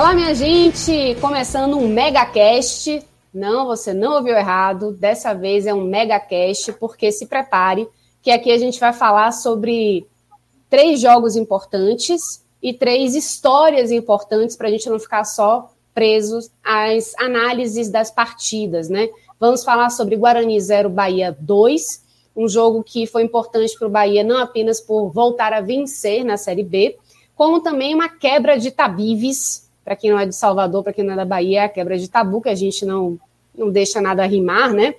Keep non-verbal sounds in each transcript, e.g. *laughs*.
Olá, minha gente! Começando um megacast. Não, você não ouviu errado. Dessa vez é um megacast, porque se prepare, que aqui a gente vai falar sobre três jogos importantes e três histórias importantes para a gente não ficar só presos às análises das partidas, né? Vamos falar sobre Guarani 0 Bahia 2, um jogo que foi importante para o Bahia não apenas por voltar a vencer na Série B, como também uma quebra de tabives para quem não é de Salvador, para quem não é da Bahia, é a quebra de tabu, que a gente não, não deixa nada rimar, né?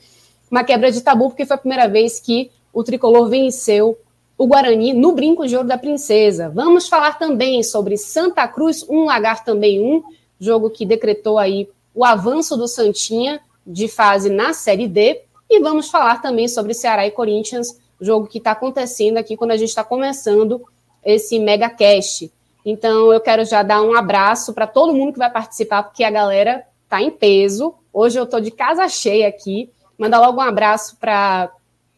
Uma quebra de tabu, porque foi a primeira vez que o tricolor venceu o Guarani no Brinco de Ouro da Princesa. Vamos falar também sobre Santa Cruz, um lagar também um, jogo que decretou aí o avanço do Santinha de fase na Série D. E vamos falar também sobre Ceará e Corinthians, jogo que está acontecendo aqui quando a gente está começando esse mega cast. Então, eu quero já dar um abraço para todo mundo que vai participar, porque a galera está em peso. Hoje eu estou de casa cheia aqui. Mandar logo um abraço para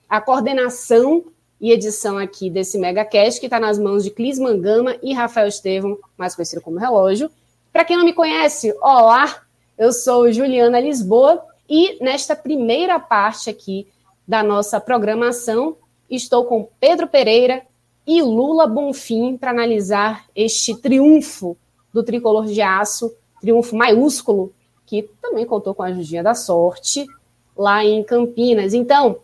a coordenação e edição aqui desse MegaCast, que está nas mãos de Clis Mangama e Rafael Estevam, mais conhecido como Relógio. Para quem não me conhece, olá, eu sou Juliana Lisboa e nesta primeira parte aqui da nossa programação estou com Pedro Pereira, e Lula Bonfim para analisar este triunfo do tricolor de aço, triunfo maiúsculo, que também contou com a ajudinha da sorte lá em Campinas. Então,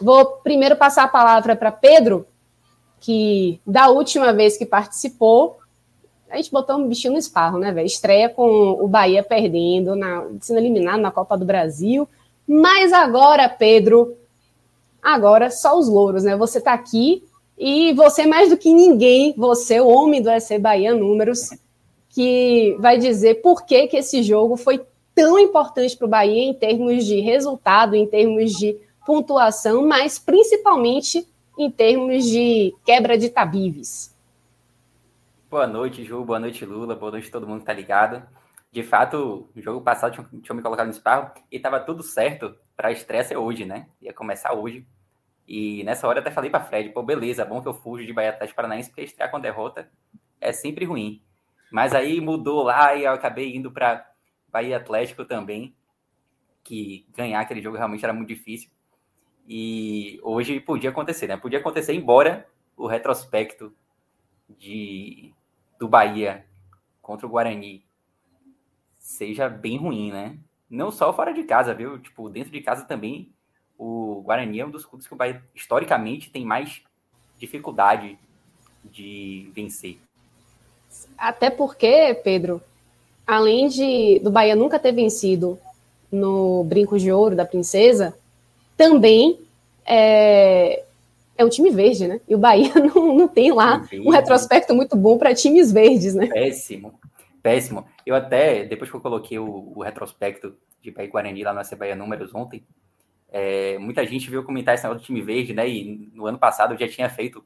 vou primeiro passar a palavra para Pedro, que da última vez que participou, a gente botou um bichinho no esparro, né, velho? Estreia com o Bahia perdendo, na, sendo eliminado na Copa do Brasil. Mas agora, Pedro, agora só os louros, né? Você está aqui e você, mais do que ninguém, você, o homem do SC Bahia Números, que vai dizer por que, que esse jogo foi tão importante para o Bahia em termos de resultado, em termos de pontuação, mas principalmente em termos de quebra de tabives. Boa noite, Ju. Boa noite, Lula. Boa noite todo mundo que está ligado. De fato, o jogo passado tinha, tinha me colocado no esparro e estava tudo certo para a estreia hoje, né? Ia começar hoje. E nessa hora até falei para Fred, pô, beleza, bom que eu fujo de Bahia Atlético Paranaense, porque estrear com derrota é sempre ruim. Mas aí mudou lá e eu acabei indo para Bahia Atlético também, que ganhar aquele jogo realmente era muito difícil. E hoje podia acontecer, né? Podia acontecer, embora o retrospecto de, do Bahia contra o Guarani seja bem ruim, né? Não só fora de casa, viu? Tipo, dentro de casa também o Guarani é um dos clubes que o Bahia, historicamente, tem mais dificuldade de vencer. Até porque, Pedro, além de do Bahia nunca ter vencido no Brinco de Ouro da Princesa, também é, é um time verde, né? E o Bahia *laughs* não, não tem lá um retrospecto muito bom para times verdes, né? Péssimo, péssimo. Eu até, depois que eu coloquei o, o retrospecto de Bahia e Guarani lá na Bahia Números ontem, é, muita gente veio comentar esse negócio do time verde, né? E no ano passado eu já tinha feito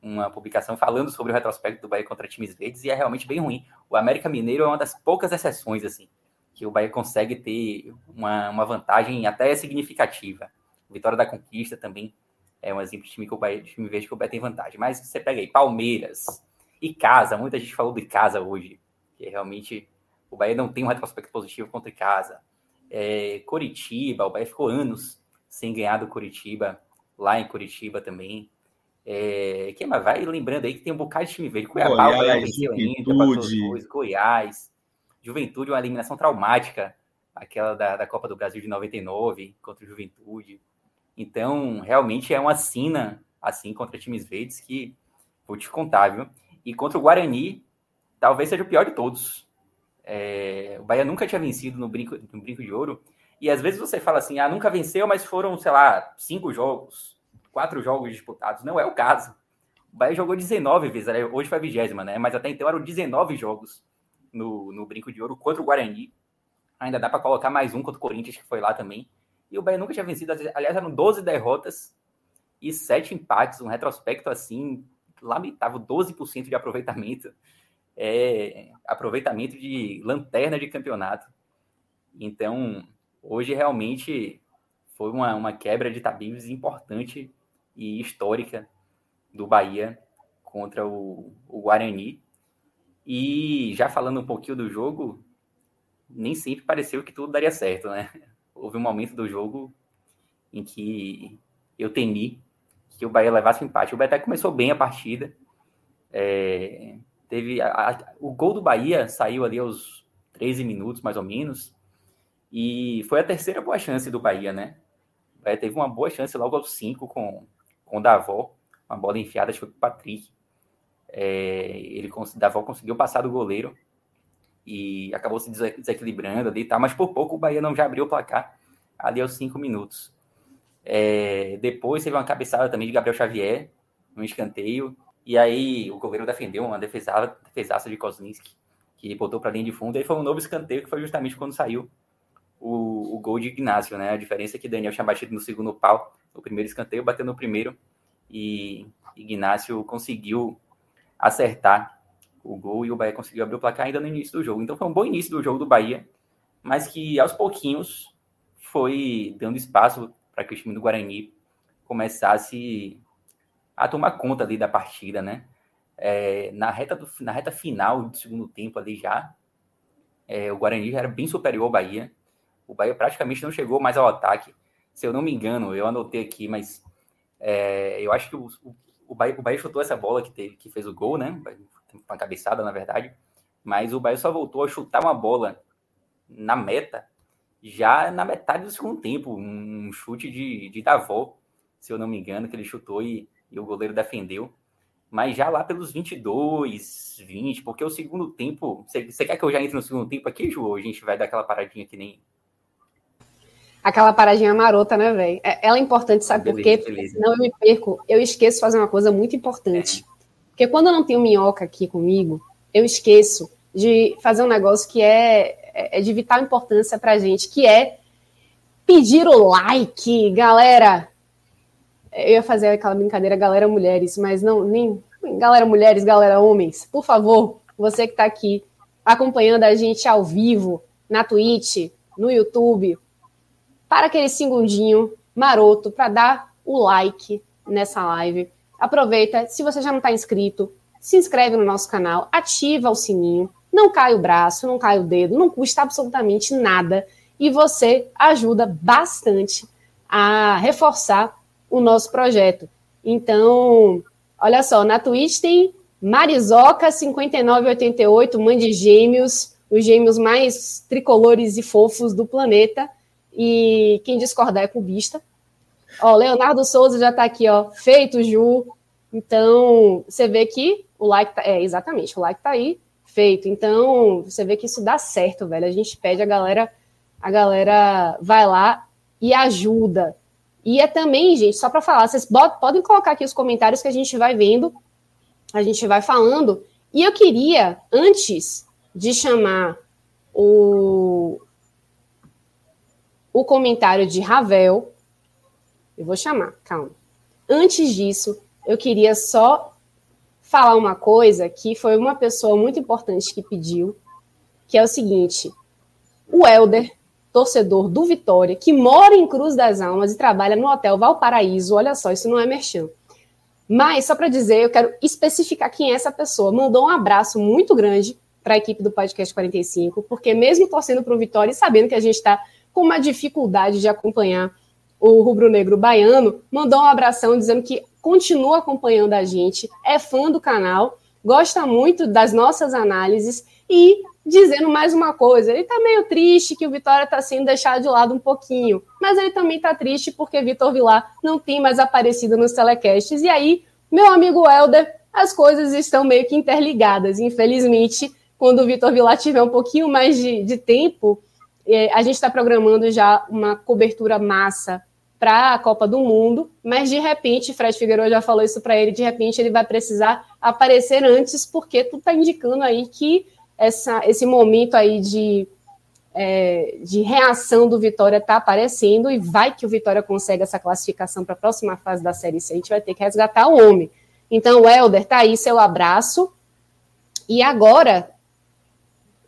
uma publicação falando sobre o retrospecto do Bahia contra times verdes e é realmente bem ruim. O América Mineiro é uma das poucas exceções, assim, que o Bahia consegue ter uma, uma vantagem até significativa. Vitória da Conquista também é um exemplo de time, que o Bahia, time verde que o Bahia tem vantagem. Mas você pega aí Palmeiras e Casa, muita gente falou de Casa hoje, que realmente o Bahia não tem um retrospecto positivo contra Casa. É, Coritiba, o Bahia ficou anos sem ganhar do Curitiba, lá em Curitiba também. É, quem mais vai lembrando aí que tem um bocado de time verde. Cuiabá, Goiás, Juventude. Goiás, Juventude, uma eliminação traumática, aquela da, da Copa do Brasil de 99 contra o Juventude. Então, realmente é uma sina assim contra times verdes que vou te contar, viu? E contra o Guarani, talvez seja o pior de todos. É, o Bahia nunca tinha vencido no brinco, no brinco de ouro. E às vezes você fala assim, ah, nunca venceu, mas foram, sei lá, cinco jogos, quatro jogos disputados. Não é o caso. O Bahia jogou 19 vezes, hoje foi a vigésima, né? Mas até então eram 19 jogos no, no brinco de ouro contra o Guarani. Ainda dá para colocar mais um contra o Corinthians, que foi lá também. E o Bahia nunca tinha vencido. Aliás, eram 12 derrotas e 7 empates. Um retrospecto assim, lamentável, 12% de aproveitamento. É, aproveitamento de lanterna de campeonato. Então, hoje realmente foi uma, uma quebra de tabelas importante e histórica do Bahia contra o, o Guarani. E já falando um pouquinho do jogo, nem sempre pareceu que tudo daria certo, né? Houve um momento do jogo em que eu temi que o Bahia levasse o empate. O Bahia até começou bem a partida. É, teve a, a, o gol do Bahia saiu ali aos 13 minutos, mais ou menos. E foi a terceira boa chance do Bahia, né? Teve uma boa chance logo aos 5 com, com o Davó. Uma bola enfiada, acho que foi o Patrick. É, ele, Davó conseguiu passar do goleiro e acabou se desequilibrando ali, tá? mas por pouco o Bahia não já abriu o placar ali aos cinco minutos. É, depois teve uma cabeçada também de Gabriel Xavier, um escanteio, e aí o goleiro defendeu uma defesa, defesaça de Kozlinski, que botou para linha de fundo, e aí foi um novo escanteio, que foi justamente quando saiu o, o gol de Ignacio, né? A diferença é que Daniel tinha batido no segundo pau, no primeiro escanteio, bateu no primeiro, e Ignacio conseguiu acertar o gol e o Bahia conseguiu abrir o placar ainda no início do jogo. Então foi um bom início do jogo do Bahia, mas que aos pouquinhos foi dando espaço para que o time do Guarani começasse a tomar conta ali da partida, né? É, na, reta do, na reta final do segundo tempo ali já, é, o Guarani já era bem superior ao Bahia. O Bahia praticamente não chegou mais ao ataque. Se eu não me engano, eu anotei aqui, mas é, eu acho que o, o, Bahia, o Bahia chutou essa bola que, teve, que fez o gol, né? uma cabeçada, na verdade. Mas o Bahia só voltou a chutar uma bola na meta já na metade do segundo tempo. Um chute de, de Davó, se eu não me engano, que ele chutou e, e o goleiro defendeu. Mas já lá pelos 22, 20, porque o segundo tempo. Você quer que eu já entre no segundo tempo aqui, Ju? Ou a gente vai dar aquela paradinha que nem. Aquela paradinha marota, né, velho? É, ela é importante, sabe beleza, por quê? Porque beleza. senão eu me perco. Eu esqueço de fazer uma coisa muito importante. É. Porque quando eu não tenho minhoca aqui comigo, eu esqueço de fazer um negócio que é, é, é de vital importância para a gente, que é pedir o like, galera. Eu ia fazer aquela brincadeira, galera mulheres, mas não, nem galera mulheres, galera homens. Por favor, você que está aqui acompanhando a gente ao vivo, na Twitch, no YouTube, para aquele segundinho maroto para dar o like nessa live aproveita, se você já não está inscrito, se inscreve no nosso canal, ativa o sininho, não cai o braço, não cai o dedo, não custa absolutamente nada e você ajuda bastante a reforçar o nosso projeto. Então, olha só, na Twitch tem Marizoca 5988, mãe de gêmeos, os gêmeos mais tricolores e fofos do planeta. E quem discordar é cubista. Ó, Leonardo Souza já está aqui, ó. Feito, Ju. Então, você vê que o like tá. É, exatamente, o like tá aí, feito. Então, você vê que isso dá certo, velho. A gente pede a galera, a galera vai lá e ajuda. E é também, gente, só para falar, vocês podem colocar aqui os comentários que a gente vai vendo, a gente vai falando. E eu queria, antes de chamar o, o comentário de Ravel, eu vou chamar, calma. Antes disso, eu queria só falar uma coisa que foi uma pessoa muito importante que pediu, que é o seguinte: o Helder, torcedor do Vitória, que mora em Cruz das Almas e trabalha no Hotel Valparaíso, olha só, isso não é merchan. Mas, só para dizer, eu quero especificar quem é essa pessoa. Mandou um abraço muito grande para a equipe do Podcast 45, porque mesmo torcendo para o Vitória e sabendo que a gente está com uma dificuldade de acompanhar o rubro-negro baiano, mandou um abração dizendo que continua acompanhando a gente, é fã do canal, gosta muito das nossas análises E dizendo mais uma coisa, ele está meio triste que o Vitória está sendo deixado de lado um pouquinho, mas ele também está triste porque Vitor Vilar não tem mais aparecido nos telecasts. E aí, meu amigo Helder, as coisas estão meio que interligadas. Infelizmente, quando o Vitor Vilar tiver um pouquinho mais de, de tempo, a gente está programando já uma cobertura massa para a Copa do Mundo, mas de repente, Fred Figueiredo já falou isso para ele, de repente ele vai precisar aparecer antes, porque tu está indicando aí que essa, esse momento aí de, é, de reação do Vitória está aparecendo e vai que o Vitória consegue essa classificação para a próxima fase da Série C, a gente vai ter que resgatar o homem. Então, Helder, tá aí seu abraço. E agora,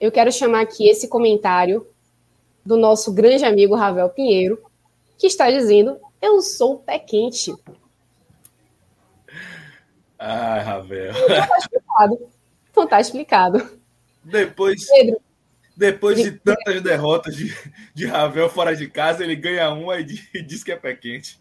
eu quero chamar aqui esse comentário do nosso grande amigo Ravel Pinheiro, que está dizendo: Eu sou pé quente. Ah, Ravel. Então tá explicado. Então tá explicado. Depois, Pedro, depois de tantas derrotas de, de Ravel fora de casa, ele ganha uma e diz que é pé quente.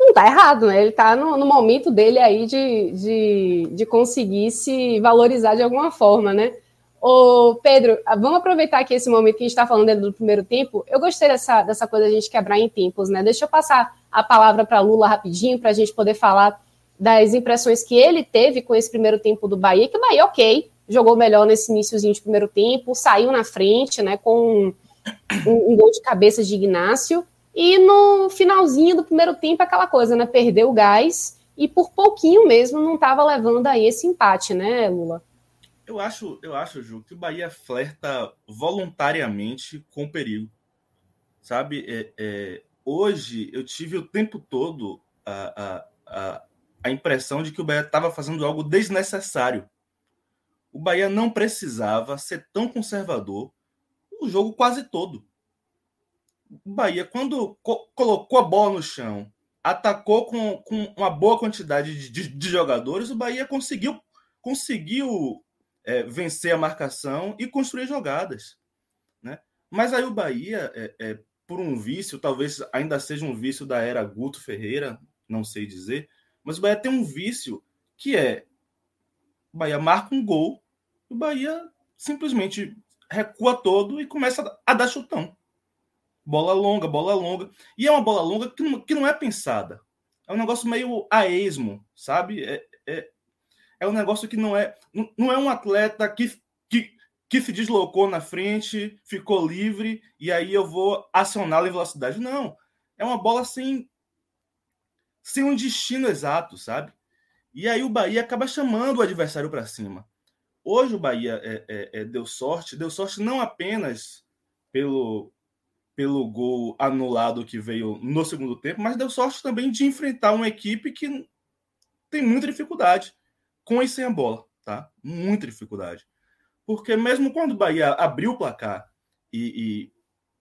Não tá errado, né? Ele tá no, no momento dele aí de, de, de conseguir se valorizar de alguma forma, né? Ô, Pedro, vamos aproveitar aqui esse momento que a gente está falando do primeiro tempo. Eu gostei dessa, dessa coisa a gente quebrar em tempos, né? Deixa eu passar a palavra para Lula rapidinho, para a gente poder falar das impressões que ele teve com esse primeiro tempo do Bahia, que o Bahia, ok, jogou melhor nesse iníciozinho de primeiro tempo, saiu na frente, né, com um, um, gol de cabeça de Ignácio, e no finalzinho do primeiro tempo, aquela coisa, né, perdeu o gás, e por pouquinho mesmo não estava levando aí esse empate, né, Lula? Eu acho, eu acho, Ju, que o Bahia flerta voluntariamente com o perigo. Sabe? É, é, hoje eu tive o tempo todo a, a, a, a impressão de que o Bahia estava fazendo algo desnecessário. O Bahia não precisava ser tão conservador o jogo quase todo. O Bahia, quando co colocou a bola no chão, atacou com, com uma boa quantidade de, de, de jogadores, o Bahia conseguiu, conseguiu é, vencer a marcação e construir jogadas. Né? Mas aí o Bahia, é, é, por um vício, talvez ainda seja um vício da era Guto Ferreira, não sei dizer, mas o Bahia tem um vício que é o Bahia marca um gol, o Bahia simplesmente recua todo e começa a dar chutão. Bola longa, bola longa. E é uma bola longa que não, que não é pensada. É um negócio meio a esmo, sabe? É, é, é um negócio que não é não é um atleta que, que, que se deslocou na frente, ficou livre e aí eu vou acioná-lo em velocidade. Não, é uma bola sem sem um destino exato, sabe? E aí o Bahia acaba chamando o adversário para cima. Hoje o Bahia é, é, é, deu sorte, deu sorte não apenas pelo pelo gol anulado que veio no segundo tempo, mas deu sorte também de enfrentar uma equipe que tem muita dificuldade com e sem a bola, tá? Muita dificuldade. Porque mesmo quando o Bahia abriu o placar e,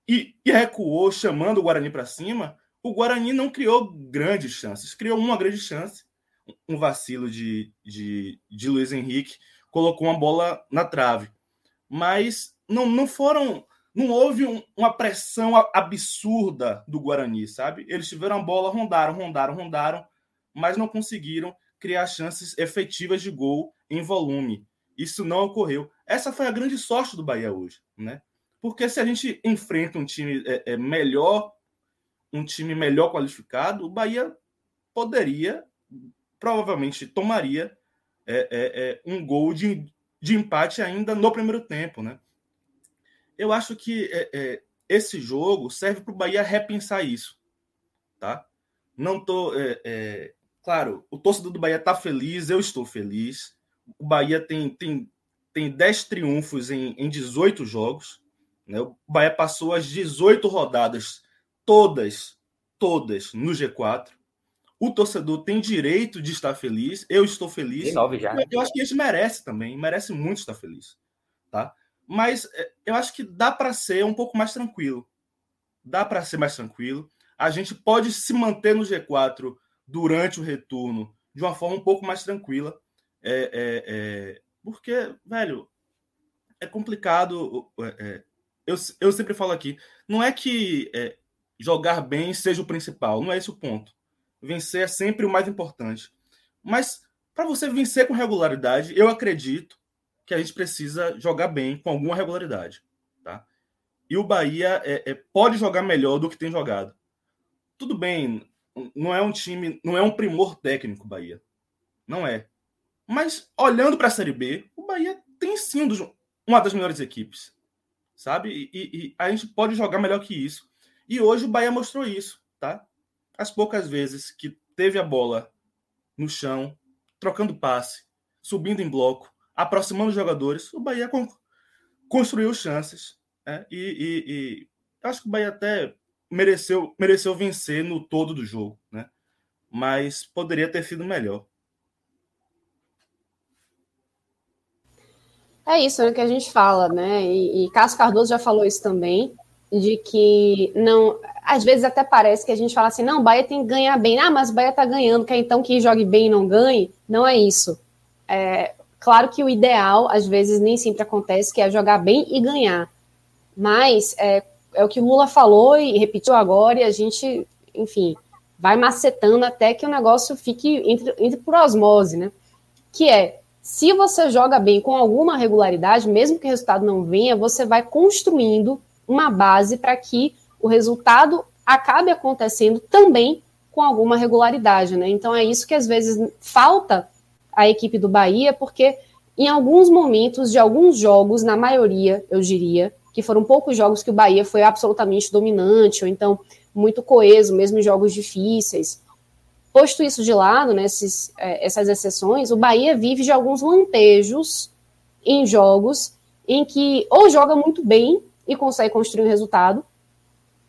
e, e, recuou, chamando o Guarani para cima, o Guarani não criou grandes chances. Criou uma grande chance, um vacilo de, de, de Luiz Henrique, colocou uma bola na trave. Mas não, não foram. Não houve um, uma pressão absurda do Guarani, sabe? Eles tiveram a bola, rondaram, rondaram, rondaram, mas não conseguiram criar chances efetivas de gol em volume. Isso não ocorreu. Essa foi a grande sorte do Bahia hoje, né? Porque se a gente enfrenta um time é, é, melhor, um time melhor qualificado, o Bahia poderia, provavelmente tomaria é, é, é um gol de, de empate ainda no primeiro tempo, né? Eu acho que é, esse jogo serve para o Bahia repensar isso, tá? Não tô Claro, o torcedor do Bahia está feliz, eu estou feliz. O Bahia tem, tem, tem 10 triunfos em, em 18 jogos. Né? O Bahia passou as 18 rodadas, todas, todas no G4. O torcedor tem direito de estar feliz. Eu estou feliz. Nove já. Eu, eu acho que a gente merece também, merece muito estar feliz. Tá? Mas é, eu acho que dá para ser um pouco mais tranquilo. Dá para ser mais tranquilo. A gente pode se manter no G4 durante o retorno de uma forma um pouco mais tranquila. É, é, é, porque, velho, é complicado. É, é, eu, eu sempre falo aqui, não é que jogar bem seja o principal, não é esse o ponto. Vencer é sempre o mais importante. Mas para você vencer com regularidade, eu acredito que a gente precisa jogar bem, com alguma regularidade. Tá? E o Bahia é, é, pode jogar melhor do que tem jogado. Tudo bem, não é um time, não é um primor técnico Bahia. Não é. Mas olhando para a Série B, o Bahia tem sim um dos, uma das melhores equipes. Sabe? E, e, a gente pode jogar melhor que isso. E hoje o Bahia mostrou isso, tá? As poucas vezes que teve a bola no chão, trocando passe, subindo em bloco, aproximando os jogadores, o Bahia construiu chances. Né? E, e, e, acho que o Bahia até mereceu, mereceu vencer no todo do jogo, né? mas poderia ter sido melhor. É isso né, que a gente fala, né? E, e Cássio Cardoso já falou isso também, de que não. Às vezes até parece que a gente fala assim, não, o Bahia tem que ganhar bem. Ah, mas o Bahia tá ganhando, quer então que jogue bem e não ganhe? Não é isso. É, claro que o ideal, às vezes, nem sempre acontece, que é jogar bem e ganhar. Mas é, é o que Lula falou e repetiu agora, e a gente, enfim, vai macetando até que o negócio fique entre, entre por osmose, né? Que é se você joga bem com alguma regularidade, mesmo que o resultado não venha, você vai construindo uma base para que o resultado acabe acontecendo também com alguma regularidade, né? Então é isso que às vezes falta à equipe do Bahia, porque em alguns momentos de alguns jogos, na maioria, eu diria, que foram poucos jogos que o Bahia foi absolutamente dominante, ou então muito coeso, mesmo em jogos difíceis. Posto isso de lado, né, esses, é, essas exceções, o Bahia vive de alguns lampejos em jogos em que ou joga muito bem e consegue construir um resultado,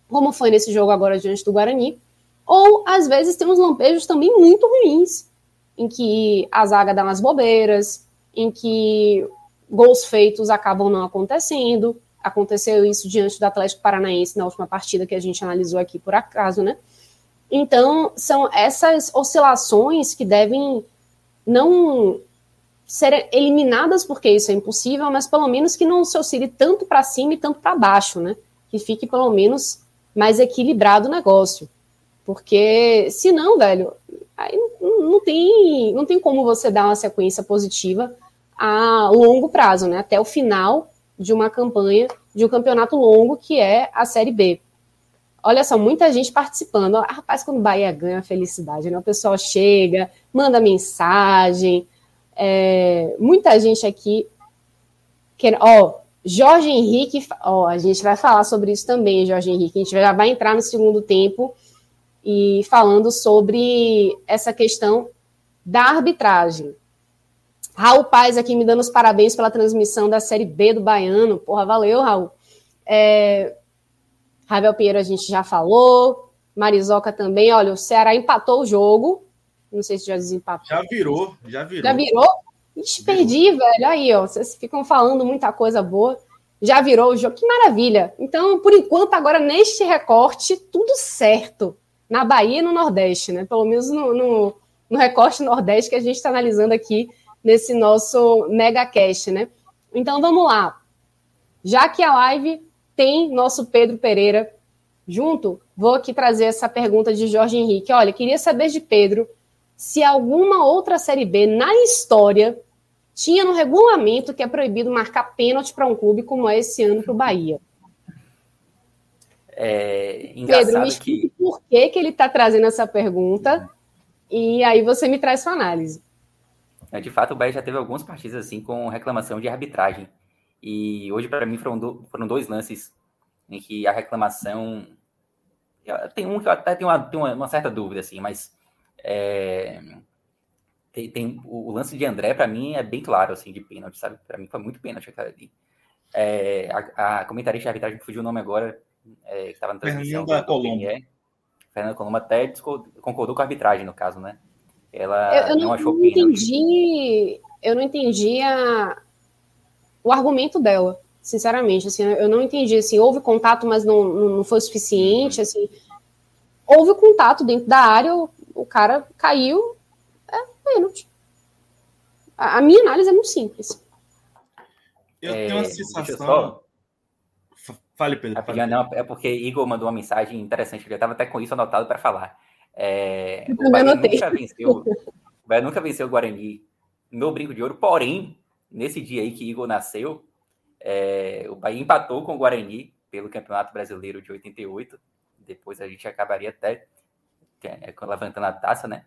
como foi nesse jogo agora diante do Guarani, ou às vezes tem uns lampejos também muito ruins, em que a zaga dá umas bobeiras, em que gols feitos acabam não acontecendo. Aconteceu isso diante do Atlético Paranaense na última partida que a gente analisou aqui por acaso, né? Então, são essas oscilações que devem não ser eliminadas, porque isso é impossível, mas pelo menos que não se oscile tanto para cima e tanto para baixo, né? Que fique pelo menos mais equilibrado o negócio. Porque, se não, velho, aí não, tem, não tem como você dar uma sequência positiva a longo prazo, né? Até o final de uma campanha, de um campeonato longo, que é a Série B. Olha só, muita gente participando. Ah, rapaz, quando o Bahia ganha, felicidade, né? O pessoal chega, manda mensagem. É, muita gente aqui. Quer, ó, Jorge Henrique, ó, a gente vai falar sobre isso também, Jorge Henrique. A gente já vai entrar no segundo tempo e falando sobre essa questão da arbitragem. Raul Paz aqui me dando os parabéns pela transmissão da Série B do Baiano. Porra, valeu, Raul. É, Ravel Pinheiro a gente já falou. Marizoca também. Olha, o Ceará empatou o jogo. Não sei se já desempatou. Já virou, já virou. Já virou? Ixi, perdi, velho. Aí, ó. Vocês ficam falando muita coisa boa. Já virou o jogo. Que maravilha. Então, por enquanto, agora neste recorte, tudo certo. Na Bahia e no Nordeste, né? Pelo menos no, no, no recorte Nordeste que a gente está analisando aqui nesse nosso megacast, né? Então, vamos lá. Já que a live tem nosso Pedro Pereira junto, vou aqui trazer essa pergunta de Jorge Henrique. Olha, queria saber de Pedro se alguma outra Série B na história tinha no regulamento que é proibido marcar pênalti para um clube como é esse ano para o Bahia. É Pedro, me explique que... por que, que ele está trazendo essa pergunta e aí você me traz sua análise. É, de fato, o Bahia já teve algumas partidas assim com reclamação de arbitragem. E hoje, para mim, foram, do, foram dois lances em que a reclamação. Tem um que eu até tenho uma, tenho uma certa dúvida, assim, mas. É, tem, tem, o lance de André, para mim, é bem claro, assim, de pênalti, sabe? Para mim foi muito pênalti aquela ali. É, a, a comentarista de arbitragem, fugiu o nome agora, é, que estava na transmissão. Fernanda Colombo. Fernanda Colombo até concordou com a arbitragem, no caso, né? Ela eu, eu não, não, achou não entendi, Eu não entendi a, o argumento dela, sinceramente. Assim, eu não entendi. Assim, houve contato, mas não, não foi suficiente. Assim, houve contato dentro da área, o, o cara caiu, é pênalti. A, a, minha análise é muito simples. Eu é, tenho uma sensação. Fale, Pedro. Fale. Não, é porque Igor mandou uma mensagem interessante, eu já estava até com isso anotado para falar. É, o Bahia nunca venceu, o Bahia nunca venceu o Guarani no Brinco de Ouro, porém, nesse dia aí que Igor nasceu, é, o Bahia empatou com o Guarani pelo Campeonato Brasileiro de 88. Depois a gente acabaria até é, levantando a taça, né?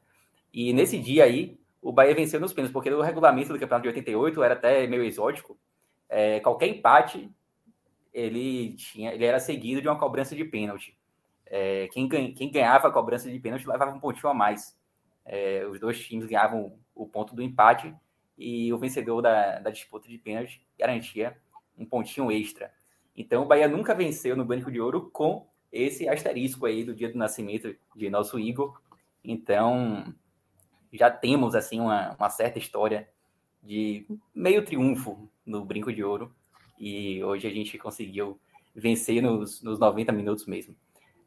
E nesse dia aí, o Bahia venceu nos pênaltis, porque o regulamento do Campeonato de 88 era até meio exótico. É, qualquer empate, ele, tinha, ele era seguido de uma cobrança de pênalti. É, quem, quem, ganhava a cobrança de pênalti levava um pontinho a mais. É, os dois times ganhavam o ponto do empate e o vencedor da, da disputa de pênalti garantia um pontinho extra. Então o Bahia nunca venceu no Banco de Ouro com esse asterisco aí do dia do nascimento de nosso Igor. Então já temos assim uma, uma certa história de meio triunfo no Brinco de Ouro e hoje a gente conseguiu vencer nos, nos 90 minutos mesmo.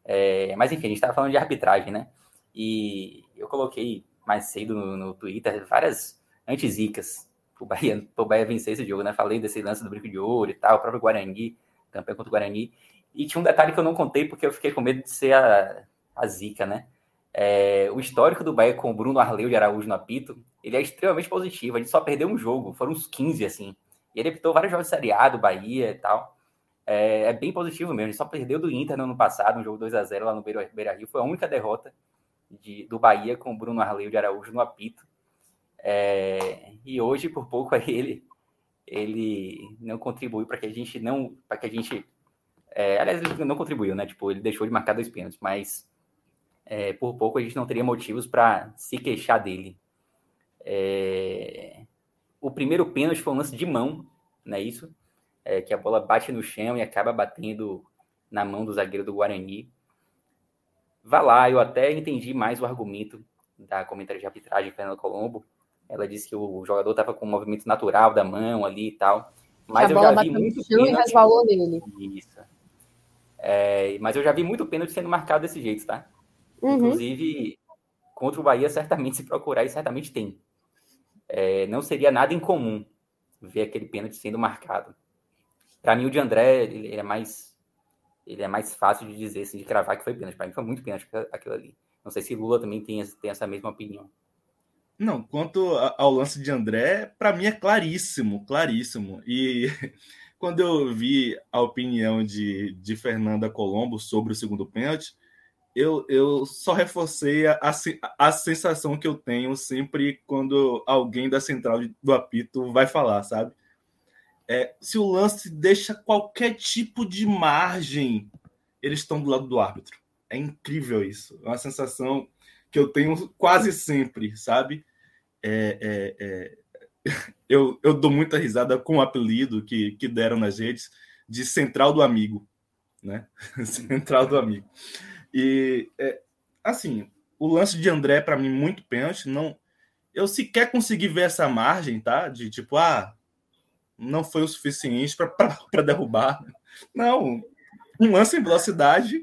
É, mas enfim, a gente estava falando de arbitragem, né? E eu coloquei mais cedo no, no Twitter várias antizicas o Bahia, *laughs* o Bahia vencer esse jogo, né? Falei desse lance do Brinco de Ouro e tal, o próprio Guarani, campeão contra o Guarani. E tinha um detalhe que eu não contei porque eu fiquei com medo de ser a, a zica, né? É, o histórico do Bahia com o Bruno Arleu de Araújo no apito, ele é extremamente positivo. A gente só perdeu um jogo, foram uns 15, assim. E ele apitou vários jogos de Série A do Bahia e tal. É, é, bem positivo mesmo. Ele só perdeu do Inter no ano passado, um jogo 2 a 0 lá no Beira, Beira Rio. Foi a única derrota de, do Bahia com o Bruno Arleu de Araújo no apito. É, e hoje, por pouco, ele, ele não contribuiu para que a gente não. para que a gente. É, aliás, ele não contribuiu, né? Tipo, ele deixou de marcar dois pênaltis, mas é, por pouco a gente não teria motivos para se queixar dele. É, o primeiro pênalti foi um lance de mão, não é isso? É, que a bola bate no chão e acaba batendo na mão do zagueiro do Guarani. Vá lá, eu até entendi mais o argumento da comentária de arbitragem Fernando Colombo, ela disse que o jogador estava com um movimento natural da mão ali e tal. Mas eu já vi muito pênalti. E resvalou nele. Isso. É, mas eu já vi muito pênalti sendo marcado desse jeito, tá? Uhum. Inclusive, contra o Bahia, certamente, se procurar, e certamente tem. É, não seria nada incomum ver aquele pênalti sendo marcado. Para mim, o de André, ele, ele, é mais ele é mais fácil de dizer, assim, de cravar que foi pênalti. Para mim, foi muito pênalti aquilo ali. Não sei se Lula também tem, tem essa mesma opinião. Não, quanto ao lance de André, para mim é claríssimo, claríssimo. E *laughs* quando eu vi a opinião de, de Fernanda Colombo sobre o segundo pênalti, eu, eu só reforcei a, a, a sensação que eu tenho sempre quando alguém da central do apito vai falar, sabe? É, se o lance deixa qualquer tipo de margem, eles estão do lado do árbitro. É incrível isso. É uma sensação que eu tenho quase sempre, sabe? É, é, é... *laughs* Eu, eu dou muita risada com o apelido que, que deram nas redes de Central do Amigo, né? *laughs* Central do Amigo. E, é, assim, o lance de André, para mim, muito pênalti. Não, eu sequer consegui ver essa margem, tá? De tipo, ah, não foi o suficiente para derrubar. Não, um lance em velocidade,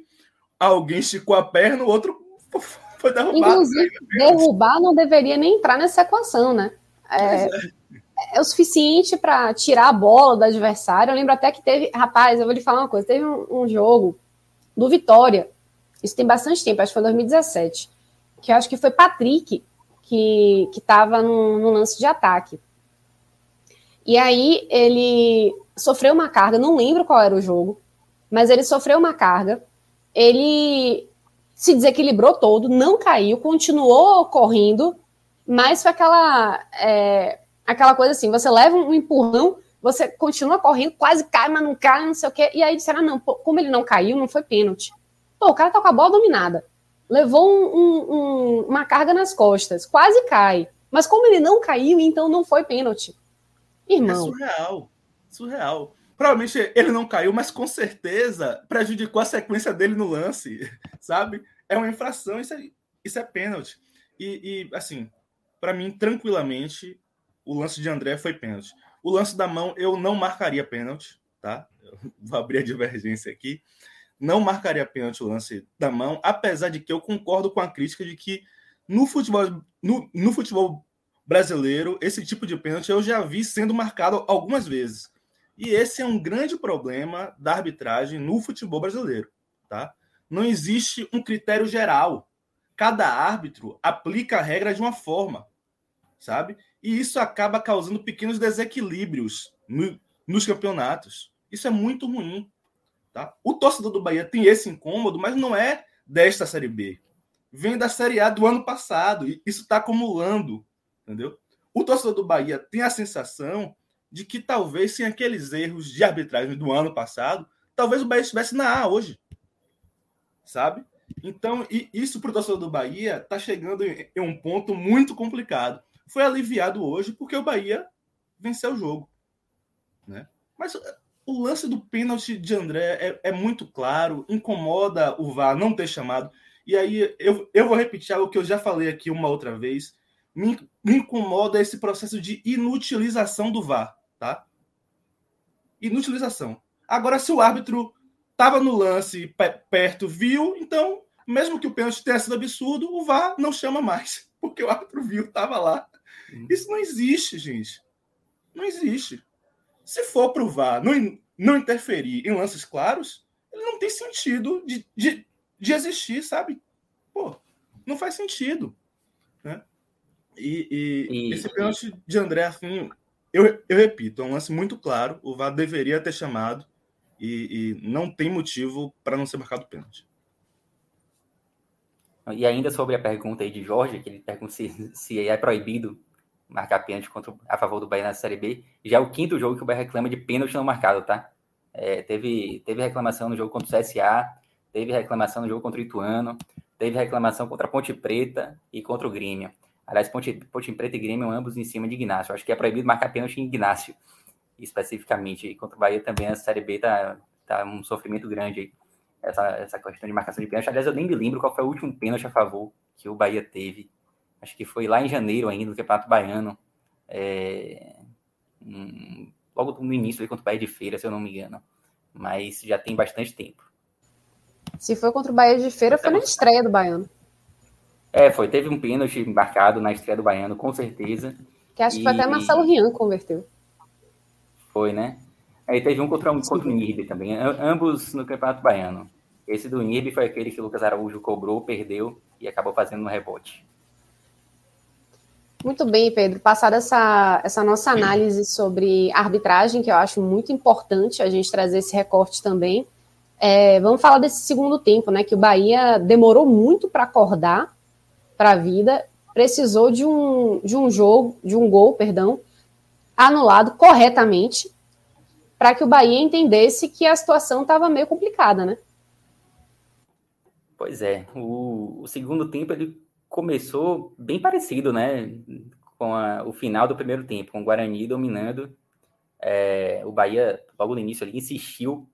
alguém esticou a perna, o outro foi derrubado. Inclusive, derrubar não deveria nem entrar nessa equação, né? É, é. é o suficiente para tirar a bola do adversário. Eu lembro até que teve. Rapaz, eu vou lhe falar uma coisa: teve um, um jogo do Vitória, isso tem bastante tempo, acho que foi 2017, que eu acho que foi Patrick que estava no, no lance de ataque. E aí ele sofreu uma carga, não lembro qual era o jogo, mas ele sofreu uma carga. Ele se desequilibrou todo, não caiu, continuou correndo, mas foi aquela, é, aquela coisa assim: você leva um empurrão, você continua correndo, quase cai, mas não cai, não sei o quê. E aí disseram: ah, não, pô, como ele não caiu, não foi pênalti. Pô, o cara tá com a bola dominada, levou um, um, uma carga nas costas, quase cai. Mas como ele não caiu, então não foi pênalti. Irmão. É surreal. Surreal. Provavelmente ele não caiu, mas com certeza prejudicou a sequência dele no lance, *laughs* sabe? É uma infração, isso é, isso é pênalti. E, e assim, para mim, tranquilamente, o lance de André foi pênalti. O lance da mão, eu não marcaria pênalti, tá? Eu *laughs* vou abrir a divergência aqui. Não marcaria pênalti o lance da mão, apesar de que eu concordo com a crítica de que no futebol, no, no futebol brasileiro, esse tipo de pênalti eu já vi sendo marcado algumas vezes. E esse é um grande problema da arbitragem no futebol brasileiro, tá? Não existe um critério geral. Cada árbitro aplica a regra de uma forma, sabe? E isso acaba causando pequenos desequilíbrios no, nos campeonatos. Isso é muito ruim. Tá? O torcedor do Bahia tem esse incômodo, mas não é desta Série B. Vem da Série A do ano passado. E isso está acumulando. Entendeu? O torcedor do Bahia tem a sensação de que talvez sem aqueles erros de arbitragem do ano passado, talvez o Bahia estivesse na A hoje. Sabe? Então, isso para o torcedor do Bahia está chegando em um ponto muito complicado. Foi aliviado hoje porque o Bahia venceu o jogo. Né? Mas eh, o lance do pênalti de André é, é, muito claro, incomoda o VAR não ter chamado. E aí eu, eu vou repetir algo que eu já falei aqui uma outra vez. Me, me incomoda esse processo de inutilização do VAR, tá? Inutilização. Agora, se o árbitro estava no lance perto, viu, então, mesmo que o pênalti tenha sido absurdo, o VAR não chama mais, *laughs* porque o árbitro viu, estava lá. Isso não existe, gente. Não existe. Se for para o VAR não, não interferir em lances claros, ele não tem sentido de, de, de existir, sabe? Pô, não faz sentido. E, e, e esse pênalti de André, assim, eu, eu repito, é um lance muito claro. O VAR deveria ter chamado e, e não tem motivo para não ser marcado pênalti. E ainda sobre a pergunta aí de Jorge, que ele pergunta se, se é proibido marcar pênalti contra, a favor do Bahia na Série B. Já é o quinto jogo que o Bahia reclama de pênalti não marcado, tá? É, teve, teve reclamação no jogo contra o CSA, teve reclamação no jogo contra o Ituano, teve reclamação contra a Ponte Preta e contra o Grêmio. Aliás, Ponte, Ponte Preta e Grêmio ambos em cima de Ignacio. Acho que é proibido marcar pênalti em Ignacio especificamente. E contra o Bahia também a Série B tá, tá um sofrimento grande aí. Essa, essa questão de marcação de pênalti. Aliás, eu nem me lembro qual foi o último pênalti a favor que o Bahia teve. Acho que foi lá em janeiro ainda, no Campeonato Baiano. É, um, logo no início, aí, contra o Bahia de Feira, se eu não me engano. Mas já tem bastante tempo. Se foi contra o Bahia de Feira, foi na estreia do Baiano. É, foi. Teve um pênalti marcado na estreia do Baiano, com certeza. Que acho que foi até Marcelo Rian converteu. Foi, né? Aí teve um contra, um, contra o Nirbe também, ambos no Campeonato Baiano. Esse do Nirbe foi aquele que o Lucas Araújo cobrou, perdeu e acabou fazendo um rebote. Muito bem, Pedro. Passada essa, essa nossa análise sobre arbitragem, que eu acho muito importante a gente trazer esse recorte também. É, vamos falar desse segundo tempo, né? Que o Bahia demorou muito para acordar para a vida, precisou de um, de um jogo, de um gol, perdão, anulado corretamente para que o Bahia entendesse que a situação estava meio complicada, né? Pois é, o, o, segundo tempo ele começou bem parecido, né, com a, o final do primeiro tempo, com o Guarani dominando. É, o Bahia, logo no início, ali, insistiu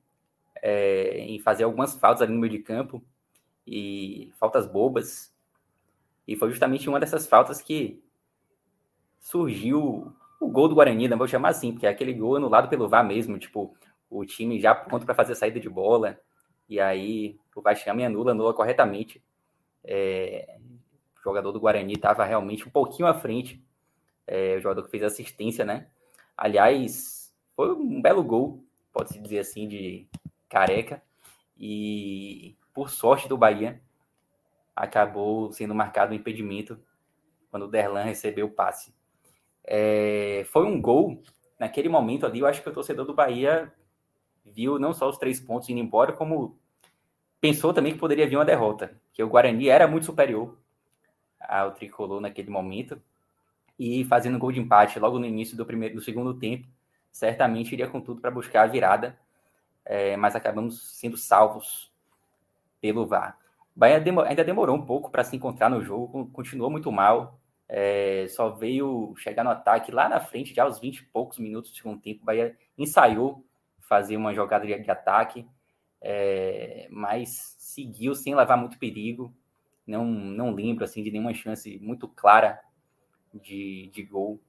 é, em fazer algumas faltas ali no meio de campo e faltas bobas. E foi justamente uma dessas faltas que surgiu o gol do Guarani, não vou chamar assim, porque é aquele gol anulado pelo VAR mesmo, tipo, o time já pronto para fazer a saída de bola, e aí o VAR chama e anula, anula corretamente. É, o jogador do Guarani estava realmente um pouquinho à frente, é, o jogador que fez assistência, né? Aliás, foi um belo gol, pode-se dizer assim, de careca, e por sorte do Bahia, acabou sendo marcado um impedimento quando o Derlan recebeu o passe. É, foi um gol, naquele momento ali, eu acho que o torcedor do Bahia viu não só os três pontos indo embora, como pensou também que poderia vir uma derrota, que o Guarani era muito superior ao tricolor naquele momento e fazendo um gol de empate logo no início do primeiro do segundo tempo, certamente iria com tudo para buscar a virada, é, mas acabamos sendo salvos pelo VAR. Bahia ainda demorou um pouco para se encontrar no jogo, continuou muito mal, é, só veio chegar no ataque lá na frente, já aos 20 e poucos minutos do segundo tempo. Bahia ensaiou fazer uma jogada de, de ataque, é, mas seguiu sem levar muito perigo. Não, não lembro assim, de nenhuma chance muito clara de, de gol.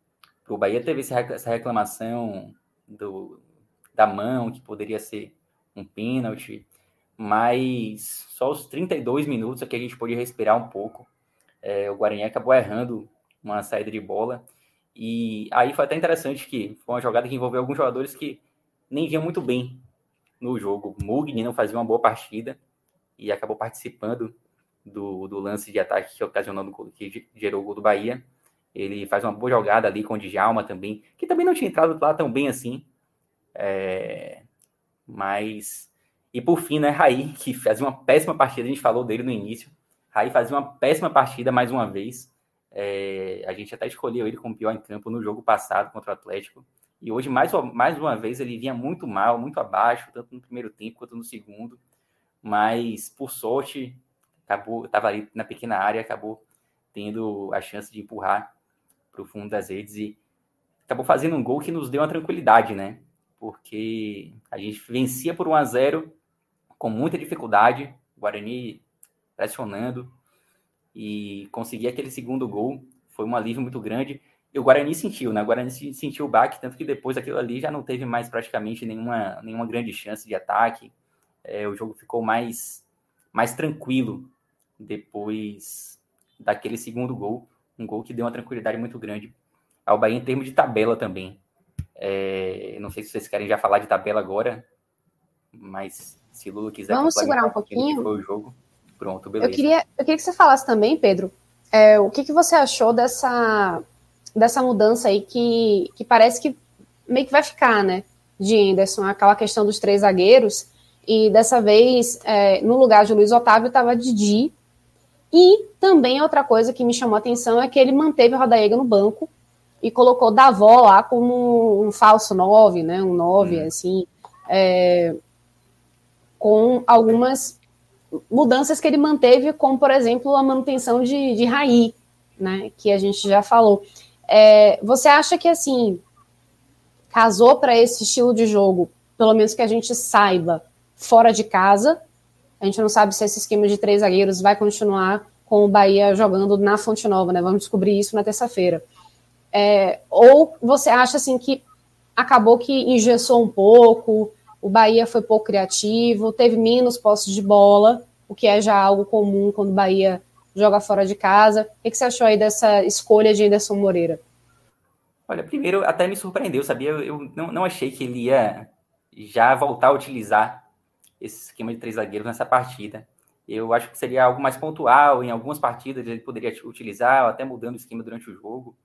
O Bahia teve essa reclamação do, da mão, que poderia ser um pênalti, mas só os 32 minutos aqui a gente pôde respirar um pouco é, o Guarani acabou errando uma saída de bola. E aí foi até interessante que foi uma jogada que envolveu alguns jogadores que nem vinham muito bem no jogo. Mugni não fazia uma boa partida e acabou participando do, do lance de ataque que ocasionou no, que gerou o gol do Bahia. Ele faz uma boa jogada ali com o Djalma também, que também não tinha entrado lá tão bem assim. É... Mas. E por fim, né, Raí, que fazia uma péssima partida, a gente falou dele no início. Raí fazia uma péssima partida mais uma vez. É... A gente até escolheu ele como pior em campo no jogo passado contra o Atlético. E hoje, mais, mais uma vez, ele vinha muito mal, muito abaixo, tanto no primeiro tempo quanto no segundo. Mas, por sorte, acabou, estava ali na pequena área, acabou tendo a chance de empurrar para o fundo das redes e acabou fazendo um gol que nos deu uma tranquilidade, né? Porque a gente vencia por 1 a 0 com muita dificuldade, o Guarani pressionando e conseguir aquele segundo gol foi um alívio muito grande. E o Guarani sentiu, né? O Guarani sentiu o baque, tanto que depois daquilo ali já não teve mais praticamente nenhuma, nenhuma grande chance de ataque. É, o jogo ficou mais, mais tranquilo depois daquele segundo gol. Um gol que deu uma tranquilidade muito grande ao Bahia em termos de tabela também. É, não sei se vocês querem já falar de tabela agora, mas se Lula quiser. Vamos segurar um pouquinho. Foi o jogo. Pronto, beleza. Eu queria, eu queria que você falasse também, Pedro, é, o que, que você achou dessa dessa mudança aí que, que parece que meio que vai ficar, né? De Anderson, aquela questão dos três zagueiros. E dessa vez, é, no lugar de Luiz Otávio, estava Didi. E também outra coisa que me chamou a atenção é que ele manteve o Rodaega no banco e colocou Davó lá como um falso 9, né? Um 9, hum. assim. É, com algumas mudanças que ele manteve, como, por exemplo, a manutenção de, de Raí, né? Que a gente já falou. É, você acha que assim casou para esse estilo de jogo, pelo menos que a gente saiba, fora de casa? A gente não sabe se esse esquema de três zagueiros vai continuar com o Bahia jogando na Fonte Nova, né? Vamos descobrir isso na terça-feira. É, ou você acha assim que acabou que engessou um pouco, o Bahia foi pouco criativo, teve menos posse de bola, o que é já algo comum quando o Bahia joga fora de casa. O que você achou aí dessa escolha de Anderson Moreira? Olha, primeiro até me surpreendeu, sabia? Eu não, não achei que ele ia já voltar a utilizar esse esquema de três zagueiros nessa partida. Eu acho que seria algo mais pontual, em algumas partidas ele poderia utilizar, até mudando o esquema durante o jogo,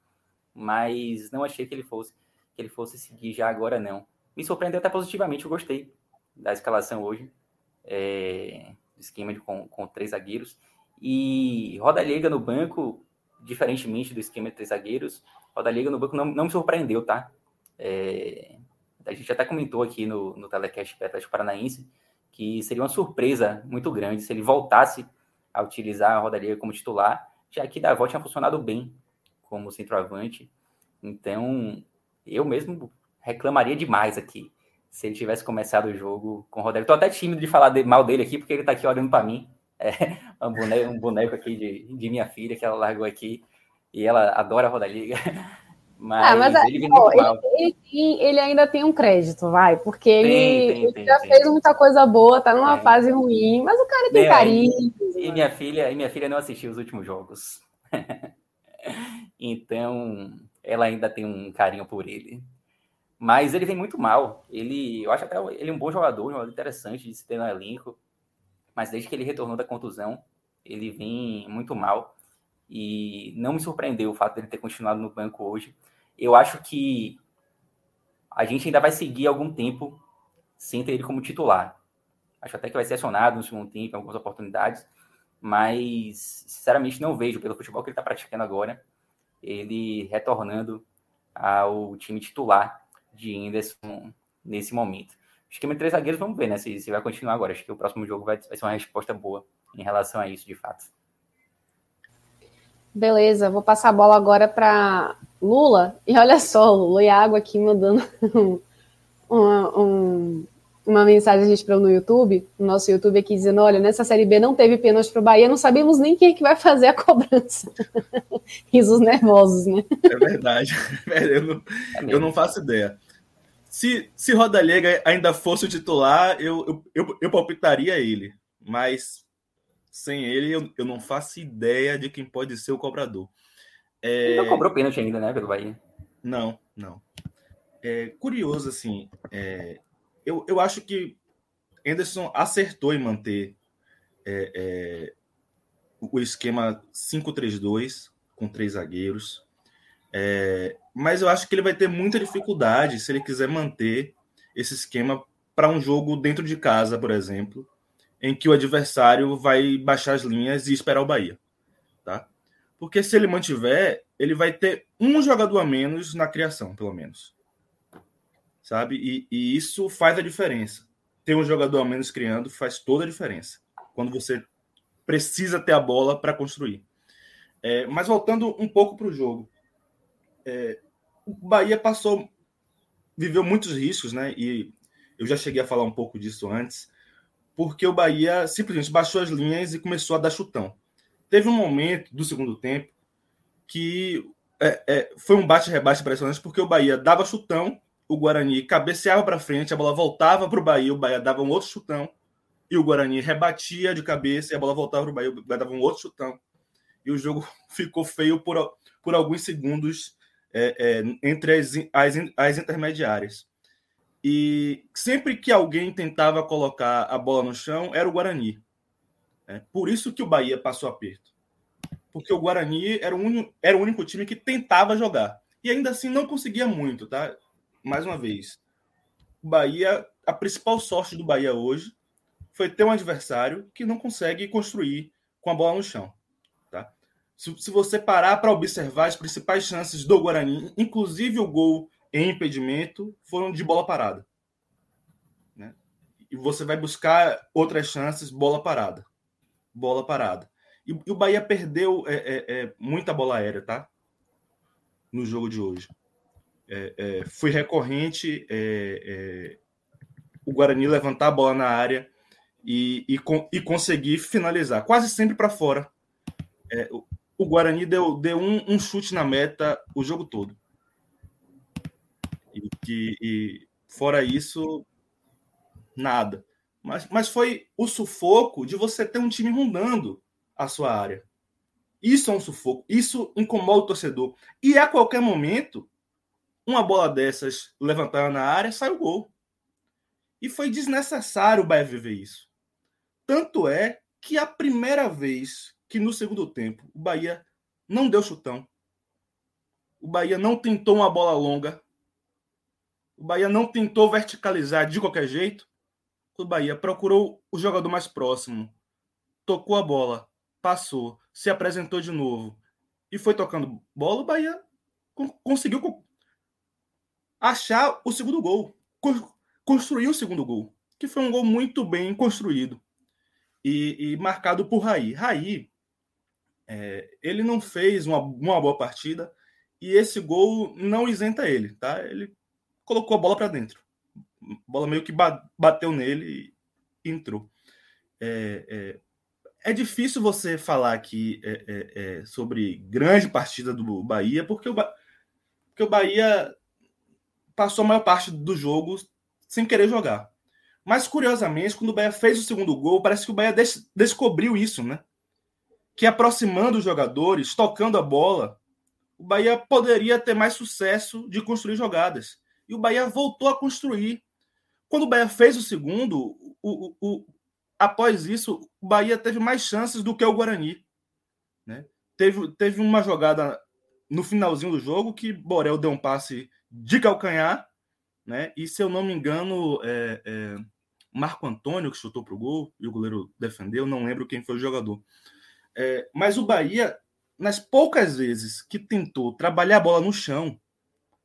mas não achei que ele fosse que ele fosse seguir já agora não. Me surpreendeu até positivamente, eu gostei da escalação hoje, é, esquema de, com, com três zagueiros. E Roda Liga no banco, diferentemente do esquema de três zagueiros, Roda Liga no banco não, não me surpreendeu, tá? É, a gente até comentou aqui no, no telecast Atlético Paranaense que seria uma surpresa muito grande se ele voltasse a utilizar a Roda Liga como titular, já que Davó tinha funcionado bem como centroavante. Então, eu mesmo reclamaria demais aqui se ele tivesse começado o jogo com o Rodrigo. Tô até tímido de falar de, mal dele aqui, porque ele tá aqui olhando para mim. É, um, boneco, um boneco aqui de, de minha filha que ela largou aqui e ela adora a liga *laughs* Mas, ah, mas ele, ó, ele, ele, ele, ainda tem um crédito, vai, porque tem, ele, tem, ele já tem, fez muita coisa boa, tá numa fase ruim, mas o cara tem carinho. E, e, minha filha, e minha filha não assistiu os últimos jogos. *laughs* então, ela ainda tem um carinho por ele. Mas ele vem muito mal. Ele, eu acho até ele um bom jogador, um jogador interessante de se ter no elenco mas desde que ele retornou da contusão, ele vem muito mal. E não me surpreendeu o fato dele ter continuado no banco hoje. Eu acho que a gente ainda vai seguir algum tempo sem ter ele como titular. Acho até que vai ser acionado no segundo tempo, em algumas oportunidades, mas sinceramente não vejo, pelo futebol que ele está praticando agora, ele retornando ao time titular de Anderson nesse momento esquema de três zagueiros, vamos ver, né? Se, se vai continuar agora. Acho que o próximo jogo vai, vai ser uma resposta boa em relação a isso, de fato. Beleza, vou passar a bola agora para Lula. E olha só, Lula Iago aqui mandando *laughs* uma, um, uma mensagem a gente para no YouTube, no nosso YouTube aqui dizendo: olha, nessa série B não teve pênalti para o Bahia, não sabemos nem quem é que vai fazer a *laughs* cobrança. Risos nervosos, né? É verdade. *laughs* Eu não, é eu não faço ideia. Se, se Rodalega ainda fosse o titular, eu, eu, eu, eu palpitaria ele. Mas sem ele, eu, eu não faço ideia de quem pode ser o cobrador. É... Ele não cobrou pênalti ainda, né, pelo Bahia? Não, não. É curioso, assim. É... Eu, eu acho que Anderson acertou em manter é, é, o esquema 5-3-2 com três zagueiros. É, mas eu acho que ele vai ter muita dificuldade se ele quiser manter esse esquema para um jogo dentro de casa, por exemplo, em que o adversário vai baixar as linhas e esperar o Bahia, tá? Porque se ele mantiver, ele vai ter um jogador a menos na criação, pelo menos. Sabe? E, e isso faz a diferença. Ter um jogador a menos criando faz toda a diferença. Quando você precisa ter a bola para construir. É, mas voltando um pouco para o jogo. É, o Bahia passou, viveu muitos riscos, né? E eu já cheguei a falar um pouco disso antes, porque o Bahia simplesmente baixou as linhas e começou a dar chutão. Teve um momento do segundo tempo que é, é, foi um bate-rebate impressionante, porque o Bahia dava chutão, o Guarani cabeceava para frente, a bola voltava para o Bahia, o Bahia dava um outro chutão, e o Guarani rebatia de cabeça e a bola voltava para o Bahia, o Bahia dava um outro chutão. E o jogo *laughs* ficou feio por, por alguns segundos é, é, entre as, as, as intermediárias. E sempre que alguém tentava colocar a bola no chão, era o Guarani. É, por isso que o Bahia passou aperto. Porque o Guarani era o, único, era o único time que tentava jogar. E ainda assim não conseguia muito, tá? Mais uma vez. O Bahia, a principal sorte do Bahia hoje foi ter um adversário que não consegue construir com a bola no chão. Tá? Se, se você parar para observar as principais chances do Guarani, inclusive o gol em impedimento, foram de bola parada. Né? E você vai buscar outras chances, bola parada bola parada. E, e o Bahia perdeu é, é, é, muita bola aérea, tá? No jogo de hoje. É, é, foi recorrente é, o Guarani levantar a bola na área e, e, e conseguir finalizar, quase sempre para fora. O, o, Guarani deu, deu um, um, chute na meta o jogo todo. E, e fora isso, nada. Mas, mas foi o sufoco de você ter um time rondando a sua área. Isso é um sufoco. Isso incomoda o torcedor. E a qualquer momento, uma bola dessas levantada na área, sai o gol. E foi desnecessário o Bahia viver isso. Tanto é que a primeira vez que no segundo tempo o Bahia não deu chutão, o Bahia não tentou uma bola longa, o Bahia não tentou verticalizar de qualquer jeito, o Bahia procurou o jogador mais próximo, tocou a bola, passou, se apresentou de novo e foi tocando bola, o Bahia conseguiu achar o segundo gol, construir o segundo gol, que foi um gol muito bem construído e, e marcado por Raí. Raí, é, ele não fez uma, uma boa partida e esse gol não isenta ele, tá? Ele colocou a bola para dentro bola meio que bateu nele e entrou. É, é, é difícil você falar aqui é, é, é, sobre grande partida do Bahia, porque o, porque o Bahia passou a maior parte do jogo sem querer jogar. Mas, curiosamente, quando o Bahia fez o segundo gol, parece que o Bahia des descobriu isso, né? Que aproximando os jogadores, tocando a bola, o Bahia poderia ter mais sucesso de construir jogadas. E o Bahia voltou a construir quando o Bahia fez o segundo, o, o, o, após isso, o Bahia teve mais chances do que o Guarani. Né? Teve, teve uma jogada no finalzinho do jogo que Borel deu um passe de calcanhar, né? E se eu não me engano, é, é, Marco Antônio que chutou para o gol e o goleiro defendeu, não lembro quem foi o jogador. É, mas o Bahia, nas poucas vezes que tentou trabalhar a bola no chão,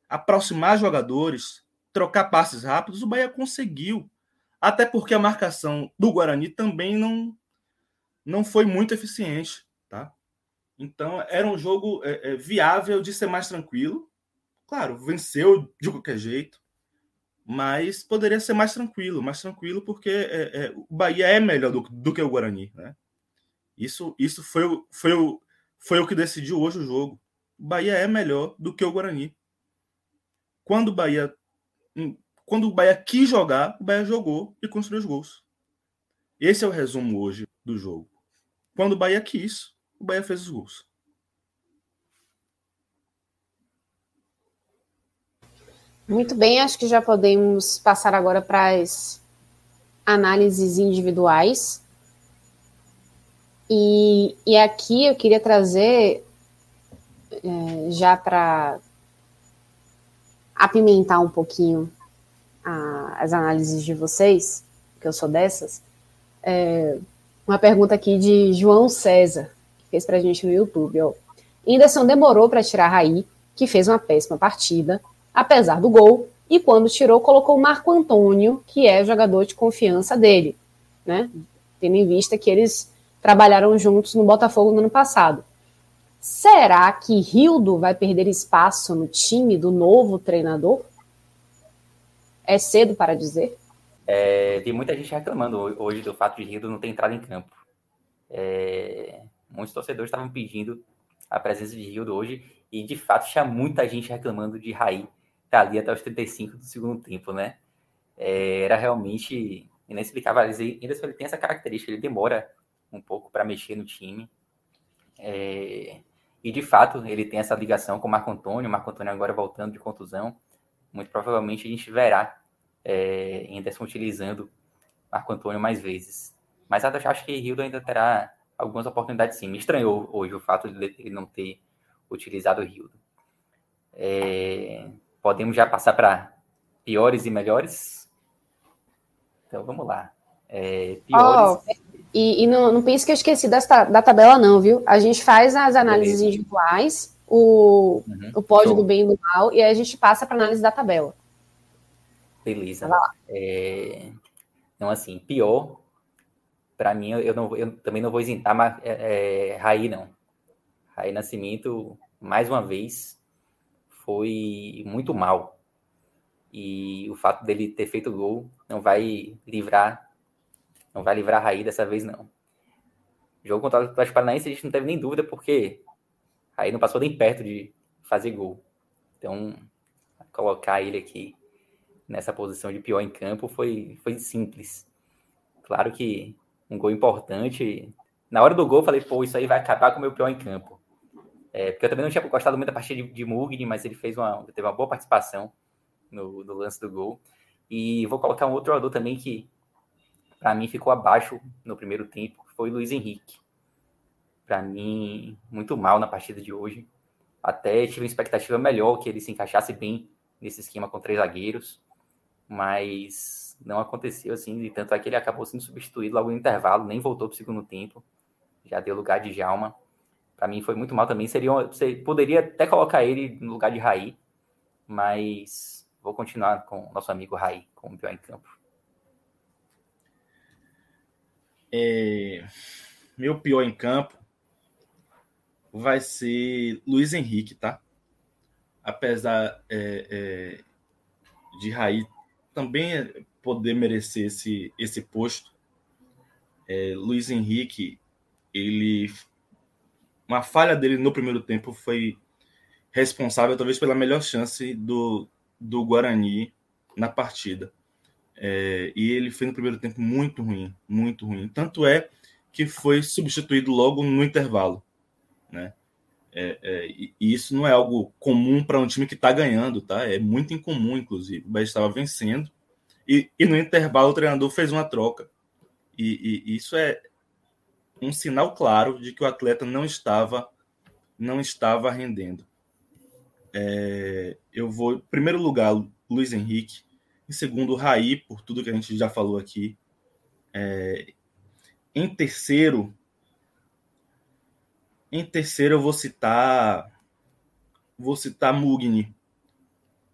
aproximar jogadores, trocar passes rápidos, o Bahia conseguiu. Até porque a marcação do Guarani também não, não foi muito eficiente. Tá? Então, era um jogo é, é, viável de ser mais tranquilo. Claro, venceu de qualquer jeito, mas poderia ser mais tranquilo mais tranquilo porque é, é o Bahia é melhor do, do que o Guarani. Né? Isso, isso foi, o, foi, o, foi o que decidiu hoje o jogo. O Bahia é melhor do que o Guarani. Quando o Bahia quando o Bahia quis jogar, o Bahia jogou e construiu os gols. Esse é o resumo hoje do jogo. Quando o Bahia quis, o Bahia fez os gols. Muito bem, acho que já podemos passar agora para as análises individuais. E, e aqui eu queria trazer é, já para apimentar um pouquinho a, as análises de vocês, que eu sou dessas, é, uma pergunta aqui de João César, que fez para a gente no YouTube. Ó. Anderson demorou para tirar a Raí, que fez uma péssima partida, apesar do gol, e quando tirou, colocou o Marco Antônio, que é jogador de confiança dele, né? Tendo em vista que eles trabalharam juntos no Botafogo no ano passado. Será que Rildo vai perder espaço no time do novo treinador? É cedo para dizer? É, vi muita gente reclamando hoje do fato de Rildo não ter entrado em campo. É, muitos torcedores estavam pedindo a presença de Rildo hoje e, de fato, tinha muita gente reclamando de Raí estar tá ali até os 35 do segundo tempo, né? É, era realmente inexplicável. Ainda ele tem essa característica, ele demora um pouco para mexer no time. É, e de fato, ele tem essa ligação com o Marco Antônio. O Marco Antônio agora voltando de contusão. Muito provavelmente a gente verá é, Anderson utilizando Marco Antônio mais vezes. Mas acho que Rildo ainda terá algumas oportunidades sim. Me estranhou hoje o fato de ele não ter utilizado o Rildo. É, podemos já passar para piores e melhores? Então vamos lá. É, piores. Oh, e, e não, não pense que eu esqueci dessa, da tabela, não, viu? A gente faz as análises Beleza. individuais, o, uhum. o pódio do bem e do mal, e aí a gente passa para análise da tabela. Beleza. É, então, assim, pior, para mim, eu, não, eu também não vou isentar mas, é, é, Raí, não. Raí Nascimento, mais uma vez, foi muito mal. E o fato dele ter feito gol não vai livrar não vai livrar a Raí dessa vez, não. O jogo contra o Atlético Paranaense a gente não teve nem dúvida, porque Raí não passou nem perto de fazer gol. Então, colocar ele aqui nessa posição de pior em campo foi, foi simples. Claro que um gol importante. Na hora do gol, falei, pô, isso aí vai acabar com o meu pior em campo. É, porque eu também não tinha gostado muito da partida de, de Mugni, mas ele fez uma, teve uma boa participação no, no lance do gol. E vou colocar um outro jogador também que para mim ficou abaixo no primeiro tempo, foi o Luiz Henrique. Para mim, muito mal na partida de hoje. Até tive uma expectativa melhor que ele se encaixasse bem nesse esquema com três zagueiros, mas não aconteceu assim, e tanto é que ele acabou sendo substituído logo no intervalo, nem voltou para o segundo tempo, já deu lugar de Jalma. Para mim foi muito mal também. Seria, você poderia até colocar ele no lugar de Raí, mas vou continuar com nosso amigo Raí como pior em campo. É, meu pior em campo vai ser Luiz Henrique, tá? Apesar é, é, de Raí também poder merecer esse, esse posto, é, Luiz Henrique, ele uma falha dele no primeiro tempo foi responsável talvez pela melhor chance do, do Guarani na partida. É, e ele fez no primeiro tempo muito ruim, muito ruim. Tanto é que foi substituído logo no intervalo. Né? É, é, e isso não é algo comum para um time que está ganhando, tá? É muito incomum, inclusive. O Bahia estava vencendo e, e, no intervalo o treinador fez uma troca. E, e, isso é um sinal claro de que o atleta não estava não estava rendendo. É, eu vou, em primeiro lugar, Luiz Henrique. Em segundo, Raí, por tudo que a gente já falou aqui. É, em terceiro, em terceiro eu vou citar vou citar Mugni,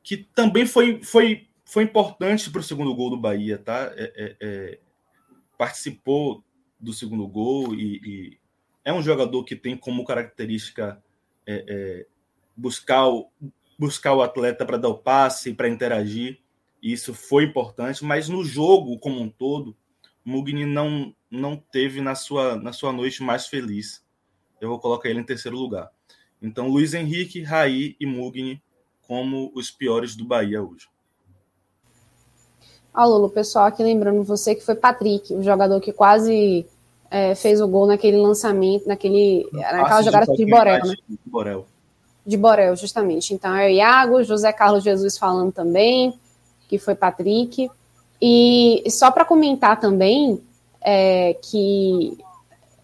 que também foi, foi, foi importante para o segundo gol do Bahia, tá? É, é, é, participou do segundo gol e, e, é um jogador que tem como característica é, é, buscar, o, buscar o atleta para dar o passe, para interagir. Isso foi importante, mas no jogo como um todo, Mugni não, não teve na sua, na sua noite mais feliz. Eu vou colocar ele em terceiro lugar. Então, Luiz Henrique, Raí e Mugni como os piores do Bahia hoje. Lulu, pessoal aqui lembrando você que foi Patrick, o jogador que quase é, fez o gol naquele lançamento, naquele, naquela jogada de, de Borel, né? De Borel. De Borel, justamente. Então é o Iago, José Carlos Jesus falando também que foi Patrick. E só para comentar também é, que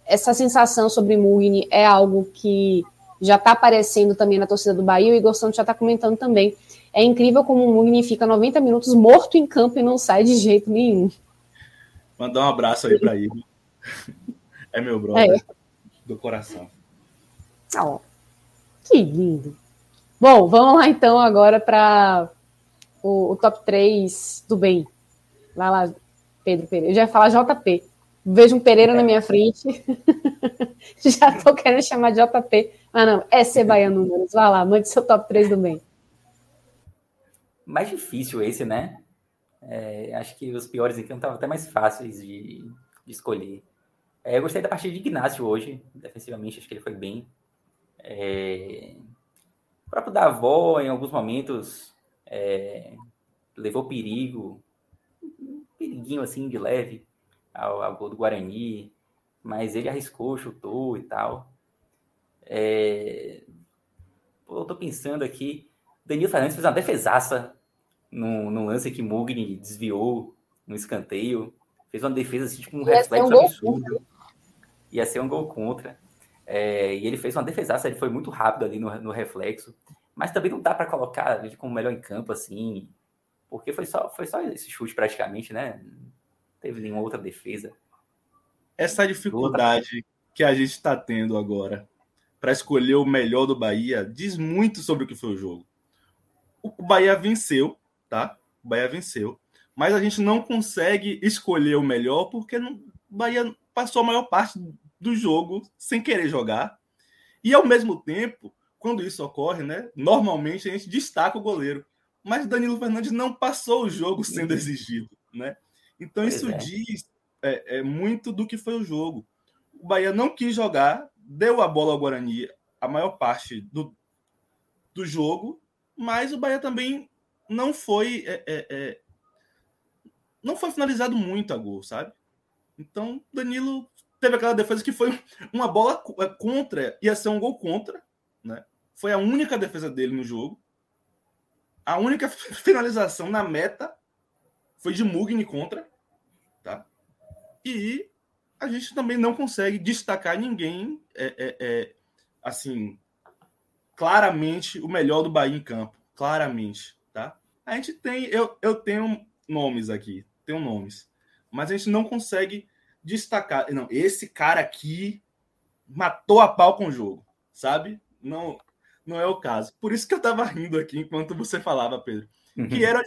essa sensação sobre Mugni é algo que já está aparecendo também na torcida do Bahia, o Igor Santos já está comentando também. É incrível como o Mugni fica 90 minutos morto em campo e não sai de jeito nenhum. Mandar um abraço aí para Igor. É meu brother é. do coração. Oh, que lindo. Bom, vamos lá então agora para o, o, top 3 do bem. Vai lá, Pedro Pereira. Eu já ia falar JP. Vejo um Pereira na minha frente. *laughs* já estou querendo chamar de JP. Ah, não. É ser Números. Vai lá, mande seu top 3 do bem. Mais difícil esse, né? É, acho que os piores campo estavam até mais fáceis de, de escolher. É, eu gostei da partida de Ignacio hoje, defensivamente, acho que ele foi bem. É, o próprio Davó, em alguns momentos, é, levou perigo, um periguinho assim de leve ao, ao, gol do Guarani, mas ele arriscou, chutou e tal. É, eu tô pensando aqui, Danilo Fernandes fez uma defesaça no, no lance que Mugni desviou no escanteio, fez uma defesa assim, tipo um reflexo um absurdo ia ser um gol contra. É, e ele fez uma defesaça, ele foi muito rápido ali no, no reflexo. Mas também não dá para colocar ele como melhor em campo, assim, porque foi só, foi só esse chute praticamente, né? Não teve nenhuma outra defesa. Essa dificuldade outra... que a gente está tendo agora para escolher o melhor do Bahia diz muito sobre o que foi o jogo. O Bahia venceu, tá? O Bahia venceu, mas a gente não consegue escolher o melhor porque não, o Bahia passou a maior parte do jogo sem querer jogar. E ao mesmo tempo, quando isso ocorre, né, normalmente a gente destaca o goleiro. Mas Danilo Fernandes não passou o jogo sendo exigido, né? Então isso é. diz é, é, muito do que foi o jogo. O Bahia não quis jogar, deu a bola ao Guarani a maior parte do, do jogo, mas o Bahia também não foi é, é, é não foi finalizado muito a gol, sabe? Então Danilo teve aquela defesa que foi uma bola é, contra, ia ser um gol contra, né? Foi a única defesa dele no jogo. A única *laughs* finalização na meta foi de Mugni contra, tá? E a gente também não consegue destacar ninguém, é, é, é, assim, claramente o melhor do Bahia em campo, claramente? A gente tem, eu, eu tenho nomes aqui, tenho nomes, mas a gente não consegue destacar. Não, esse cara aqui matou a pau com o jogo, sabe? Não, não é o caso. Por isso que eu tava rindo aqui enquanto você falava, Pedro. Uhum. Que era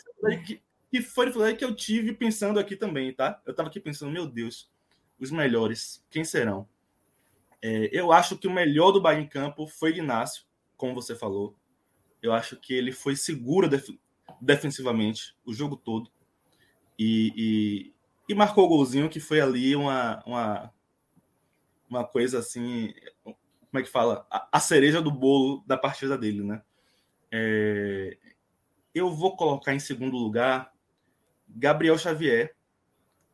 que, que foi que eu tive pensando aqui também, tá? Eu tava aqui pensando, meu Deus, os melhores, quem serão? É, eu acho que o melhor do Bahia em campo foi Ignacio, como você falou. Eu acho que ele foi seguro def defensivamente o jogo todo. E, e marcou o golzinho, que foi ali uma, uma, uma coisa assim. Como é que fala? A, a cereja do bolo da partida dele, né? É, eu vou colocar em segundo lugar Gabriel Xavier,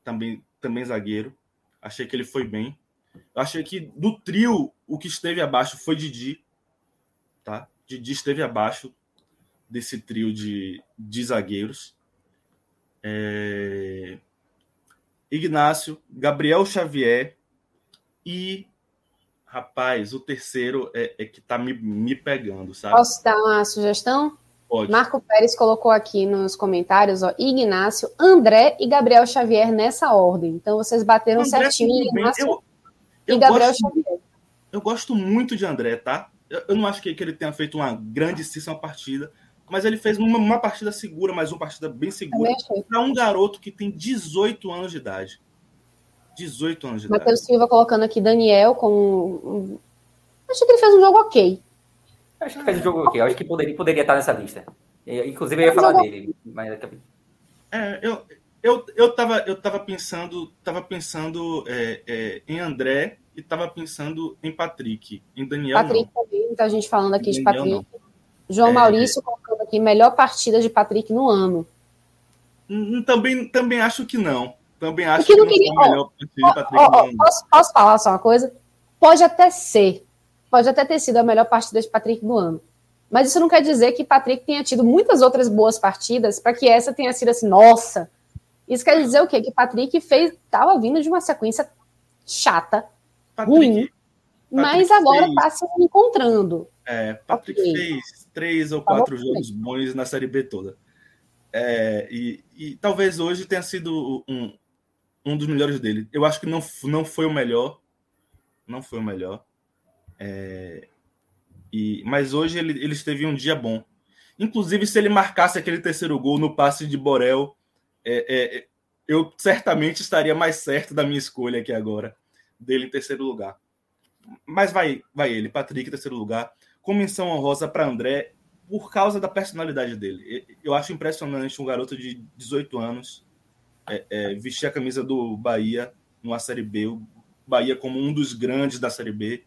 também, também zagueiro. Achei que ele foi bem. Eu achei que do trio, o que esteve abaixo foi Didi. Tá? Didi esteve abaixo desse trio de, de zagueiros. É... Ignácio, Gabriel Xavier e rapaz, o terceiro é, é que tá me, me pegando, sabe? Posso dar uma sugestão? Pode. Marco Pérez colocou aqui nos comentários, ó, Ignácio, André e Gabriel Xavier nessa ordem. Então vocês bateram André, certinho, Ignácio eu, eu e Gabriel gosto, Xavier. Eu gosto muito de André, tá? Eu, eu não acho que, que ele tenha feito uma grandíssima partida, mas ele fez uma, uma partida segura, mas uma partida bem segura, para um garoto que tem 18 anos de idade. 18 anos de Matheus idade. Matheus Silva colocando aqui Daniel com. Acho que ele fez um jogo ok. Acho que fez um jogo ok. Acho que poderia, poderia estar nessa lista. Inclusive, eu ia falar dele, mas é, eu, eu, eu, tava, eu tava pensando, tava pensando é, é, em André e tava pensando em Patrick. Em Daniel. Patrick não. também, muita gente falando aqui de Patrick. Não. João é, Maurício colocando aqui melhor partida de Patrick no ano. Hum, também, também acho que não. Também acho que não, não queria... melhor partida de Patrick no ano. Posso, posso falar só uma coisa? Pode até ser. Pode até ter sido a melhor partida de Patrick no ano. Mas isso não quer dizer que Patrick tenha tido muitas outras boas partidas para que essa tenha sido assim, nossa. Isso quer dizer o quê? Que Patrick fez, estava vindo de uma sequência chata, Patrick, ruim. mas agora está se encontrando. É, Patrick okay. fez três ou tá quatro tá jogos bons na Série B toda. É, e, e, talvez hoje tenha sido um, um dos melhores dele. Eu acho que não, não foi o melhor. Não foi o melhor. É, e, mas hoje ele, ele esteve um dia bom. Inclusive, se ele marcasse aquele terceiro gol no passe de Borel, é, é, eu certamente estaria mais certo da minha escolha aqui agora, dele em terceiro lugar. Mas vai, vai ele, Patrick terceiro lugar. Com menção honrosa para André, por causa da personalidade dele. Eu acho impressionante um garoto de 18 anos é, é, vestir a camisa do Bahia numa Série B, o Bahia como um dos grandes da Série B,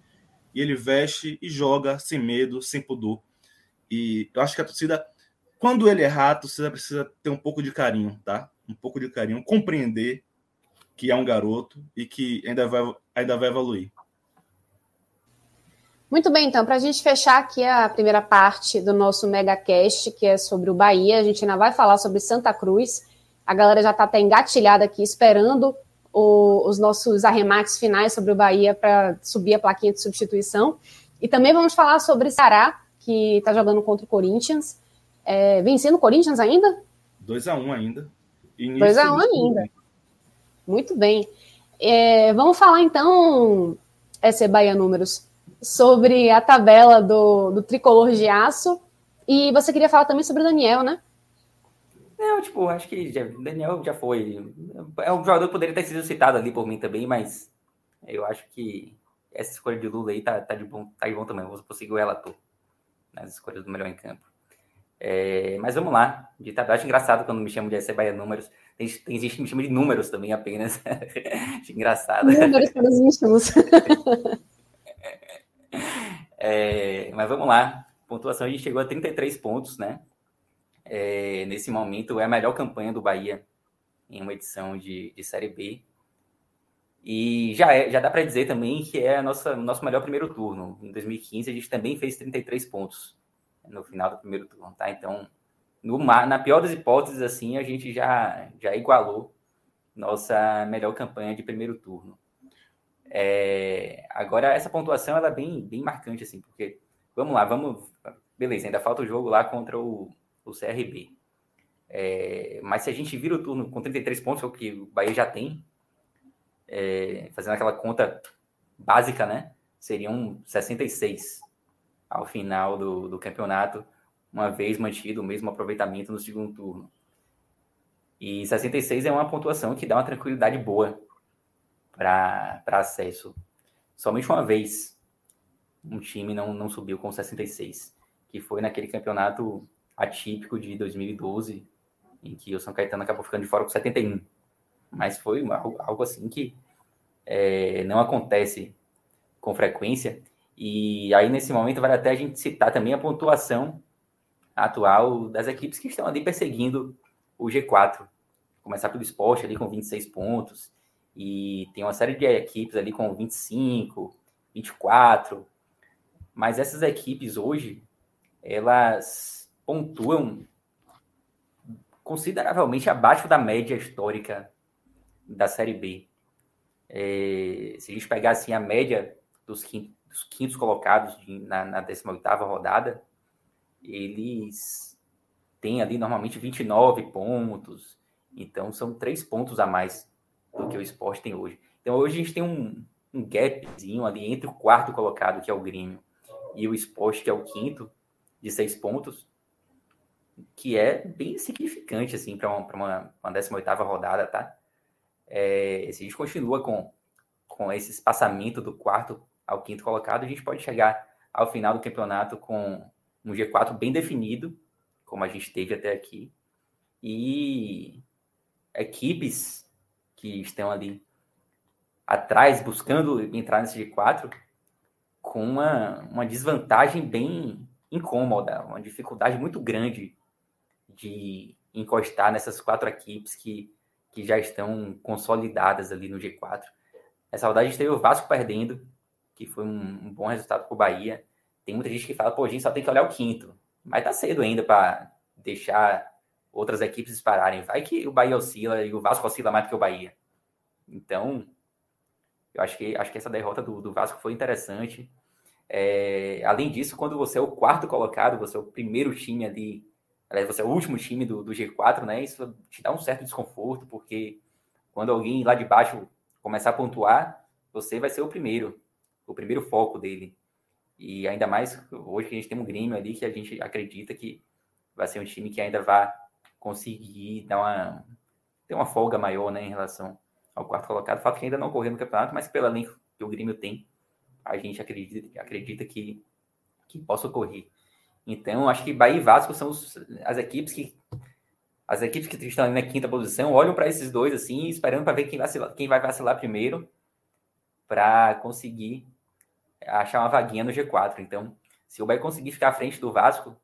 e ele veste e joga sem medo, sem pudor. E eu acho que a torcida, quando ele errar, a torcida precisa ter um pouco de carinho, tá? Um pouco de carinho, compreender que é um garoto e que ainda vai, ainda vai evoluir. Muito bem, então, para a gente fechar aqui a primeira parte do nosso MegaCast, que é sobre o Bahia, a gente ainda vai falar sobre Santa Cruz. A galera já está até engatilhada aqui, esperando o, os nossos arremates finais sobre o Bahia para subir a plaquinha de substituição. E também vamos falar sobre Ceará, que está jogando contra o Corinthians. É, vencendo o Corinthians ainda? 2x1 um ainda. 2x1 um ainda. Muito bem. É, vamos falar então, esse Bahia Números, sobre a tabela do, do tricolor de aço. E você queria falar também sobre o Daniel, né? Não, tipo, acho que já, Daniel já foi. É um jogador que poderia ter sido citado ali por mim também, mas eu acho que essa escolha de Lula aí tá, tá, de, bom, tá de bom também. Vou conseguir o relator nas escolhas do melhor em campo. É, mas vamos lá. De tabela, acho engraçado quando me chamam de Bahia Números. Tem, tem gente que me chama de números também apenas. *laughs* acho engraçado. Números para os íntimos. *laughs* é, mas vamos lá. pontuação a gente chegou a 33 pontos, né? é, nesse momento, é a melhor campanha do Bahia em uma edição de, de Série B. E já, é, já dá para dizer também que é o nosso melhor primeiro turno. Em 2015, a gente também fez 33 pontos no final do primeiro turno, tá? Então, no, na pior das hipóteses, assim, a gente já, já igualou nossa melhor campanha de primeiro turno. É, agora, essa pontuação ela é bem, bem marcante, assim, porque, vamos lá, vamos. Beleza, ainda falta o jogo lá contra o, o CRB. É, mas se a gente vira o turno com 33 pontos, que é o que o Bahia já tem, é, fazendo aquela conta básica, né? Seriam 66 ao final do, do campeonato, uma vez mantido o mesmo aproveitamento no segundo turno. E 66 é uma pontuação que dá uma tranquilidade boa para acesso. Somente uma vez um time não, não subiu com 66, que foi naquele campeonato atípico de 2012, em que o São Caetano acabou ficando de fora com 71. Mas foi algo, algo assim que é, não acontece com frequência. E aí, nesse momento, vale até a gente citar também a pontuação atual das equipes que estão ali perseguindo o G4. Começar pelo esporte ali com 26 pontos, e tem uma série de equipes ali com 25, 24. Mas essas equipes hoje, elas pontuam consideravelmente abaixo da média histórica da Série B. É, se a gente pegar assim, a média dos quintos, dos quintos colocados de, na, na 18ª rodada, eles têm ali normalmente 29 pontos, então são três pontos a mais do que o esporte tem hoje. Então hoje a gente tem um, um gapzinho ali entre o quarto colocado, que é o Grêmio, e o esporte, que é o quinto, de seis pontos, que é bem significante assim para uma, uma, uma 18 rodada, tá? É, se a gente continua com, com esse espaçamento do quarto ao quinto colocado, a gente pode chegar ao final do campeonato com um G4 bem definido, como a gente teve até aqui, e equipes que estão ali atrás buscando entrar nesse G4 com uma, uma desvantagem bem incômoda, uma dificuldade muito grande de encostar nessas quatro equipes que, que já estão consolidadas ali no G4. Essa rodada a gente teve o Vasco perdendo, que foi um, um bom resultado para o Bahia. Tem muita gente que fala, pô, a gente só tem que olhar o quinto. Mas tá cedo ainda para deixar outras equipes dispararem. Vai que o Bahia oscila e o Vasco oscila mais do que o Bahia. Então, Eu acho que, acho que essa derrota do, do Vasco foi interessante. É, além disso, quando você é o quarto colocado, você é o primeiro time ali, você é o último time do, do G4, né? Isso te dá um certo desconforto, porque quando alguém lá de baixo começar a pontuar, você vai ser o primeiro, o primeiro foco dele. E ainda mais hoje que a gente tem um Grêmio ali que a gente acredita que vai ser um time que ainda vai conseguir dar uma ter uma folga maior, né, em relação ao quarto colocado. Fato que ainda não ocorreu no campeonato, mas pelo elenco que o Grêmio tem, a gente acredita, acredita que, que possa ocorrer. Então, acho que Bahia e Vasco são os, as equipes que as equipes que estão ali na quinta posição olham para esses dois assim, esperando para ver quem, vacila, quem vai vacilar primeiro para conseguir achar uma vaguinha no G4. Então, se o Bahia conseguir ficar à frente do Vasco,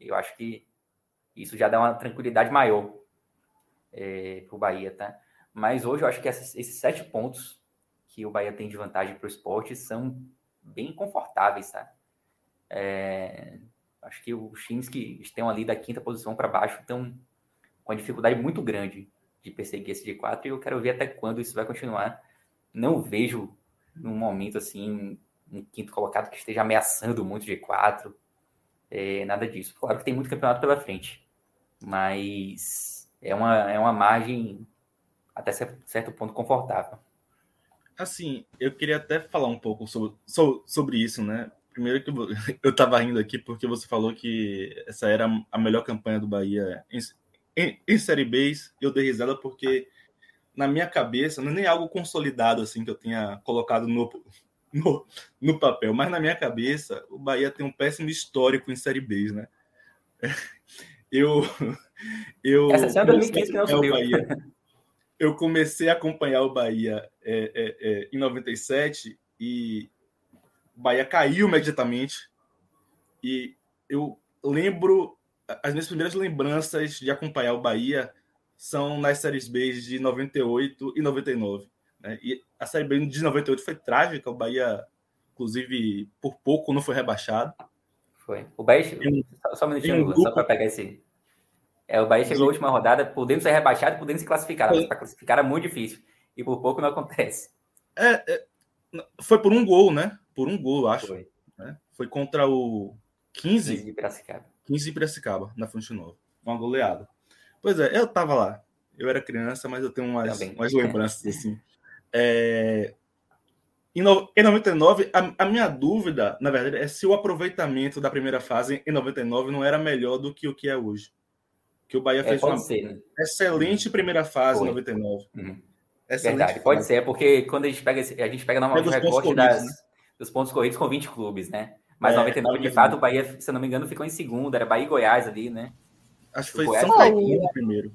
eu acho que isso já dá uma tranquilidade maior é, para o Bahia, tá? Mas hoje eu acho que esses, esses, sete pontos que o Bahia tem de vantagem para o esporte são bem confortáveis, tá? É, acho que os times que estão ali da quinta posição para baixo estão com uma dificuldade muito grande de perseguir esse G4 e eu quero ver até quando isso vai continuar. Não vejo num momento assim um quinto colocado que esteja ameaçando muito o G4, é, nada disso. Claro que tem muito campeonato pela frente, mas é uma, é uma margem até certo ponto confortável. Assim, eu queria até falar um pouco sobre, sobre isso, né? Primeiro que *laughs* eu estava rindo aqui porque você falou que essa era a melhor campanha do Bahia em, em, em Série B, eu dei risada porque na minha cabeça, não é nem algo consolidado assim que eu tenha colocado no, no, no papel, mas na minha cabeça, o Bahia tem um péssimo histórico em Série B, né? Eu. *laughs* eu Essa é 2015 que não subiu. Eu comecei a acompanhar o Bahia é, é, é, em 97 e o Bahia caiu imediatamente. E eu lembro. As minhas primeiras lembranças de acompanhar o Bahia são nas séries B de 98 e 99. Né? E a Série B de 98 foi trágica, o Bahia, inclusive, por pouco não foi rebaixado. Foi. O Bahia, chegou, só um minutinho, um só para pegar esse. É, o Bahia chegou na última rodada podendo ser rebaixado podendo se classificar. Mas para classificar era muito difícil. E por pouco não acontece. É, é, foi por um gol, né? Por um gol, acho. Foi, né? foi contra o 15, 15 de Piracicaba. 15 de Piracicaba, na Fonte Nova. Uma goleada. Pois é, eu tava lá. Eu era criança, mas eu tenho umas, umas lembranças assim. *laughs* É, em, no, em 99, a, a, minha dúvida, na verdade, é se o aproveitamento da primeira fase em 99 não era melhor do que o que é hoje. Que o Bahia é, fez uma ser, né? excelente primeira fase em 99. Uhum. Verdade, fase. pode ser, porque quando a gente pega, a gente pega normalmente o recorte das, né? dos pontos corridos com 20 clubes, né? Mas é, 99, de fato, o Bahia, se eu não me engano, ficou em segundo, era Bahia e Goiás ali, né? Acho que foi São Paulo primeiro.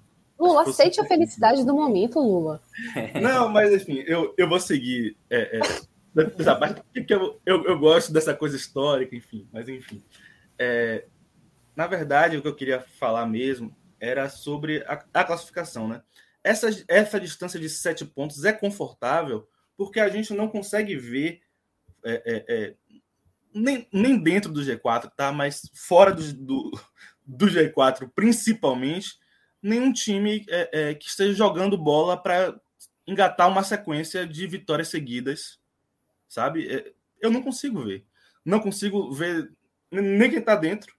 Lula, aceite a felicidade do momento, Lula. *laughs* Não, mas enfim, eu, eu vou seguir é, é, parte, porque eu, eu, eu, gosto dessa coisa histórica, enfim, mas enfim. É, na verdade, o que eu queria falar mesmo era sobre a, a classificação, né? Essa, essa distância de sete pontos é confortável porque a gente não consegue ver é, é, é, nem, nem dentro do G4, tá? Mas fora do, do, do G4, principalmente, nenhum time é, é, que esteja jogando bola para engatar uma sequência de vitórias seguidas, sabe? É, eu não consigo ver. Não consigo ver nem quem está dentro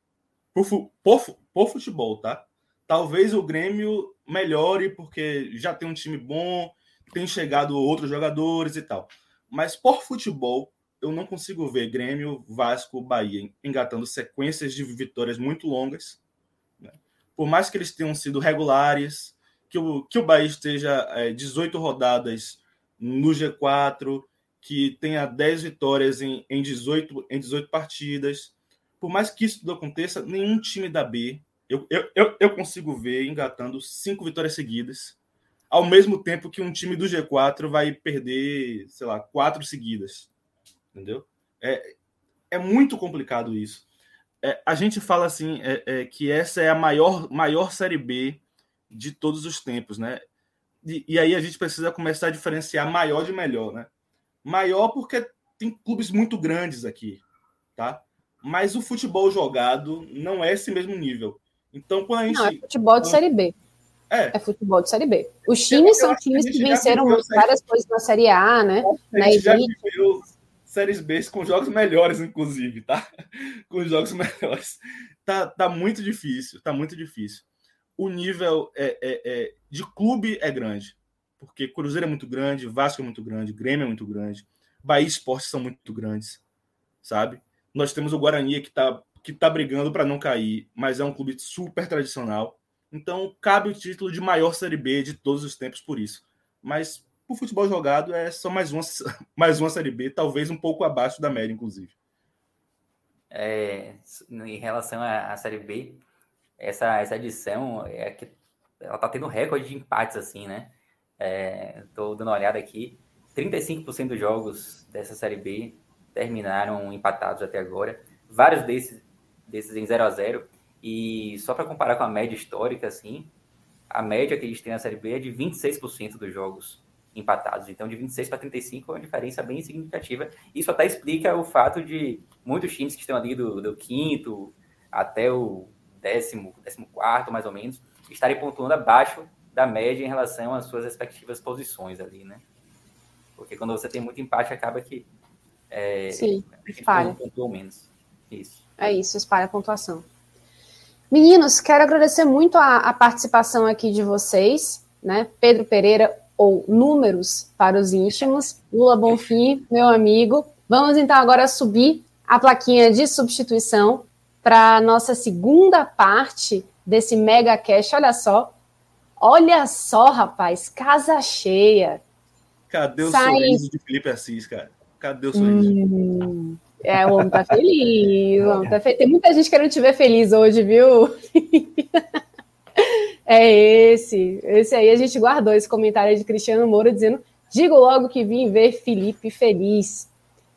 por, por, por, futebol, tá? Talvez o Grêmio melhore porque já tem um time bom, tem chegado outros jogadores e tal. Mas por futebol, eu não consigo ver Grêmio, Vasco, Bahia engatando sequências de vitórias muito longas por mais que eles tenham sido regulares, que o, que o Bahia esteja é, 18 rodadas no G4, que tenha 10 vitórias em, em, 18, em 18 partidas. Por mais que isso tudo aconteça, nenhum time da B eu, eu, eu, eu consigo ver engatando cinco vitórias seguidas, ao mesmo tempo que um time do G4 vai perder, sei lá, quatro seguidas. Entendeu? É, é muito complicado isso é, a gente fala assim é, é, que essa é a maior, maior série B de todos os tempos, né? E, e, aí a gente precisa começar a diferenciar maior de melhor, né? Maior porque tem clubes muito grandes aqui, tá? Mas o futebol jogado não é esse mesmo nível. Então, quando a gente. Não, é futebol de série B. É. é. futebol de Série B. Os times são times que venceram várias coisas na Série A, né? A na já Séries B com jogos melhores, inclusive, tá? *laughs* Com jogos melhores. Tá, tá muito difícil, tá muito difícil. O nível é, é, é, de clube é grande, porque Cruzeiro é muito grande, Vasco é muito grande, Grêmio é muito grande, Bahia Esportes são muito grandes, sabe? Nós temos o Guarani que tá, que tá brigando para não cair, mas é um clube super tradicional então, cabe o título de maior Série B de todos os tempos por isso. Mas o futebol jogado é só mais uma, *laughs* mais uma Série B, talvez um pouco abaixo da média, inclusive. É, em relação à, Série B, essa, essa edição é que ela tá tendo recorde de empates, assim, né? É, tô dando uma olhada aqui. 35% dos jogos dessa Série B terminaram empatados até agora. Vários desses, desses em 0 a 0 e só para comparar com a média histórica, assim, a média que eles têm na Série B é de 26% dos jogos empatados. Então, de 26 para 35 é uma diferença bem significativa. Isso até explica o fato de muitos times que estão ali do, do quinto até o décimo, décimo quarto, mais ou menos, estarem pontuando abaixo da média em relação às suas respectivas posições ali, né? Porque quando você tem muito empate, acaba que é, Sim, espalha. pontua menos. Isso. É isso, espalha a pontuação. Meninos, quero agradecer muito a, a, participação aqui de vocês, né? Pedro Pereira, ou Números para os íntimos, Lula Bonfim, meu amigo. Vamos então agora subir a plaquinha de substituição para a nossa segunda parte desse mega cash. Olha só, olha só, rapaz, casa cheia. Cadê o Sai... sorriso de Felipe Assis, cara? Cadê o sorriso? Hum, é, o homem tá feliz. O homem tá feliz. Tem muita gente querendo te ver feliz hoje, viu? *laughs* é esse. Esse aí a gente guardou esse comentário de Cristiano Moura dizendo: digo logo que vim ver Felipe feliz.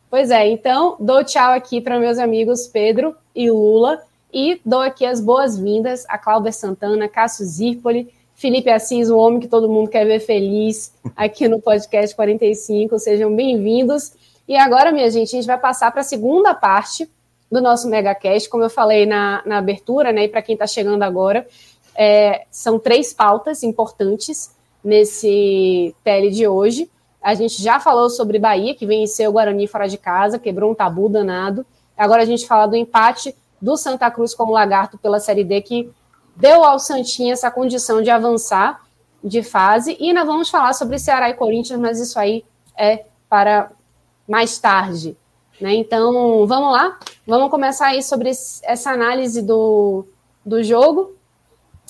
Pois é, então dou tchau aqui para meus amigos Pedro e Lula e dou aqui as boas-vindas a Cláudia Santana, Cássio Zirpoli, Felipe Assis, o homem que todo mundo quer ver feliz aqui no podcast 45. Sejam bem-vindos. E agora, minha gente, a gente vai passar para a segunda parte do nosso MegaCast, como eu falei na, na abertura, né? E para quem está chegando agora, é, são três pautas importantes nesse tele de hoje. A gente já falou sobre Bahia, que venceu o Guarani fora de casa, quebrou um tabu danado. Agora a gente fala do empate do Santa Cruz com o Lagarto pela Série D, que deu ao Santinha essa condição de avançar de fase. E nós vamos falar sobre Ceará e Corinthians, mas isso aí é para mais tarde. Né? Então, vamos lá? Vamos começar aí sobre essa análise do, do jogo.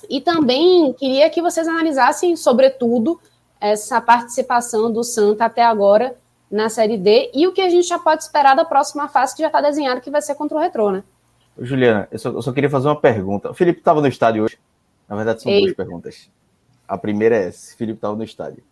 E também queria que vocês analisassem, sobretudo, essa participação do Santa até agora na Série D e o que a gente já pode esperar da próxima fase que já está desenhado, que vai ser contra o Retrô, né? Juliana, eu só, eu só queria fazer uma pergunta. O Felipe estava no estádio hoje? Na verdade, são Ei. duas perguntas. A primeira é se o Felipe estava no estádio.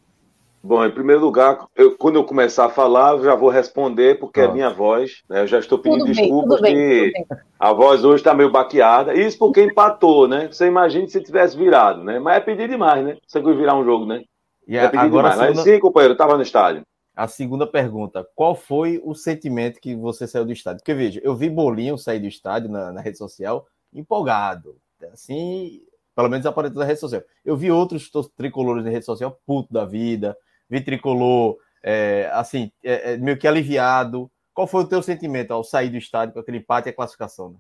Bom, em primeiro lugar, eu, quando eu começar a falar, eu já vou responder, porque ah. é minha voz. Né? Eu já estou pedindo tudo desculpas bem, que a voz hoje está meio baqueada. Isso porque *laughs* empatou, né? Você imagina se tivesse virado, né? Mas é pedir demais, né? Você virar um jogo, né? E é pedir agora demais. Segunda... Mas sim, companheiro, eu estava no estádio. A segunda pergunta: qual foi o sentimento que você saiu do estádio? Porque veja, eu vi Bolinho sair do estádio na, na rede social empolgado. Assim, pelo menos apareceu na rede social. Eu vi outros tricolores na rede social puto da vida vitricolor, é, assim, é, é, meio que aliviado. Qual foi o teu sentimento ao sair do estádio com aquele empate e a classificação? Né?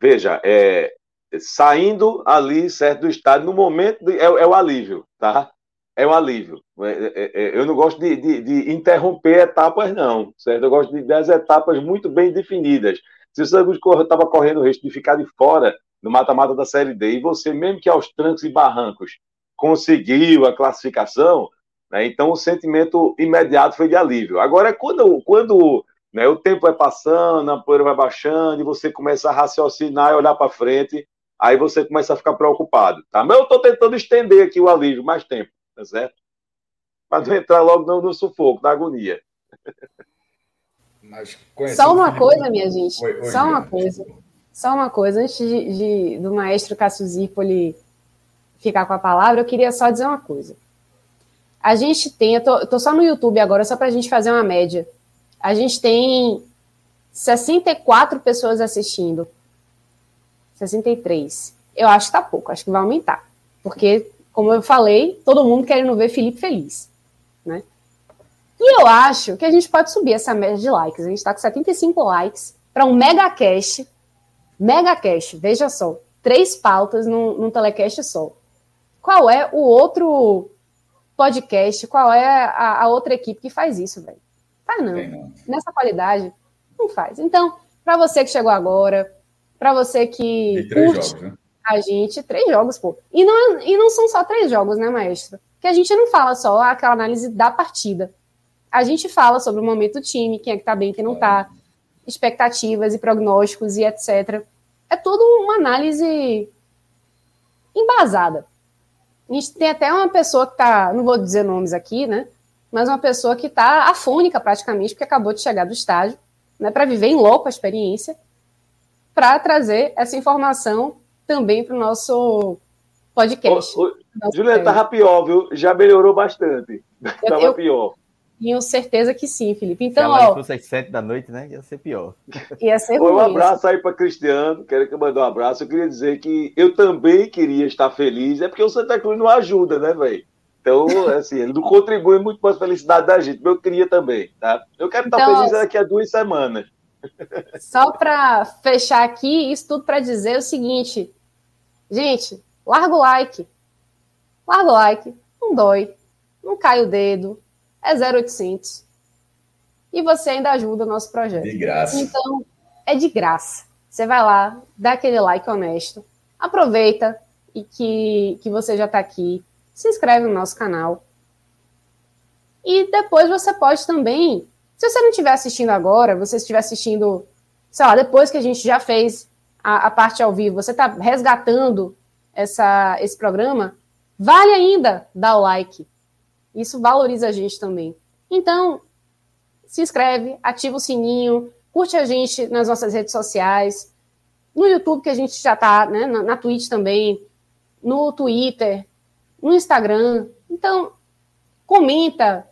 Veja, é, saindo ali, certo, do estádio, no momento, de, é, é, o alívio, tá? É o alívio. É, eu não gosto de, de, de, interromper etapas, não, certo? Eu gosto de 10 etapas muito bem definidas. Se você estava correndo o risco de ficar de fora no mata-mata da Série D, e você, mesmo que aos trancos e barrancos, conseguiu a classificação, né? Então, o sentimento imediato foi de alívio. Agora, quando, quando né, o tempo vai passando, a poeira vai baixando, e você começa a raciocinar e olhar para frente, aí você começa a ficar preocupado. Tá? Mas eu estou tentando estender aqui o alívio mais tempo, tá certo? Para não entrar logo no, no sufoco, na agonia. Só uma coisa, minha gente. Oi, oi, Só uma coisa. Só uma coisa. Antes de, de, do maestro Cássio Zipoli ficar com a palavra, eu queria só dizer uma coisa. A gente tem, eu tô, eu tô só no YouTube agora, só para a gente fazer uma média. A gente tem 64 pessoas assistindo. 63. Eu acho que tá pouco, acho que vai aumentar. Porque, como eu falei, todo mundo querendo ver Felipe feliz, né? E eu acho que a gente pode subir essa média de likes. A gente está com 75 likes para um mega cast. Mega cast, veja só. Três pautas num, num telecast só. Qual é o outro podcast? Qual é a, a outra equipe que faz isso, velho? Faz não. não. Nessa qualidade, não faz. Então, para você que chegou agora, para você que curte jogos, né? a gente, três jogos, pô. E não, é, e não são só três jogos, né, maestro? Que a gente não fala só aquela análise da partida. A gente fala sobre o momento do time, quem é que tá bem, quem não tá, expectativas e prognósticos e etc. É tudo uma análise embasada. A gente tem até uma pessoa que tá, não vou dizer nomes aqui, né? Mas uma pessoa que tá afônica praticamente, porque acabou de chegar do estágio, né? Para viver em louco a experiência, para trazer essa informação também para o nosso podcast. Ô, ô, Juliana, tava pior, viu? Já melhorou bastante. Eu, tava eu, pior. Tenho certeza que sim, Felipe. Então, Se ó. Se fosse às sete da noite, né? Ia ser pior. Ia ser ruim. Um abraço aí para Cristiano. Quero que eu mande um abraço. Eu queria dizer que eu também queria estar feliz. É porque o Santa Cruz não ajuda, né, velho? Então, assim, ele não contribui muito para a felicidade da gente, mas eu queria também, tá? Eu quero estar então, feliz daqui a duas semanas. Só para fechar aqui, isso tudo para dizer o seguinte: gente, larga o like. Larga o like, não dói, não cai o dedo, é 0800. E você ainda ajuda o nosso projeto. De graça. Então, é de graça. Você vai lá, dá aquele like honesto, aproveita e que, que você já está aqui, se inscreve no nosso canal. E depois você pode também, se você não estiver assistindo agora, você estiver assistindo, sei lá, depois que a gente já fez a, a parte ao vivo, você está resgatando essa, esse programa, vale ainda dar o like. Isso valoriza a gente também. Então, se inscreve, ativa o sininho, curte a gente nas nossas redes sociais, no YouTube que a gente já está, né, na, na Twitch também, no Twitter, no Instagram. Então, comenta,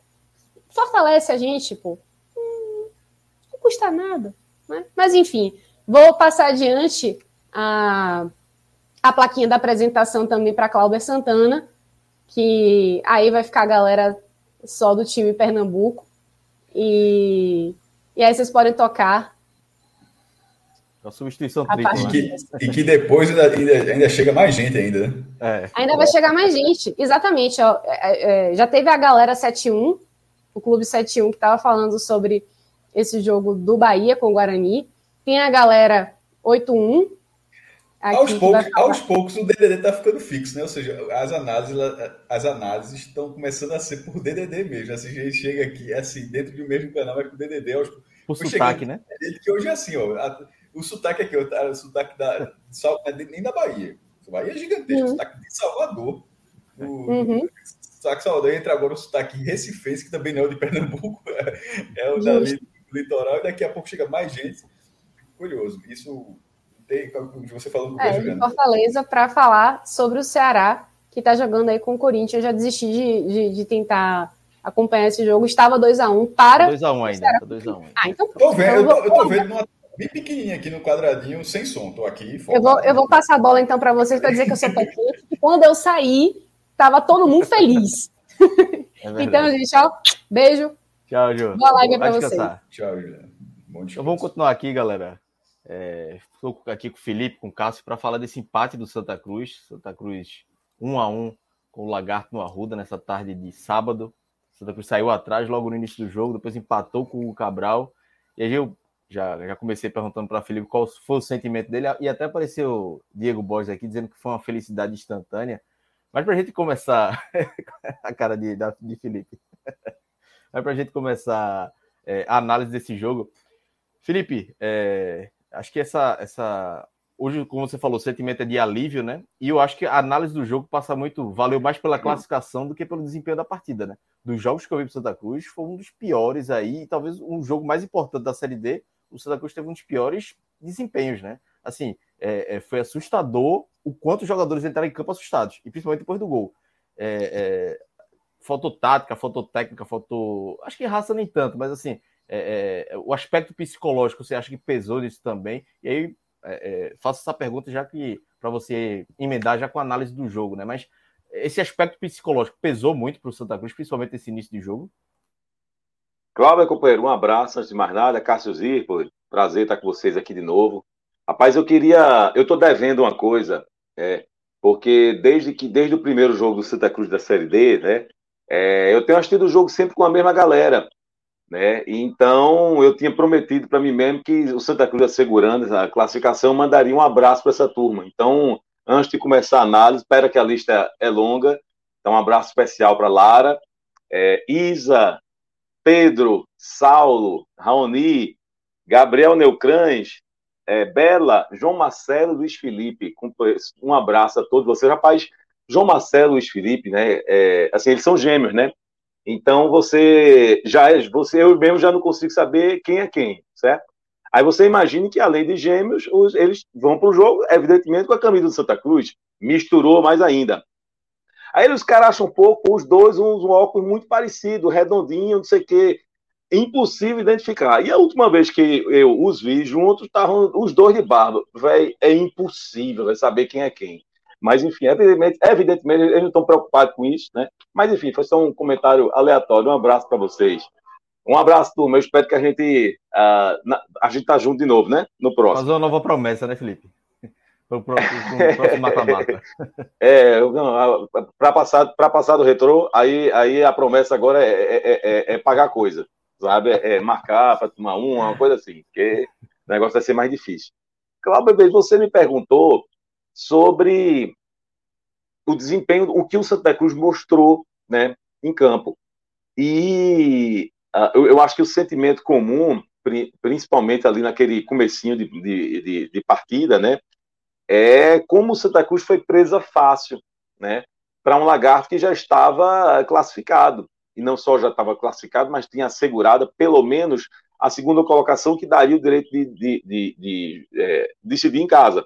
fortalece a gente, pô. Hum, não custa nada, né? Mas enfim, vou passar adiante a, a plaquinha da apresentação também para Cláudia Santana, que aí vai ficar a galera só do time Pernambuco. E, e aí vocês podem tocar uma substituição tripla. E que, e que depois ainda, ainda, chega mais gente ainda, né? É. Ainda vai chegar mais gente, exatamente. Ó, é, é, já teve a galera 7-1, o Clube 7-1, que estava falando sobre esse jogo do Bahia com o Guarani. Tem a galera 8-1. Aos poucos, aos poucos o DDD está ficando fixo, né? Ou seja, as análises, as análises estão começando a ser por DDD mesmo. Assim, a gente chega aqui, assim, dentro do mesmo canal, mas com DDD. Aos, por sotaque, né? Que hoje é assim, ó. A, o sotaque aqui, o sotaque da, nem da Bahia. O Bahia é gigantesco, uhum. o sotaque de Salvador. O, uhum. sotaque Salvador entra agora o sotaque recifense, que também não é o de Pernambuco, é, *laughs* é o da litoral, e daqui a pouco chega mais gente. Curioso. Isso tem, você falando do é, Fortaleza para falar sobre o Ceará, que está jogando aí com o Corinthians. Eu já desisti de, de, de tentar acompanhar esse jogo. Estava 2x1 um para. 2x1 um ainda. 2x1. Um. Ah, então. Tô vendo, eu, eu tô vendo numa bem pequenininha aqui no quadradinho, sem som. Tô aqui. Eu vou, eu vou passar a bola então para vocês para dizer que eu sou *laughs* pequeno. quando eu saí, tava todo mundo feliz. *laughs* É então, gente, ó, beijo. Tchau, Ju. Boa live para vocês. Tchau, Juliana. Então vamos continuar aqui, galera. Estou é, aqui com o Felipe, com o Cássio, para falar desse empate do Santa Cruz. Santa Cruz 1 a 1 com o Lagarto no Arruda nessa tarde de sábado. Santa Cruz saiu atrás logo no início do jogo, depois empatou com o Cabral. E aí eu já, já comecei perguntando para Felipe qual foi o sentimento dele, e até apareceu Diego Borges aqui dizendo que foi uma felicidade instantânea. Mas para a gente começar, *laughs* a cara de, de Felipe, mas para a gente começar é, a análise desse jogo, Felipe, é, acho que essa, essa hoje, como você falou, o sentimento é de alívio, né? E eu acho que a análise do jogo passa muito, valeu mais pela classificação do que pelo desempenho da partida, né? Dos jogos que eu vi para Santa Cruz, foi um dos piores aí, talvez um jogo mais importante da Série D, o Santa Cruz teve um dos piores desempenhos, né? Assim, é, é, foi assustador o quanto os jogadores entraram em campo assustados, e principalmente depois do gol. É, é faltou tática, faltou técnica, faltou. Acho que raça nem tanto, mas assim, é, é, o aspecto psicológico você acha que pesou nisso também. E aí, é, é, faço essa pergunta já que para você emendar já com a análise do jogo, né? Mas esse aspecto psicológico pesou muito para o Santa Cruz, principalmente nesse início de jogo? Cláudio, companheiro, um abraço antes de mais nada. Cássio Zirpo, prazer estar com vocês aqui de novo. Rapaz, eu queria. Eu estou devendo uma coisa, é, porque desde que desde o primeiro jogo do Santa Cruz da Série D, né? É, eu tenho assistido o jogo sempre com a mesma galera. Né? Então, eu tinha prometido para mim mesmo que o Santa Cruz assegurando a classificação mandaria um abraço para essa turma. Então, antes de começar a análise, espera que a lista é longa. Então, um abraço especial para Lara, é, Isa, Pedro, Saulo, Raoni, Gabriel Neucrães, é, Bela, João Marcelo, Luiz Felipe. Um abraço a todos vocês. Rapaz, João Marcelo e Luiz Felipe, né? É, assim, eles são gêmeos, né? Então você já é, você eu mesmo já não consigo saber quem é quem, certo? Aí você imagine que além de gêmeos, os, eles vão para o jogo, evidentemente, com a camisa do Santa Cruz, misturou mais ainda. Aí os caras acham um pouco, os dois, uns um óculos muito parecido, redondinho, não sei o quê. Impossível identificar. E a última vez que eu os vi juntos, estavam os dois de barba. Véi, é impossível saber quem é quem. Mas, enfim, evidentemente, evidentemente eles não estão preocupados com isso, né? Mas, enfim, foi só um comentário aleatório. Um abraço para vocês. Um abraço, turma. Eu espero que a gente uh, na, a gente tá junto de novo, né? No próximo. Fazer uma nova promessa, né, Felipe? Para o *laughs* próximo mata-mata. é, para passar, passar do retrô, aí, aí a promessa agora é, é, é, é pagar coisa, sabe? É, marcar para tomar uma, uma coisa assim, porque o negócio vai ser mais difícil. Cláudio, você me perguntou sobre o desempenho, o que o Santa Cruz mostrou né, em campo. E uh, eu, eu, acho que o sentimento comum, principalmente ali naquele comecinho de, de, de, de partida, né, é como o Santa Cruz foi presa fácil, né, para um lagarto que já estava classificado. E não só já estava classificado, mas tinha assegurado pelo menos a segunda colocação que daria o direito de, de, de, de é, decidir em casa.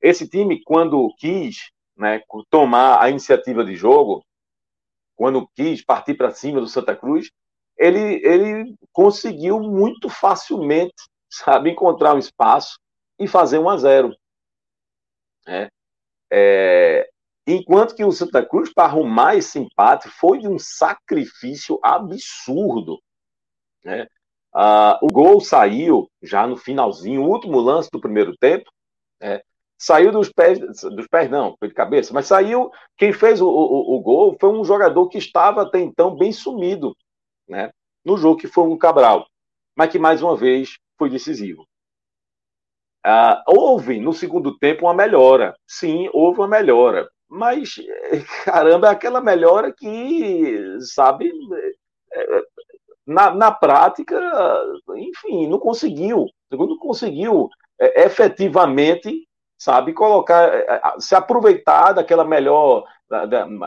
Esse time, quando quis né, tomar a iniciativa de jogo, quando quis partir para cima do Santa Cruz, ele, ele conseguiu muito facilmente, sabe, encontrar um espaço e fazer um a zero. Né? É, enquanto que o Santa Cruz, para arrumar esse empate, foi de um sacrifício absurdo. Né? Ah, o gol saiu já no finalzinho, o último lance do primeiro tempo. Né? Saiu dos pés, dos pés não, foi de cabeça, mas saiu, quem fez o, o, o, gol foi um jogador que estava até então bem sumido, né, no jogo que foi um Cabral, mas que mais uma vez foi decisivo. Ah, houve no segundo tempo uma melhora, sim, houve uma melhora, mas *laughs* caramba, é aquela melhora que, sabe, é, é, na, na prática, enfim, não conseguiu, não conseguiu é, efetivamente sabe? Colocar, eh, eh, se aproveitar daquela melhor,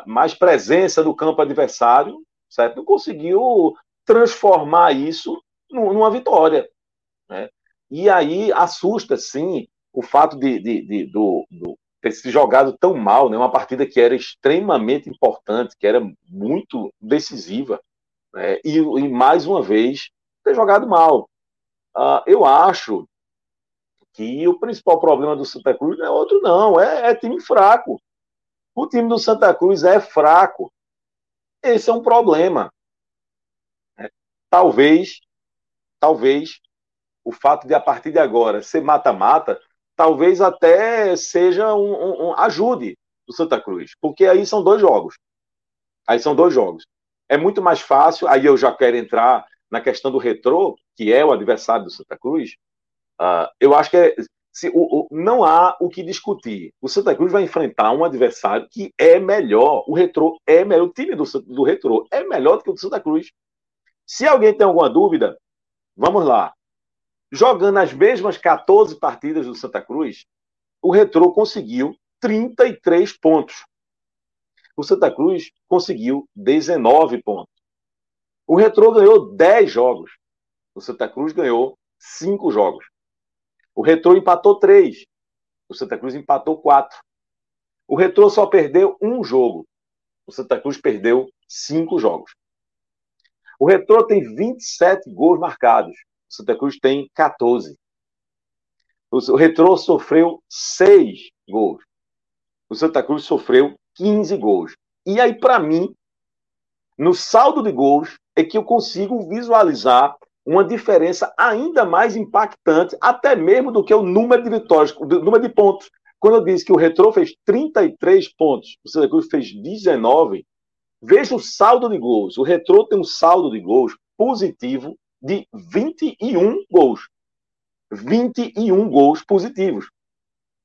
mais presença do campo adversário, certo? Não conseguiu transformar isso numa vitória, né? E aí assusta, sim, o fato de, de, de do, do, ter se jogado tão mal, né? Uma partida que era extremamente importante, que era muito decisiva, né? e, e mais uma vez ter jogado mal. Uh, eu acho que o principal problema do Santa Cruz não é outro, não, é, é time fraco. O time do Santa Cruz é fraco. Esse é um problema. É, talvez, talvez, o fato de a partir de agora ser mata-mata, talvez até seja um, um, um, ajude do Santa Cruz, porque aí são dois jogos. Aí são dois jogos. É muito mais fácil, aí eu já quero entrar na questão do retrô, que é o adversário do Santa Cruz, Uh, eu acho que é, se, o, o, não há o que discutir. O Santa Cruz vai enfrentar um adversário que é melhor. O Retrô é melhor. O time do, do Retrô é melhor do que o do Santa Cruz. Se alguém tem alguma dúvida, vamos lá. Jogando as mesmas 14 partidas do Santa Cruz, o Retrô conseguiu 33 pontos. O Santa Cruz conseguiu 19 pontos. O Retrô ganhou 10 jogos. O Santa Cruz ganhou 5 jogos. O Retrô empatou três. O Santa Cruz empatou quatro. O Retrô só perdeu um jogo. O Santa Cruz perdeu cinco jogos. O Retrô tem 27 gols marcados. O Santa Cruz tem 14. O Retrô sofreu seis gols. O Santa Cruz sofreu 15 gols. E aí, para mim, no saldo de gols, é que eu consigo visualizar uma diferença ainda mais impactante, até mesmo do que o número de vitórias, o número de pontos. Quando eu disse que o Retrô fez 33 pontos, o Santa Cruz fez 19, veja o saldo de gols. O Retrô tem um saldo de gols positivo de 21 gols. 21 gols positivos.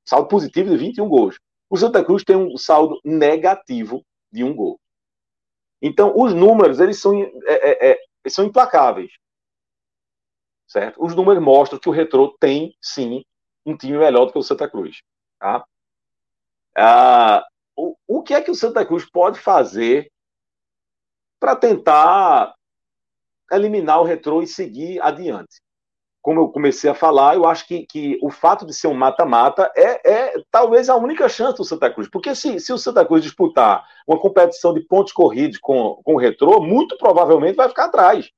Saldo positivo de 21 gols. O Santa Cruz tem um saldo negativo de um gol. Então, os números, eles são, é, é, é, são implacáveis. Certo? Os números mostram que o Retrô tem, sim, um time melhor do que o Santa Cruz. Tá? Ah, o, o que é que o Santa Cruz pode fazer para tentar eliminar o Retrô e seguir adiante? como eu comecei a falar, eu acho que, que o fato de ser um mata-mata é, é, talvez a única chance do Santa Cruz. Porque se, se o Santa Cruz disputar uma competição de pontos corridos com, com o Retrô, muito provavelmente vai ficar atrás.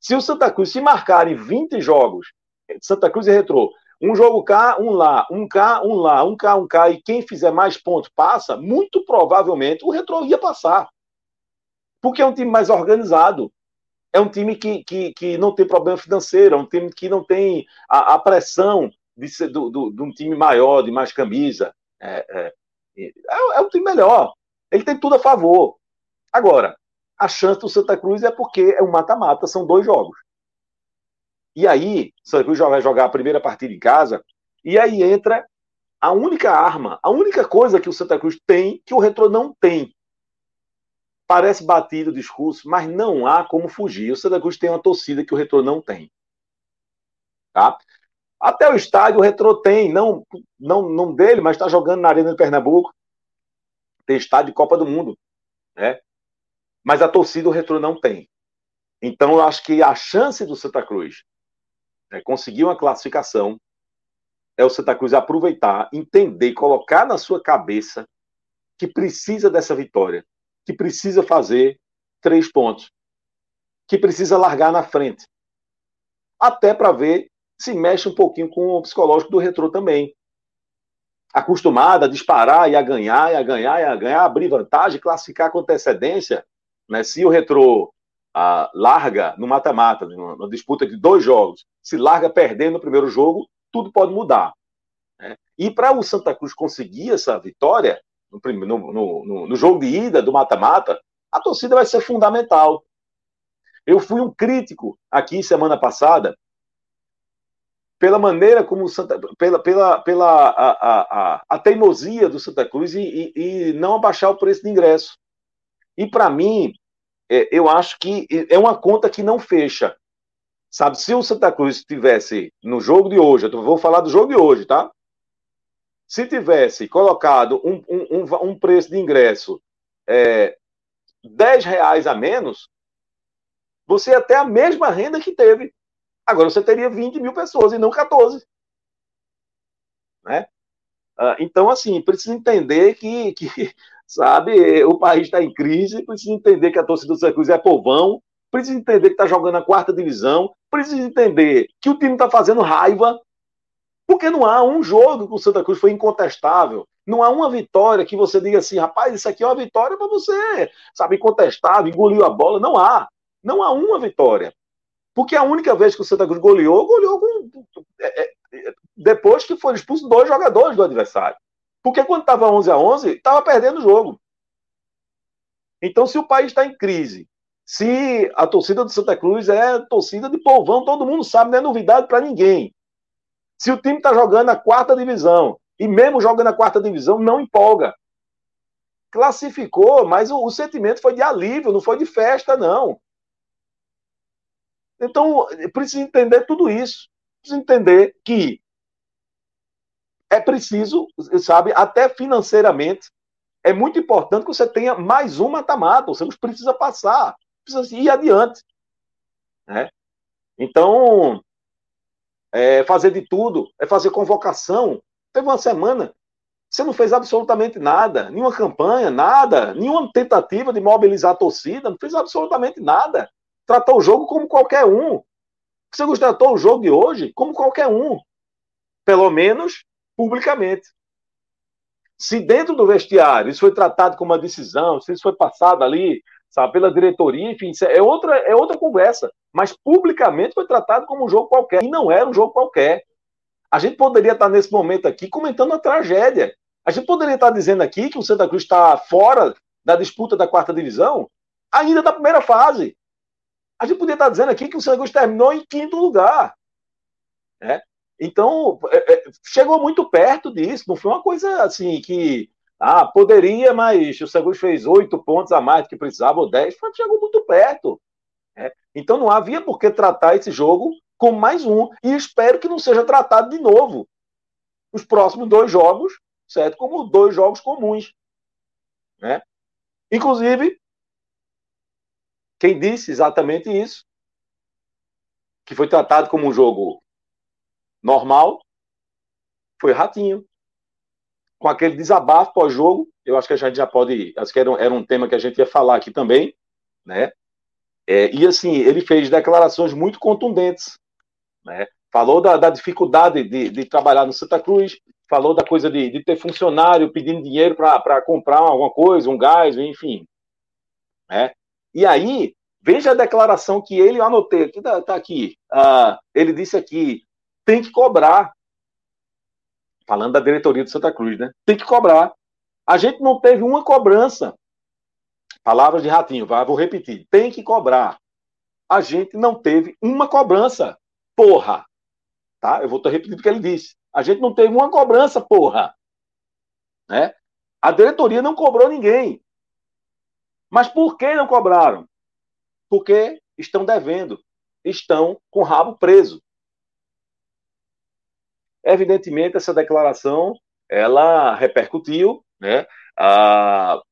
Se o Santa Cruz se marcarem 20 jogos, Santa Cruz e Retrô, um jogo cá, um lá, um cá, um lá, um cá, um cá, e quem fizer mais pontos passa, muito provavelmente o Retrô ia passar. Porque é um time mais organizado é um time que, que, que não tem problema financeiro, é um time que não tem a, a pressão de, ser, do, do, de um time maior, de mais camisa. É, é, é, é, um time melhor. Ele tem tudo a favor. Agora, a chance do Santa Cruz é porque é um mata-mata, são dois jogos. E aí, Santa Cruz vai jogar a primeira partida em casa, e aí entra a única arma, a única coisa que o Santa Cruz tem que o Retro não tem, Parece batido o discurso, mas não há como fugir. O Santa Cruz tem uma torcida que o Retrô não tem. Tá? Até o estádio o Retrô tem, não, não, não dele, mas está jogando na Arena de Pernambuco. Tem estádio de Copa do Mundo. Né? Mas a torcida o Retrô não tem. Então eu acho que a chance do Santa Cruz né, conseguir uma classificação é o Santa Cruz aproveitar, entender, colocar na sua cabeça que precisa dessa vitória que precisa fazer três pontos, que precisa largar na frente. Até para ver se mexe um pouquinho com o psicológico do retrô também. Acostumada a disparar e a ganhar, e a ganhar, e a ganhar, abrir vantagem, classificar com antecedência. Né? Se o retrô ah, larga no mata-mata, numa disputa de dois jogos, se larga perdendo no primeiro jogo, tudo pode mudar. Né? E para o Santa Cruz conseguir essa vitória, no, no, no, no jogo de ida do mata-mata, a torcida vai ser fundamental. Eu fui um crítico aqui semana passada pela maneira como o Santa, pela, pela, pela a, a, a, a teimosia do Santa Cruz e, e, e, não abaixar o preço de ingresso. E para mim, é, eu acho que é uma conta que não fecha. Sabe, se o Santa Cruz estivesse no jogo de hoje, eu vou falar do jogo de hoje, tá? Se tivesse colocado um, um, um preço de ingresso é, 10 reais a menos, você ia ter a mesma renda que teve. Agora você teria 20 mil pessoas e não 14. Né? Ah, então, assim, precisa entender que, que sabe, o país está em crise, precisa entender que a torcida do Santa Cruz é povão, precisa entender que está jogando a quarta divisão, precisa entender que o time está fazendo raiva, porque não há um jogo que o Santa Cruz foi incontestável. Não há uma vitória que você diga assim, rapaz, isso aqui é uma vitória para você, sabe, incontestável, engoliu a bola. Não há. Não há uma vitória. Porque a única vez que o Santa Cruz goleou, goleou com, é, é, depois que foram expulsos dois jogadores do adversário. Porque quando estava 11 a 11, estava perdendo o jogo. Então, se o país está em crise, se a torcida do Santa Cruz é torcida de povão, todo mundo sabe, não é novidade para ninguém. Se o time está jogando na quarta divisão, e mesmo jogando na quarta divisão, não empolga. Classificou, mas o, o sentimento foi de alívio, não foi de festa, não. Então, precisa entender tudo isso. Precisa entender que é preciso, sabe, até financeiramente, é muito importante que você tenha mais um mata-mata. Você precisa passar, precisa ir adiante. Né? Então, é fazer de tudo, é fazer convocação. Teve uma semana, você não fez absolutamente nada, nenhuma campanha, nada, nenhuma tentativa de mobilizar a torcida, não fez absolutamente nada. Tratou o jogo como qualquer um. Você tratou o jogo de hoje como qualquer um. pelo menos publicamente. Se dentro do vestiário isso foi tratado como uma decisão, se isso foi passado ali, sabe, pela diretoria, enfim, é outra, é outra conversa. Mas publicamente foi tratado como um jogo qualquer. E não era um jogo qualquer. A gente poderia estar nesse momento aqui comentando a tragédia. A gente poderia estar dizendo aqui que o Santa Cruz está fora da disputa da quarta divisão, ainda da primeira fase. A gente poderia estar dizendo aqui que o Santa Cruz terminou em quinto lugar. Né? Então, é, é, chegou muito perto disso. Não foi uma coisa assim que ah, poderia, mas o Cruz fez oito pontos a mais do que precisava, ou dez. Chegou muito perto. Né? Então, não havia por que tratar esse jogo como mais um. E espero que não seja tratado de novo. Os próximos dois jogos, certo? Como dois jogos comuns. Né? Inclusive, quem disse exatamente isso, que foi tratado como um jogo normal, foi Ratinho. Com aquele desabafo pós-jogo, eu acho que a gente já pode. Acho que era um, era um tema que a gente ia falar aqui também, né? É, e assim, ele fez declarações muito contundentes né? Falou da, da dificuldade de, de, trabalhar no Santa Cruz, falou da coisa de, de ter funcionário pedindo dinheiro para comprar alguma coisa, um gás, enfim. Né? E aí, veja a declaração que ele, anotei, aqui está tá aqui. Uh, ele disse aqui: tem que cobrar. Falando da diretoria do Santa Cruz, né? Tem que cobrar. A gente não teve uma cobrança. Palavras de ratinho, vou repetir. Tem que cobrar. A gente não teve uma cobrança porra. Tá? Eu vou repetindo o que ele disse. A gente não teve uma cobrança, porra. Né? A diretoria não cobrou ninguém. Mas por que não cobraram? Porque estão devendo, estão com o rabo preso. Evidentemente, essa declaração ela repercutiu, né?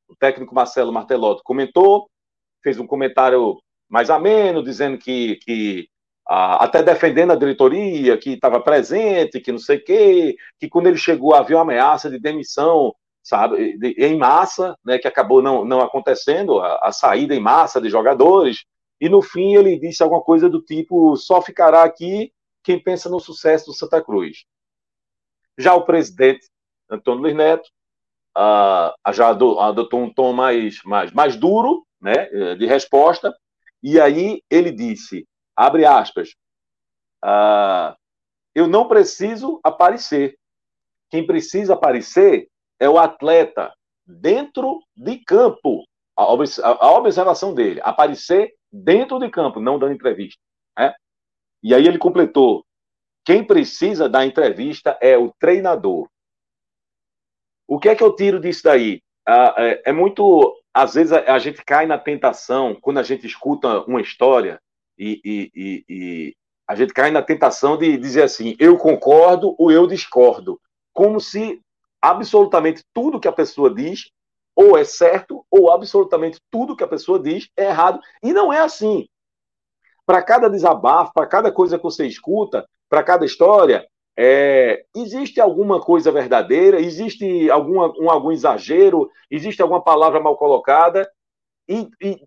O técnico Marcelo Martelotto comentou, fez um comentário mais ameno, dizendo que, que até defendendo a diretoria, que estava presente, que não sei o quê, que quando ele chegou havia uma ameaça de demissão, sabe, de, em massa, né, que acabou não, não acontecendo, a, a, saída em massa de jogadores, e no fim ele disse alguma coisa do tipo, só ficará aqui quem pensa no sucesso do Santa Cruz. Já o presidente, Antônio Luiz Neto, uh, já adotou um tom mais, mais, mais duro, né, de resposta, e aí ele disse, abre aspas, ah, eu não preciso aparecer. Quem precisa aparecer é o atleta dentro de campo. A, observação dele, aparecer dentro de campo, não dando entrevista. Né? E aí ele completou: quem precisa da entrevista é o treinador. O que é que eu tiro disso daí? Ah, é, é, muito. Às vezes a, a, gente cai na tentação, quando a gente escuta uma história, e, e, e, e a gente cai na tentação de dizer assim, eu concordo ou eu discordo, como se absolutamente tudo que a pessoa diz ou é certo ou absolutamente tudo que a pessoa diz é errado. E não é assim. Para cada desabafo, para cada coisa que você escuta, para cada história, é, existe alguma coisa verdadeira, existe alguma, um, algum exagero, existe alguma palavra mal colocada, e, e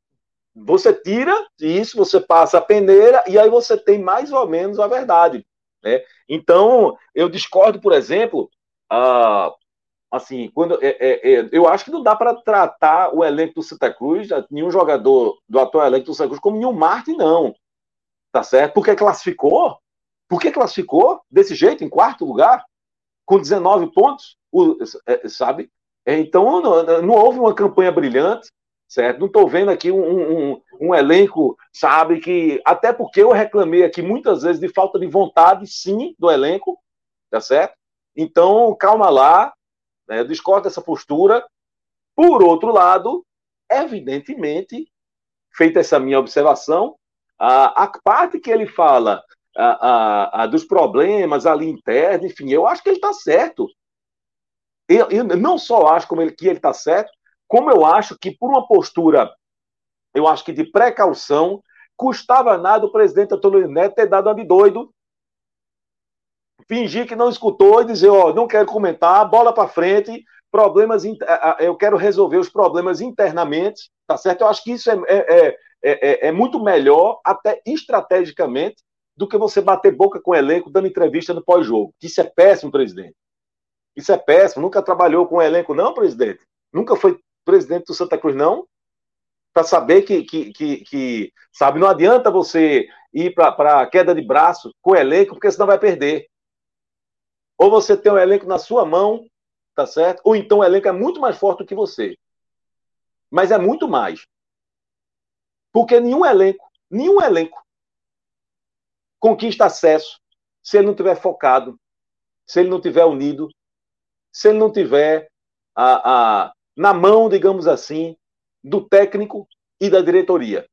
você tira isso, você passa a peneira e aí você tem mais ou menos a verdade. Né? Então, eu discordo, por exemplo, uh, assim, quando é, é, é, eu acho que não dá para tratar o elenco do Santa Cruz, nenhum jogador do atual elenco do Santa Cruz, como nenhum Marte, não. Tá certo? Porque classificou? Por que classificou desse jeito, em quarto lugar, com 19 pontos? O, é, sabe? Então, não, não houve uma campanha brilhante certo? Não estou vendo aqui um, um, um, elenco, sabe, que. Até porque eu reclamei aqui muitas vezes de falta de vontade, sim, do elenco, tá certo? Então, calma lá, né? eu discordo dessa postura. Por outro lado, evidentemente, feita essa minha observação, a, a parte que ele fala a, a, a, dos problemas ali internos, enfim, eu acho que ele está certo. Eu, eu, não só acho como ele, que ele está certo, como eu acho que por uma postura, eu acho que de precaução, custava nada o presidente Antônio Neto ter dado uma de doido, fingir que não escutou e dizer, ó, não quero comentar, bola para frente, problemas, eu quero resolver os problemas internamente, tá certo? Eu acho que isso é, é, é, é, é muito melhor, até estrategicamente, do que você bater boca com o elenco dando entrevista no pós-jogo. Isso é péssimo, presidente. Isso é péssimo. Nunca trabalhou com o elenco, não, presidente? Nunca foi presidente do Santa Cruz, não? Para saber que, que, que, que, sabe, não adianta você ir para queda de braço com o elenco, porque senão vai perder. Ou você tem o um elenco na sua mão, tá certo? Ou então o elenco é muito mais forte do que você. Mas é muito mais. Porque nenhum elenco, nenhum elenco conquista acesso se ele não tiver focado, se ele não tiver unido, se ele não tiver a, a, na mão, digamos assim, do técnico e da diretoria.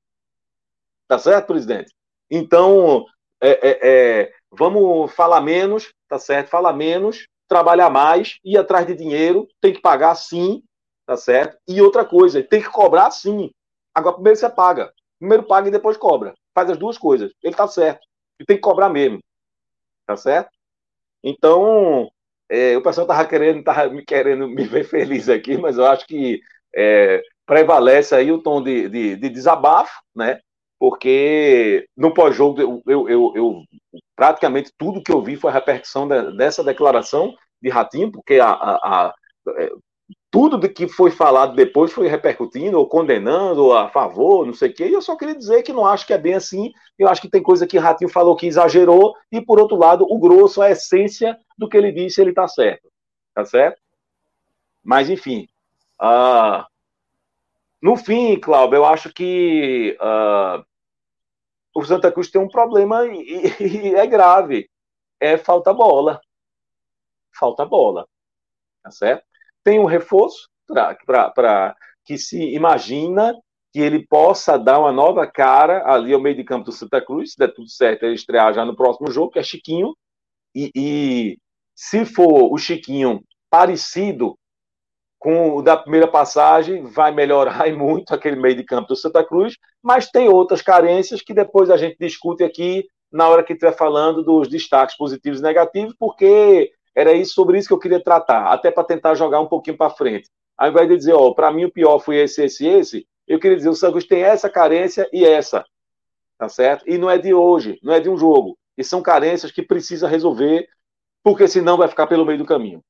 Tá certo, presidente? Então, é, é, é, vamos falar menos, tá certo? Falar menos, trabalhar mais, ir atrás de dinheiro, tem que pagar sim, tá certo? E outra coisa, tem que cobrar sim. Agora, primeiro você paga. Primeiro paga e depois cobra. Faz as duas coisas. Ele tá certo. E tem que cobrar mesmo. Tá certo? Então, é, o pessoal tava querendo, tava me querendo me ver feliz aqui, mas eu acho que é, prevalece aí o tom de, de, de desabafo, né? Porque no pós-jogo eu, eu, eu, praticamente tudo que eu vi foi a repercussão de, dessa declaração de Ratinho, porque a, a, a, é, tudo que foi falado depois foi repercutindo, ou condenando, ou a favor, não sei o quê, e eu só queria dizer que não acho que é bem assim, eu acho que tem coisa que Ratinho falou que exagerou, e por outro lado, o grosso, a essência do que ele disse, ele tá certo, tá certo? Mas, enfim, uh, no fim, Cláudio, eu acho que uh, o Santa Cruz tem um problema e, e é grave, é falta bola, falta bola, tá certo? Tem um reforço para que se imagina que ele possa dar uma nova cara ali ao meio de campo do Santa Cruz, se der tudo certo, ele estrear já no próximo jogo, que é Chiquinho, e, e se for o Chiquinho parecido com o da primeira passagem, vai melhorar *laughs* muito aquele meio de campo do Santa Cruz, mas tem outras carências que depois a gente discute aqui na hora que estiver falando dos destaques positivos e negativos, porque era isso sobre isso que eu queria tratar, até para tentar jogar um pouquinho para frente. Ao invés de dizer, ó, para mim o pior foi esse, esse, esse, eu queria dizer, o Santos tem essa carência e essa, tá certo? E não é de hoje, não é de um jogo. E são carências que precisa resolver, porque senão vai ficar pelo meio do caminho.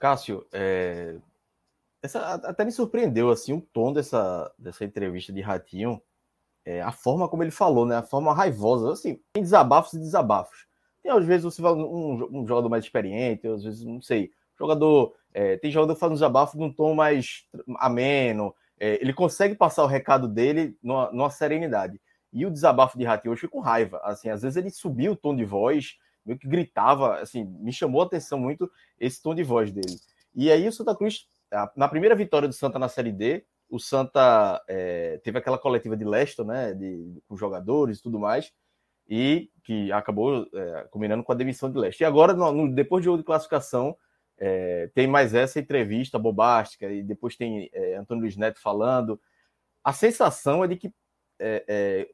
Cássio, é... Essa, até me surpreendeu assim o tom dessa, dessa entrevista de Ratinho, é, a forma como ele falou, né? A forma raivosa, assim, tem desabafos e desabafos. Tem às vezes você vai um, um jogador mais experiente, às vezes, não sei, jogador. É, tem jogador que faz um desabafo num tom mais ameno. É, ele consegue passar o recado dele numa, numa, serenidade. E o desabafo de Ratinho hoje foi com raiva. Assim, às vezes ele subia o tom de voz, meio que gritava, assim, me chamou a atenção muito esse tom de voz dele. E aí o Santa Cruz, na primeira vitória do Santa na Série D, o Santa é, teve aquela coletiva de Leicester, né, de, com jogadores e tudo mais, e que acabou é, combinando com a demissão de Leste. E agora, no, depois de jogo de classificação, é, tem mais essa entrevista bobástica, e depois tem é, Antônio Luiz Neto falando. A sensação é de que é, é,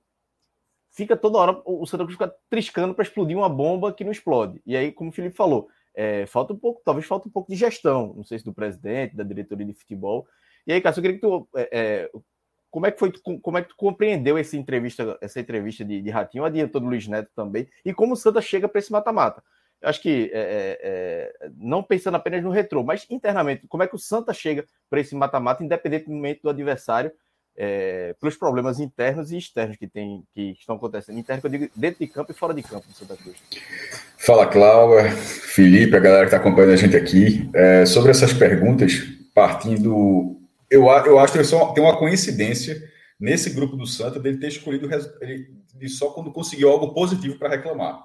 fica toda hora o Santa Cruz fica triscando para explodir uma bomba que não explode. E aí, como o Felipe falou, é, falta um pouco, talvez falta um pouco de gestão, não sei se do presidente, da diretoria de futebol. E aí, Cássio, eu queria que tu como é que foi, como é que tu compreendeu essa entrevista, essa entrevista de, de Ratinho, adiantou do Luiz Neto também, e como o Santa chega para esse mata-mata? Acho que é, é, é, não pensando apenas no retrô, mas internamente, como é que o Santa chega para esse mata-mata, independentemente do adversário, é, pelos problemas internos e externos que, tem, que estão acontecendo, interno, dentro de campo e fora de campo Santa Cruz. Fala, Cláudia, Felipe, a galera que está acompanhando a gente aqui. É, sobre essas perguntas, partindo eu, eu acho que só, tem uma coincidência nesse grupo do Santa dele ter escolhido ele, ele só quando conseguiu algo positivo para reclamar.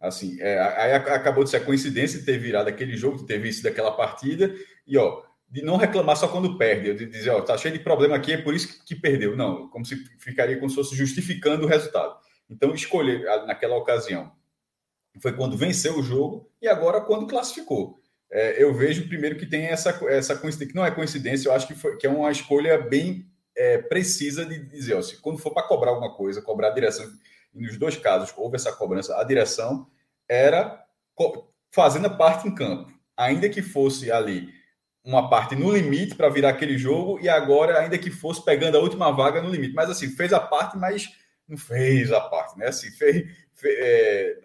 Assim, é, aí acabou de ser a coincidência ter virado aquele jogo, de ter visto daquela partida, e ó, de não reclamar só quando perde, de dizer, ó, tá cheio de problema aqui, é por isso que, que perdeu. Não, como se ficaria como se fosse justificando o resultado. Então, escolher naquela ocasião foi quando venceu o jogo e agora quando classificou é, eu vejo primeiro que tem essa, essa coincidência, que não é coincidência, eu acho que, foi, que é uma escolha bem é, precisa de dizer, ó, se quando for para cobrar alguma coisa, cobrar a direção, e nos dois casos houve essa cobrança, a direção era fazendo a parte em campo, ainda que fosse ali uma parte no limite para virar aquele jogo, e agora, ainda que fosse pegando a última vaga no limite. Mas assim, fez a parte, mas não fez a parte, né? Assim, fez, fez é,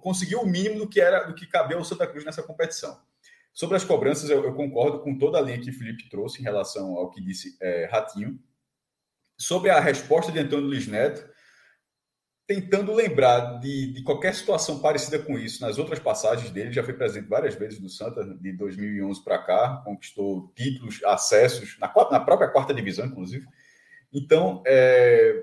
conseguiu o mínimo do que era do que cabia ao Santa Cruz nessa competição. Sobre as cobranças, eu, eu, concordo com toda a linha que o Felipe trouxe em relação ao que disse é, Ratinho. Sobre a resposta de Antônio Luiz Neto, tentando lembrar de, de, qualquer situação parecida com isso nas outras passagens dele, já foi presente várias vezes no Santa, de 2011 para cá, conquistou títulos, acessos, na, na, própria quarta divisão, inclusive. Então, é,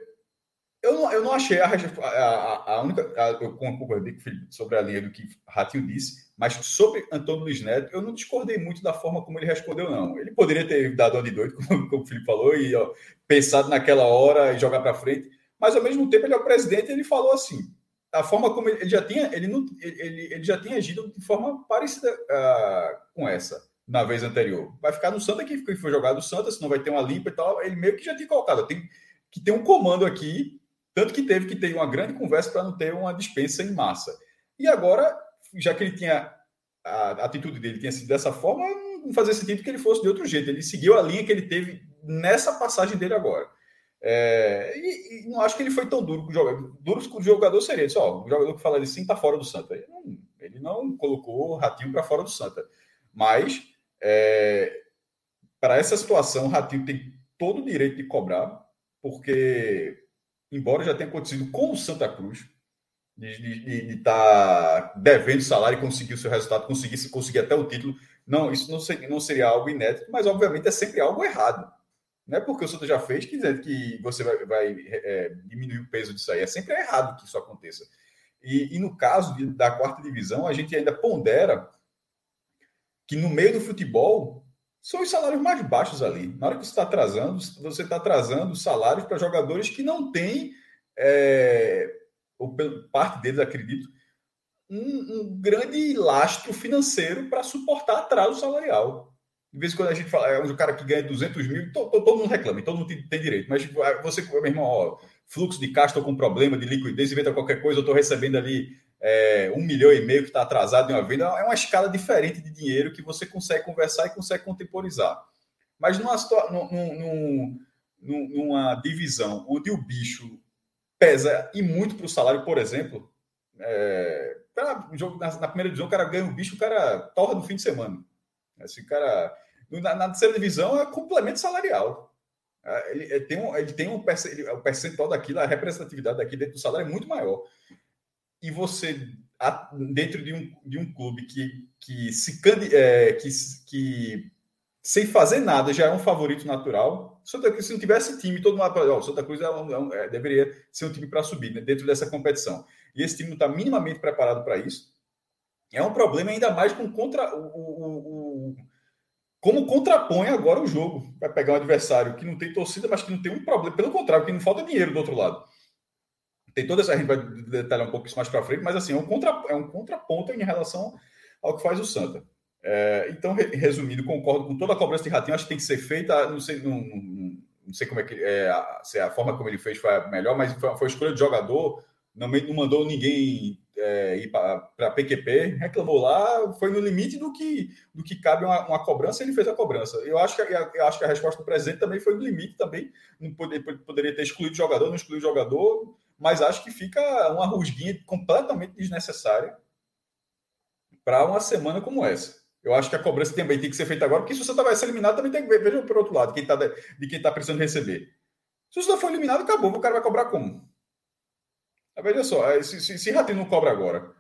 eu, não, eu não achei a, a, a única. A, eu concordei com o Felipe sobre a linha do que Ratinho disse, mas sobre Antônio Luiz Neto, eu não discordei muito da forma como ele respondeu, não. Ele poderia ter dado uma de doido, *laughs* como, como o Felipe falou, e ó, pensado naquela hora e jogar para frente mas ao mesmo tempo ele é o presidente e ele falou assim, a forma como ele, já tinha, ele, não, ele, ele já tinha agido de forma parecida uh, com essa na vez anterior. Vai ficar no Santa que foi jogado o Santa, senão vai ter uma limpa e tal. Ele meio que já tinha colocado, tem que ter um comando aqui, tanto que teve que ter uma grande conversa para não ter uma dispensa em massa. E agora, já que ele tinha a atitude dele tinha sido dessa forma, não fazia sentido que ele fosse de outro jeito. Ele seguiu a linha que ele teve nessa passagem dele agora. É, e, e, não acho que ele foi tão duro com o jogador. Duro com o jogador seria isso, ó, o jogador que fala de sim está fora do Santa. Ele não, ele não colocou o Ratinho para fora do Santa. Mas, é, para essa situação, o Ratinho tem todo o direito de cobrar, porque, embora já tenha acontecido com o Santa Cruz, de estar tá devendo salário e conseguir o seu resultado, conseguir, conseguir até o título, não, isso não seria, não seria algo inédito, mas obviamente é sempre algo errado. Não é porque o Santa já fez que, que você vai, vai é, diminuir o peso disso aí. É sempre errado que isso aconteça. E, e no caso de, da quarta divisão, a gente ainda pondera que no meio do futebol são os salários mais baixos ali. Na hora que você está atrasando, você está atrasando salários para jogadores que não têm, é, ou parte deles, acredito, um, um grande lastro financeiro para suportar atraso salarial. De vez em quando a gente fala, é um cara que ganha 200 mil, todo, todo mundo reclama, todo mundo tem, tem direito. Mas ah, você, meu irmão, ó, fluxo de caixa, estou com problema de liquidez, inventa qualquer coisa, eu estou recebendo ali é, um milhão e meio que está atrasado de uma venda. É uma escala diferente de dinheiro que você consegue conversar e consegue contemporizar. Mas numa, num, num, numa divisão onde o bicho pesa e muito para o salário, por exemplo, é, pra, na, na, primeira divisão o cara ganha o bicho, o cara torra no fim de semana. Esse cara na, na terceira divisão é complemento salarial. É, ele, ele, tem um, ele tem um ele, o percentual daquilo, a representatividade daqui dentro do salário é muito maior. E você, dentro de um, de um clube que, que, se, é, que, que sem fazer nada já é um favorito natural. Santa Cruz, se não tivesse time, todo mundo. Ó, Santa Cruz é um, é, deveria ser um time para subir né, dentro dessa competição. E esse time não está minimamente preparado para isso. É um problema ainda mais com contra, o, o, o como contrapõe agora o jogo. Vai pegar um adversário que não tem torcida, mas que não tem um problema. Pelo contrário, que não falta dinheiro do outro lado. Tem toda essa. A gente vai detalhar um pouco isso mais para frente, mas assim, é um, contra, é um contraponto em relação ao que faz o Santa. É, então, resumindo, concordo com toda a cobrança de Ratinho, acho que tem que ser feita. Não sei, não, não, não sei como é que é, se a forma como ele fez foi a melhor, mas foi, foi a escolha de jogador. Não, não mandou ninguém é, ir para PQP, reclamou lá, foi no limite do que, do que cabe uma, uma, cobrança, ele fez a cobrança. Eu acho, que, eu acho que a resposta do presidente também foi no limite também, não poder, poderia ter excluído o jogador, não excluiu o jogador, mas acho que fica uma rusguinha completamente desnecessária para uma semana como essa. Eu acho que a cobrança também tem que ser feita agora, porque se você vai ser eliminado, também tem que ver, veja por outro lado, quem tá, de quem está precisando receber. Se você for eliminado, acabou, o cara vai cobrar como? Veja só, se, se, se Ratinho não cobra agora,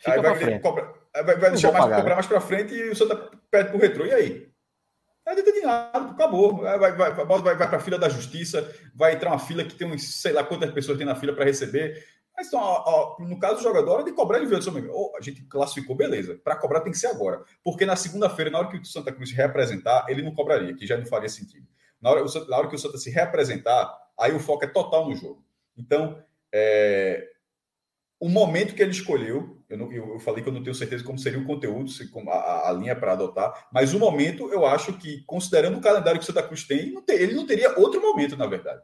Fica aí vai, cobra, vai, vai deixar mais, cobrar mais para frente e o Santa pede para o retrô. E aí? De nada, acabou. Vai, vai, vai, vai, vai para a fila da justiça, vai entrar uma fila que tem uns, sei lá quantas pessoas tem na fila para receber. Mas então, ó, ó, no caso do jogador, hora de cobrar, ele viu, oh, a gente classificou, beleza. Para cobrar tem que ser agora. Porque na segunda-feira, na hora que o Santa Cruz se reapresentar, ele não cobraria, que já não faria sentido. Na hora, na hora que o Santa se reapresentar, aí o foco é total no jogo. Então, é, o momento que ele escolheu, eu, não, eu, falei que eu não tenho certeza como seria o conteúdo, se, como a, a linha para adotar, mas o momento eu acho que, considerando o calendário que o Santa Cruz tem, não ter, ele não teria outro momento, na verdade.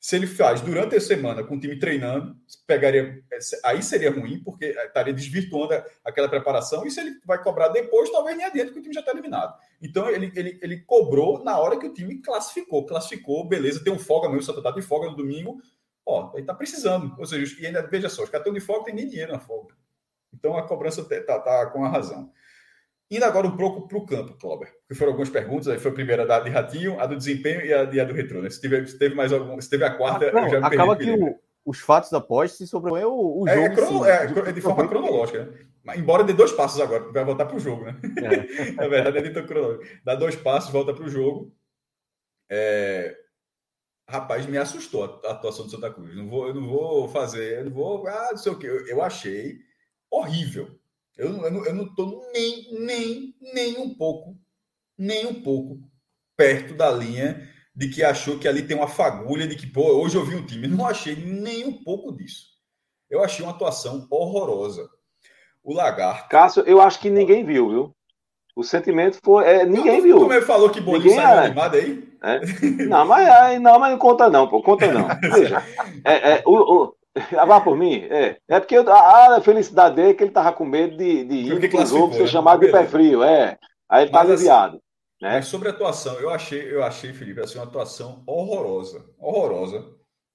Se ele faz durante a semana com o time treinando, pegaria. Aí seria ruim, porque estaria desvirtuando aquela preparação. E se ele vai cobrar depois, talvez nem adianta, porque o time já está eliminado. Então ele, ele, ele cobrou na hora que o time classificou. Classificou, beleza, tem um folga mesmo, o Santa está de folga no domingo Ó, ele tá precisando. Ou seja, e ainda, veja só, os caras estão de folga, tem nem dinheiro na folga. Então a cobrança tá, tá com a razão. Indo agora um pouco para o campo, Cláudio, porque foram algumas perguntas, aí foi a primeira da de Ratinho, a do desempenho e a, e a do retrô. Né? Se, teve, se teve mais alguma, se teve a quarta, ah, não, eu já me Acaba que o, os fatos da pós se sobrepõem o, o é, jogo. É, crono, é, é, de forma cronológica, né? Embora dê dois passos agora, vai voltar para o jogo, né? É. *laughs* Na verdade, é dito cronológico. Dá dois passos, volta para o jogo. É... Rapaz, me assustou a atuação do Santa Cruz. Não vou, eu não vou fazer, eu não vou. Ah, não sei o quê. Eu, eu achei horrível eu, eu, eu não estou nem, nem, nem um pouco, nem um pouco perto da linha de que achou que ali tem uma fagulha de que, pô, hoje eu vi um time. Não achei nem um pouco disso. Eu achei uma atuação horrorosa. O Lagarto. Cássio, eu acho que ninguém viu, viu? O sentimento foi. É, ninguém viu. Tu mesmo falou que Bolinho saiu é. animado aí? É. Não, mas, não, mas não conta não, pô. Conta não. *laughs* Veja. É, é, o, o, *laughs* Vá por mim? É. É porque a, a felicidade dele é que ele tava com medo de, de ir pro jogo ser né? chamado de pé frio. É. Aí ele tá aliviado. Assim, né? Mas sobre a atuação, eu achei, eu achei, Felipe, assim, uma atuação horrorosa. Horrorosa.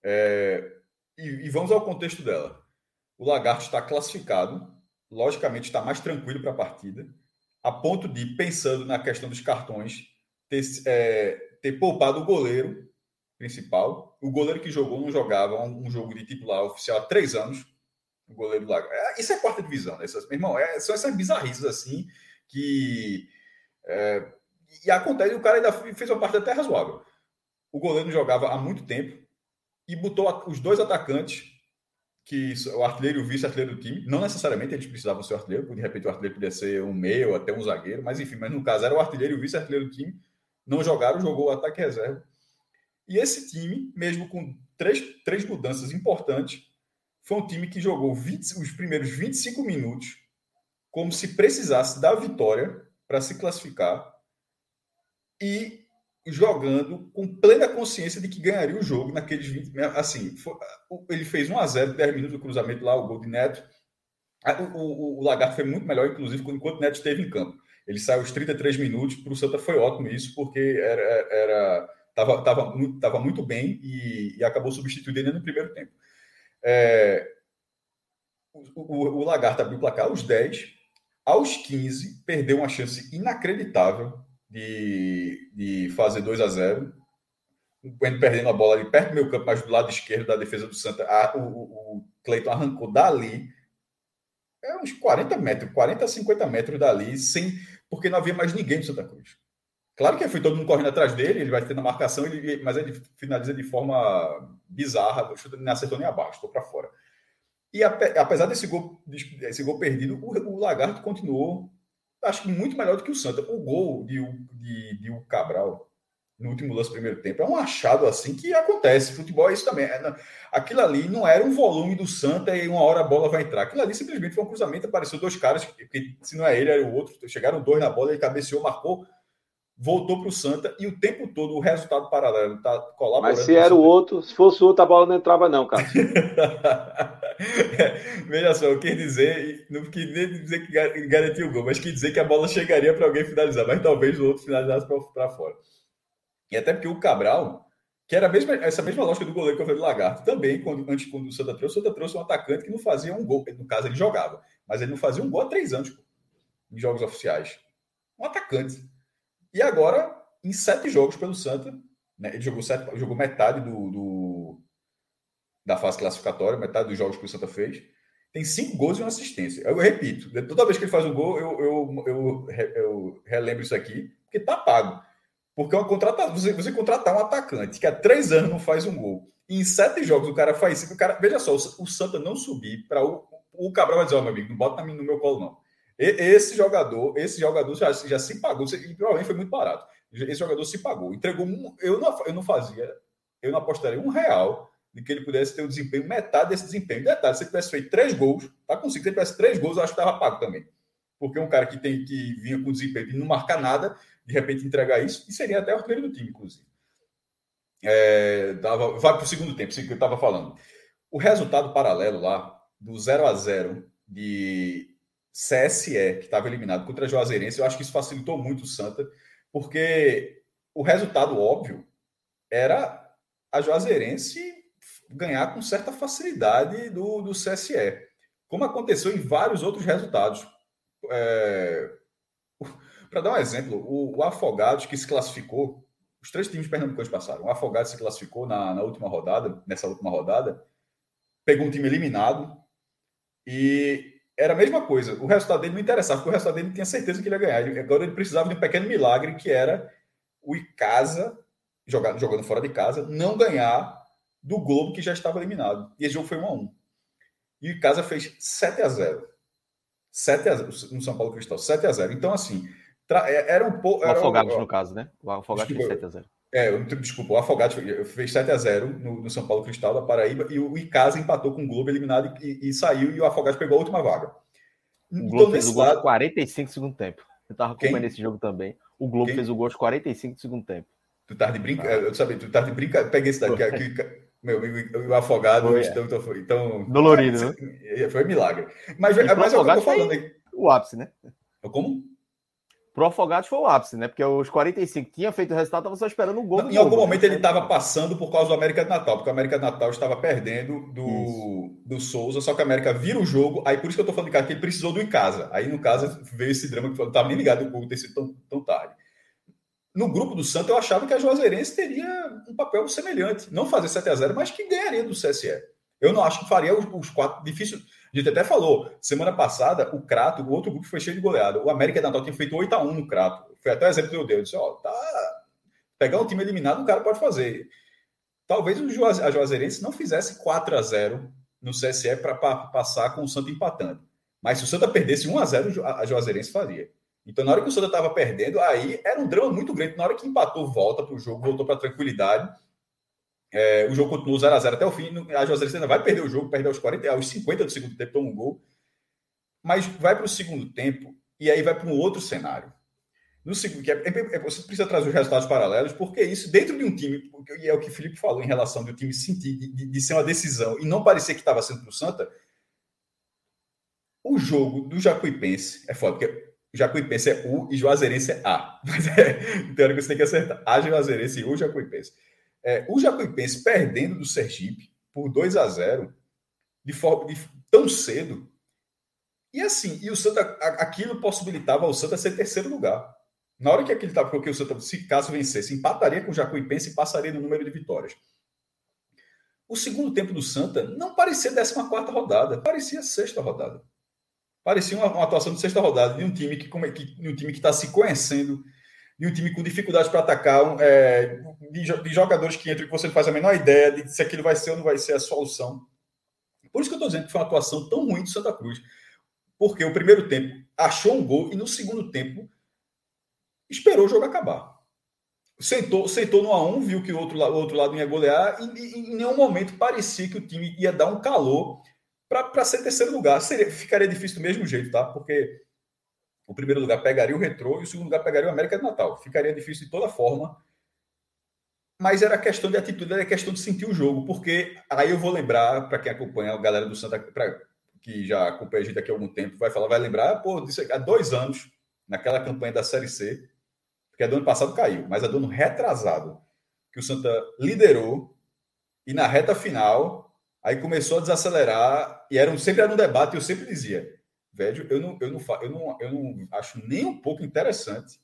É... E, e, vamos ao contexto dela. O Lagarto está classificado, logicamente está mais tranquilo para a partida, a ponto de, pensando na questão dos cartões, ter, é, ter poupado o goleiro principal. O goleiro que jogou não jogava um, jogo de titular oficial há três anos. O goleiro lá. É, isso é quarta divisão, né? Essas, meu irmão, é, são essas bizarrices assim que. É, e acontece, o cara ainda fez uma parte até razoável. O goleiro não jogava há muito tempo e botou os dois atacantes, que o artilheiro e o vice-artilheiro do time, não necessariamente eles precisavam ser o artilheiro, de repente o artilheiro podia ser um meio, até um zagueiro, mas enfim, mas no caso era o artilheiro e o vice-artilheiro do time, não jogaram, jogou o ataque reserva e esse time, mesmo com três, três mudanças importantes, foi um time que jogou 20, os primeiros 25 minutos como se precisasse da vitória para se classificar e jogando com plena consciência de que ganharia o jogo naqueles 20 assim foi, ele fez 1 a 0 10 minutos do cruzamento lá o gol de Neto. O, o, o Lagarto foi muito melhor inclusive enquanto Neto esteve em campo. Ele saiu os 33 minutos para o Santa foi ótimo isso porque era, era Estava tava, tava muito bem e, e, acabou substituindo ele no primeiro tempo. É, o, o, o Lagarto abriu o placar aos 10. Aos 15, perdeu uma chance inacreditável de, de fazer 2 a 0 Ele perdendo a bola ali perto do meu campo, mas do lado esquerdo da defesa do Santa. A, o, o Cleiton arrancou dali é uns 40 metros, 40 50 metros dali, sem, porque não havia mais ninguém do Santa Cruz. Claro que foi todo mundo correndo atrás dele, ele vai ter na marcação, ele, mas ele finaliza de forma bizarra, não acertou nem abaixo, estou para fora. E apesar desse gol, desse gol perdido, o, o, Lagarto continuou, acho que muito melhor do que o Santa. O gol de, de, de o Cabral no último lance do primeiro tempo é um achado assim que acontece. Futebol é isso também. É, aquilo ali não era um volume do Santa e uma hora a bola vai entrar. Aquilo ali simplesmente foi um cruzamento, apareceu dois caras, que se não é ele, era o outro. Chegaram dois na bola, ele cabeceou, marcou voltou para o Santa e o tempo todo o resultado paralelo está colaborando. Mas se era o outro, se fosse o outro, a bola não entrava, não, cara. *laughs* Veja só, eu quis dizer, não quis nem dizer que garantiu o gol, mas quis dizer que a bola chegaria para alguém finalizar, mas talvez o outro finalizasse para fora. E até porque o Cabral, que era mesma, essa mesma lógica do goleiro que eu falei do Lagarto, também, quando, antes quando o Santa trouxe, o Santa trouxe um atacante que não fazia um gol. No caso, ele jogava, mas ele não fazia um gol há três anos pô, em jogos oficiais. Um atacante. E agora, em sete jogos pelo Santa, né, ele jogou, sete, jogou metade do, do, da fase classificatória, metade dos jogos que o Santa fez. Tem cinco gols e uma assistência. Eu, repito, toda vez que ele faz um gol, eu, eu, eu, eu relembro isso aqui, porque tá pago. Porque é uma contrata, você, você contratar um atacante que há três anos não faz um gol, e em sete jogos o cara faz isso, o cara, veja só, o, o Santa não subir para o, o Cabral vai dizer, ó, oh, meu amigo, não bota no meu colo, não. Esse jogador, esse jogador já, já se pagou, e provavelmente foi muito barato. Esse jogador se pagou, entregou um, eu não, eu não fazia, eu não apostaria um real de que ele pudesse ter o desempenho, metade desse desempenho. Detalhe, se ele tivesse feito três gols, tá consigo, se ele tivesse três gols, eu acho que estava pago também. Porque um cara que tem que vinha com desempenho e não marcar nada, de repente entregar isso, e seria até o artilheiro do time, inclusive. É, tava, vai para o segundo tempo, isso que eu estava falando. O resultado paralelo lá, do 0 a 0 de CSE, que estava eliminado contra a Juazeirense, eu acho que isso facilitou muito o Santa, porque o resultado óbvio era a Juazeirense ganhar com certa facilidade do, do CSE, como aconteceu em vários outros resultados. É... *laughs* Para dar um exemplo, o, o Afogados, que se classificou, os três times pernambucanos passaram. O Afogados se classificou na, na última rodada, nessa última rodada, pegou um time eliminado e era a mesma coisa. O resultado dele não interessava, porque o resultado dele tinha certeza que ele ia ganhar. Agora ele precisava de um pequeno milagre, que era o Icasa, jogando, jogando fora de casa, não ganhar do Globo, que já estava eliminado. E esse jogo foi 1 a 1 E o Icasa fez 7 a 0 7 a 0 no São Paulo Cristal, 7 a 0 Então, assim, é, era um pouco. O Afogados, no caso, né? O Afogados fez 7 a 0 é, eu, desculpa, o Afogados fez 7 a 0 no, no, São Paulo Cristal da Paraíba e o Icasa empatou com o Globo eliminado e, e saiu e o Afogados pegou a última vaga. O Globo então, fez o gol lado... 45 segundo tempo. Eu tava acompanhando esse jogo também. O Globo Quem? fez o gol aos 45 do segundo tempo. Tu tá de brincadeira. Eu sabia, tu tá de brincadeira. Peguei esse daqui, aqui, meu amigo, o afogado. Foi, então, então, então, Dolorido, *laughs* né? Foi milagre. Mas, mas é o que eu tô falando aí. O ápice, né? Como? Pro Afogados foi o ápice, né? Porque os 45 tinha feito o resultado, tava só esperando o gol. Não, em algum momento ele estava passando por causa do América de Natal, porque o América de Natal estava perdendo do, do Souza, só que a América vira o jogo. Aí por isso que eu tô falando de cara, que ele precisou do em casa. Aí no caso veio esse drama que eu não estava nem ligado o gol ter sido tão, tão tarde. No grupo do Santos, eu achava que a Juazeirense teria um papel semelhante. Não fazer 7 a 0 mas que ganharia do CSE. Eu não acho que faria os, os quatro. Difícil. A gente até falou, semana passada, o Crato, o outro grupo foi cheio de goleada. O América Natal tinha feito 8 a 1 no Crato. Foi até o exemplo que eu dei. Eu disse, ó, tá. Pegar um time eliminado, o cara pode fazer. Talvez o a Juazeirense não fizesse 4 a 0 no CSE para passar com o Santa empatando. Mas se o Santa perdesse 1 a 0 a Juazeirense faria. Então, na hora que o Santa estava perdendo, aí era um drama muito grande. Na hora que empatou, volta para o jogo, voltou para tranquilidade. É, o jogo continuou 0x0 até o fim. A Juazeirense ainda vai perder o jogo, perder aos 40, aos 50 do segundo tempo, toma um gol. Mas vai para o segundo tempo e aí vai para um outro cenário. No segundo, que é, é, é, você precisa trazer os resultados paralelos, porque isso, dentro de um time, e é o que o Felipe falou em relação do time sentir, de, de, de ser uma decisão e não parecer que estava sendo para o Santa, o jogo do Jacuipense é foda, porque Jacuipense é U e Juazeirense é A. *laughs* Mas é, então, você tem que acertar. A Juazeirense e o Jacuipense. É, o Jacuipense perdendo do Sergipe por 2 a 0 de forma de, tão cedo. E assim, e o Santa, aquilo possibilitava ao Santa ser terceiro lugar. Na hora que aquilo estava, porque o Santa, se caso vencesse, empataria com o Jacuipense e passaria no número de vitórias. O segundo tempo do Santa não parecia 14 rodada, parecia sexta rodada. Parecia uma, uma, atuação de sexta rodada de um time que, que, de um time que está se conhecendo, de um time com dificuldades para atacar, é, de, de, jogadores que entram e você não faz a menor ideia de se aquilo vai ser ou não vai ser a solução. Por isso que eu estou dizendo que foi uma atuação tão ruim do Santa Cruz. Porque o primeiro tempo achou um gol e no segundo tempo esperou o jogo acabar. Sentou, sentou no A1, viu que o outro, o outro lado ia golear e, e em nenhum momento parecia que o time ia dar um calor para ser terceiro lugar. Seria, ficaria difícil do mesmo jeito, tá? Porque o primeiro lugar pegaria o Retrô e o segundo lugar pegaria o América de Natal. Ficaria difícil de toda forma. Mas era questão de atitude, era questão de sentir o jogo, porque aí eu vou lembrar, para quem acompanha a galera do Santa, pra, que já acompanha a gente aqui há algum tempo, vai falar, vai lembrar, pô, disso há dois anos, naquela campanha da Série C, porque a do ano passado caiu, mas a do ano retrasado, que o Santa liderou, e na reta final, aí começou a desacelerar, e era um, sempre era um debate, eu sempre dizia, velho, eu não, eu não, eu não, eu não acho nem um pouco interessante.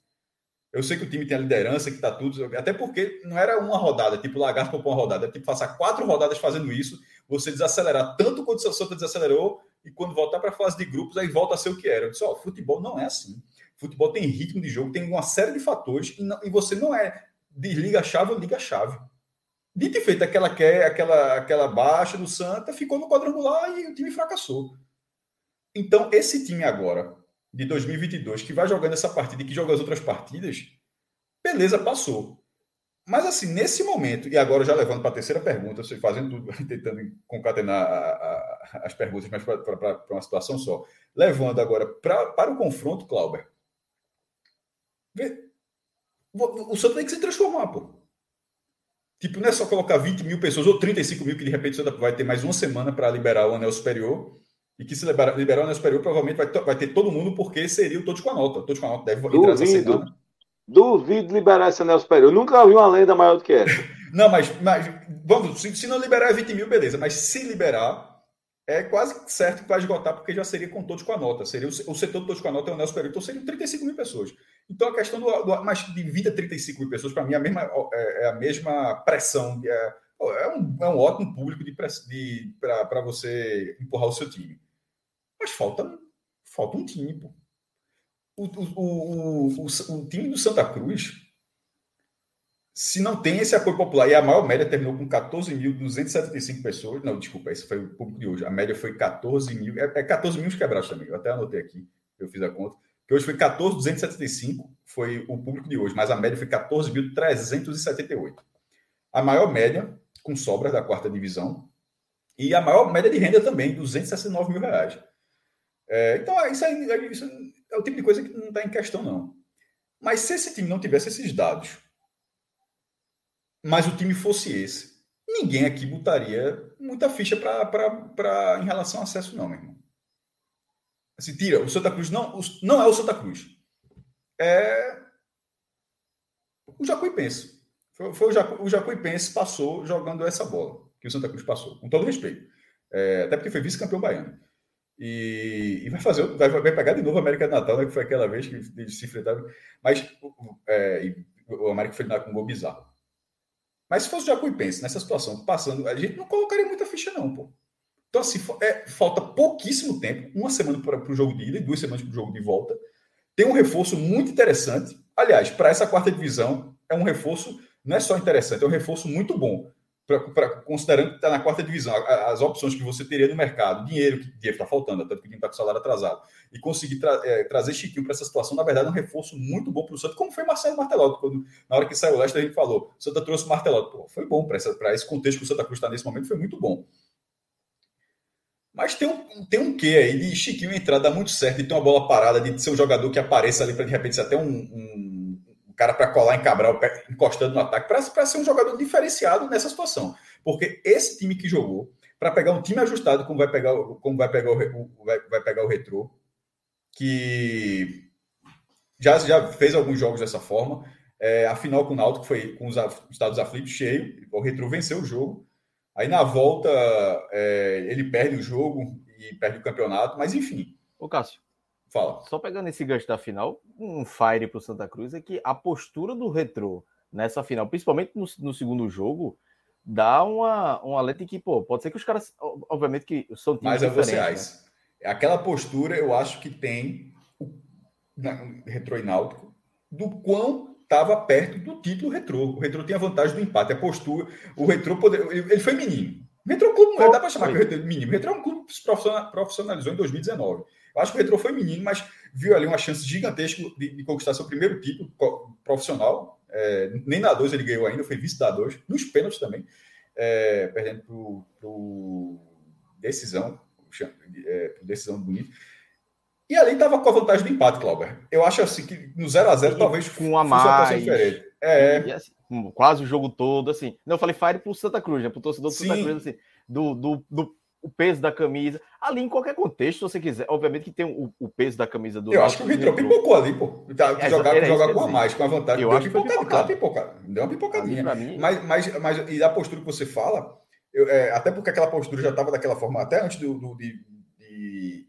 Eu sei que o time tem a liderança, que está tudo. Até porque não era uma rodada, tipo Lagarto para uma rodada. É tipo passar quatro rodadas fazendo isso, você desacelerar tanto quanto o seu Santa desacelerou, e quando voltar para a fase de grupos, aí volta a ser o que era. Eu disse, ó, futebol não é assim. Futebol tem ritmo de jogo, tem uma série de fatores, e, não, e você não é desliga a chave ou liga a chave. Dito e feito, aquela, aquela, aquela baixa do Santa ficou no quadrangular e o time fracassou. Então, esse time agora, de 2022, que vai jogando essa partida e que joga as outras partidas, beleza, passou. Mas, assim, nesse momento, e agora já levando para a terceira pergunta, fazendo tudo, *laughs* tentando concatenar a, a, as perguntas, mas para uma situação só. Levando agora pra, para o confronto, Clauber. O Santos tem que se transformar, pô. Tipo, não é só colocar 20 mil pessoas ou 35 mil, que de repente o Santos vai ter mais uma semana para liberar o anel superior e que se liberar, liberar o anel superior, provavelmente vai, vai ter todo mundo, porque seria todos com a nota. Todos com a nota deve Duvido. Duvido liberar esse anel superior. Eu nunca ouvi uma lenda maior do que essa. *laughs* Não, mas, mas vamos, se, se não liberar é 20 mil, beleza. Mas se liberar, é quase certo que vai esgotar, porque já seria com todos com a nota. Seria o, o setor de todos com a nota é o Nelson Pereira, então seriam 35 mil pessoas. Então a questão do. do mas vida 35 mil pessoas, para mim, é a mesma, é, é, a mesma pressão. É, é, um, é um ótimo público de, de, para você empurrar o seu time. Mas falta, falta um time, pô. O, o, o, o, time do Santa Cruz se não tem esse apoio popular, e a maior média terminou com 14.275 pessoas, não, desculpa, esse foi o público de hoje, a média foi 14 mil, é, é 14 mil quebrados também, eu até anotei aqui, eu fiz a conta, que hoje foi 14.275, foi o público de hoje, mas a média foi 14.378. A maior média, com sobras da quarta divisão, e a maior média de renda também, 269 mil reais. É, então, isso, aí, isso é o tipo de coisa que não está em questão, não. Mas se esse time não tivesse esses dados, mas o time fosse esse, ninguém aqui botaria muita ficha para em relação ao acesso, não, meu irmão. Assim, tira, o Santa Cruz não, não é o Santa Cruz. É o Jacuipense. Foi, foi o, Jacu, o Jacuipense passou jogando essa bola, que o Santa Cruz passou, com todo respeito. É, até porque foi vice-campeão baiano. E, e, vai fazer, vai, vai pegar de novo a América de Natal, né, que foi aquela vez que eles se enfrentaram. Mas é, o América foi com um gol bizarro. Mas se fosse o Jacuipense nessa situação, passando, a gente não colocaria muita ficha, não, pô. Então, assim, é, falta pouquíssimo tempo, uma semana para o jogo de ida e duas semanas para o jogo de volta. Tem um reforço muito interessante. Aliás, para essa quarta divisão, é um reforço, não é só interessante, é um reforço muito bom. Pra, pra, considerando que está na quarta divisão, as opções que você teria no mercado, dinheiro que dinheiro está faltando, tanto que o está com salário atrasado, e conseguir tra é, trazer Chiquinho para essa situação, na verdade, é um reforço muito bom para o Santos, como foi Marcelo Martelotto, quando, na hora que saiu o Leste, a gente falou, o Santa trouxe o Martelotto. Pô, foi bom para esse contexto que o Santa Cruz está nesse momento, foi muito bom. Mas tem um, tem um quê aí de Chiquinho entrar, dar muito certo, de ter uma bola parada, de ser um jogador que apareça ali para de repente ser até um, um, um cara para colar em Cabral, encostando no ataque, para ser um jogador diferenciado nessa situação. Porque esse time que jogou, para pegar um time ajustado, como vai pegar, como vai pegar o, vai, vai pegar o Retrô, que já, já fez alguns jogos dessa forma. É, a final com o Náutico foi com os estados aflitos cheio, o Retrô venceu o jogo. Aí na volta é, ele perde o jogo e perde o campeonato, mas enfim. Ô Cássio, fala. Só pegando esse gancho da final, um fire para o Santa Cruz é que a postura do Retrô nessa final, principalmente no, no segundo jogo, dá uma, um alerta que, pô, pode ser que os caras, obviamente que são times Mas é. Né? Aquela postura, eu acho que tem o retrô e náutico do quão estava perto do título retrô. O retrô tem a vantagem do empate, a postura. O retrô poder, ele foi menino. O retrô clube não dá para chamar que o retrô é menino. O retrô é um clube que se profissionalizou em 2019. Eu acho que o retrô foi menino, mas viu ali uma chance gigantesca de, de conquistar seu primeiro título profissional é, nem na 2 ele ganhou ainda, foi vice da 2, nos pênaltis também, é, perdendo para o decisão, é, decisão bonito. E ali estava com a vantagem do empate, Clauber. Eu acho assim que no 0x0 talvez com a mais. Diferente. É. Assim, quase o jogo todo, assim. Não, eu falei fire pro Santa Cruz, né? Pro torcedor do Sim. Santa Cruz, assim. Do, do, do o peso da camisa. Ali, em qualquer contexto, se você quiser. Obviamente que tem o, o peso da camisa do. Eu acho que o Vitor pipocou ali, pô. Tá, é, jogar jogar com a mais, com a vantagem. Eu acho que pipocada, pipocada. Deu uma pipocadinha. Mim... Mas, mas, mas, e a postura que você fala, eu, é, até porque aquela postura já estava daquela forma, até antes do, do de, de,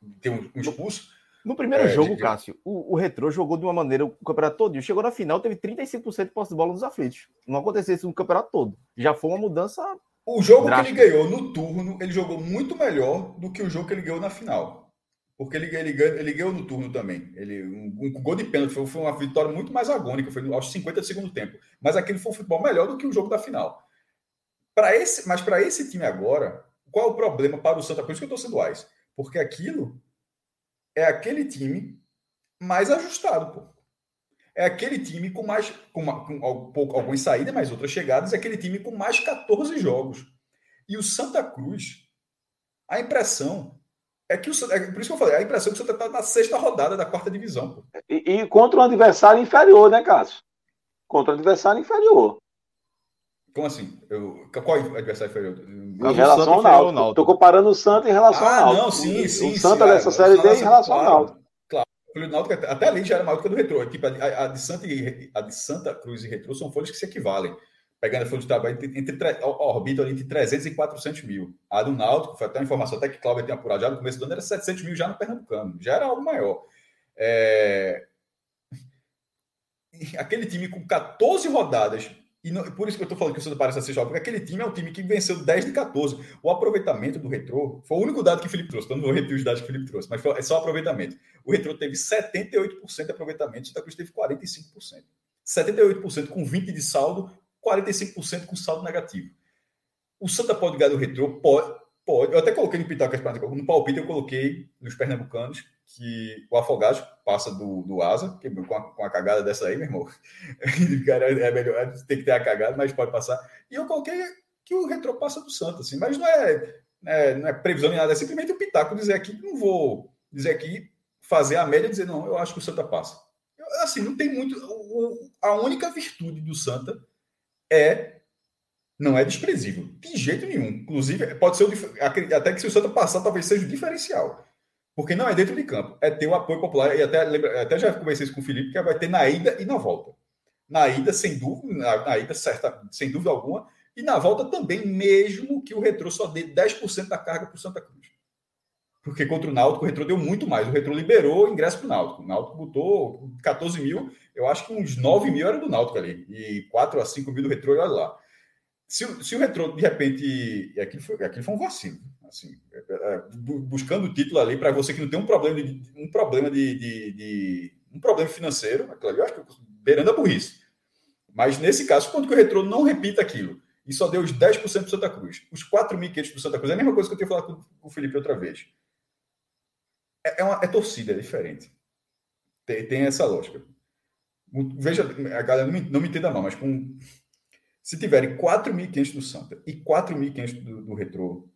de, ter um, um expulso. No primeiro é, jogo, de... Cássio, o, o Retrô jogou de uma maneira o campeonato todo. Chegou na final, teve 35% de posse de bola nos aflitos. Não aconteceu isso no campeonato todo. Já foi uma mudança o jogo Drástico. que ele ganhou no turno, ele jogou muito melhor do que o jogo que ele ganhou na final. Porque ele, ele, ele ganhou no turno também. Ele, um, um gol de pênalti foi, foi, uma vitória muito mais agônica, foi aos 50 do segundo tempo. Mas aquele foi um futebol melhor do que o jogo da final. Para esse, mas para esse time agora, qual é o problema para o Santa Cruz que eu estou sendo wise? Porque aquilo é aquele time mais ajustado, pô é aquele time com mais com, com, com algumas saídas, mas outras chegadas, é aquele time com mais 14 jogos. E o Santa Cruz, a impressão é que o é por isso que eu falei, a impressão é que o Santa está na sexta rodada da quarta divisão. E, e, contra um adversário inferior, né, Cássio? Contra um adversário inferior. Como assim? Eu, qual adversário inferior? Em relação ao Náutico. Estou comparando o Santa em relação ah, ao Náutico. Não, sim, sim. O Santa sim, dessa é, série D em relação ao Náutico. O Náutico até ali já era maior do que a do Retrô. Tipo, a, a, de Santa e, a de Santa Cruz e Retrô são folhas que se equivalem. pegando a folha de trabalho, entre, entre, orbita entre 300 e 400 mil. A do Náutico, foi até uma informação até que Cláudio tem apurado já no começo do ano, era 700 mil já no Pernambucano. Já era algo maior. É... *laughs* Aquele time com 14 rodadas, e não, por isso que eu estou falando que o Santa parece ser porque aquele time é um time que venceu 10 de 14. O aproveitamento do Retrô foi o único dado que o Felipe trouxe, então não vou repetir os dados que o Felipe trouxe, mas foi, é só aproveitamento. O Retrô teve 78% de aproveitamento, o Santa Cruz teve 45%. 78% com 20 de saldo, 45% com saldo negativo. O Santa pode ganhar do retrô? Pode. pode. Eu até coloquei no Pitacas, no palpite eu coloquei nos pernambucanos que o Afogados passa do, do Asa, que com a, com a cagada dessa aí, meu irmão, *laughs* cara, é melhor, tem que ter a cagada, mas pode passar. E eu coloquei que o retrô passa do Santa, assim, mas não é, é, não é previsão nem nada, é simplesmente o Pitaco dizer aqui, não vou dizer aqui, fazer a média e dizer, não, eu acho que o Santa passa. Eu, assim, não tem muito. O, a única virtude do Santa é não é desprezível, de jeito nenhum. Inclusive, pode ser o, até que se o Santa passar, talvez seja o diferencial. Porque não é dentro de campo, é ter o apoio popular. E até, lembra, até já conversei isso com o Felipe, que vai ter na ida e na volta. Na ida, sem dúvida, na, na ida, certa, sem dúvida alguma, e na volta também, mesmo que o retrô só dê 10% da carga para o Santa Cruz. Porque contra o Náutico, o retrô deu muito mais. O retrô liberou o ingresso para o Náutico. O Náutico botou 14 mil eu acho que uns 9 mil era do Náutico ali, e 4 a 5 mil do Retrô, olha lá. Se, se o Retrô, de repente, aquilo foi, aquilo foi um vacilo, assim, é, é, buscando o título ali, para você que não tem um problema de, um problema de, de, de um problema financeiro, aquilo eu acho que beirando a burrice. Mas nesse caso, quando que o Retrô não repita aquilo, e só deu os 10% para Santa Cruz, os 4.500 para Santa Cruz, é a mesma coisa que eu tinha falado com o Felipe outra vez. É, é, uma, é torcida, é diferente. Tem, tem essa lógica. Veja, a galera não me, não me entenda mal, mas com, se tiverem 4.500 do Santa e 4.500 do, do Retrô,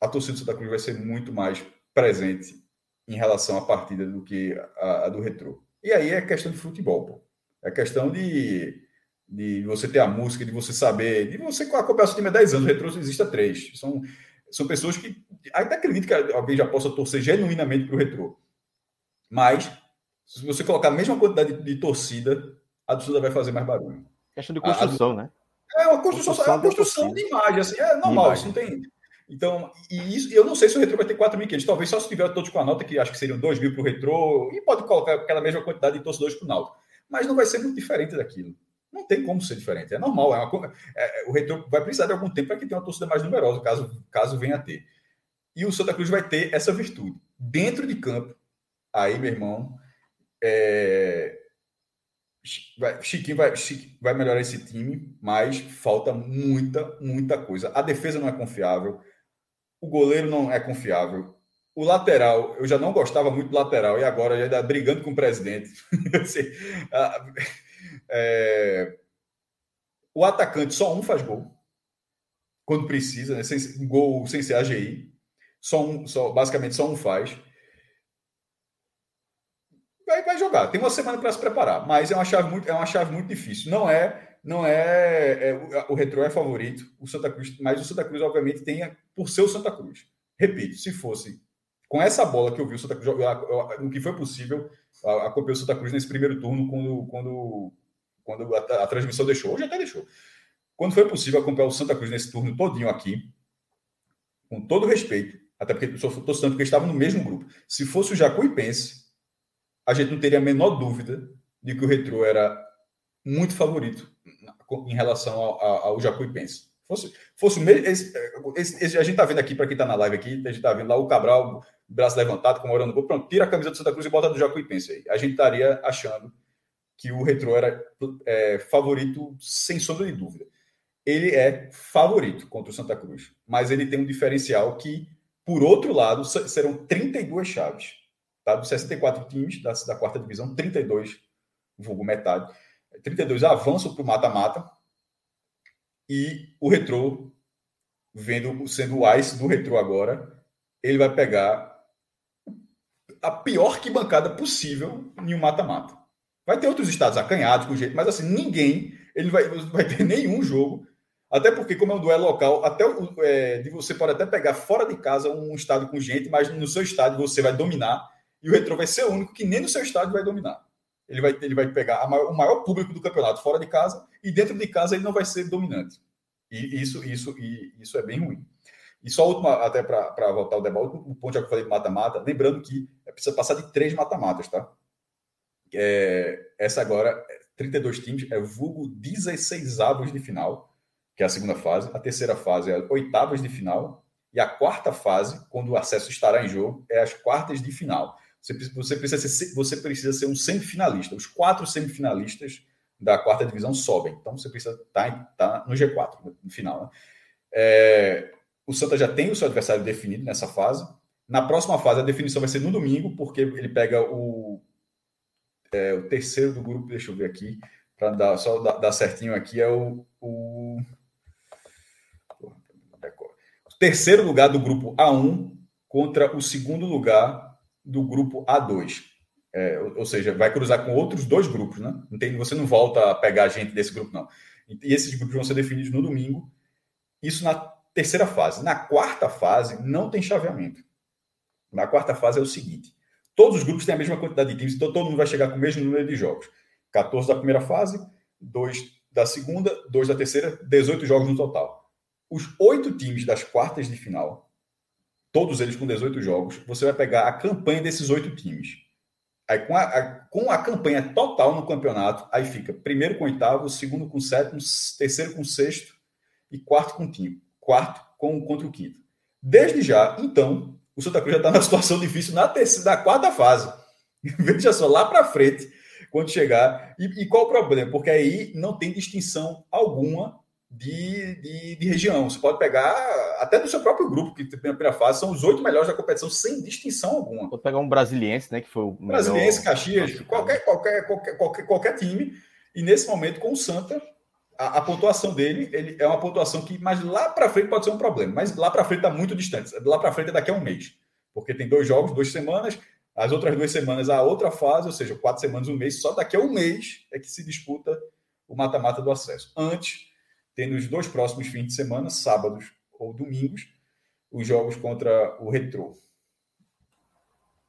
a torcida do Santa Cruz vai ser muito mais presente em relação à partida do que a, a do Retrô. E aí é questão de futebol, pô. É questão de, de você ter a música, de você saber, de você acompanhar o time há 10 anos, o Retrô existe há 3. São, são pessoas que até acredito que alguém já possa torcer genuinamente para o Retrô. Mas se você colocar a mesma quantidade de, de torcida, a torcida vai fazer mais barulho. Questão de construção, a, a, né? É uma construção, construção é uma construção de imagem, assim, é normal, isso não tem. Então, e isso, eu não sei se o retrô vai ter 4.500, talvez só se tiver todos com a nota, que acho que seriam 2 mil para o retrô, e pode colocar aquela mesma quantidade de torcedores para o Náutico. Mas não vai ser muito diferente daquilo. Não tem como ser diferente, é normal. É uma, é, o retrô vai precisar de algum tempo para que tenha uma torcida mais numerosa, caso, caso venha a ter. E o Santa Cruz vai ter essa virtude. Dentro de campo, aí, meu irmão, é... Chiquinho vai, Chiquinho vai melhorar esse time, mas falta muita, muita coisa. A defesa não é confiável, o goleiro não é confiável. O lateral, eu já não gostava muito do lateral, e agora já está brigando com o presidente. *laughs* é... O atacante, só um faz gol. Quando precisa, né? sem, gol sem ser AGI. Só um, só, basicamente só um faz vai, vai jogar. Tem uma semana para se preparar, mas é uma chave muito, é uma chave muito difícil. Não é, não é, é o, Retro é favorito, o Santa Cruz, mas o Santa Cruz obviamente tem por ser o Santa Cruz. Repito, se fosse com essa bola que eu vi o Santa Cruz jogar, no que foi possível, acompanhou o Santa Cruz nesse primeiro turno quando quando quando a, a transmissão deixou, hoje até deixou. Quando foi possível acompanhar o Santa Cruz nesse turno todinho aqui, com todo respeito, até porque estou citando porque estava no mesmo grupo. Se fosse o Jacuipense, a gente não teria a menor dúvida de que o Retro era muito favorito em relação ao, ao Jacuipense. Fosse, fosse esse, esse, esse, a gente está vendo aqui, para quem está na live aqui, a gente está vendo lá o Cabral, braço levantado, comemorando o gol. Pronto, tira a camisa do Santa Cruz e bota do Jacuipense aí. A gente estaria achando que o Retro era é, favorito sem sombra de dúvida. Ele é favorito contra o Santa Cruz, mas ele tem um diferencial que, por outro lado, serão 32 chaves. Tá? Dos 64 times da, da quarta divisão, 32, vulgo metade, 32 avançam para o mata-mata. E o Retrô, vendo, sendo o Ice do Retrô agora, ele vai pegar a pior que bancada possível em um mata-mata. Vai ter outros estados acanhados, com jeito, mas assim, ninguém, ele vai, vai ter *laughs* nenhum jogo. Até porque, como é um duelo local, até é, você pode até pegar fora de casa um estado com gente, mas no seu estádio você vai dominar e o Retro vai ser o único que nem no seu estádio vai dominar. Ele vai, ele vai pegar maior, o maior público do campeonato fora de casa e dentro de casa ele não vai ser dominante. E isso, isso, e isso é bem ruim. E só a última, até para voltar ao debate, o ponto que eu falei de mata-mata, lembrando que é precisa passar de três mata-matas, tá? É, essa agora, 32 times, é vulgo 16 avos de final, que é a segunda fase. A terceira fase é oitavas de final. E a quarta fase, quando o acesso estará em jogo, é as quartas de final. Você, você, precisa, ser, você precisa ser um semifinalista. Os quatro semifinalistas da quarta divisão sobem. Então você precisa estar tá, tá no G4, no final. Né? É, o Santa já tem o seu adversário definido nessa fase. Na próxima fase, a definição vai ser no domingo, porque ele pega o, é, o terceiro do grupo. Deixa eu ver aqui, para dar, só dar, dar, certinho aqui, é o, o, o terceiro lugar do grupo A1 contra o segundo lugar do grupo A2. É, ou, ou, seja, vai cruzar com outros dois grupos, né? Não tem, você não volta a pegar gente desse grupo, não. E esses grupos vão ser definidos no domingo. Isso na terceira fase. Na quarta fase, não tem chaveamento. Na quarta fase é o seguinte: todos os grupos têm a mesma quantidade de times, então todo mundo vai chegar com o mesmo número de jogos. 14 da primeira fase, 2 da segunda, 2 da terceira, 18 jogos no total. Os oito times das quartas de final, todos eles com 18 jogos, você vai pegar a campanha desses oito times. Aí, com a, a, com a campanha total no campeonato, aí fica primeiro com oitavo, segundo com sétimo, terceiro com sexto e quarto com quinto quarto com, contra o quinto. Desde já, então, o Santa Cruz já está na *laughs* situação difícil na, terceira, na quarta fase. *laughs* Veja só, lá para frente, quando chegar. E, e, qual o problema? Porque aí não tem distinção alguma de, de, de, região. Você pode pegar até do seu próprio grupo, que na primeira fase são os oito melhores da competição, sem distinção alguma. Pode pegar um brasiliense, né? Que foi o. Brasiliense, Caxias, qualquer, qualquer, qualquer, qualquer, qualquer time. E nesse momento, com o Santa, a, a, pontuação dele ele é uma pontuação que, mas lá para frente pode ser um problema. Mas lá para frente está muito distante. Lá para frente é daqui a um mês. Porque tem dois jogos, duas semanas. As outras duas semanas, a outra fase, ou seja, quatro semanas, um mês. Só daqui a um mês é que se disputa o mata-mata do acesso. Antes, tem nos dois próximos fins de semana, sábados ou domingos, os jogos contra o Retrô.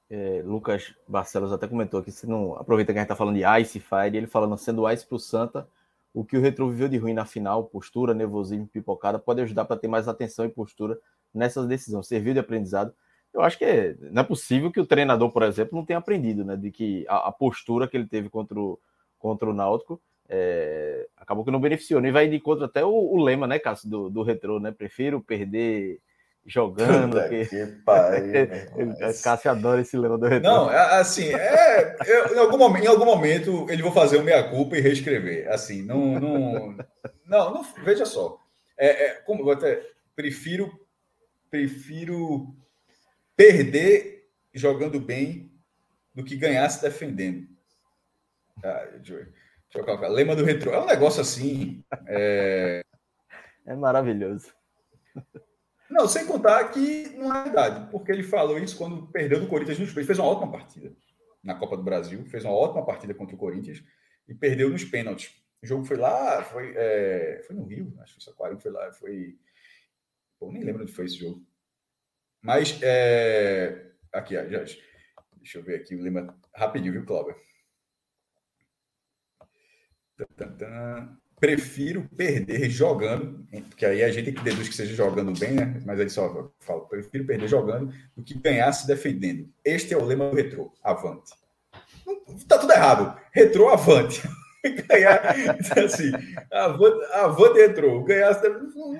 É, Lucas Barcelos até comentou aqui, se não aproveita que a gente está falando de Ice Fire, ele falando sendo Ice para o Santa, o que o Retro viveu de ruim na final, postura, nervosismo, pipocada, pode ajudar para ter mais atenção e postura nessas decisões. Serviu de aprendizado. Eu acho que não é possível que o treinador, por exemplo, não tenha aprendido, né? De que a, a postura que ele teve contra o, contra o Náutico é, acabou que não beneficiou. E vai de encontro até o, o lema, né, Cássio, do, do Retro, né? Prefiro perder jogando. *laughs* que... que pariu, *laughs* Cássio adora esse lema do retorno. Não, é, assim, é, eu, em, algum momento, em algum momento ele vou fazer o meia-culpa e reescrever. Assim, não. Não, não, não veja só. É, é, como eu até prefiro, prefiro perder jogando bem do que ganhar se defendendo. Ah, eu, deixa eu colocar. Lema do retrô. É um negócio assim. É, é maravilhoso. Não, sem contar que não é verdade, porque ele falou isso quando perdeu do Corinthians nos pênaltis. Fez uma ótima partida na Copa do Brasil, fez uma ótima partida contra o Corinthians e perdeu nos pênaltis. O jogo foi lá, foi, é, foi no Rio, acho que o Saquarem foi lá, foi. Pô, nem lembro onde foi esse jogo. Mas, é... aqui, já, deixa eu ver aqui o lema rapidinho, viu, Cláudio? Prefiro perder jogando, porque aí a gente tem que deduz que seja jogando bem, né? Mas aí só falo, prefiro perder jogando do que ganhar se defendendo. Este é o lema do retrô, avante. Tá tudo errado. Retrô, avante. *laughs* ganhar, assim, avante, avante retrô. Ganhar não,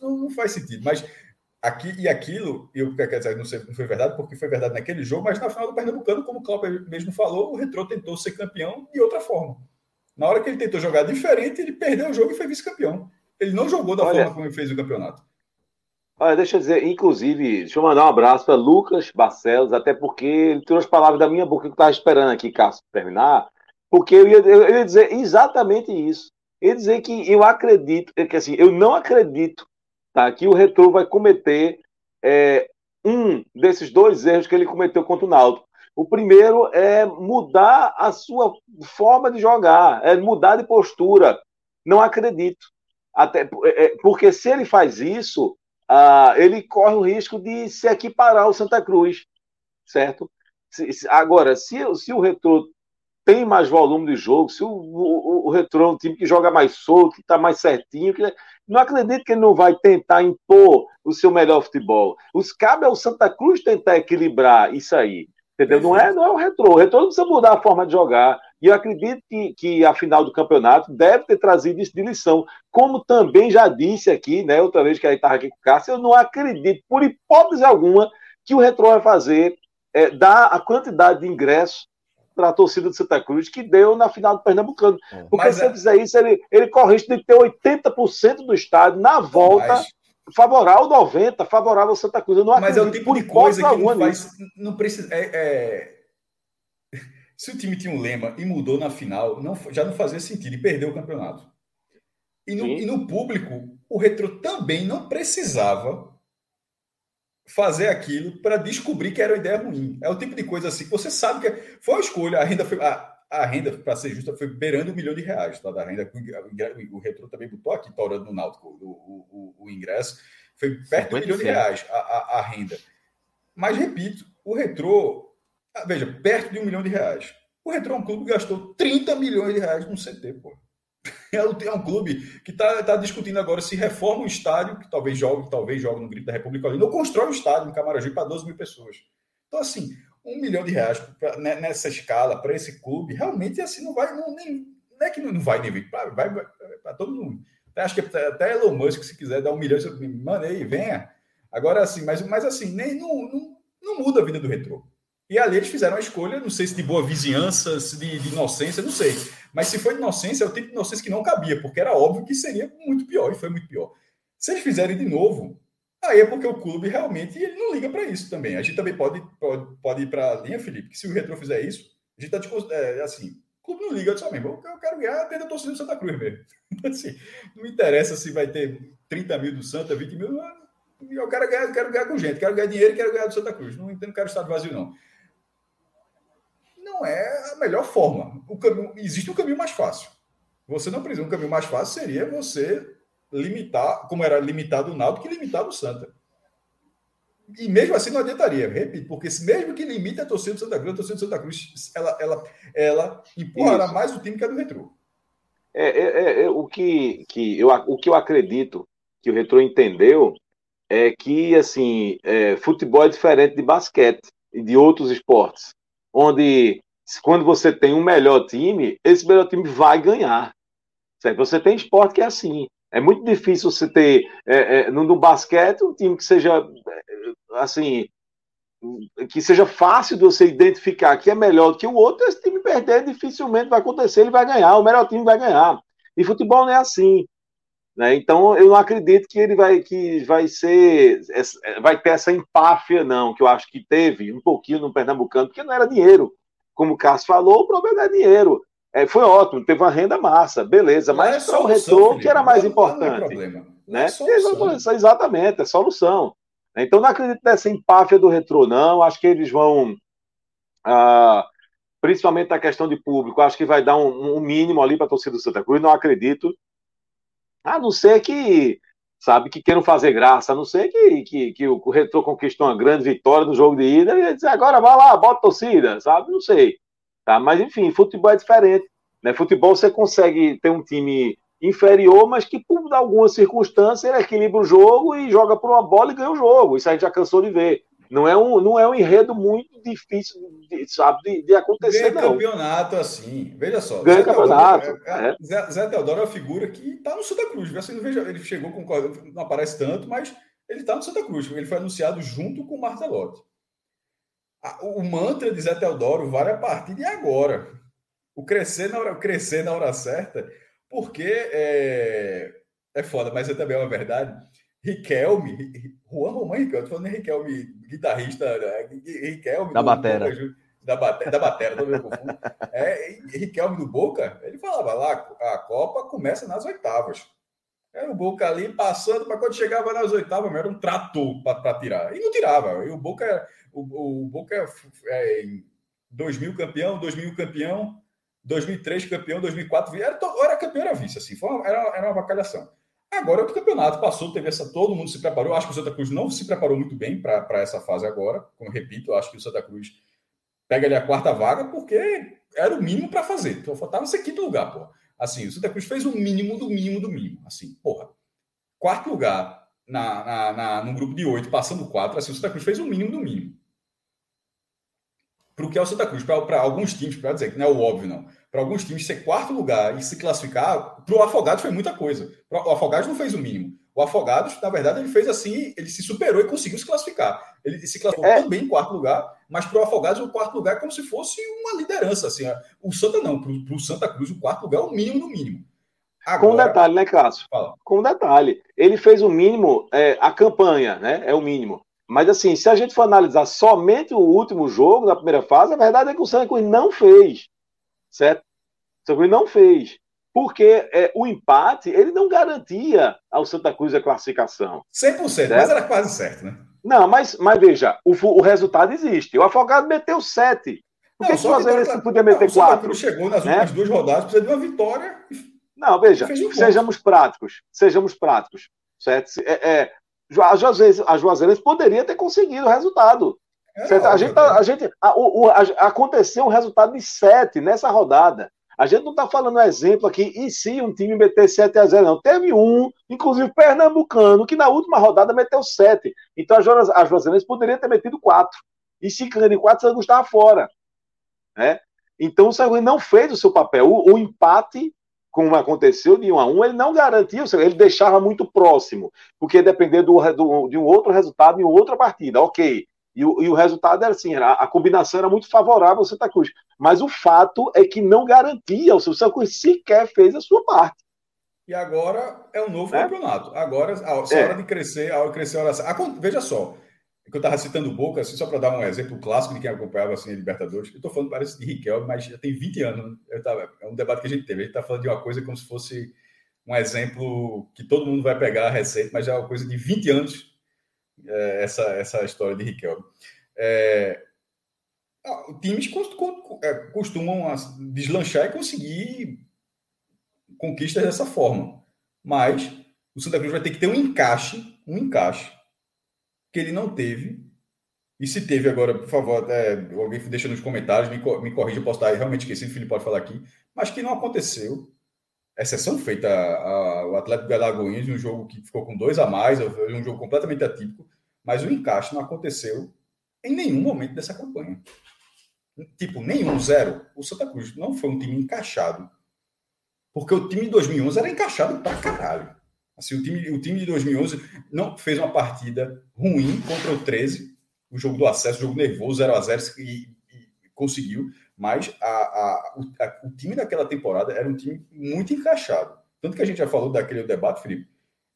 não, não, faz sentido. Mas aqui e aquilo, eu quero dizer, não, sei, não foi verdade, porque foi verdade naquele jogo, mas na final do Pernambucano, como o Cláudio mesmo falou, o retrô tentou ser campeão de outra forma. Na hora que ele tentou jogar diferente, ele perdeu o jogo e foi vice-campeão. Ele não jogou da Olha, forma como ele fez o campeonato. Olha, deixa eu dizer, inclusive, deixa eu mandar um abraço para Lucas Barcelos, até porque ele tirou as palavras da minha boca que eu estava esperando aqui, Cássio, terminar, porque eu ia, eu ia dizer exatamente isso. Eu ia dizer que eu acredito, que assim, eu não acredito tá, que o Retro vai cometer é, um desses dois erros que ele cometeu contra o Náutico. O primeiro é mudar a sua forma de jogar, é mudar de postura. Não acredito. Até, é, é, porque se ele faz isso, uh, ele corre o risco de se equiparar ao Santa Cruz, certo? Se, se, agora, se, se o Retro tem mais volume de jogo, se o, o, o Retro é um time que joga mais solto, que está mais certinho, que não acredito que ele não vai tentar impor o seu melhor futebol. Os cabe ao Santa Cruz tentar equilibrar isso aí. Entendeu? Não é, não é o retrô. O retrô não precisa mudar a forma de jogar. E eu acredito que, que a final do campeonato deve ter trazido isso de lição. Como também já disse aqui, né? Outra vez que aí estava aqui com o Cássio, eu não acredito, por hipótese alguma, que o retrô vai fazer, é, dar a quantidade de ingressos para a torcida de Santa Cruz que deu na final do Pernambucano. É. Porque Mas, se ele fizer isso, ele, ele corre risco de ter 80% do estádio na volta. Mas favorável 90, favorável ao Santa Cruz. Eu não Mas é o tipo de coisa que não faz. Não precisa. É, é... *laughs* Se o time tinha um lema e mudou na final, não, já não fazia sentido e perdeu o campeonato. E no, e no público, o Retro também não precisava fazer aquilo para descobrir que era uma ideia ruim. É o tipo de coisa assim você sabe que é, foi uma escolha, a renda foi. A, a renda, para ser justa, foi beirando um milhão de reais. Tá? Da renda, o Retro também botou aqui, torando no Náutico, o, o, o, ingresso. Foi perto de um milhão de reais a, a, a, renda. Mas, repito, o Retro, ah, veja, perto de um milhão de reais. O Retro é um clube que gastou 30 milhões de reais no CT, pô. *laughs* É um, é um clube que está tá discutindo agora se reforma o estádio, que talvez jogue, talvez jogue no Grito da República ali, ou constrói o estádio no Camaragibe para 12 mil pessoas. Então, assim, um milhão de reais pra, né, nessa escala para esse clube, realmente assim não vai, não, nem, não é que não vai nem vai, vai, vai para todo mundo. Acho que até Elon Musk, se quiser dar um milhão, manda aí, venha. Agora, assim, mas, mas assim, nem, não, não, não muda a vida do retrô. E ali eles fizeram a escolha, não sei se de boa vizinhança, se de, de, inocência, não sei. Mas se foi de inocência, é o tipo de inocência que não cabia, porque era óbvio que seria muito pior, e foi muito pior. Se eles fizerem de novo, Aí é porque o clube realmente ele não liga para isso também. A gente também pode, pode, pode ir para a linha, Felipe, que se o Retro fizer isso, a gente está é, assim, o clube não liga só mesmo. Eu quero ganhar dentro da torcida do Santa Cruz mesmo. *laughs* assim, não interessa se vai ter 30 mil do Santa, 20 mil. Eu quero ganhar, quero ganhar com gente, quero ganhar dinheiro quero ganhar do Santa Cruz. Não entendo, quero estar vazio, não. Não é a melhor forma. O caminho, existe um caminho mais fácil. Você não precisa. Um caminho mais fácil seria você limitar, como era limitado o Náutico, que limitado o Santa. E mesmo assim não adiantaria, repito, porque mesmo que limite a torcida do Santa Cruz, a torcida do Santa Cruz, ela, ela, ela empurrará Isso. mais o time que a do Retro. É, é, é, é, o, que, que eu, o que eu acredito que o Retro entendeu é que, assim, é, futebol é diferente de basquete e de outros esportes, onde quando você tem um melhor time, esse melhor time vai ganhar. Certo? Você tem esporte que é assim. É muito difícil você ter é, é, no, basquete um time que seja é, assim que seja fácil de você identificar que é melhor do que o outro. Esse time perder dificilmente vai acontecer, ele vai ganhar, o melhor time vai ganhar. E futebol não é assim. Né? Então eu não acredito que ele vai que vai ser vai ter essa empáfia não que eu acho que teve um pouquinho no pernambucano porque não era dinheiro como o Cássio falou o problema é dinheiro é, foi ótimo, teve uma renda massa, beleza, não mas é só o retorno que era mais não, importante. Não é. Né? É Exatamente, é solução. Então não acredito nessa empáfia do retrô, não. Acho que eles vão. Ah, principalmente na questão de público, acho que vai dar um, um mínimo ali para a torcida do Santa Cruz, não acredito. A não ser que, sabe, que queiram fazer graça, a não ser que, que, que o Retrô conquistou uma grande vitória no jogo de ida e dizer, agora vai lá, bota torcida, sabe? Não sei. Tá? Mas, enfim, futebol é diferente. Né? Futebol você consegue ter um time inferior, mas que por alguma circunstância ele equilibra o jogo e joga por uma bola e ganha o jogo. Isso a gente já cansou de ver. Não é um, não é um enredo muito difícil de, sabe, de, de acontecer, ganha não. campeonato assim. Veja só. Ganha Zé campeonato. Teodoro, é, é. Zé, Zé Teodoro é uma figura que está no Santa Cruz. Você não veja, ele chegou com. Não aparece tanto, mas ele está no Santa Cruz. Ele foi anunciado junto com o Martelotti o mantra de Zé Teodoro vale a partir de agora. O crescer na hora, crescer na hora certa, porque é, é foda, mas é também uma verdade. Riquelme, Juan Romão Riquelme, tô falando de Riquelme, guitarrista, né? Riquelme da batera. Da, batera, da batera, não me confundo. É, Riquelme do Boca, ele falava lá, a Copa começa nas oitavas. Era o Boca ali passando, para quando chegava nas oitavas, era um trator para tirar. E não tirava. E o Boca, o, o Boca é, 2000 campeão, 2000 campeão, 2003 campeão, 2004 era, era campeão, era vice, assim, uma, era, era uma bacalhação. Agora é o campeonato passou, teve essa, todo mundo se preparou. Acho que o Santa Cruz não se preparou muito bem para essa fase agora. Como repito, acho que o Santa Cruz pega ali a quarta vaga, porque era o mínimo para fazer. Então faltava ser quinto lugar, pô. Assim, o Santa Cruz fez o mínimo do mínimo do mínimo. Assim, porra. Quarto lugar na, na, na, no grupo de oito, passando quatro, assim, o Santa Cruz fez o mínimo do mínimo. Para o que é o Santa Cruz, para alguns times, para dizer que não é o óbvio, não. Para alguns times, ser quarto lugar e se classificar, para o Afogados foi muita coisa. O Afogados não fez o mínimo. O Afogados, na verdade, ele fez assim, ele se superou e conseguiu se classificar. Ele se classificou é. também em quarto lugar, mas para o Afogados o quarto lugar é como se fosse uma liderança. Assim, o Santa não, para o Santa Cruz o quarto lugar é o mínimo do mínimo. Agora, Com um detalhe, né, Cássio? Fala. Com detalhe. Ele fez o mínimo, é, a campanha, né? É o mínimo. Mas assim, se a gente for analisar somente o último jogo da primeira fase, a verdade é que o Santa Cruz não fez. Certo? O Santa Cruz não fez porque é, o empate ele não garantia ao Santa Cruz a classificação. 100%, certo? mas era quase certo, né? Não, mas, mas veja, o, o resultado existe. O Afogado meteu 7. Por que, só que você podia meter 4? O chegou nas né? últimas duas rodadas, precisa de uma vitória. Não, veja, um sejamos práticos. Sejamos práticos. Certo? É, é, a Juazeirense poderia ter conseguido o resultado. É, certo? a gente, tá, a gente a, o, a, aconteceu um resultado de 7 nessa rodada. A gente não está falando exemplo aqui, e se um time meter 7 a 0 não. Teve um, inclusive pernambucano, que na última rodada meteu 7. Então a Juazeirense poderia ter metido 4. E se ganhando em 4, o Santos estava fora. Né? Então o Santos não fez o seu papel. O, o, empate, como aconteceu de 1 a 1, ele não garantia, ele deixava muito próximo, porque depender do, do, de um outro resultado em outra partida. Ok, e o, e o resultado era assim, era, a combinação era muito favorável ao Santa Cruz. Mas o fato é que não garantia, o Santa Cruz sequer fez a sua parte. E agora é um novo é? campeonato. Agora, a, a é. hora de crescer, a hora de crescer a hora Veja só, que eu estava citando o Boca, assim, só para dar um exemplo clássico de quem acompanhava assim, a Libertadores. Eu estou falando, parece de Riquelme, mas já tem 20 anos. Né? Tava, é um debate que a gente teve. A gente está falando de uma coisa como se fosse um exemplo que todo mundo vai pegar recente, mas já é uma coisa de 20 anos é, essa, essa história de Riquelme. É, times é, costumam deslanchar e conseguir conquistas dessa forma. Mas o Santa Cruz vai ter que ter um encaixe, um encaixe que ele não teve. E se teve agora, por favor, é, alguém deixa nos comentários, me, me corrija, eu posso estar realmente esquecido, o Felipe pode falar aqui, mas que não aconteceu. Exceção feita ao Atlético de Alagoinhas, um jogo que ficou com dois a mais, um jogo completamente atípico, mas o encaixe não aconteceu em nenhum momento dessa campanha. Tipo, nenhum, zero. O Santa Cruz não foi um time encaixado. Porque o time de 2011 era encaixado pra caralho. Assim, o time, o time de 2011 não fez uma partida ruim contra o 13, o jogo do acesso, jogo nervoso, 0 a 0 e, e conseguiu. Mas a, a, o, a, o time daquela temporada era um time muito encaixado. Tanto que a gente já falou daquele debate, Felipe,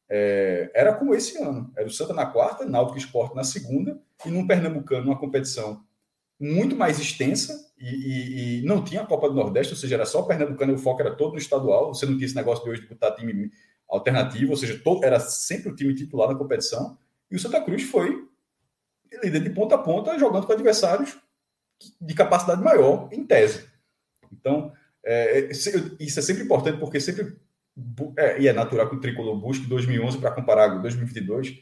é, era como esse ano. Era o Santa na quarta, Náutico Esporte na segunda, e num Pernambucano, uma competição muito mais extensa, e, e, e, não tinha a Copa do Nordeste, ou seja, era só o Pernambucano, o foco era todo no estadual, você não tinha esse negócio de hoje de botar time alternativo, ou seja, todo, era sempre o time titular na competição, e o Santa Cruz foi líder de ponta a ponta, jogando com adversários de capacidade maior, em tese. Então, é, isso é sempre importante, porque sempre é, e é natural que o Tricolor busque 2011 para comparar com 2022.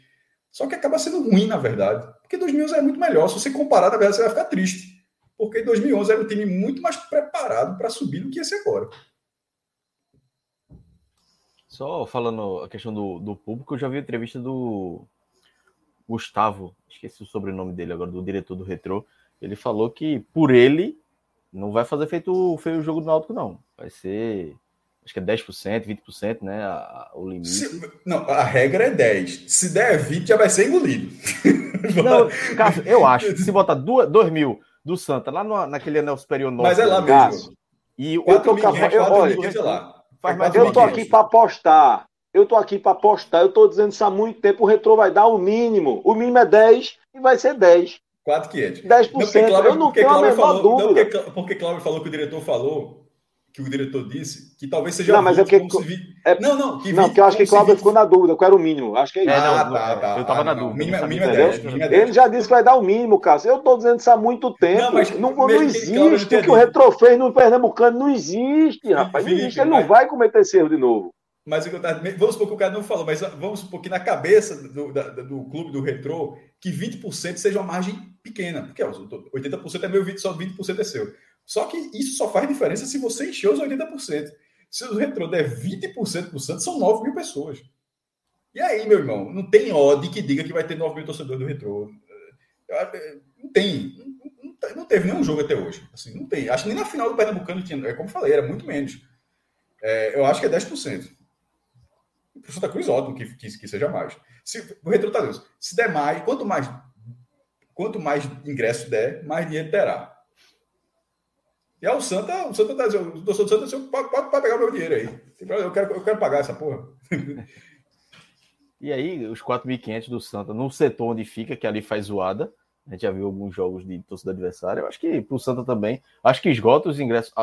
Só que acaba sendo ruim, na verdade. Porque 2011 é muito melhor. Se você comparar, na verdade, você vai ficar triste. Porque 2011 era um time muito mais preparado para subir do que esse agora. Só falando a questão do, do público, eu já vi entrevista do Gustavo, esqueci o sobrenome dele agora, do diretor do Retro. Ele falou que por ele não vai fazer feito feio o jogo do Náutico, não. Vai ser acho que é 10%, 20%, né? A, o limite. Se, não, a regra é 10. Se der 20, já vai ser engolido. *laughs* Não, Cássio, eu acho que se botar 2 mil do Santa lá no, naquele anel superior norte. Mas é lá mesmo. E eu tô, eu, olha, lá. eu tô aqui para apostar. Eu tô aqui para apostar. Eu tô dizendo isso há muito tempo. O retrô vai dar o mínimo. O mínimo é 10 e vai ser 10. 4,500. 10%. Não, eu não tenho a menor falou, dúvida. Não, porque, porque Cláudio falou que o diretor falou que o diretor disse, que talvez seja não, mas é que, vi... é, não, não, que, não, que eu acho que Cláudio ficou na dúvida, qual era o mínimo? Acho que é isso. É, não, tá, tá, eu estava ah, na dúvida. Mínimo, é- mínimo é 10, mínimo é 10. Ele já disse que vai dar o mínimo, Cássio. Eu estou dizendo isso há muito tempo. Não, mas não, não existe. O que o Retro fez no Pernambucano não existe, rapaz. Não existe. Ele não vai cometer esse erro de novo. Mas vamos supor que o cara não falou, mas vamos supor que na cabeça do, da, do clube do Retro, que 20% seja uma margem pequena. Porque 80% é meu, só 20% é seu. Só que isso só faz diferença se você encher os 80%. Se o retrô der 20% pro Santos, são 9 mil pessoas. E aí, meu irmão, não tem odd que diga que vai ter 9 mil torcedores do retrô. Não tem. Não, teve nenhum jogo até hoje. Assim, não tem. Acho que nem na final do Pernambucano tinha. É como falei, era muito menos. É, eu acho que é 10%. Para o Santa Cruz, ótimo que, que, que, seja mais. Se, o retrô tá. Se der mais, quanto mais quanto mais ingresso der, mais dinheiro terá. E aí o Santa, o Santa tá dizendo, o torcedor do Santa pode, pode, pode pegar o meu dinheiro aí. Eu quero, eu quero pagar essa porra. *laughs* E aí, os 4.500 do Santa, no setor onde fica, que ali faz zoada, a gente já viu alguns jogos de torcida adversária, eu acho que pro Santa também, acho que esgota os ingressos,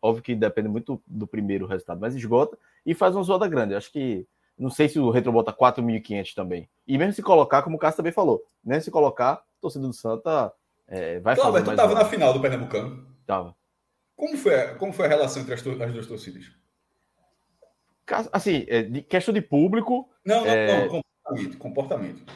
óbvio que depende muito do primeiro resultado, mas esgota e faz uma zoada grande. Eu acho que, não sei se o Retro bota 4.500 também. E mesmo se colocar, como o Cássio também falou, mesmo se colocar, torcida do Santa é, vai claro. Claro, tu tava na final do Pernambucano. Tava. Como foi, como foi a relação entre as, as duas torcidas? Assim, é, de questão de público. Não, não, é... não comportamento. comportamento.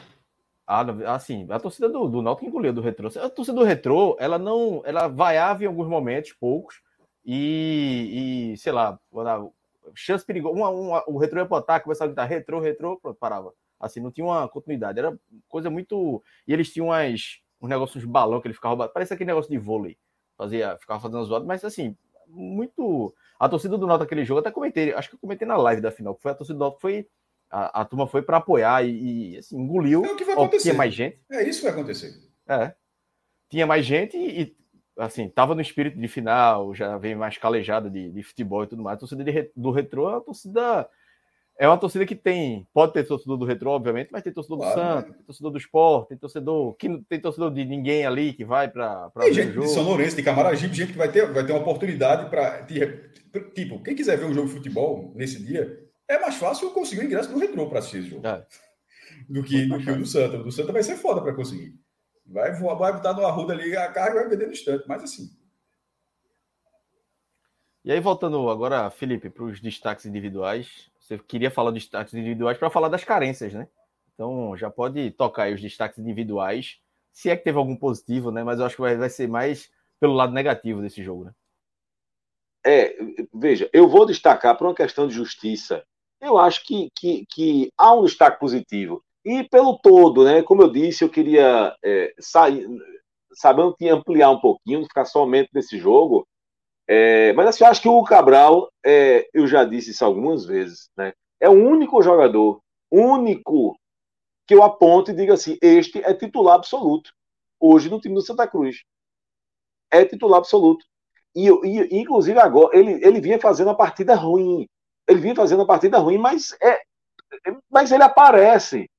Ah, assim, a torcida do, do Náutico engoliu do Retrô. A torcida do Retrô, ela não, ela vaiava em alguns momentos, poucos, e, e sei lá, chance perigosa. Uma, uma, o Retrô ia pro ataque, começava a gritar Retrô, Retrô, pronto, parava. Assim, não tinha uma continuidade. Era coisa muito. E eles tinham umas, uns negócios de balão que ele ficava. Parece aquele negócio de vôlei. Fazia, ficava fazendo zoado, mas assim, muito. A torcida do Náutico aquele jogo, até comentei, acho que eu comentei na live da final, que foi a torcida do Náutico foi a, a turma foi para apoiar e, e, assim, engoliu. É o que vai acontecer. Tinha mais gente. É isso que vai acontecer. É. Tinha mais gente e, assim, tava no espírito de final, já vem mais calejada de, de futebol e tudo mais. A torcida de, do Retrô é uma torcida. É uma torcida que tem. Pode ter torcedor do Retrô, obviamente, mas tem torcedor claro, do Santos, tem torcedor do Sport, tem torcedor. Que, tem torcedor de ninguém ali que vai para. Tem gente jogo. de São Lourenço, de Camaragibe, gente que vai ter, vai ter uma oportunidade para. Tipo, quem quiser ver um jogo de futebol nesse dia, é mais fácil conseguir o ingresso do Retrô para assistir esse jogo. É. *laughs* Do que, do que o do Santa. O do Santa vai ser foda para conseguir. Vai, vai botar no arruda ali, a carga vai vender no instante, mas assim. E aí, voltando agora, Felipe, para os destaques individuais. Você queria falar dos destaques individuais para falar das carências, né? Então, já pode tocar aí os destaques individuais. Se é que teve algum positivo, né? Mas eu acho que vai, vai ser mais pelo lado negativo desse jogo, né? É, veja, eu vou destacar para uma questão de justiça eu acho que, que, que há um destaque positivo. E pelo todo, né? Como eu disse, eu queria é, sair, sabendo que ampliar um pouquinho, não ficar somente nesse jogo. É, mas assim, eu acho que o Cabral, é, eu já disse isso algumas vezes, né? É o único jogador, único, que eu aponto e diga assim: este é titular absoluto. Hoje no time do Santa Cruz. É titular absoluto. E, e inclusive agora, ele, ele vinha fazendo a partida ruim ele vinha fazendo a partida ruim, mas, é, mas ele aparece.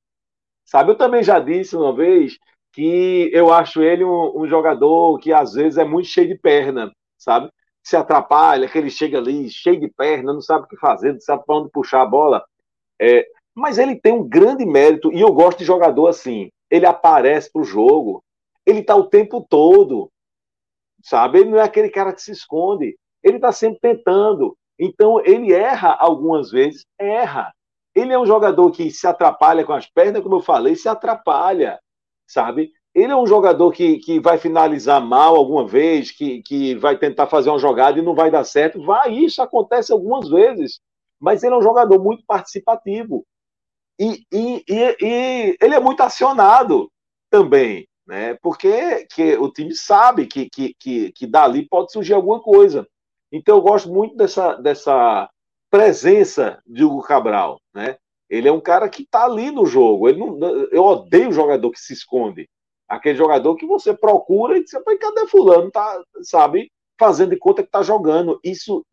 Sabe, eu também já disse uma vez que eu acho ele um, um jogador que às vezes é muito cheio de perna, sabe? Se atrapalha, que ele chega ali cheio de perna, não sabe o que fazer, não sabe para onde puxar a bola. É, mas ele tem um grande mérito, e eu gosto de jogador assim. Ele aparece pro jogo, ele tá o tempo todo, sabe? Ele não é aquele cara que se esconde, ele tá sempre tentando. Então, ele erra algumas vezes, erra. Ele é um jogador que se atrapalha com as pernas, como eu falei, se atrapalha, sabe? Ele é um jogador que, que vai finalizar mal alguma vez, que, que vai tentar fazer uma jogada e não vai dar certo. Vai, isso acontece algumas vezes. Mas ele é um jogador muito participativo. E, e, e, e ele é muito acionado também, né? Porque que o time sabe que, que, que, que dali pode surgir alguma coisa. Então eu gosto muito dessa, dessa presença de Hugo Cabral, né? Ele é um cara que está ali no jogo. Ele não, eu odeio o jogador que se esconde. Aquele jogador que você procura e diz, cadê fulano? Tá, sabe? Fazendo de conta que está jogando. Isso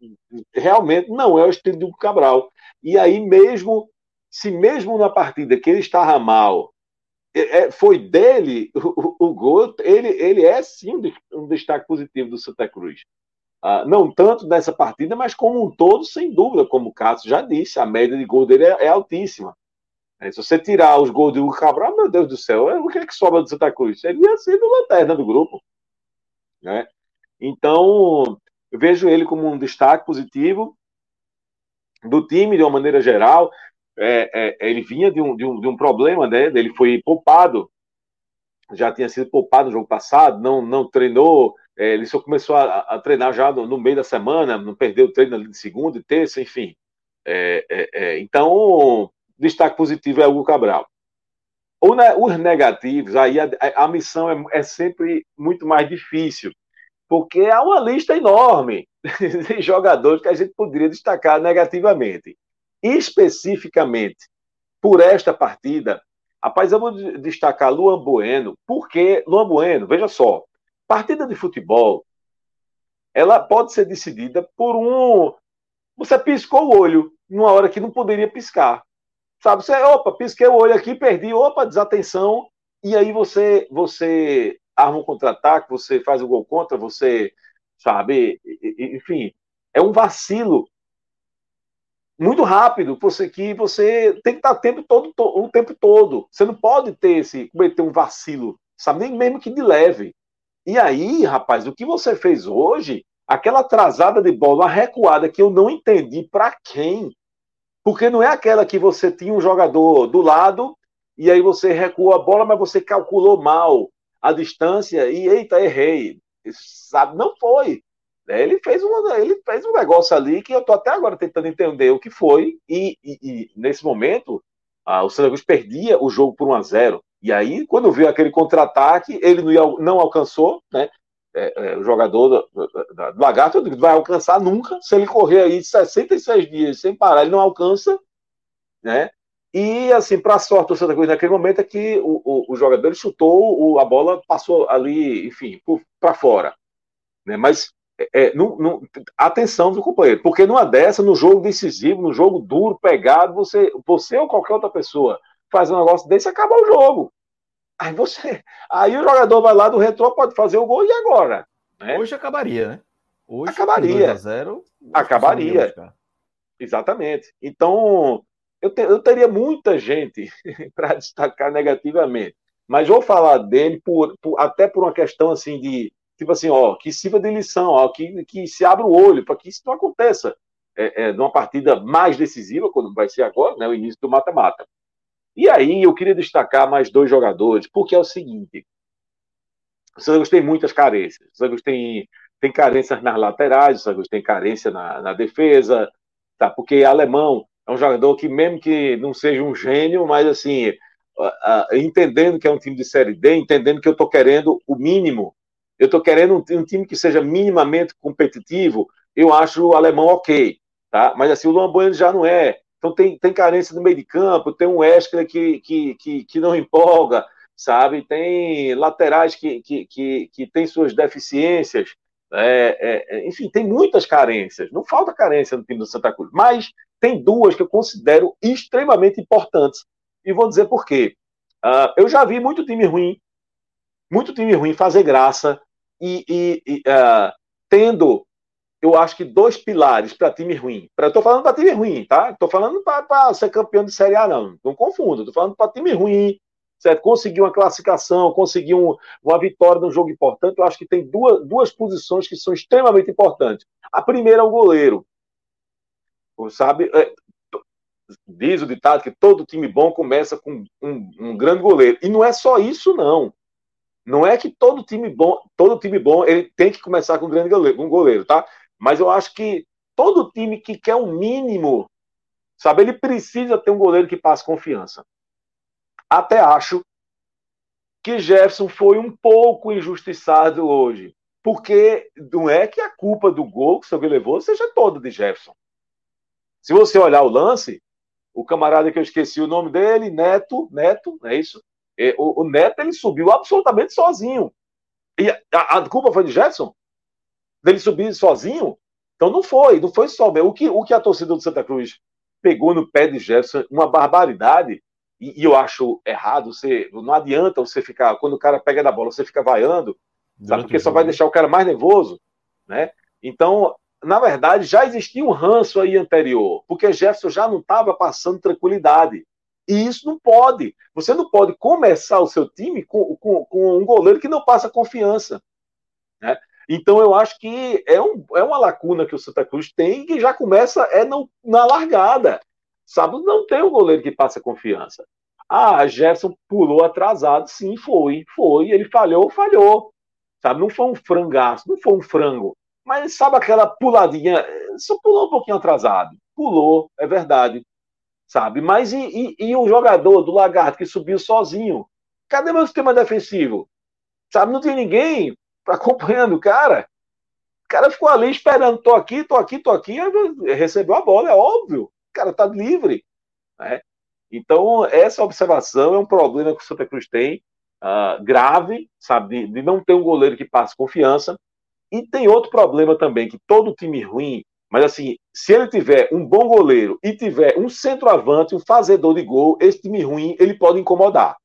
realmente não é o estilo do Cabral. E aí mesmo, se mesmo na partida que ele estava mal, é, é foi dele o, o, gol, ele, ele é sim um destaque positivo do Santa Cruz. Uh, não tanto nessa partida, mas como um todo, sem dúvida, como o Cássio já disse, a média de gol dele é, é altíssima. É, se você tirar os gols do Hugo Cabral, meu Deus do céu, é, o que é que sobra do Santa Cruz? Ele ia ser do lanterna do grupo. Né? Então, eu vejo ele como um destaque positivo do time, de uma maneira geral. É, é, ele vinha de um, de um, de um problema, né? Ele foi poupado, já tinha sido poupado no jogo passado, não, não treinou É, ele só começou a, a treinar já no, no, meio da semana, não perdeu o treino de segunda e terça, enfim. É, é, é, então, destaque positivo é Hugo Cabral. Os negativos, aí a, a missão é, é, sempre muito mais difícil, porque há uma lista enorme *laughs* de jogadores que a gente poderia destacar negativamente. Especificamente, por esta partida, rapaz, eu vou destacar Luan Bueno, porque Luan Bueno, veja só, partida de futebol, ela pode ser decidida por um. Você piscou o olho numa hora que não poderia piscar. Sabe, você, opa, pisquei o olho aqui, perdi, opa, desatenção, e aí você você arma um contra-ataque, você faz o gol contra, você, sabe, enfim, é um vacilo muito rápido, você que você tem que estar tempo todo, o tempo todo. Você não pode ter esse cometer um vacilo, sabe, nem mesmo que de leve. E aí, rapaz, o que você fez hoje, aquela atrasada de bola, uma recuada que eu não entendi para quem, porque não é aquela que você tinha um jogador do lado e aí você recuou a bola, mas você calculou mal a distância e eita, errei. Sabe? Não foi. Ele fez, uma, ele fez um negócio ali que eu estou até agora tentando entender o que foi, e, e, e nesse momento o Santa Cruz perdia o jogo por 1 a 0 E aí, quando viu aquele contra-ataque, ele não, não alcançou, né? É, é, o jogador do, do, do Lagarto vai alcançar nunca. Se ele correr aí 66 dias sem parar, ele não alcança, né? E, assim, para a sorte do Santa Cruz naquele momento é que o, o, o jogador chutou, o, a bola passou ali, enfim, para fora. Né? Mas, é, é atenção do companheiro, porque numa dessa, no jogo decisivo, no jogo duro, pegado, você, você ou qualquer outra pessoa faz um negócio desse, acaba o jogo. Aí você. Aí o jogador vai lá do retrô, pode fazer o gol e agora? Né? Hoje acabaria, né? Hoje, acabaria. 0 acabaria. Exatamente. Então, eu, te, eu teria muita gente *laughs* para destacar negativamente. Mas vou falar dele por, por, até por uma questão assim de tipo assim, ó, que sirva de lição, ó, que, que se abra o olho para que isso não aconteça é, é, numa partida mais decisiva, quando vai ser agora, né, o início do mata-mata. E aí eu queria destacar mais dois jogadores, porque é o seguinte: o Santos tem muitas carências. O Santos tem, tem carências nas laterais, o Santos tem carência na, na defesa, tá? porque alemão é um jogador que, mesmo que não seja um gênio, mas assim, entendendo que é um time de Série D, entendendo que eu estou querendo o mínimo, eu estou querendo um, um, time que seja minimamente competitivo, eu acho o alemão ok, tá? Mas assim, o Luan Bueno já não é. Então tem, tem carência no meio de campo, tem um Wesley que, que, que, que não empolga, sabe? Tem laterais que, que, que, que têm suas deficiências. É, é, é, enfim, tem muitas carências. Não falta carência no time do Santa Cruz, mas tem duas que eu considero extremamente importantes. E vou dizer por quê. Uh, eu já vi muito time ruim, muito time ruim fazer graça e, e, e uh, tendo eu acho que dois pilares para time ruim. Pra, eu tô falando para time ruim, tá? Estou falando para ser campeão de Série A, não. Não confunda. Estou falando para time ruim, certo? Conseguir uma classificação, conseguir um, uma vitória num jogo importante. Eu acho que tem duas, duas posições que são extremamente importantes. A primeira é o goleiro. Sabe? É, diz o ditado que todo time bom começa com um, um grande goleiro. E não é só isso, não. Não é que todo time bom, todo time bom, ele tem que começar com um grande goleiro, um goleiro, tá? Mas eu acho que todo time que quer um mínimo, sabe, ele precisa ter um goleiro que passe confiança. Até acho que Jefferson foi um pouco injustiçado hoje. Porque não é que a culpa do gol que o Silvio levou seja toda de Jefferson. Se você olhar o lance, o camarada que eu esqueci o nome dele, Neto, Neto, é isso? É, o, o Neto ele subiu absolutamente sozinho. E a, a culpa foi de Jefferson? Dele subir sozinho. Então não foi, não foi só. O que, o que a torcida do Santa Cruz pegou no pé de Jefferson, uma barbaridade, e, e eu acho errado, você, não adianta você ficar, quando o cara pega na bola, você fica vaiando, sabe, porque só vai deixar o cara mais nervoso, né? Então, na verdade, já existia um ranço aí anterior, porque Jefferson já não estava passando tranquilidade. E isso não pode. Você não pode começar o seu time com, com, com um goleiro que não passa confiança. Então eu acho que é, um, é uma lacuna que o Santa Cruz tem que já começa é na largada. Sabe, não tem um goleiro que passa confiança. Ah, Jefferson pulou atrasado, sim, foi, foi. Ele falhou, falhou. sabe? Não foi um frangaço, não foi um frango, mas sabe aquela puladinha, só pulou um pouquinho atrasado, pulou, é verdade, sabe? Mas e, e, e o jogador do Lagarto que subiu sozinho? Cadê meu sistema defensivo? Sabe, não tem ninguém acompanhando o cara. O cara ficou ali esperando, tô aqui, tô aqui, tô aqui, recebeu a bola, é óbvio. O cara tá livre. Né? Então, essa observação é um problema que o Santa Cruz tem, uh, grave, sabe, de, de, não ter um goleiro que passe confiança. E tem outro problema também, que todo time ruim, mas assim, se ele tiver um bom goleiro e tiver um centroavante, um fazedor de gol, esse time ruim, ele pode incomodar.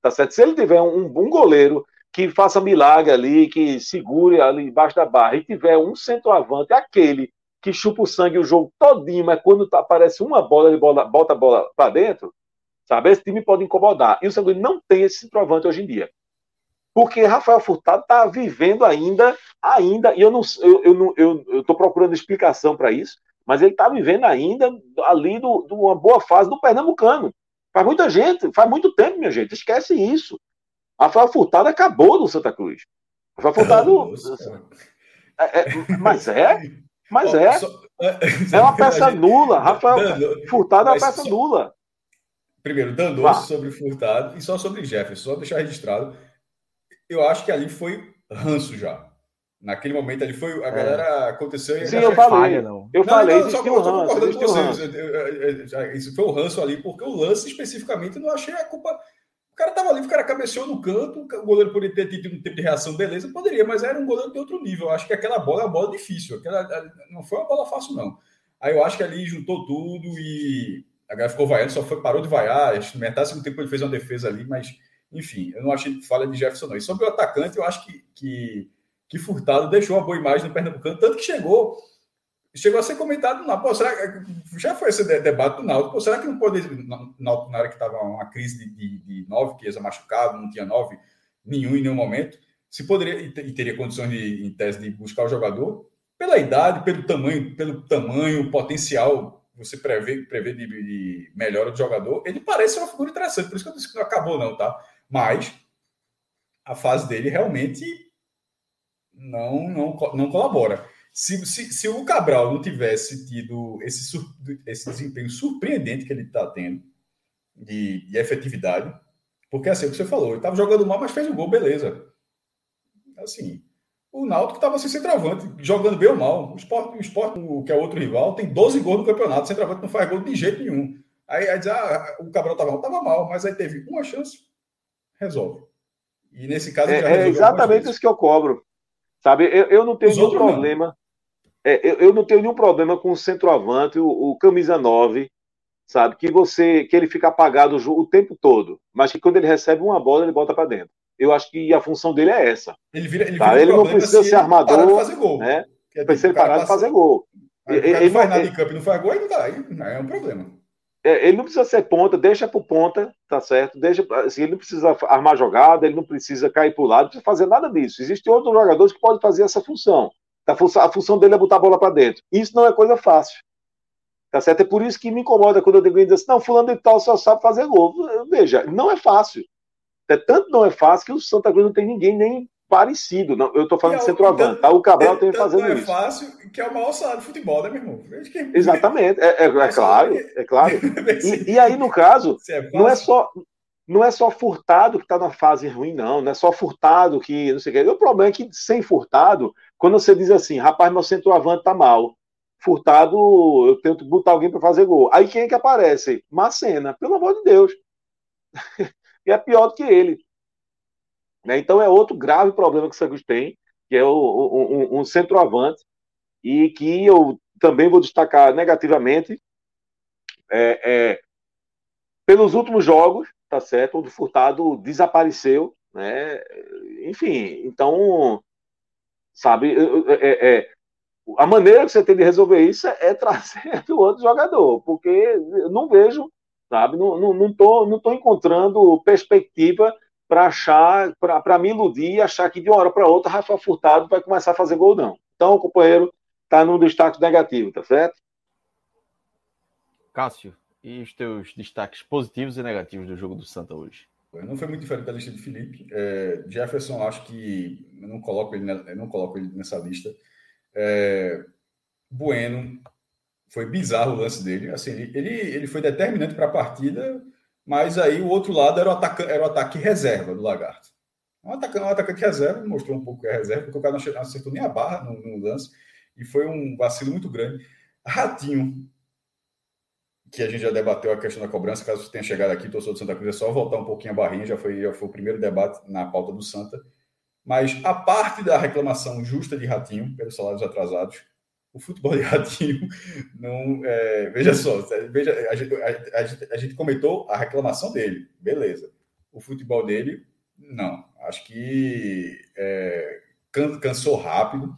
Tá certo? Se ele tiver um, um goleiro que faça milagre ali, que segure ali embaixo da barra, e tiver um centroavante, aquele que chupa o sangue o jogo todinho, mas quando tá, aparece uma bola, ele bola, bota a bola para dentro, sabe? Esse time pode incomodar. E o Sangue não tem esse centroavante hoje em dia. Porque Rafael Furtado está vivendo ainda, ainda, e eu não eu, eu, não, eu, eu tô procurando explicação para isso, mas ele está vivendo ainda ali de uma boa fase do Pernambucano. Faz muita gente, faz muito tempo, minha gente, esquece isso. Rafael Furtado acabou no Santa Cruz. Rafael Furtado. é, é, mas é, mas é. É uma peça nula. Rafael Furtado é uma peça nula. Primeiro, danoso sobre Furtado e só sobre Jefferson, só deixar registrado. Eu acho que ali foi ranço já. Naquele momento ali foi. A galera é. aconteceu e. Sim, eu falei. Falha, não. Eu não, falei, não, só que eu tô concordando com vocês. Isso foi o ranço ali, porque o lance especificamente eu não achei a culpa o cara tava ali, o cara cabeceou no canto, o goleiro poderia ter tido um tempo de reação, beleza, poderia, mas era um goleiro de outro nível. Eu acho que aquela bola é uma bola difícil. Aquela, não foi uma bola fácil, não. Aí eu acho que ali juntou tudo e a galera ficou vaiando, só foi, parou de vaiar. Metade do tempo ele fez uma defesa ali, mas enfim, eu não achei falha de Jefferson, não. E sobre o atacante, eu acho que, que, que Furtado deixou uma boa imagem no Pernambucano, tanto que chegou chegou a ser comentado na pô, será já foi esse debate do Náutico, será que não pode Náutico na hora que estava uma crise de, de, de nove, que ia machucado, não tinha nove nenhum em nenhum momento, se poderia e teria condições de, em tese de buscar o jogador pela idade, pelo tamanho, pelo tamanho, potencial você prevê, prevê de, de melhora do jogador, ele parece uma figura interessante, por isso que eu disse que não acabou não, tá? Mas a fase dele realmente não não, não colabora. Se, se, se o Cabral não tivesse tido esse, esse desempenho surpreendente que ele está tendo de, de, efetividade, porque assim, o que você falou, ele estava jogando mal, mas fez o gol, beleza. Assim, o Náutico estava sem centroavante, jogando bem ou mal. O Sport, o Sport, que é outro rival, tem 12 gols no campeonato, centroavante não faz gol de jeito nenhum. Aí, aí diz, ah, o Cabral estava mal, estava mal, mas aí teve uma chance, resolve. E nesse caso... É, é exatamente isso que eu cobro. Sabe, eu, eu não tenho nenhum problema... Não é, eu, eu, não tenho nenhum problema com o centroavante, o, o, camisa 9, sabe? Que você que ele fica apagado o, o, tempo todo, mas que quando ele recebe uma bola, ele bota para dentro. Eu acho que a função dele é essa. Ele, vira, ele, tá? vira ele não precisa ser armador. De fazer gol. Né? Precisa tipo, parar de fazer gol. Aí, ele, ele não faz nada em campo e não faz gol, aí não, dá, aí é um problema. É, ele não precisa ser ponta, deixa pro ponta, tá certo? Deixa, assim, ele não precisa armar jogada, ele não precisa cair pro lado, não precisa fazer nada disso. Existem outros jogadores que podem fazer essa função. A função, a função dele é botar a bola para dentro. Isso não é coisa fácil. Tá certo? É por isso que me incomoda quando eu digo assim, não, fulano de tal só sabe fazer gol. Veja, não é fácil. É, tanto não é fácil que o Santa Cruz não tem ninguém nem parecido. Não, eu estou falando é, de centroavante, tá? O Cabral é, tem fazendo não é isso. é fácil que é o maior salário de futebol, né, meu irmão? Que... Exatamente, é, é, é claro, é claro. *laughs* E, e aí, no caso, é não é só não é só Furtado que está na fase ruim, não. Não é só Furtado que não sei o que. O problema é que sem Furtado, quando você diz assim, rapaz, meu centroavante tá mal. Furtado, eu tento botar alguém para fazer gol. Aí quem é que aparece? Macena, pelo amor de Deus. *laughs* e é pior do que ele. Né? Então é outro grave problema que o Santos tem, que é o, um, um centroavante, e que eu também vou destacar negativamente. É, é, pelos últimos jogos, tá certo? O Furtado desapareceu, né? Enfim, então, sabe, é, é, a maneira que você tem de resolver isso é trazer o *laughs* outro jogador, porque eu não vejo, sabe, não, não, não, tô, não tô encontrando perspectiva para achar, para me iludir e achar que de uma hora para outra Rafa Furtado vai começar a fazer gol, não. Então companheiro está num destaque negativo, tá certo? Cássio e os teus destaques positivos e negativos do jogo do Santa hoje? Não foi muito diferente da lista de Felipe. É, Jefferson, acho que eu não coloco ele, não coloco ele nessa lista. É, bueno, foi bizarro o lance dele. Assim, ele, ele foi determinante para a partida, mas aí o outro lado era o, ataque, era o ataque reserva do Lagarto. Um atacante, um atacante reserva, mostrou um pouco que é reserva, porque o cara não acertou nem a barra no, no lance, e foi um vacilo muito grande. Ratinho, que a gente já debateu a questão da cobrança, caso você tenha chegado aqui, torcedor do Santa Cruz, é só voltar um pouquinho a barrinha, já foi, já foi o primeiro debate na pauta do Santa. Mas a parte da reclamação justa de Ratinho pelos salários atrasados, o futebol de *laughs* Ratinho não. É, veja só, veja, a gente, a, a, a gente comentou a reclamação dele, beleza. O futebol dele, não. Acho que é, cansou rápido.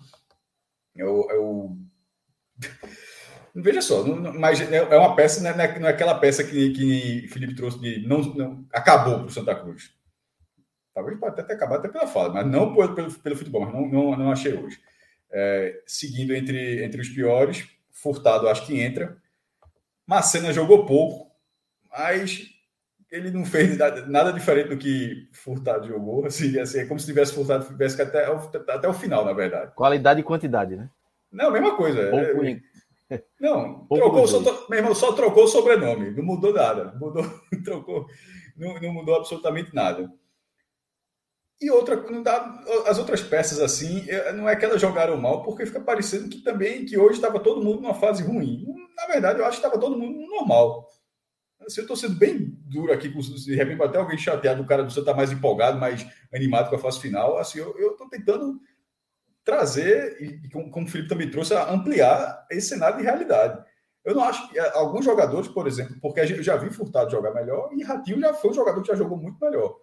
Eu, eu... Veja só, não, mas é, é uma peça, não é, não é aquela peça que, que Felipe trouxe de não, não acabou para o Santa Cruz. Talvez pode até ter acabado até pela fala, mas não pelo, pelo, pelo futebol, mas não, não, não achei hoje. É, seguindo entre, entre os piores, Furtado acho que entra. Macena jogou pouco, mas ele não fez nada diferente do que Furtado jogou. Assim, assim, é como se tivesse Furtado tivesse até, até o final, na verdade. Qualidade e quantidade, né? Não, mesma coisa. Pouco é, não, trocou, só, meu irmão, só trocou o sobrenome, não mudou nada. Mudou, *laughs* trocou, não, não mudou absolutamente nada. E outra, não dá, as outras peças assim, é, não é que elas jogaram mal, porque fica parecendo que também que hoje estava todo mundo numa fase ruim. Na verdade, eu acho que estava todo mundo normal. Assim, eu estou sendo bem duro aqui, de repente até alguém chateado, o cara do Santa tá mais empolgado, mais animado com a fase final. Assim, eu estou tentando trazer, e como, o Felipe também trouxe, ampliar esse cenário de realidade. Eu não acho que é, alguns jogadores, por exemplo, porque eu já vi Furtado jogar melhor e Ratinho já foi um jogador que já jogou muito melhor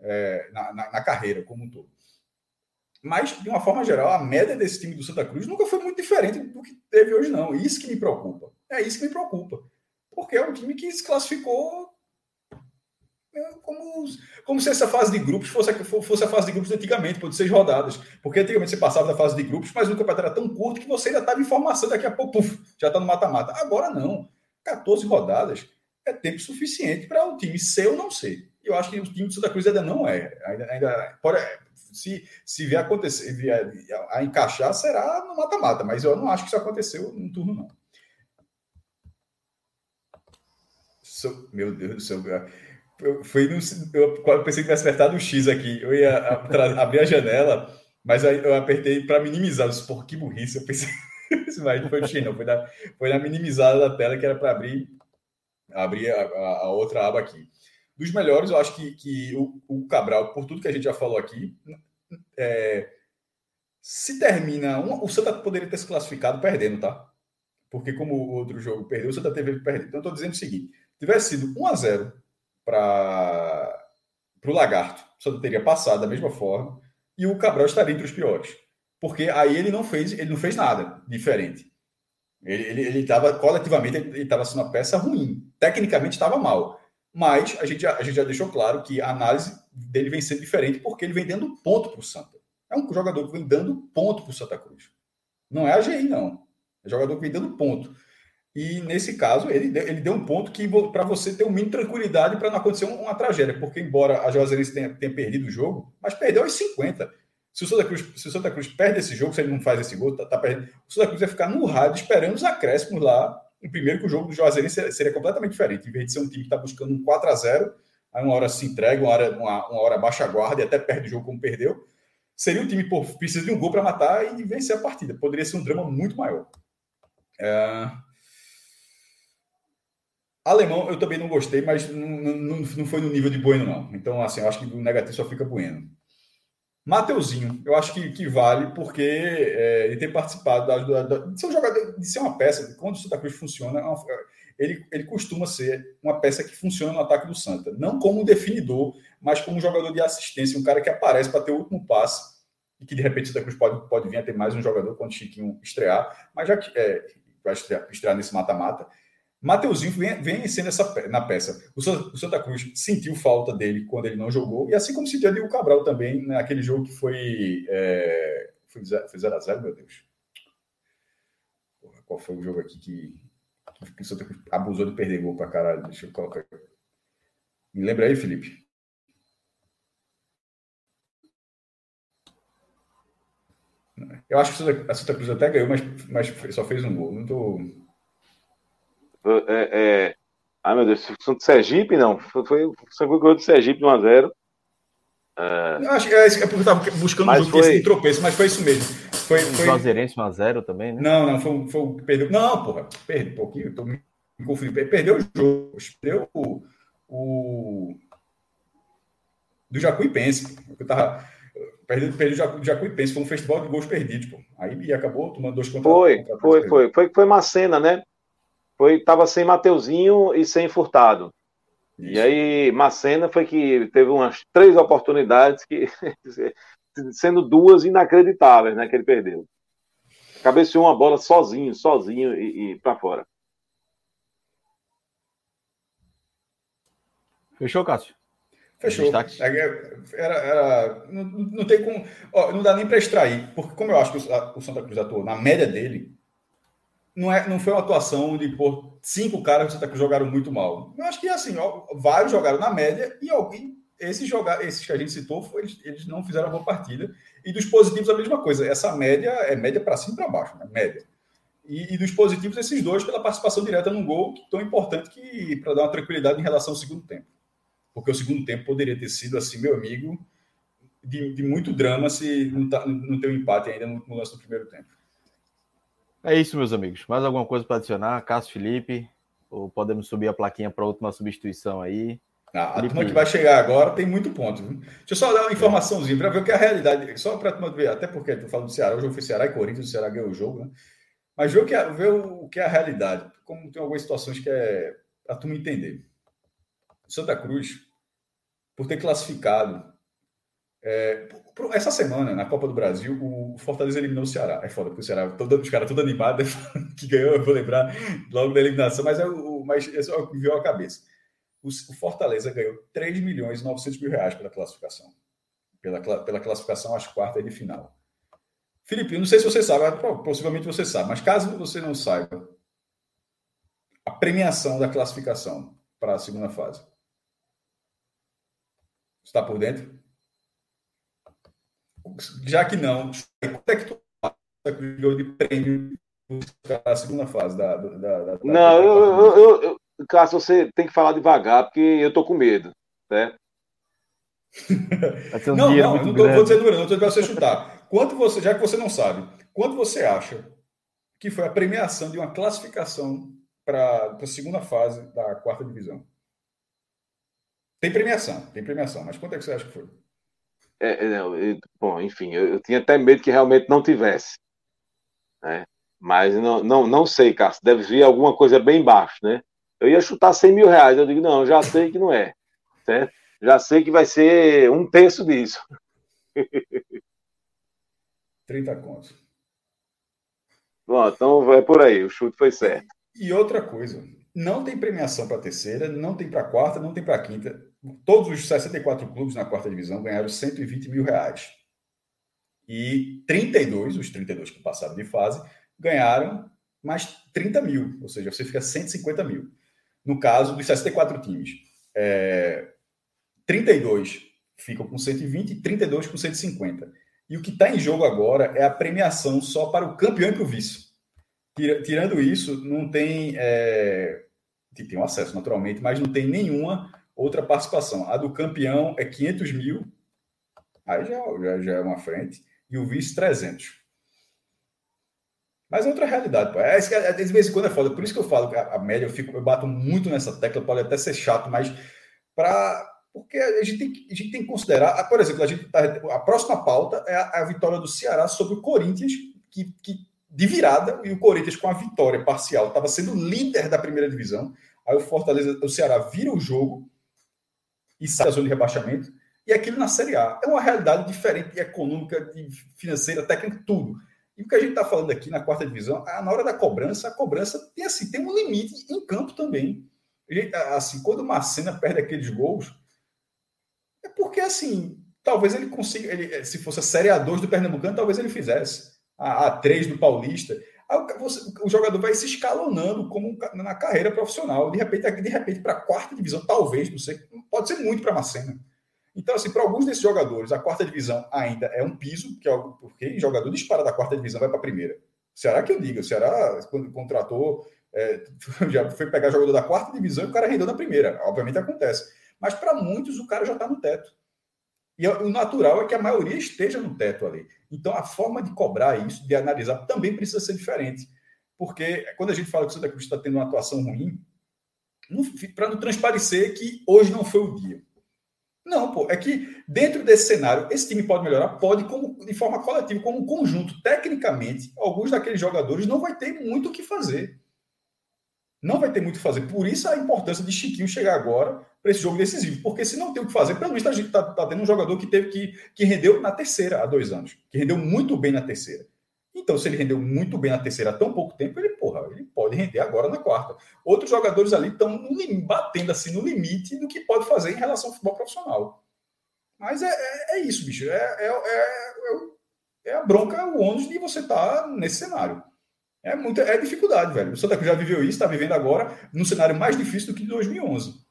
é, na, na, na, carreira como um todo. Mas, de uma forma geral, a média desse time do Santa Cruz nunca foi muito diferente do que teve hoje, não. Isso que me preocupa. É isso que me preocupa. Porque é um time que se classificou como, como se essa fase de grupos fosse, fosse a fase de grupos de antigamente, por seis rodadas. Porque antigamente você passava da fase de grupos, mas o campeonato era tão curto que você ainda estava em formação, daqui a pouco puf, já está no mata-mata. Agora não. 14 rodadas é tempo suficiente para o time ser ou não ser eu acho que o time do Santa Cruz ainda não é. Ainda, ainda pode, se, se vier acontecer, vier a, encaixar, será no mata-mata, mas eu não acho que isso aconteceu no turno, não. Meu Deus do céu. Eu, foi no, eu pensei que tivesse apertado o X aqui. Eu ia abrir a janela, mas aí eu apertei para minimizar. Eu Por que burrice. Eu pensei. *laughs* mas foi o X, não. Foi na, foi na minimizada da tela que era para abrir, abrir a, a, a outra aba aqui dos melhores, eu acho que, que o, o, Cabral, por tudo que a gente já falou aqui, é, se termina. Um, o Santa poderia ter se classificado perdendo, tá? Porque, como o outro jogo perdeu, o Santa teve perder. Então, estou dizendo o seguinte: tivesse sido 1 a 0 para o Lagarto, Santa teria passado da mesma forma e o Cabral estaria entre os piores. Porque aí ele não fez, ele não fez nada diferente. Ele estava, coletivamente, ele estava sendo uma peça ruim. Tecnicamente estava mal. Mas a gente, já, a gente já deixou claro que a análise dele vem sendo diferente porque ele vem dando ponto para o Santa. É um jogador que vem dando ponto para o Santa Cruz. Não é a GI, não. É jogador que vem dando ponto. E nesse caso, ele deu, ele deu um ponto que para você ter um mínimo tranquilidade para não acontecer uma, uma, tragédia. Porque, embora a Juazeirense tenha, tenha perdido o jogo, mas perdeu aos 50. Se o, Santa Cruz, se o Santa Cruz perde esse jogo, se ele não faz esse gol, tá, tá perdendo. O Santa Cruz vai ficar no rádio esperando os acréscimos lá em primeiro que o jogo do Juazeirense seria completamente diferente. Em vez de ser um time que está buscando um 4 a 0 aí uma hora se entrega, uma hora, uma, uma hora baixa a guarda e até perde o jogo como perdeu, seria um time que precisa de um gol para matar e vencer a partida. Poderia ser um drama muito maior. É... Alemão eu também não gostei, mas não, não, não foi no nível de Bueno, não. Então, assim, eu acho que o negativo só fica Bueno. Mateuzinho, eu acho que, que vale porque é, ele tem participado da, da, de ser um jogador, de ser uma peça, quando o Santa Cruz funciona, é ele, ele costuma ser uma peça que funciona no ataque do Santa. Não como um definidor, mas como um jogador de assistência, um cara que aparece para ter o último passe e que de repente o Santa Cruz pode, pode vir a ter mais um jogador quando o Chiquinho estrear, mas já que é, vai estrear, estrear nesse mata-mata. Mateuzinho vem, vem sendo essa na peça. O, o, Santa Cruz sentiu falta dele quando ele não jogou, e assim como sentiu o Cabral também naquele jogo que foi. É, foi 0x0, meu Deus. Porra, qual foi o jogo aqui que, que o Santa Cruz abusou de perder gol pra caralho? Deixa eu colocar aqui. Me lembra aí, Felipe? Eu acho que a Santa Cruz até ganhou, mas, mas só fez um gol. Não tô. É, é... Ai, meu Deus, São de Sergipe, não. Foi, foi, foi o gol do Sergipe 1x0. É... Acho que é, é porque eu estava buscando mas um jogo foi... tropeço, mas foi isso mesmo. Foi, foi... Juazeirense 1x0 também, né? Não, não, foi, foi perdeu. Não, porra, perdeu um pouquinho, tô me confundindo. Perdeu o jogo, perdeu o, o do Jacuipense. Eu tava perdendo perdeu o Jacuipense, foi um festival de gols perdidos, pô. Aí acabou tomando dois contra Foi, contra foi, foi, foi, foi uma cena, né? Foi, tava sem Mateuzinho e sem Furtado. Isso. E aí, Macena foi que teve umas três oportunidades que *laughs* sendo duas inacreditáveis, né, que ele perdeu. Cabeceou uma bola sozinho, sozinho e, e para fora. Fechou, Cássio? Fechou. É, era, era, não, não tem como. Ó, não dá nem para extrair, porque como eu acho que o, Santa Cruz atuou na média dele, não, é, não foi uma atuação de por cinco caras que Cruz jogaram muito mal. Eu acho que assim, ó, vários jogaram na média e alguém. Esses, jogar, esses que a gente citou, foi, eles, eles não fizeram uma boa partida. E dos positivos, a mesma coisa. Essa média é média para cima e para baixo, né? média. E, e, dos positivos, esses dois pela participação direta num gol tão importante que para dar uma tranquilidade em relação ao segundo tempo porque o segundo tempo poderia ter sido, assim, meu amigo, de, de muito drama se não, tá, não ter um empate ainda no, no lance do primeiro tempo. É isso, meus amigos. Mais alguma coisa para adicionar? Cássio Felipe? Ou podemos subir a plaquinha para a última substituição aí? Ah, a turma que vai chegar agora tem muito ponto. Viu? Deixa eu só dar uma informaçãozinha para ver o que é a realidade. Só para ver, até porque estou falando do Ceará, hoje eu fui Ceará e Corinthians, o Ceará ganhou o jogo, né? Mas ver o que é, ver o que é a realidade. Como tem algumas situações que é para tu me entender. Santa Cruz, por ter classificado. É, essa semana, na Copa do Brasil, o Fortaleza eliminou o Ceará. É foda, porque o Ceará, todo, os caras todos animados, *laughs* que ganhou, eu vou lembrar logo da eliminação, mas é o, mas é só que viu a cabeça. O, o, Fortaleza ganhou 3 milhões e 900 mil reais pela classificação. Pela, pela classificação às quartas de final. Felipe, não sei se você sabe, possivelmente você sabe, mas caso você não saiba, a premiação da classificação para a segunda fase Está por dentro? Já que não, quanto é que tu ganhou de prêmio na segunda fase da. da, da não, eu, eu, eu, Cássio, você tem que falar devagar, porque eu tô com medo, né? Um *laughs* não, não, eu não tô, vou dizer número, não estou para você chutar. Quanto você, já que você não sabe, quanto você acha que foi a premiação de uma classificação para a segunda fase da quarta divisão? Tem premiação, tem premiação, mas quanto é que você acha que foi? É, é não, eu, bom, enfim, eu, eu, tinha até medo que realmente não tivesse. Né? Mas não, não, não sei, Cássio, deve vir alguma coisa bem baixo, né? Eu ia chutar 100 mil reais, eu digo, não, já sei que não é, certo? Já sei que vai ser um terço disso. *laughs* 30 contos. Bom, então é por aí, o chute foi certo. E outra coisa, não tem premiação para a terceira, não tem para quarta, não tem para quinta. Todos os 64 clubes na quarta divisão ganharam 120 mil reais. E 32, os 32 que passaram de fase, ganharam mais 30 mil, ou seja, você fica 150 mil. No caso dos 64 times, é, 32 ficam com 120 e 32 com 150. E o que está em jogo agora é a premiação só para o campeão e para o vice. Tirando isso, não tem. É, tem um acesso naturalmente, mas não tem nenhuma outra participação. A do campeão é 500 mil, aí já, já, já é uma frente, e o vice 300. Mas é outra realidade, pô. É, é, de vez em quando é foda. Por isso que eu falo a, a média, eu, fico, eu bato muito nessa tecla, pode até ser chato, mas para. Porque a gente, tem, a gente tem que considerar, por exemplo, a, gente tá, a próxima pauta é a, a, vitória do Ceará sobre o Corinthians, que, que de virada, e o Corinthians com a vitória parcial estava sendo líder da primeira divisão. Aí o Fortaleza, o Ceará vira o jogo e sai da zona de rebaixamento. E aquilo na Série A é uma realidade diferente, econômica, financeira, técnica, tudo. E o que a gente está falando aqui na quarta divisão, na hora da cobrança, a cobrança tem assim, tem um limite em campo também. Assim, quando o Marcena perde aqueles gols, é porque assim, talvez ele consiga, ele, se fosse a Série A2 do Pernambucano, talvez ele fizesse. A A3 do Paulista. O jogador vai se escalonando como na carreira profissional. De repente, de repente para a quarta divisão, talvez, não sei, pode ser muito para Macena. Então, assim, para alguns desses jogadores, a quarta divisão ainda é um piso, que é porque jogador dispara da quarta divisão vai para a primeira. Será que eu digo? O Ceará, quando contratou, é, *laughs* já foi pegar jogador da quarta divisão e o cara rendeu na primeira. Obviamente acontece. Mas para muitos, o cara já está no teto. E o natural é que a maioria esteja no teto ali. Então, a forma de cobrar isso, de analisar, também precisa ser diferente. Porque quando a gente fala que o Santa Cruz está tendo uma atuação ruim, para não transparecer que hoje não foi o dia. Não, pô, é que dentro desse cenário, esse time pode melhorar, pode como, de forma coletiva, como um conjunto. Tecnicamente, alguns daqueles jogadores não vai ter muito o que fazer. Não vai ter muito o que fazer. Por isso a importância de Chiquinho chegar agora para esse jogo decisivo. Porque se não tem o que fazer, pelo menos a gente está tá tendo um jogador que teve que, que rendeu na terceira há dois anos. Que rendeu muito bem na terceira. Então, se ele rendeu muito bem na terceira há tão pouco tempo, ele, porra, ele pode render agora na quarta. Outros jogadores ali estão batendo assim no limite do que pode fazer em relação ao futebol profissional. Mas é, é, é isso, bicho. É, é, é, é, a bronca, o ônus de você estar tá nesse cenário. É muita é dificuldade, velho. O Santa Cruz já viveu isso, está vivendo agora num cenário mais difícil do que 2011.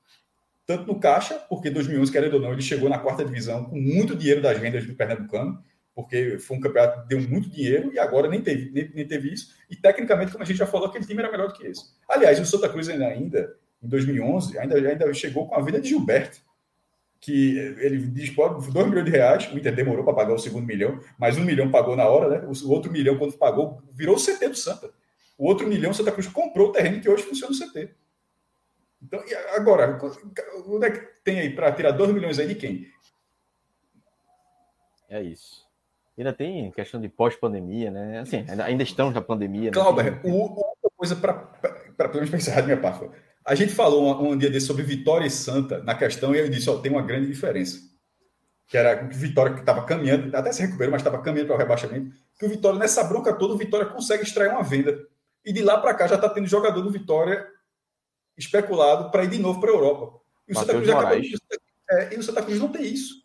Tanto no caixa, porque 2011, querendo ou não, ele chegou na quarta divisão com muito dinheiro das vendas do Pernambucano porque foi um campeonato que deu muito dinheiro e agora nem teve, nem, nem, teve isso. E tecnicamente, como a gente já falou, aquele time era melhor do que esse. Aliás, o Santa Cruz ainda, em 2011, ainda, ainda chegou com a vida de Gilberto, que ele dispõe 2 milhões de reais, o Inter demorou para pagar o segundo milhão, mas um milhão pagou na hora, né? O outro milhão, quando pagou, virou o CT do Santa. O outro milhão, o Santa Cruz comprou o terreno que hoje funciona no CT. Então, agora, onde é que tem aí para tirar 2 milhões aí de quem? É isso. Ainda tem questão de pós-pandemia, né? Assim, ainda, estamos na pandemia. Né? Clauber, outra coisa para pelo menos pensar de minha parte. A gente falou um, um, dia desse sobre Vitória e Santa na questão e eu disse, ó, tem uma grande diferença. Que era o Vitória que estava caminhando, até se recuperou, mas estava caminhando para o rebaixamento. Que o Vitória, nessa bronca toda, o Vitória consegue extrair uma venda. E de lá para cá já está tendo jogador do Vitória especulado para ir de novo para a Europa. E o, Santa Cruz acabou, é, e o Santa Cruz não tem isso.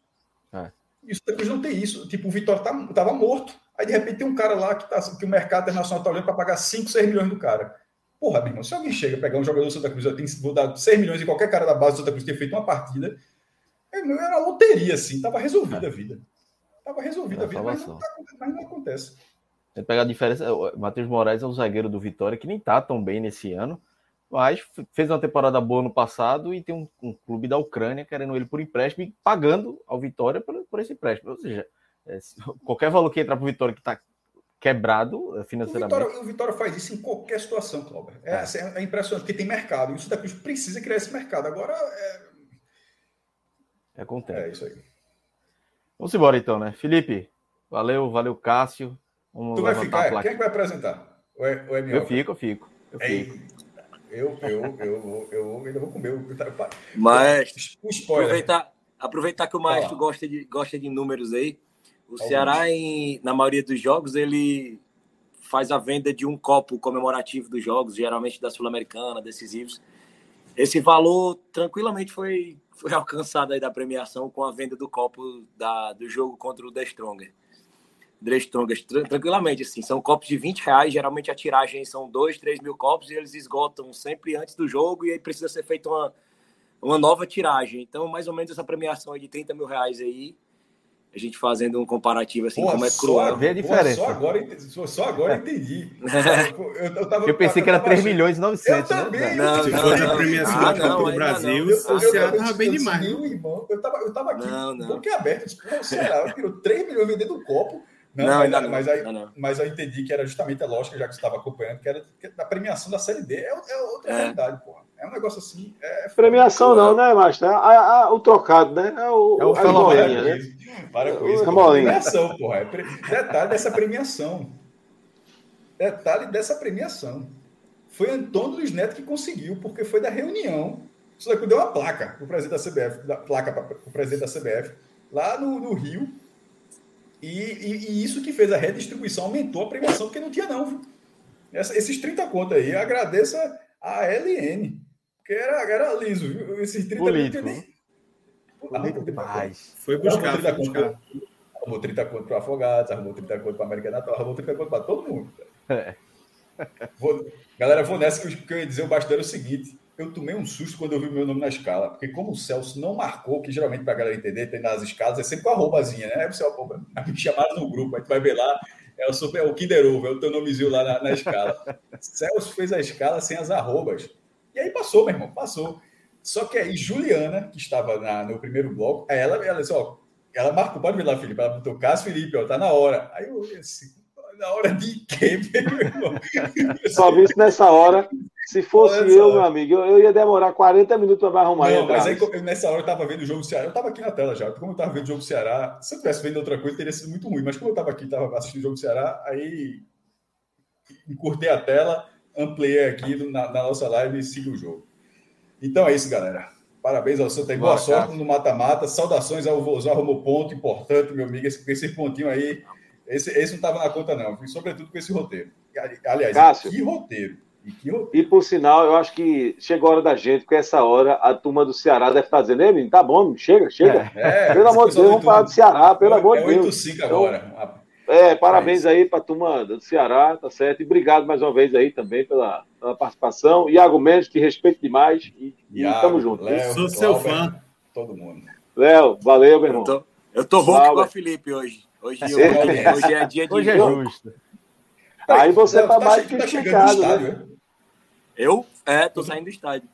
É. Isso depois não tem isso. Tipo, o Vitória tá, tava morto. Aí, de repente, tem um cara lá que, tá, que o mercado internacional tá olhando para pagar 5, 6 milhões do cara. Porra, meu irmão, se alguém chega a pegar um jogador do Santa Cruz, eu tenho, vou dar 6 milhões em qualquer cara da base do Santa Cruz ter feito uma partida, é, era loteria, assim. Tava resolvida a vida. Tava resolvida a vida, mas não, tá, mas não acontece. Você pega a diferença, o Matheus Moraes é um zagueiro do Vitória que nem tá tão bem nesse ano mas fez uma temporada boa no passado e tem um, um, clube da Ucrânia querendo ele por empréstimo e pagando ao Vitória por, por esse empréstimo. Ou seja, é, *laughs* qualquer valor que entrar para o Vitória que está quebrado financeiramente. O Vitória, o Vitória, faz isso em qualquer situação, Cláudio. É, é. é, impressionante, porque tem mercado. E o Santa Cruz precisa criar esse mercado. Agora é. É tempo. É isso aí. Vamos embora então, né? Felipe, valeu, valeu, Cássio. Vamos tu vai ficar? Quem é que vai apresentar? É, ou é eu fico, eu fico. Eu fico. Eu, eu, eu, eu ainda vou comer. Mas, aproveitar, aproveitar que o maestro gosta de, gosta de números aí. O Ceará, em, na maioria dos jogos, ele faz a venda de um copo comemorativo dos jogos, geralmente da Sul-Americana, decisivos. Esse valor tranquilamente foi, foi *laughs* alcançado aí da premiação com a venda do copo da, do jogo contra o The Stronger. Drestongas tranquilamente, assim. São copos de 20 reais, geralmente a tiragem são 2, 3 mil copos e eles esgotam sempre antes do jogo e aí precisa ser feita uma, uma nova tiragem. Então, mais ou menos essa premiação é de 30 mil reais aí. A gente fazendo um comparativo assim, Pô, como é cruel. Vê a diferença. só agora, só agora entendi. *laughs* Eu, eu, tava, eu pensei que era 3 milhões e 900. Eu né? também. Não, Se for a premiação ah, da Copa do Brasil, o Ceará tava bem demais. Eu tava, eu tava aqui, não, não. boca aberta. O Ceará tirou 3 milhões vendendo um copo não, não, mas, não, mas, aí, não, mas eu entendi que era justamente a lógica, já que você estava acompanhando, que era que a premiação da Série D é, é outra é. realidade, porra. É um negócio assim. É... Premiação não, né, Márcio? É, a, a, o trocado, né? É o, é o a né? Para com isso. Premiação, porra. É pre... Detalhe dessa premiação. Detalhe dessa premiação. Foi Antônio Luiz Neto que conseguiu, porque foi da reunião. Isso daqui deu uma placa para o presidente da CBF, da placa para o presidente da CBF, lá no, no Rio e, e, e, isso que fez a redistribuição, aumentou a premiação, porque não tinha, não. Viu? Essa, esses 30 contas aí, agradeça a LN, porque era, era liso, viu? Esses 30 Político. Político demais. Foi buscar, foi buscar. Arrumou 30 contas para Afogados, arrumou 30 contas para América Natal, arrumou 30 contas para todo mundo. É. Vou, galera, vou nessa que eu, que eu ia dizer o bastidor é o seguinte. Eu tomei um susto quando eu vi o meu nome na escala, porque como o Celso não marcou, que geralmente para a galera entender, tem nas escalas, é sempre com a arrobazinha, né? Aí você, me chamaram no grupo, aí tu vai ver lá, é o, super, é o Kinder Ovo, é o teu nomezinho lá na, na escala. *laughs* Celso fez a escala sem as arrobas. E aí passou, meu irmão, passou. Só que aí Juliana, que estava na, no primeiro bloco, ela, ela disse, ó, ela marcou, pode ver lá, Felipe, ela botou Cássio Felipe, ó, tá na hora. Aí eu assim, na hora de quê, meu irmão? *laughs* Só vi isso nessa hora. Se fosse eu, meu amigo, eu, eu, ia demorar 40 minutos para me arrumar. Não, mas aí nessa hora eu estava vendo o jogo do Ceará. Eu estava aqui na tela já. Como eu estava vendo o jogo do Ceará, se eu tivesse vendo outra coisa, teria sido muito ruim. Mas como eu estava aqui, estava assistindo o jogo do Ceará, aí encurtei a tela, ampliei aqui na, na nossa live e sigo o jogo. Então é isso, galera. Parabéns ao Santa e boa, boa sorte cara. no mata-mata. Saudações ao Vozão, arrumou ponto importante, meu amigo. Esse, esse pontinho aí, esse, esse não estava na conta, não. Sobretudo com esse roteiro. Aliás, Cássio, que roteiro. E, por sinal, eu acho que chegou a hora da gente, porque essa hora a turma do Ceará deve estar dizendo, Ei, tá bom, chega, chega. É, pelo amor de Deus, vamos falar do Ceará, pelo é, amor de Deus. 5 agora. Então, é, parabéns aí para a turma do Ceará, tá certo? E obrigado mais uma vez aí também pela, pela participação. Iago Mendes, te respeito demais e, Iago, e tamo junto. Léo, Sou seu fã. Todo mundo. Léo, valeu, meu irmão. Eu tô, eu tô rouco com a Felipe hoje. Hoje, hoje, hoje é dia de. Hoje é justo. Aí você tá, tá mais que criticado, né? Eu? É, tô saindo do estádio.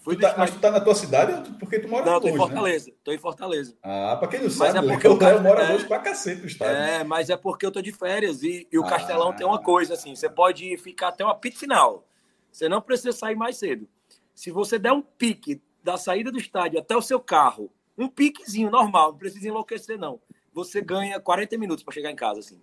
Fui tu tá, mas tu tá na tua cidade porque tu mora não, longe, tô em né? Fortaleza. Né? Tô em Fortaleza. Ah, pra quem não sabe, mas é porque o Léo mora é, longe pra cacete do estádio. É, mas é porque eu tô de férias e, e o ah. Castelão tem uma coisa assim, você pode ficar até uma pit final. Você não precisa sair mais cedo. Se você der um pique da saída do estádio até o seu carro, um piquezinho normal, não precisa enlouquecer não. Você ganha 40 minutos para chegar em casa assim.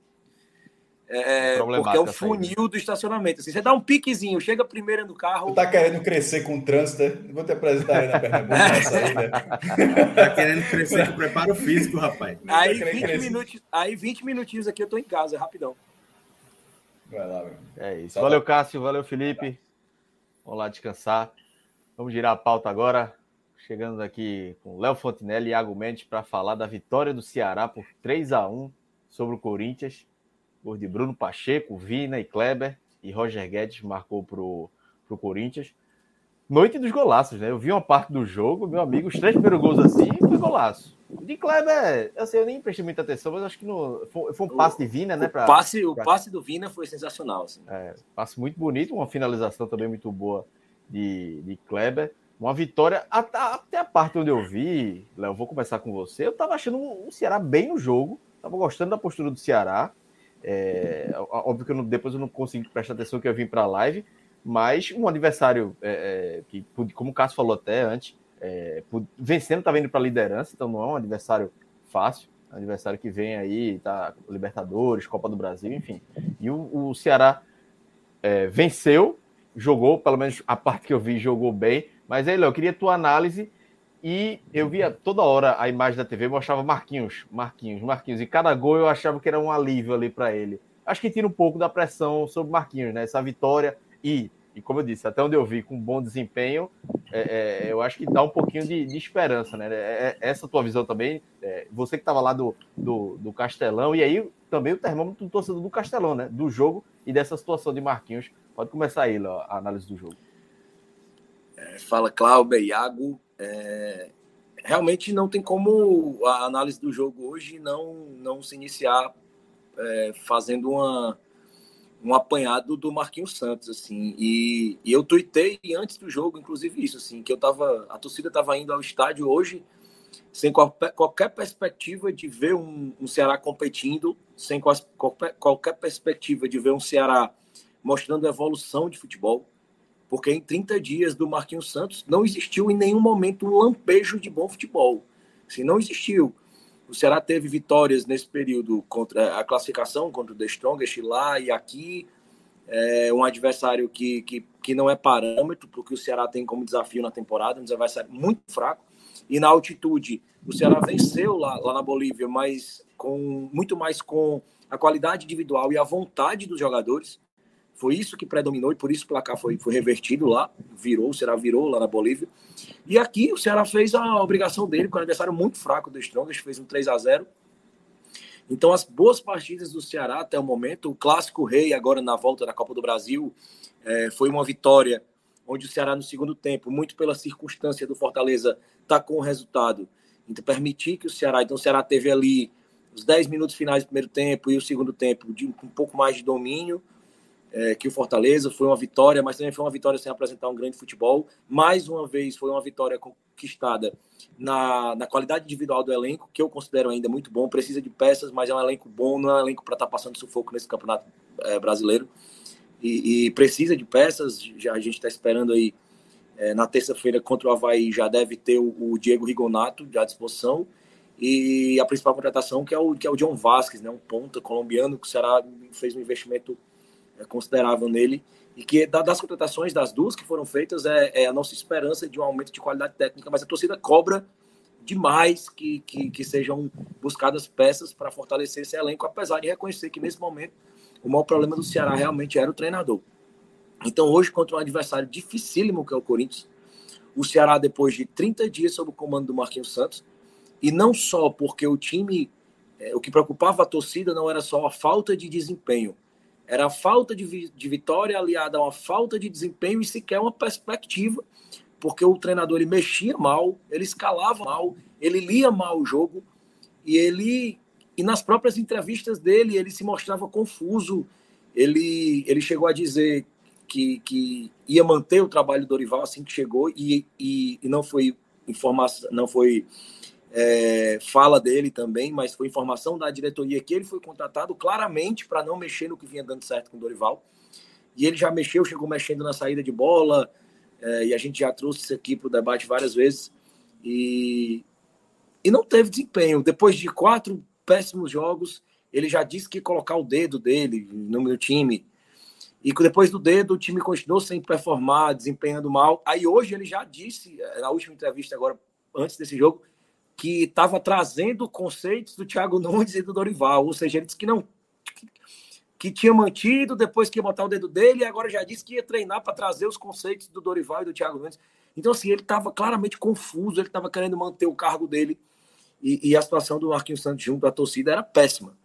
É, porque é o funil do estacionamento. Assim, você dá um piquezinho, chega primeiro no carro. Tu tá querendo crescer com o trânsito, né? Vou te apresentar aí na Pernambuco. *laughs* né? *laughs* tá querendo crescer com preparo físico, rapaz. Aí 20, minutos, aí 20 minutinhos aqui eu tô em casa, rapidão. Vai lá, meu. É isso. Valeu, Cássio. Valeu, Felipe. Vamos lá descansar. Vamos girar a pauta agora. Chegando aqui com Léo Fontinelli e Iago Mendes para falar da vitória do Ceará por 3 a 1 sobre o Corinthians. Gol de Bruno Pacheco, Vina e Kleber. E Roger Guedes marcou para o Corinthians. Noite dos golaços, né? Eu vi uma parte do jogo, meu amigo, os três primeiros gols assim, foi golaço. De Kleber, assim, eu nem prestei muita atenção, mas acho que no, foi, foi um passe de Vina, né? Pra, o, passe, o passe do Vina foi sensacional. Assim. É, passe muito bonito, uma finalização também muito boa de, de Kleber. Uma vitória, até, até a parte onde eu vi, Léo, vou começar com você. Eu tava achando o Ceará bem no jogo, tava gostando da postura do Ceará. É, óbvio que eu não, depois eu não consegui prestar atenção que eu vim para a live, mas um adversário é, é, que, como o Cássio falou até antes, é, vencendo está vindo para a liderança, então não é um adversário fácil, é um adversário que vem aí, tá Libertadores, Copa do Brasil, enfim. E o, o Ceará é, venceu, jogou, pelo menos a parte que eu vi, jogou bem. Mas aí, Léo, eu queria tua análise e eu via toda hora a imagem da TV mostrava Marquinhos, Marquinhos, Marquinhos. E cada gol eu achava que era um alívio ali para ele. Acho que tira um pouco da pressão sobre Marquinhos, né? Essa vitória e, e como eu disse, até onde eu vi, com bom desempenho, é, é, eu acho que dá um pouquinho de, de esperança, né? É, é essa tua visão também, é, você que estava lá do, do, do, Castelão, e aí também o termômetro do torcedor do Castelão, né? Do jogo e dessa situação de Marquinhos. Pode começar aí, Léo, a análise do jogo. É, fala, Cláudio, Iago. É, realmente não tem como a análise do jogo hoje não, não se iniciar é, fazendo uma, um apanhado do Marquinhos Santos, assim, e, e eu tuitei antes do jogo, inclusive isso, assim, que eu tava, a torcida estava indo ao estádio hoje sem qualquer, perspectiva de ver um, um Ceará competindo, sem qualquer, qualquer perspectiva de ver um Ceará mostrando evolução de futebol, porque em 30 dias do Marquinhos Santos não existiu em nenhum momento um lampejo de bom futebol. Se não existiu. O Ceará teve vitórias nesse período contra a classificação, contra o The Strongest lá e aqui. É um adversário que, que, que não é parâmetro porque o Ceará tem como desafio na temporada, um adversário muito fraco. E na altitude, o Ceará venceu lá, lá na Bolívia, mas com muito mais com a qualidade individual e a vontade dos jogadores. Foi isso que predominou e por isso o placar foi, foi revertido lá, virou, o Ceará virou lá na Bolívia. E aqui o Ceará fez a obrigação dele com um adversário muito fraco do Strongest, fez um 3 a 0 Então as boas partidas do Ceará até o momento, o clássico rei agora na volta da Copa do Brasil, é, foi uma vitória onde o Ceará no segundo tempo, muito pela circunstância do Fortaleza tá com o resultado, então permitir que o Ceará, então o Ceará teve ali os 10 minutos finais do primeiro tempo e o segundo tempo de um pouco mais de domínio é, que o Fortaleza, foi uma vitória, mas também foi uma vitória sem apresentar um grande futebol. Mais uma vez foi uma vitória conquistada na, na qualidade individual do elenco, que eu considero ainda muito bom, precisa de peças, mas é um elenco bom, não é um elenco para estar tá passando sufoco nesse campeonato é, brasileiro. E, e, precisa de peças, já a gente está esperando aí é, na terça-feira contra o Havaí já deve ter o, o, Diego Rigonato à disposição e a principal contratação que é o, que é o John Vasquez, né, um ponta colombiano que o Ceará fez um investimento considerável nele e que das contratações das duas que foram feitas é, é, a nossa esperança de um aumento de qualidade técnica, mas a torcida cobra demais que, que, que sejam buscadas peças para fortalecer esse elenco, apesar de reconhecer que nesse momento o maior problema do Ceará realmente era o treinador. Então, hoje, contra um adversário dificílimo que é o Corinthians, o Ceará, depois de 30 dias sob o comando do Marquinhos Santos, e não só porque o time, é, o que preocupava a torcida não era só a falta de desempenho, era a falta de, vi de vitória aliada a uma falta de desempenho e sequer uma perspectiva, porque o treinador ele mexia mal, ele escalava mal, ele lia mal o jogo e ele e nas próprias entrevistas dele ele se mostrava confuso. Ele ele chegou a dizer que, que ia manter o trabalho do Dorival assim que chegou e, e, e não foi informação, não foi é, fala dele também, mas foi informação da diretoria que ele foi contratado claramente para não mexer no que vinha dando certo com o Dorival. E ele já mexeu, chegou mexendo na saída de bola, é, e a gente já trouxe isso aqui para o debate várias vezes. E, e não teve desempenho. Depois de quatro péssimos jogos, ele já disse que ia colocar o dedo dele no meu time. E depois do dedo, o time continuou sem performar, desempenhando mal. Aí hoje ele já disse, é, na última entrevista agora, antes desse jogo, que estava trazendo conceitos do Thiago Nunes e do Dorival, ou seja, ele disse que não que, tinha mantido depois que ia botar o dedo dele e agora já disse que ia treinar para trazer os conceitos do Dorival e do Thiago Nunes. Então assim, ele estava claramente confuso, ele estava querendo manter o cargo dele e, e, a situação do Marquinhos Santos junto à torcida era péssima.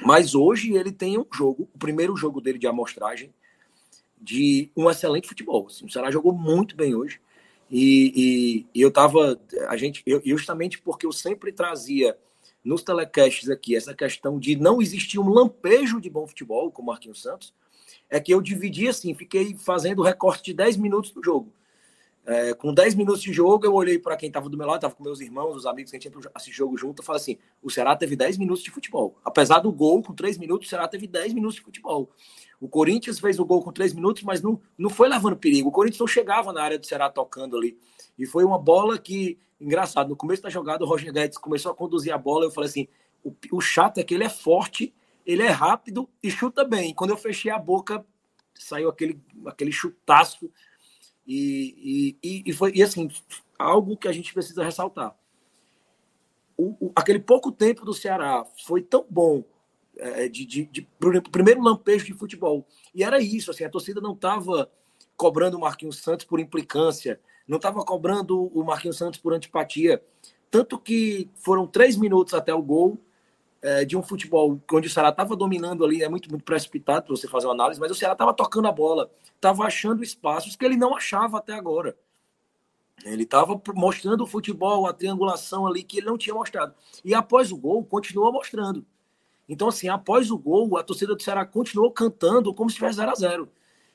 Mas hoje ele tem um jogo, o primeiro jogo dele de amostragem de um excelente futebol. Assim, o Ceará jogou muito bem hoje. E, e, e eu estava, a gente, eu, justamente porque eu sempre trazia nos telecasts aqui essa questão de não existir um lampejo de bom futebol, com o Marquinhos Santos, é que eu dividi assim, fiquei fazendo recorte de 10 minutos do jogo. É, com 10 minutos de jogo, eu olhei para quem estava do meu lado, estava com meus irmãos, os amigos que a gente ia jogo junto, eu falei assim: o Ceará teve 10 minutos de futebol. Apesar do gol, com 3 minutos, o Ceará teve 10 minutos de futebol. O Corinthians fez o gol com 3 minutos, mas não, não foi levando perigo. O Corinthians não chegava na área do Ceará tocando ali. E foi uma bola que, engraçado, no começo da jogada, o Roger Guedes começou a conduzir a bola. Eu falei assim: o, o chato é que ele é forte, ele é rápido e chuta bem. Quando eu fechei a boca, saiu aquele, aquele chutaço e, e, e, foi, e assim, algo que a gente precisa ressaltar. O, o, aquele pouco tempo do Ceará foi tão bom é, de, de, de, primeiro lampejo de futebol. E era isso, assim, a torcida não estava cobrando o Marquinhos Santos por implicância, não estava cobrando o Marquinhos Santos por antipatia. Tanto que foram três minutos até o gol é, de um futebol onde o Ceará estava dominando ali, é muito, muito precipitado para você fazer uma análise, mas o Ceará estava tocando a bola, estava achando espaços que ele não achava até agora. Ele estava mostrando o futebol, a triangulação ali que ele não tinha mostrado. E após o gol, continua mostrando. Então, assim, após o gol, a torcida do Ceará continuou cantando como se tivesse 0 a 0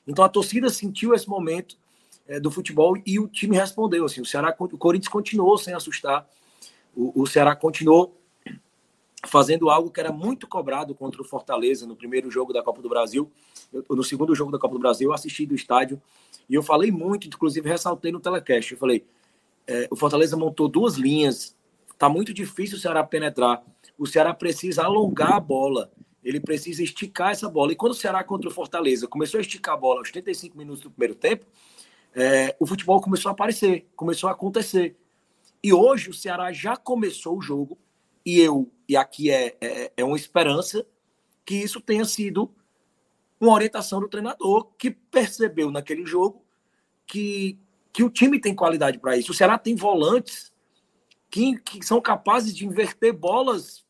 Então a torcida sentiu esse momento é, do futebol e o time respondeu. Assim, o Ceará, o Corinthians continuou sem assustar. O, o Ceará continuou fazendo algo que era muito cobrado contra o Fortaleza no primeiro jogo da Copa do Brasil. No segundo jogo da Copa do Brasil, eu assisti do estádio e eu falei muito, inclusive ressaltei no telecast. Eu falei: é, o Fortaleza montou duas linhas, tá muito difícil o Ceará penetrar. O Ceará precisa alongar a bola, ele precisa esticar essa bola. E quando o Ceará contra o Fortaleza começou a esticar a bola aos 35 minutos do primeiro tempo, é, o futebol começou a aparecer, começou a acontecer. E hoje o Ceará já começou o jogo e eu, e aqui é, é, é uma esperança, que isso tenha sido uma orientação do treinador que percebeu naquele jogo que, que o time tem qualidade para isso. O Ceará tem volantes que, que são capazes de inverter bolas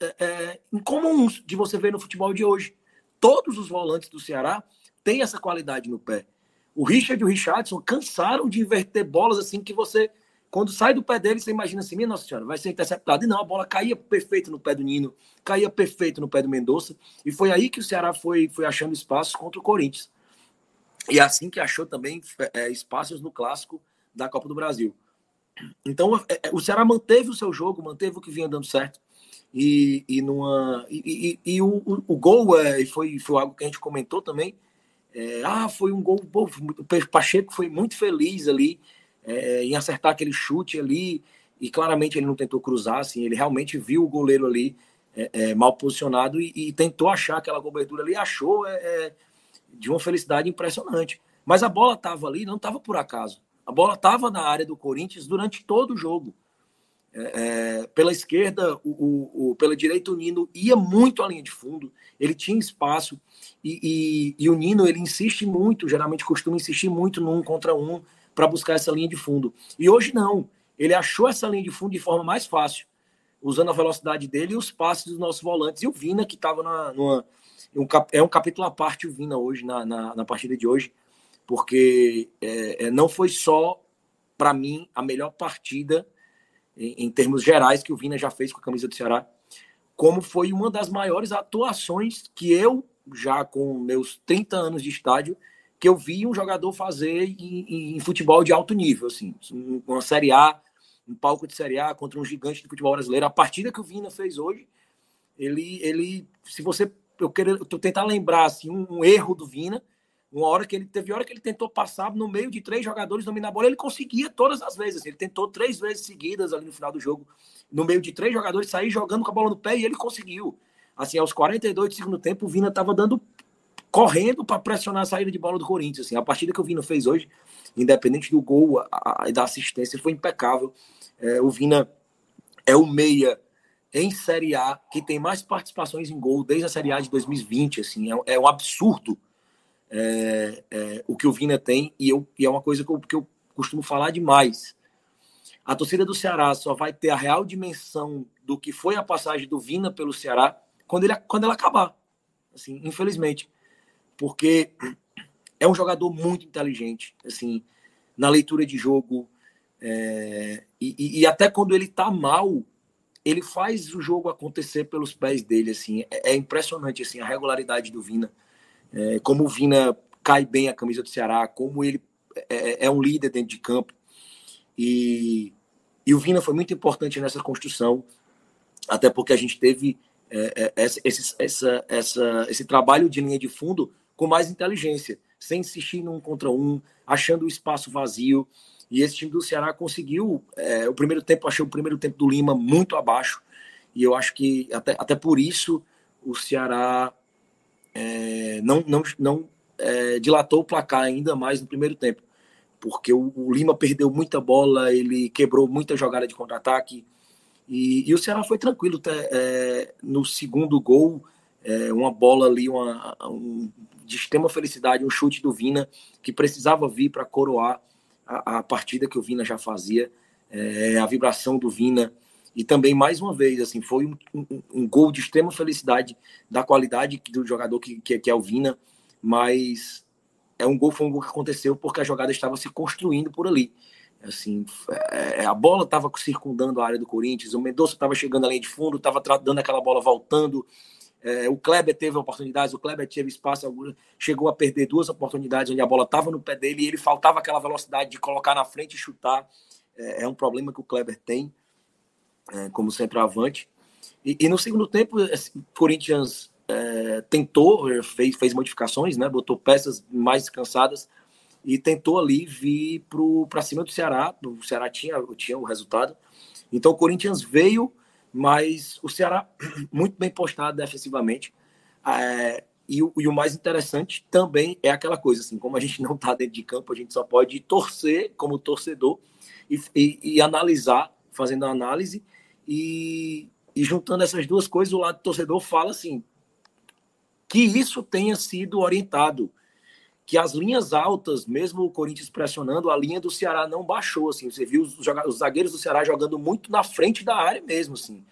é, é, incomuns de você ver no futebol de hoje. Todos os volantes do Ceará têm essa qualidade no pé. O Richard e o Richardson cansaram de inverter bolas assim que você, quando sai do pé dele, você imagina assim, minha Nossa Senhora, vai ser interceptado. E não, a bola caía perfeito no pé do Nino, caía perfeito no pé do Mendonça. E foi aí que o Ceará foi, foi achando espaços contra o Corinthians. E é assim que achou também é, espaços no clássico da Copa do Brasil. Então, é, é, o Ceará manteve o seu jogo, manteve o que vinha dando certo. E, e, numa, e, e, e o, o, gol é, foi, foi algo que a gente comentou também. É, ah, foi um gol. O Pacheco foi muito feliz ali é, em acertar aquele chute ali. E claramente ele não tentou cruzar, assim, ele realmente viu o goleiro ali é, é mal posicionado e, e, tentou achar aquela cobertura ali. Achou é, de uma felicidade impressionante. Mas a bola estava ali, não estava por acaso. A bola estava na área do Corinthians durante todo o jogo. É, é, pela esquerda, o, o, o, pela direita, o Nino ia muito à linha de fundo, ele tinha espaço, e, e, e, o Nino ele insiste muito, geralmente costuma insistir muito no um contra um para buscar essa linha de fundo. E hoje não, ele achou essa linha de fundo de forma mais fácil, usando a velocidade dele e os passes dos nossos volantes. E o Vina, que estava numa. Um, é um capítulo à parte o Vina hoje, na, na, na partida de hoje, porque é, é não foi só, para mim, a melhor partida em, em, termos gerais que o Vina já fez com a camisa do Ceará, como foi uma das maiores atuações que eu, já com meus 30 anos de estádio, que eu vi um jogador fazer em, em futebol de alto nível, assim, uma Série A, um palco de Série A contra um gigante do futebol brasileiro. A partida que o Vina fez hoje, ele, ele se você eu quero eu tentar lembrar assim, um, um erro do Vina, uma hora que ele teve hora que ele tentou passar no meio de três jogadores dominar a bola, ele conseguia todas as vezes. Ele tentou três vezes seguidas ali no final do jogo, no meio de três jogadores, sair jogando com a bola no pé e ele conseguiu. Assim, aos 42 do segundo tempo, o Vina estava dando correndo para pressionar a saída de bola do Corinthians. Assim, a partida que o Vina fez hoje, independente do gol e da assistência, foi impecável. É, o Vina é o meia em Série A que tem mais participações em gol desde a Série A de 2020. Assim, é, é um absurdo é, é, o que o Vina tem, e, eu, e é uma coisa que eu, que eu costumo falar demais. A torcida do Ceará só vai ter a real dimensão do que foi a passagem do Vina pelo Ceará quando, ele, quando ela acabar. Assim, infelizmente. Porque é um jogador muito inteligente, assim, na leitura de jogo. É, e, e, até quando ele tá mal, ele faz o jogo acontecer pelos pés dele. Assim, é, é impressionante assim, a regularidade do Vina é, como o Vina cai bem a camisa do Ceará, como ele é, é, um líder dentro de campo. E, e o Vina foi muito importante nessa construção, até porque a gente teve é, é esse, essa, essa, esse trabalho de linha de fundo com mais inteligência, sem insistir num contra um, achando o espaço vazio. E esse time do Ceará conseguiu. É, o primeiro tempo, achei o primeiro tempo do Lima muito abaixo. E eu acho que até, até por isso o Ceará é, não, não, não é, dilatou o placar ainda mais no primeiro tempo, porque o, o Lima perdeu muita bola, ele quebrou muita jogada de contra-ataque, e, e, o Ceará foi tranquilo é, no segundo gol, é, uma bola ali, uma, um, de extrema felicidade, um chute do Vina, que precisava vir para coroar a, a, partida que o Vina já fazia, é, a vibração do Vina, e também, mais uma vez, assim, foi um, um, um gol de extrema felicidade da qualidade do jogador que, que, que é o Vina, mas é um gol, foi um gol que aconteceu porque a jogada estava se construindo por ali. Assim, é, a bola estava circundando a área do Corinthians, o Mendonça estava chegando à linha de fundo, estava dando aquela bola voltando. É, o Kleber teve oportunidades, o Kleber teve espaço, chegou a perder duas oportunidades onde a bola estava no pé dele e ele faltava aquela velocidade de colocar na frente e chutar. É, é um problema que o Kleber tem é, como centroavante. E, e, no segundo tempo, o Corinthians é, tentou, é, fez, fez modificações, né, botou peças mais cansadas e tentou ali vir para cima do Ceará. O Ceará tinha, tinha o resultado. Então o Corinthians veio, mas o Ceará *clears throat* muito bem postado defensivamente. É, e, o, e, o, mais interessante também é aquela coisa, assim, como a gente não está dentro de campo, a gente só pode torcer como torcedor e, e, e analisar, fazendo análise e, e juntando essas duas coisas, o lado torcedor fala assim que isso tenha sido orientado, que as linhas altas, mesmo o Corinthians pressionando, a linha do Ceará não baixou, assim, você viu os, os zagueiros do Ceará jogando muito na frente da área mesmo, assim.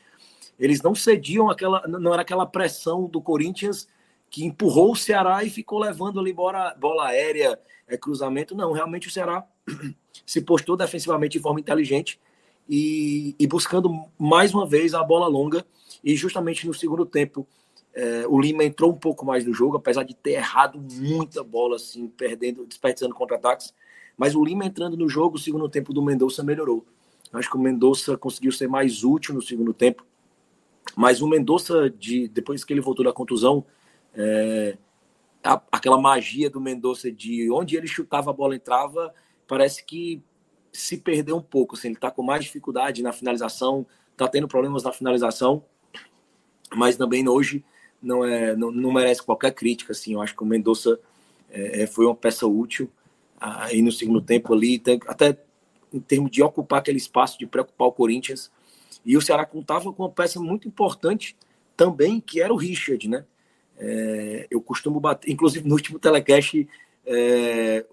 Eles não cediam aquela, não era aquela pressão do Corinthians que empurrou o Ceará e ficou levando ali bola, bola aérea, é, cruzamento. Não, realmente o Ceará *clears throat* se postou defensivamente de forma inteligente e, e, buscando mais uma vez a bola longa. E justamente no segundo tempo, é, o Lima entrou um pouco mais no jogo, apesar de ter errado muita bola, assim, perdendo, desperdiçando contra-ataques. Mas o Lima entrando no jogo, o segundo tempo do Mendonça melhorou. Acho que o Mendonça conseguiu ser mais útil no segundo tempo. Mas o Mendonça, de, depois que ele voltou da contusão, é, a, aquela magia do Mendonça de onde ele chutava a bola entrava, parece que se perdeu um pouco. Assim, ele está com mais dificuldade na finalização, está tendo problemas na finalização, mas também hoje não, é, não, não merece qualquer crítica. Assim, eu acho que o Mendonça é, é foi uma peça útil aí no segundo tempo ali, até em termos de ocupar aquele espaço, de preocupar o Corinthians. E o Ceará contava com uma peça muito importante também, que era o Richard, né? É, eu costumo bater, inclusive no último telecast, é,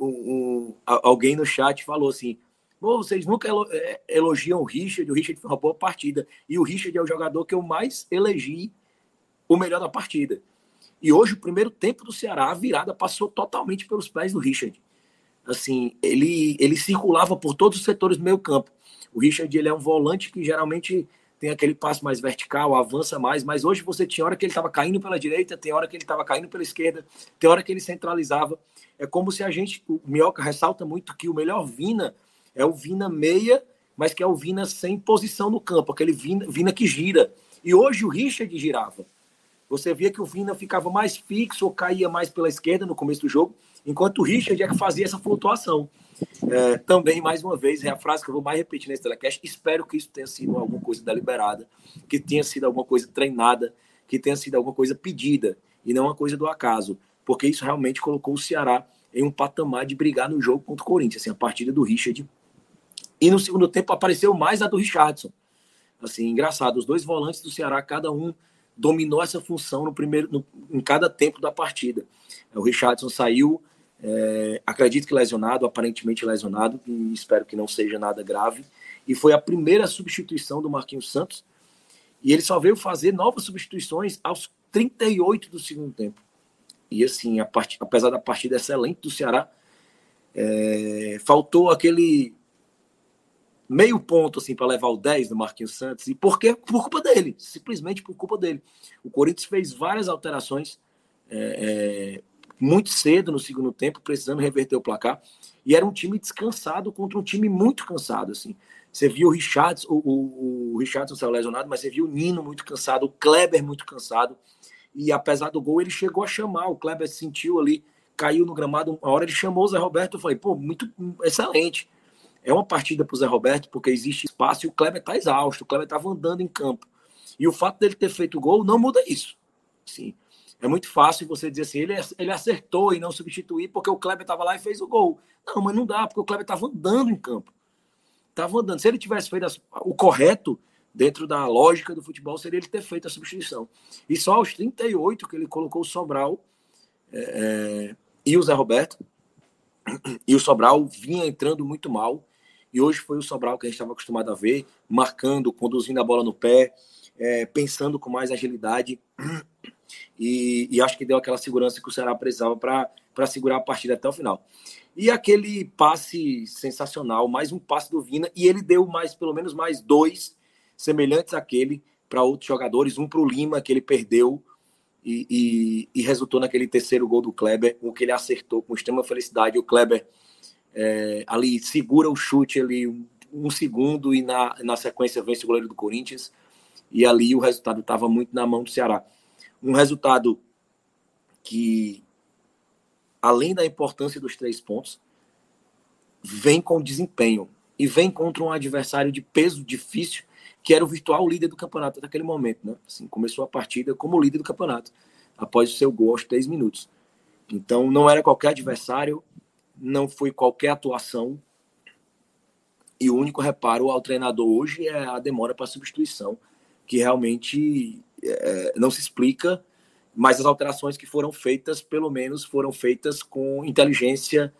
alguém no chat falou assim: vocês nunca é, elogiam o Richard, o Richard foi uma boa partida. E o Richard é o jogador que eu mais elegi o melhor da partida. E hoje, o primeiro tempo do Ceará, a virada passou totalmente pelos pés do Richard. Assim, ele, ele circulava por todos os setores do meio campo. O Richard ele é um volante que geralmente tem aquele passo mais vertical, avança mais, mas hoje você tinha hora que ele estava caindo pela direita, tem hora que ele estava caindo pela esquerda, tem hora que ele centralizava. É como se a gente, o Minhoca ressalta muito que o melhor Vina é o Vina meia, mas que é o Vina sem posição no campo, aquele Vina, Vina que gira. E hoje o Richard girava. Você via que o Vina ficava mais fixo ou caía mais pela esquerda no começo do jogo, enquanto o Richard é que fazia essa flutuação. É, também, mais uma vez, é a frase que eu vou mais repetir nesse telecast. Espero que isso tenha sido alguma coisa deliberada, que tenha sido alguma coisa treinada, que tenha sido alguma coisa pedida e não uma coisa do acaso, porque isso realmente colocou o Ceará em um patamar de brigar no jogo contra o Corinthians. Assim, a partida do Richard e no segundo tempo apareceu mais a do Richardson. Assim, engraçado, os dois volantes do Ceará, cada um dominou essa função no primeiro, no, em cada tempo da partida. O Richardson saiu, é, acredito que lesionado, aparentemente lesionado, espero que não seja nada grave. E foi a primeira substituição do Marquinhos Santos. E ele só veio fazer novas substituições aos 38 do segundo tempo. E assim, part... apesar da partida excelente do Ceará, é... faltou aquele meio ponto assim para levar o 10 do Marquinhos Santos, e por quê? Por culpa dele, simplesmente por culpa dele. O Corinthians fez várias alterações é, é, muito cedo no segundo tempo, precisando reverter o placar, e era um time descansado contra um time muito cansado. assim. Você viu o Richardson, o, o, o Richardson saiu lesionado, mas você viu o Nino muito cansado, o Kleber muito cansado, e apesar do gol, ele chegou a chamar, o Kleber sentiu ali, caiu no gramado, uma hora ele chamou o Zé Roberto, eu falei, pô, muito excelente é uma partida para o Zé Roberto, porque existe espaço e o Kleber está exausto, o Kleber estava andando em campo. E o fato dele ter feito gol não muda isso. Sim. É muito fácil você dizer assim, ele, ele acertou e não substituir porque o Kleber estava lá e fez o gol. Não, mas não dá, porque o Kleber estava andando em campo. Estava andando. Se ele tivesse feito o correto, dentro da lógica do futebol, seria ele ter feito a substituição. E só aos 38 que ele colocou o Sobral é, é e o Zé Roberto. *clears throat* E o Sobral vinha entrando muito mal. E hoje foi o Sobral que a gente estava acostumado a ver, marcando, conduzindo a bola no pé, é, pensando com mais agilidade. *clears throat* E, e, acho que deu aquela segurança que o Ceará precisava para segurar a partida até o final. E aquele passe sensacional, mais um passe do Vina, e ele deu mais, pelo menos mais dois semelhantes àquele para outros jogadores, um para o Lima, que ele perdeu, e, e, e, resultou naquele terceiro gol do Kleber, o que ele acertou com extrema felicidade. O Kleber é, ali segura o chute ali um, um, segundo e na, na sequência vence o goleiro do Corinthians. E ali o resultado estava muito na mão do Ceará. Um resultado que, além da importância dos três pontos, vem com desempenho e vem contra um adversário de peso difícil, que era o virtual líder do campeonato naquele momento. Né? Assim, começou a partida como líder do campeonato, após o seu gol aos três minutos. Então, não era qualquer adversário, não foi qualquer atuação. E o único reparo ao treinador hoje é a demora para substituição, que realmente é, não se explica, mas as alterações que foram feitas, pelo menos, foram feitas com inteligência,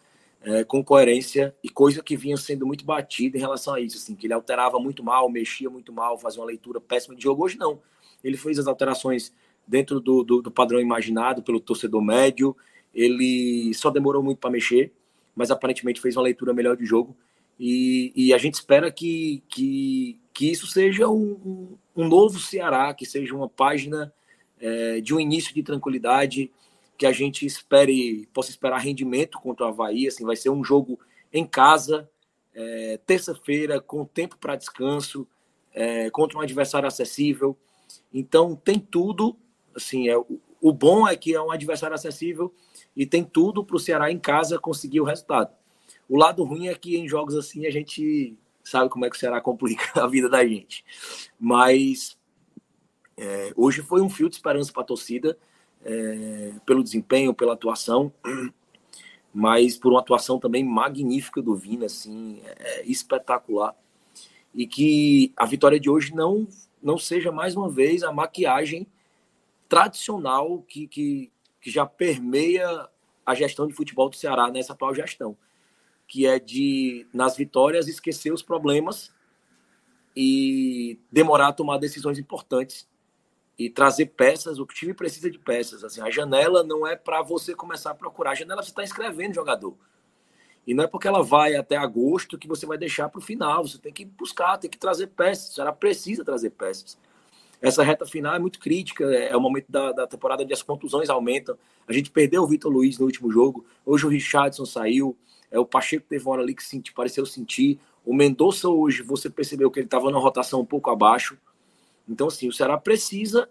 é, com coerência e coisa que vinha sendo muito batida em relação a isso, assim, que ele alterava muito mal, mexia muito mal, fazia uma leitura péssima de jogo. Hoje não. Ele fez as alterações dentro do, do, do padrão imaginado pelo torcedor médio. Ele só demorou muito para mexer, mas aparentemente fez uma leitura melhor de jogo. E, e a gente espera que, que, que isso seja um, um novo Ceará, que seja uma página é, de um início de tranquilidade, que a gente espere, possa esperar rendimento contra o Havaí. Assim, vai ser um jogo em casa, é, terça-feira, com tempo para descanso, é, contra um adversário acessível. Então, tem tudo. Assim, é, o, o bom é que é um adversário acessível e tem tudo para o Ceará em casa conseguir o resultado. O lado ruim é que em jogos assim a gente sabe como é que o Ceará *laughs* complica a vida da gente. Mas é, hoje foi um fio de esperança para a torcida, é, pelo desempenho, pela atuação, *clears throat* mas por uma atuação também magnífica do Vina, assim, é, espetacular. E que a vitória de hoje não, não seja mais uma vez a maquiagem tradicional que, que, que já permeia a gestão de futebol do Ceará nessa atual gestão, que é de, nas vitórias, esquecer os problemas e demorar a tomar decisões importantes e trazer peças. O time precisa de peças. Assim, a janela não é para você começar a procurar. A janela você está inscrevendo jogador. E não é porque ela vai até agosto que você vai deixar para o final. Você tem que buscar, tem que trazer peças. O Ceará precisa trazer peças. Essa reta final é muito crítica, é, é o momento da, da temporada onde as contusões aumentam. A gente perdeu o Vitor Luiz no último jogo, hoje o Richardson saiu, é, o Pacheco teve uma hora ali que senti, pareceu sentir. O Mendonça hoje, você percebeu que ele estava na rotação um pouco abaixo. Então, assim, o Ceará precisa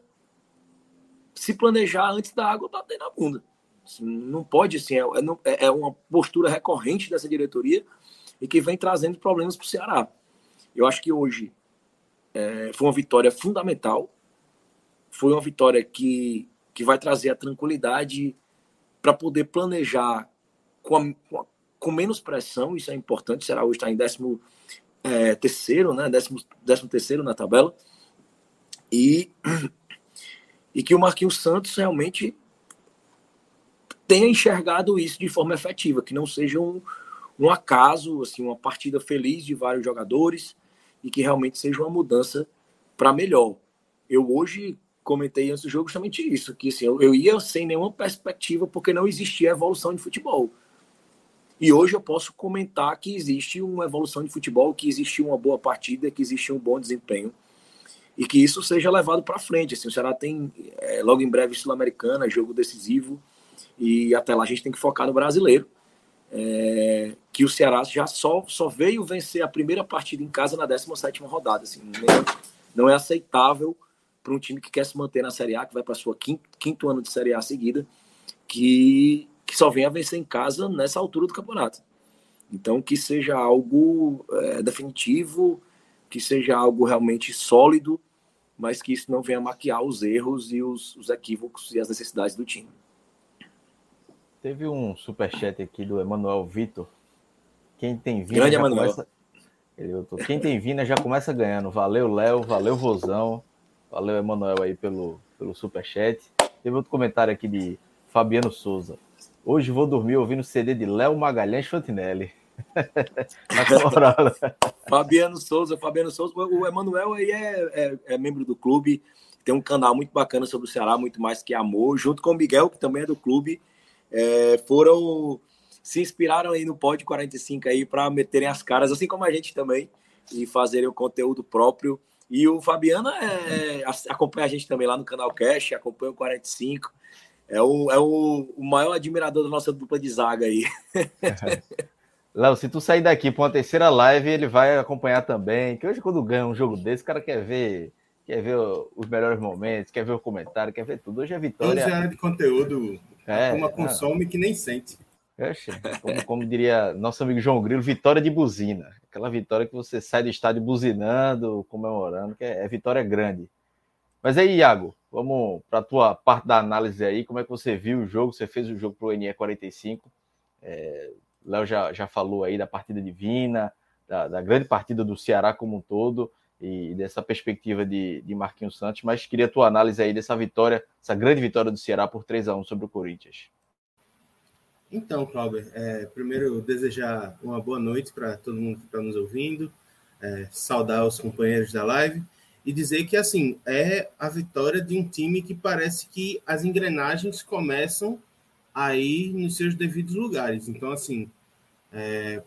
se planejar antes da água bater na bunda. Assim, não pode, assim, é, é, é uma postura recorrente dessa diretoria e que vem trazendo problemas para o Ceará. Eu acho que hoje é, foi uma vitória fundamental, foi uma vitória que, que vai trazer a tranquilidade para poder planejar com, a, com, a, com, menos pressão, isso é importante, será hoje está em décimo é, terceiro, né, décimo, décimo terceiro na tabela, e, e que o Marquinhos Santos realmente tenha enxergado isso de forma efetiva, que não seja um, um acaso, assim, uma partida feliz de vários jogadores, e que realmente seja uma mudança para melhor. Eu hoje comentei antes do jogo justamente isso, que assim, eu, eu ia sem nenhuma perspectiva porque não existia evolução de futebol. E hoje eu posso comentar que existe uma evolução de futebol, que existe uma boa partida, que existe um bom desempenho e que isso seja levado para frente. Assim, o Ceará tem é, logo em breve Sul-Americana, jogo decisivo, e até lá a gente tem que focar no brasileiro é, que o Ceará já só, só veio vencer a primeira partida em casa na 17 rodada. Assim, não é aceitável para um time que quer se manter na Série A, que vai para sua quinto, quinto ano de Série A seguida, que, que só venha vencer em casa nessa altura do campeonato. Então, que seja algo é, definitivo, que seja algo realmente sólido, mas que isso não venha maquiar os erros e os, os equívocos e as necessidades do time. Teve um superchat aqui do Emanuel Vitor. Quem tem vindo. Grande Emanuel. Começa... Quem tem vindo já começa ganhando. Valeu, Léo. Valeu, Vozão. Valeu, Emanuel, aí pelo, pelo superchat. Teve outro comentário aqui de Fabiano Souza. Hoje vou dormir ouvindo CD de Léo Magalhães Fantinelli. *laughs* Fabiano Souza, Fabiano Souza. O Emanuel aí é, é, é, membro do clube. Tem um canal muito bacana sobre o Ceará, muito mais que amor, junto com o Miguel, que também é do clube é, foram se inspiraram aí no Pod 45 aí para meterem as caras, assim como a gente também, e fazerem o conteúdo próprio. E o Fabiano é, acompanha a gente também lá no canal Cash, acompanha o 45. É o, é o, o maior admirador da nossa dupla de zaga aí. *laughs* Léo, se tu sair daqui para uma terceira live, ele vai acompanhar também. Que hoje, quando ganha um jogo desse, o cara quer ver quer ver os melhores momentos, quer ver o comentário, quer ver tudo. Hoje é vitória. 11 anos de conteúdo é, uma consome que nem sente. como, como, diria nosso amigo João Grilo, vitória de buzina. Aquela vitória que você sai do estádio buzinando, comemorando, que é, é vitória grande. Mas aí, Iago, vamos para a tua parte da análise aí. Como é que você viu o jogo? Você fez o jogo para o NE 45. É, Léo já, já falou aí da partida divina, da, da, grande partida do Ceará como um todo e dessa perspectiva de, de Marquinhos Santos, mas queria a tua análise aí dessa vitória, essa grande vitória do Ceará por 3 a 1 sobre o Corinthians. Então, Cláudio, é, primeiro desejar uma boa noite para todo mundo que está nos ouvindo, é, saudar os companheiros da live e dizer que assim é a vitória de um time que parece que as engrenagens começam a ir nos seus devidos lugares. Então, assim, é,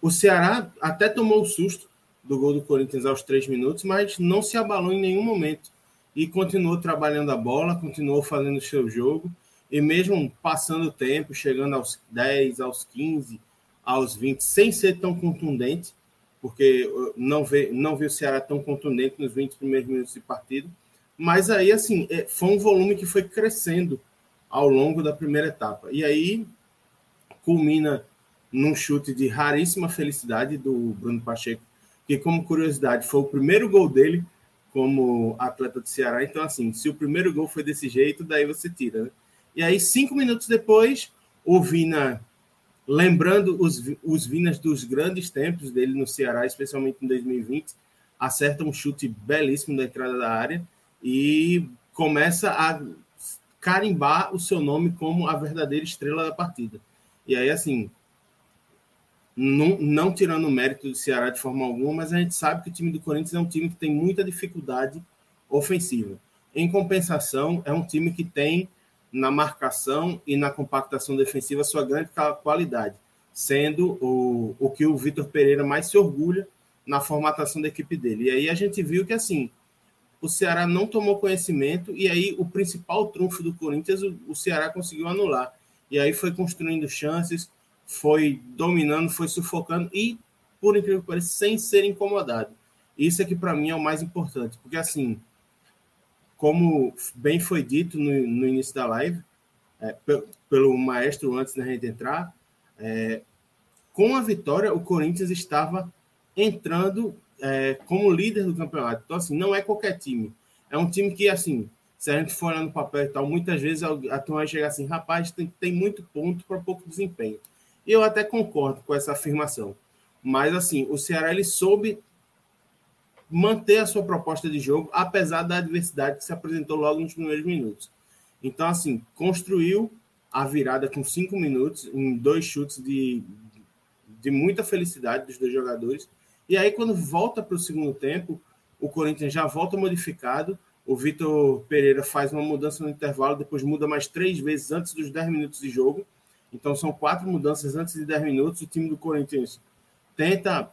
o Ceará até tomou o susto do gol do Corinthians aos três minutos, mas não se abalou em nenhum momento e continuou trabalhando a bola, continuou fazendo o seu jogo e mesmo passando o tempo, chegando aos 10, aos 15, aos 20, sem ser tão contundente, porque não vi, não vi o Ceará tão contundente nos 20 primeiros minutos de partida. Mas aí, assim, é, foi um volume que foi crescendo ao longo da primeira etapa. E aí culmina num chute de raríssima felicidade do Bruno Pacheco, que, como curiosidade, foi o primeiro gol dele como atleta do Ceará. Então, assim, se o primeiro gol foi desse jeito, daí você tira. Né? E aí, cinco minutos depois, o Vina lembrando os, os Vinas dos grandes tempos dele no Ceará, especialmente em 2020, acerta um chute belíssimo da entrada da área e começa a carimbar o seu nome como a verdadeira estrela da partida. E aí, assim, não, não tirando o mérito do Ceará de forma alguma, mas a gente sabe que o time do Corinthians é um time que tem muita dificuldade ofensiva. Em compensação, é um time que tem na marcação e na compactação defensiva sua grande qualidade, sendo o, o que o Vitor Pereira mais se orgulha na formatação da equipe dele. E aí a gente viu que assim o Ceará não tomou conhecimento e aí o principal trunfo do Corinthians o, o Ceará conseguiu anular. E aí foi construindo chances, foi dominando, foi sufocando e, por incrível que pareça, sem ser incomodado. Isso é que para mim é o mais importante, porque assim como bem foi dito no, no início da live, é, pelo maestro antes da gente entrar, é, com a vitória, o Corinthians estava entrando é, como líder do campeonato. Então, assim, não é qualquer time. É um time que, assim, se a gente for olhar no papel e tal, muitas vezes a turma vai chegar assim, rapaz, tem, tem muito ponto para pouco desempenho. Eu até concordo com essa afirmação. Mas, assim, o Ceará, ele soube manter a sua proposta de jogo, apesar da adversidade que se apresentou logo nos primeiros minutos. Então, assim, construiu a virada com cinco minutos, em dois chutes de, de muita felicidade dos dois jogadores. E aí, quando volta para o segundo tempo, o Corinthians já volta modificado. O Vitor Pereira faz uma mudança no intervalo, depois muda mais três vezes antes dos 10 minutos de jogo. Então, são quatro mudanças antes de 10 minutos. O time do Corinthians tenta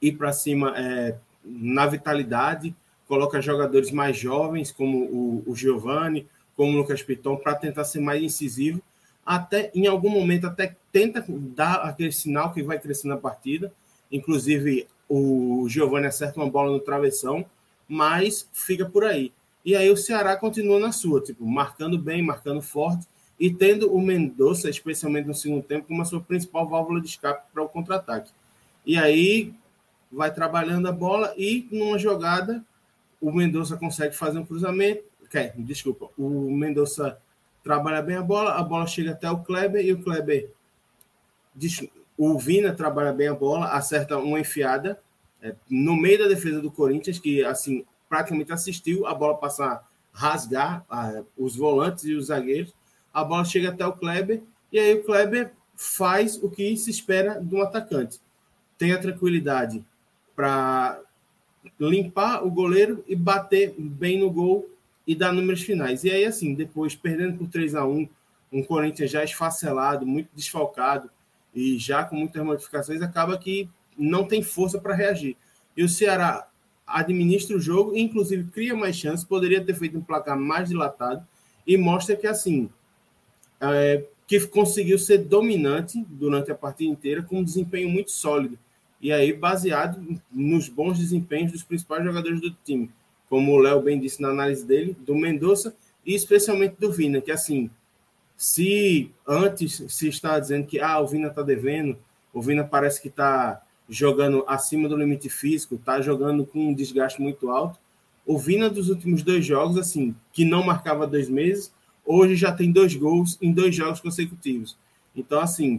ir para cima é, na vitalidade, coloca jogadores mais jovens, como o, o Giovani, como o Lucas Piton, para tentar ser mais incisivo. Até em algum momento, até tenta dar aquele sinal que vai crescer na partida. Inclusive, o Giovani acerta uma bola no travessão, mas fica por aí. E aí o Ceará continua na sua, tipo, marcando bem, marcando forte e tendo o Mendonça, especialmente no segundo tempo, como a sua principal válvula de escape para o contra-ataque. E aí vai trabalhando a bola e numa jogada o Mendonça consegue fazer um cruzamento. Okay, desculpa, o Mendonça trabalha bem a bola, a bola chega até o Kleber e o Kleber. O Vina trabalha bem a bola, acerta uma enfiada é, no meio da defesa do Corinthians, que assim praticamente assistiu a bola passar, rasgar a, os volantes e os zagueiros. A bola chega até o Kleber e aí o Kleber faz o que se espera de um atacante. Tem a tranquilidade para limpar o goleiro e bater bem no gol e dar números finais. E aí, assim, depois, perdendo por 3 a 1 um Corinthians já esfacelado, muito desfalcado e já com muitas modificações, acaba que não tem força para reagir. E o Ceará administra o jogo, inclusive cria mais chances, poderia ter feito um placar mais dilatado e mostra que, assim, é, que conseguiu ser dominante durante a partida inteira com um desempenho muito sólido. E aí baseado nos bons desempenhos dos principais jogadores do time, como o Léo bem disse na análise dele, do Mendonça e especialmente do Vina, que assim, se antes se está dizendo que ah, o Vina está devendo, o Vina parece que está jogando acima do limite físico, está jogando com um desgaste muito alto, o Vina dos últimos dois jogos, assim, que não marcava dois meses, hoje já tem dois gols em dois jogos consecutivos. Então, assim,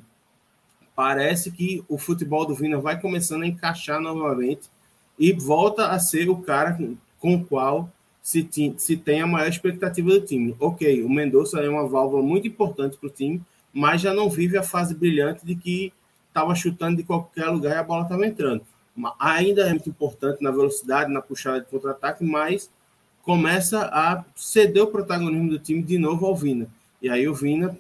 parece que o futebol do Vina vai começando a encaixar novamente e volta a ser o cara com o qual se, se tem a maior expectativa do time. Ok, o Mendonça é uma válvula muito importante para o time, mas já não vive a fase brilhante de que estava chutando de qualquer lugar e a bola estava entrando. ainda é muito importante na velocidade, na puxada de contra-ataque, mas começa a ceder o protagonismo do time de novo ao Vina. E aí o Vina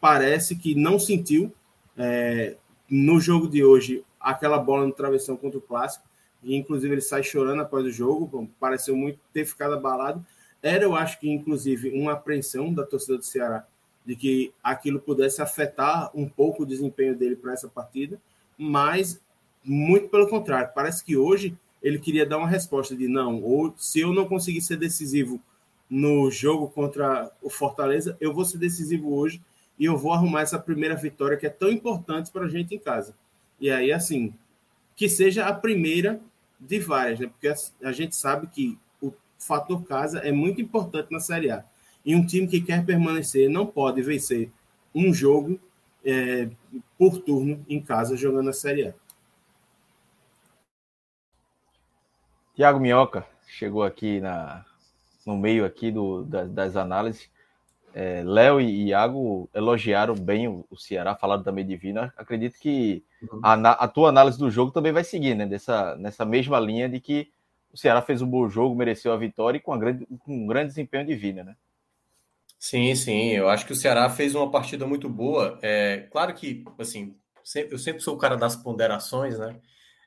parece que não sentiu é, no jogo de hoje aquela bola no travessão contra o Clássico, e inclusive ele sai chorando após o jogo, pareceu muito ter ficado abalado. Era, eu acho que, inclusive, uma apreensão da torcida do Ceará de que aquilo pudesse afetar um pouco o desempenho dele para essa partida, mas muito pelo contrário, parece que hoje ele queria dar uma resposta de não, ou se eu não conseguir ser decisivo no jogo contra o Fortaleza, eu vou ser decisivo hoje e eu vou arrumar essa primeira vitória que é tão importante para a gente em casa. E aí, assim, que seja a primeira de várias, né? Porque a gente sabe que o fator casa é muito importante na Série A. E um time que quer permanecer não pode vencer um jogo é, por turno em casa jogando a Série A. Tiago Minhoca chegou aqui na, no meio aqui do, das, das análises. É, Léo e Iago elogiaram bem o, o, Ceará, falaram também de Vina. Acredito que uhum. a, a, tua análise do jogo também vai seguir, né? Dessa, nessa mesma linha de que o Ceará fez um bom jogo, mereceu a vitória e com, grande, com um grande desempenho de Vina, né? Sim, sim. Eu acho que o Ceará fez uma partida muito boa. É, claro que, assim, eu sempre sou o cara das ponderações, né?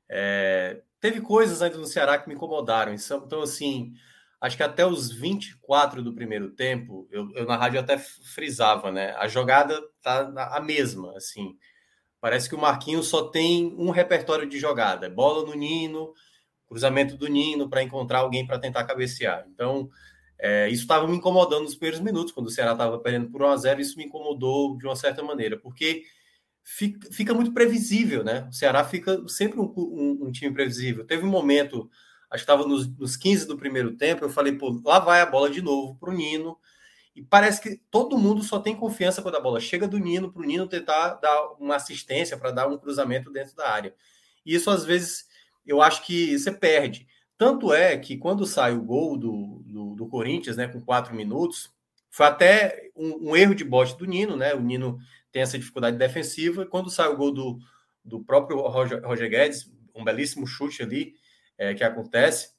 É, teve coisas ainda no Ceará que me incomodaram. Então, assim, acho que até os 24 do primeiro tempo, eu, eu, na rádio até frisava, né? A jogada tá a mesma, assim. Parece que o Marquinhos só tem um repertório de jogada: bola no Nino, cruzamento do Nino para encontrar alguém para tentar cabecear. Então, é, isso estava me incomodando nos primeiros minutos, quando o Ceará estava perdendo por 1 a 0 Isso me incomodou de uma certa maneira, porque fica, fica muito previsível, né? O Ceará fica sempre um, um, um time previsível. Teve um momento acho que estava nos, nos 15 do primeiro tempo, eu falei, pô, lá vai a bola de novo para o Nino. E parece que todo mundo só tem confiança quando a bola chega do Nino, para o Nino tentar dar uma assistência, para dar um cruzamento dentro da área. E isso, às vezes, eu acho que você perde. Tanto é que quando sai o gol do, do, do Corinthians, né, com quatro minutos, foi até um, um, erro de bote do Nino, né? O Nino tem essa dificuldade defensiva. Quando sai o gol do, do próprio Roger, Roger Guedes, um belíssimo chute ali, é, que acontece,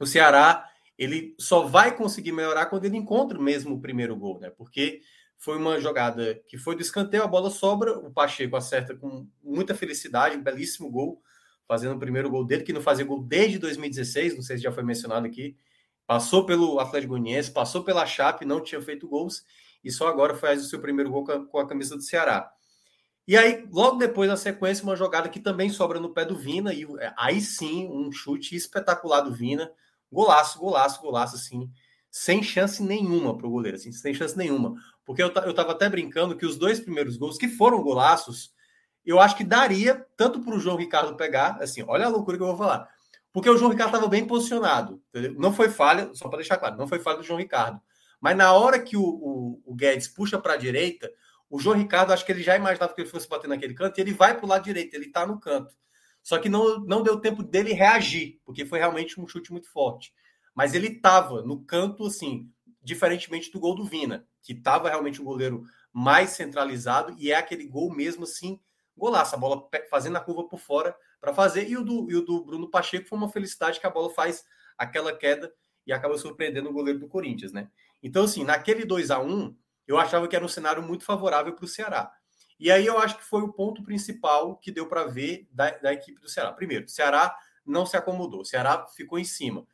o Ceará ele só vai conseguir melhorar quando ele encontra mesmo o primeiro gol, né? Porque foi uma jogada que foi do escanteio, a bola sobra, o Pacheco acerta com muita felicidade, um belíssimo gol, fazendo o primeiro gol dele, que não fazia gol desde 2016, não sei se já foi mencionado aqui. Passou pelo Atlético Goianiense, passou pela Chape, não tinha feito gols, e só agora faz o seu primeiro gol com a camisa do Ceará. E aí, logo depois, na sequência, uma jogada que também sobra no pé do Vina, e é, aí sim, um chute espetacular do Vina. Golaço, golaço, golaço, assim, sem chance nenhuma para o goleiro, assim, sem chance nenhuma. Porque eu, eu tava até brincando que os dois primeiros gols, que foram golaços, eu acho que daria tanto para o João Ricardo pegar, assim, olha a loucura que eu vou falar. Porque o João Ricardo estava bem posicionado. Entendeu? Não foi falha, só para deixar claro, não foi falha do João Ricardo. Mas na hora que o, o, o Guedes puxa para a direita, o João Ricardo, acho que ele já imaginava que ele fosse bater naquele canto e ele vai para o lado direito, ele está no canto. Só que não, não deu tempo dele reagir, porque foi realmente um chute muito forte. Mas ele estava no canto, assim, diferentemente do gol do Vina, que estava realmente um goleiro mais centralizado e é aquele gol mesmo, assim, golaço, a bola fazendo a curva por fora para fazer. E o, do, e o do Bruno Pacheco foi uma felicidade que a bola faz aquela queda e acaba surpreendendo o goleiro do Corinthians, né? Então, assim, naquele 2 a 1 eu achava que era um cenário muito favorável para o Ceará. E aí eu acho que foi o ponto principal que deu para ver da, da, equipe do Ceará. Primeiro, o Ceará não se acomodou, o Ceará ficou em cima.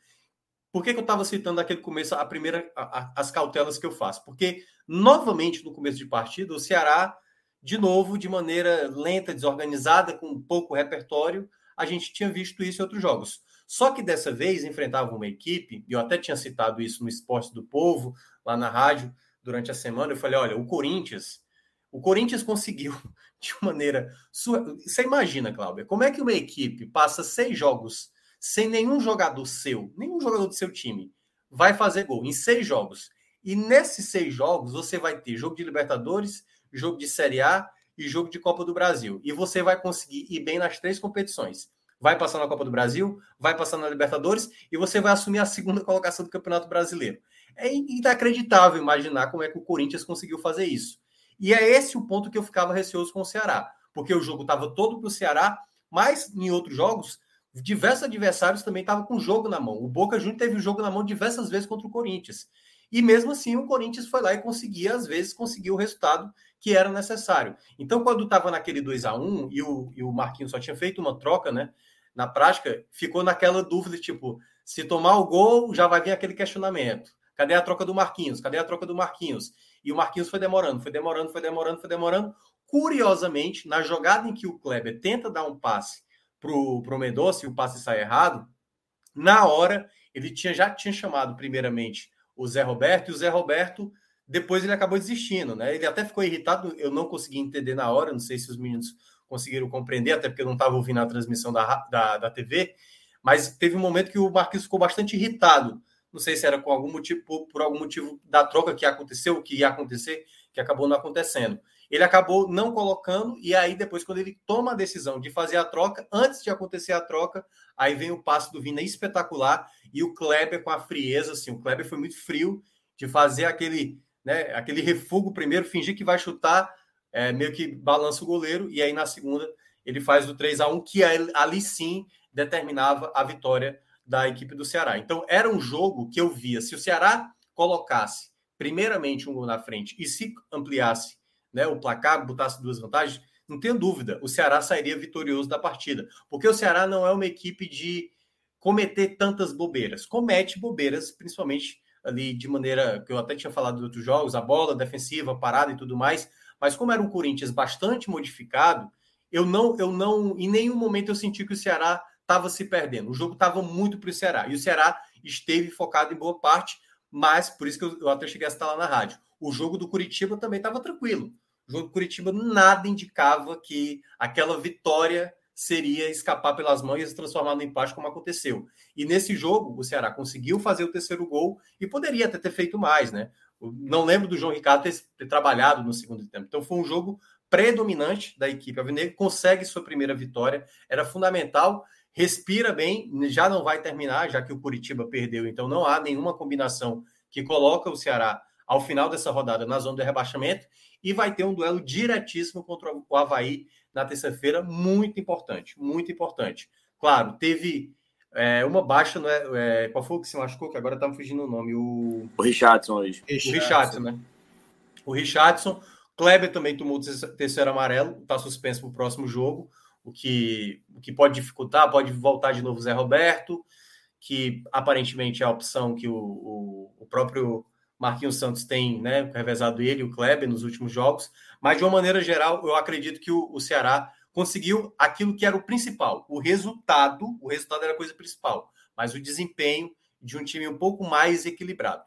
Por que, que eu estava citando naquele começo a primeira, a, a, as cautelas que eu faço? Porque, novamente, no começo de partida, o Ceará, de novo, de maneira lenta, desorganizada, com pouco repertório, a gente tinha visto isso em outros jogos. Só que dessa vez enfrentava uma equipe, e eu até tinha citado isso no Esporte do Povo, lá na rádio, durante a semana, eu falei: olha, o Corinthians, o Corinthians conseguiu *laughs* de maneira. Você imagina, Cláudia, como é que uma equipe passa seis jogos sem nenhum jogador seu, nenhum jogador do seu time, vai fazer gol em seis jogos. E nesses seis jogos você vai ter jogo de Libertadores, jogo de Série A e jogo de Copa do Brasil. E você vai conseguir ir bem nas três competições. Vai passar na Copa do Brasil, vai passar na Libertadores e você vai assumir a segunda colocação do Campeonato Brasileiro. É inacreditável imaginar como é que o Corinthians conseguiu fazer isso. E é esse o ponto que eu ficava receoso com o Ceará, porque o jogo estava todo para o Ceará, Mas em outros jogos, diversos adversários também estavam com o jogo na mão. O Boca Juniors teve o jogo na mão diversas vezes contra o Corinthians. E mesmo assim, o Corinthians foi lá e conseguia, às vezes, conseguir o resultado que era necessário. Então, quando estava naquele 2 a 1 e o, e o Marquinhos só tinha feito uma troca, né? Na prática, ficou naquela dúvida, tipo, se tomar o gol, já vai vir aquele questionamento. Cadê a troca do Marquinhos? Cadê a troca do Marquinhos? E o Marquinhos foi demorando, foi demorando, foi demorando, foi demorando. Curiosamente, na jogada em que o Kleber tenta dar um passe pro, pro Mendonça e o passe sai errado, na hora ele tinha, já tinha chamado primeiramente o Zé Roberto e o Zé Roberto depois ele acabou desistindo, né? Ele até ficou irritado, eu não consegui entender na hora, não sei se os meninos conseguiram compreender, até porque eu não estava ouvindo a transmissão da, da, da TV, mas teve um momento que o Marquinhos ficou bastante irritado. Não sei se era com algum motivo, por, algum motivo da troca que aconteceu, que ia acontecer, que acabou não acontecendo ele acabou não colocando, e aí depois, quando ele toma a decisão de fazer a troca, antes de acontecer a troca, aí vem o passe do Vina espetacular, e o Kleber com a frieza, assim, o Kleber foi muito frio de fazer aquele, né, aquele refugo primeiro, fingir que vai chutar, é, meio que balança o goleiro, e aí na segunda ele faz o 3 a 1 que ali sim determinava a vitória da equipe do Ceará. Então era um jogo que eu via, se o Ceará colocasse primeiramente um gol na frente e se ampliasse né, o placar, botasse duas vantagens, não tenho dúvida, o Ceará sairia vitorioso da partida. Porque o Ceará não é uma equipe de cometer tantas bobeiras. Comete bobeiras, principalmente ali de maneira que eu até tinha falado de outros jogos, a bola defensiva, parada e tudo mais. Mas como era um Corinthians bastante modificado, eu não, eu não, em nenhum momento eu senti que o Ceará estava se perdendo. O jogo estava muito para o Ceará. E o Ceará esteve focado em boa parte, mas por isso que eu, eu até cheguei a estar lá na rádio. O jogo do Curitiba também estava tranquilo. O jogo do Curitiba nada indicava que aquela vitória seria escapar pelas mãos e se transformar no empate, como aconteceu. E nesse jogo, o Ceará conseguiu fazer o terceiro gol e poderia até ter feito mais, né? Não lembro do João Ricardo ter, ter trabalhado no segundo tempo. Então foi um jogo predominante da equipe alvinegro, consegue sua primeira vitória, era fundamental, respira bem, já não vai terminar, já que o Curitiba perdeu, então não há nenhuma combinação que coloca o Ceará ao final dessa rodada na zona de rebaixamento e vai ter um duelo diretíssimo contra o Havaí na terça-feira, muito importante, muito importante. Claro, teve é, uma baixa, não é, é, qual foi o que se machucou, que agora tá me fugindo o nome, o... O Richardson hoje. O Richardson, né? O Richardson, Kleber também tomou o terceiro amarelo, está suspenso para o próximo jogo, o que, o que pode dificultar, pode voltar de novo o Zé Roberto, que aparentemente é a opção que o, o, o próprio Marquinhos Santos tem né, revezado ele e o Kleber nos últimos jogos, mas de uma maneira geral, eu acredito que o, o, Ceará conseguiu aquilo que era o principal, o resultado, o resultado era a coisa principal, mas o desempenho de um time um pouco mais equilibrado.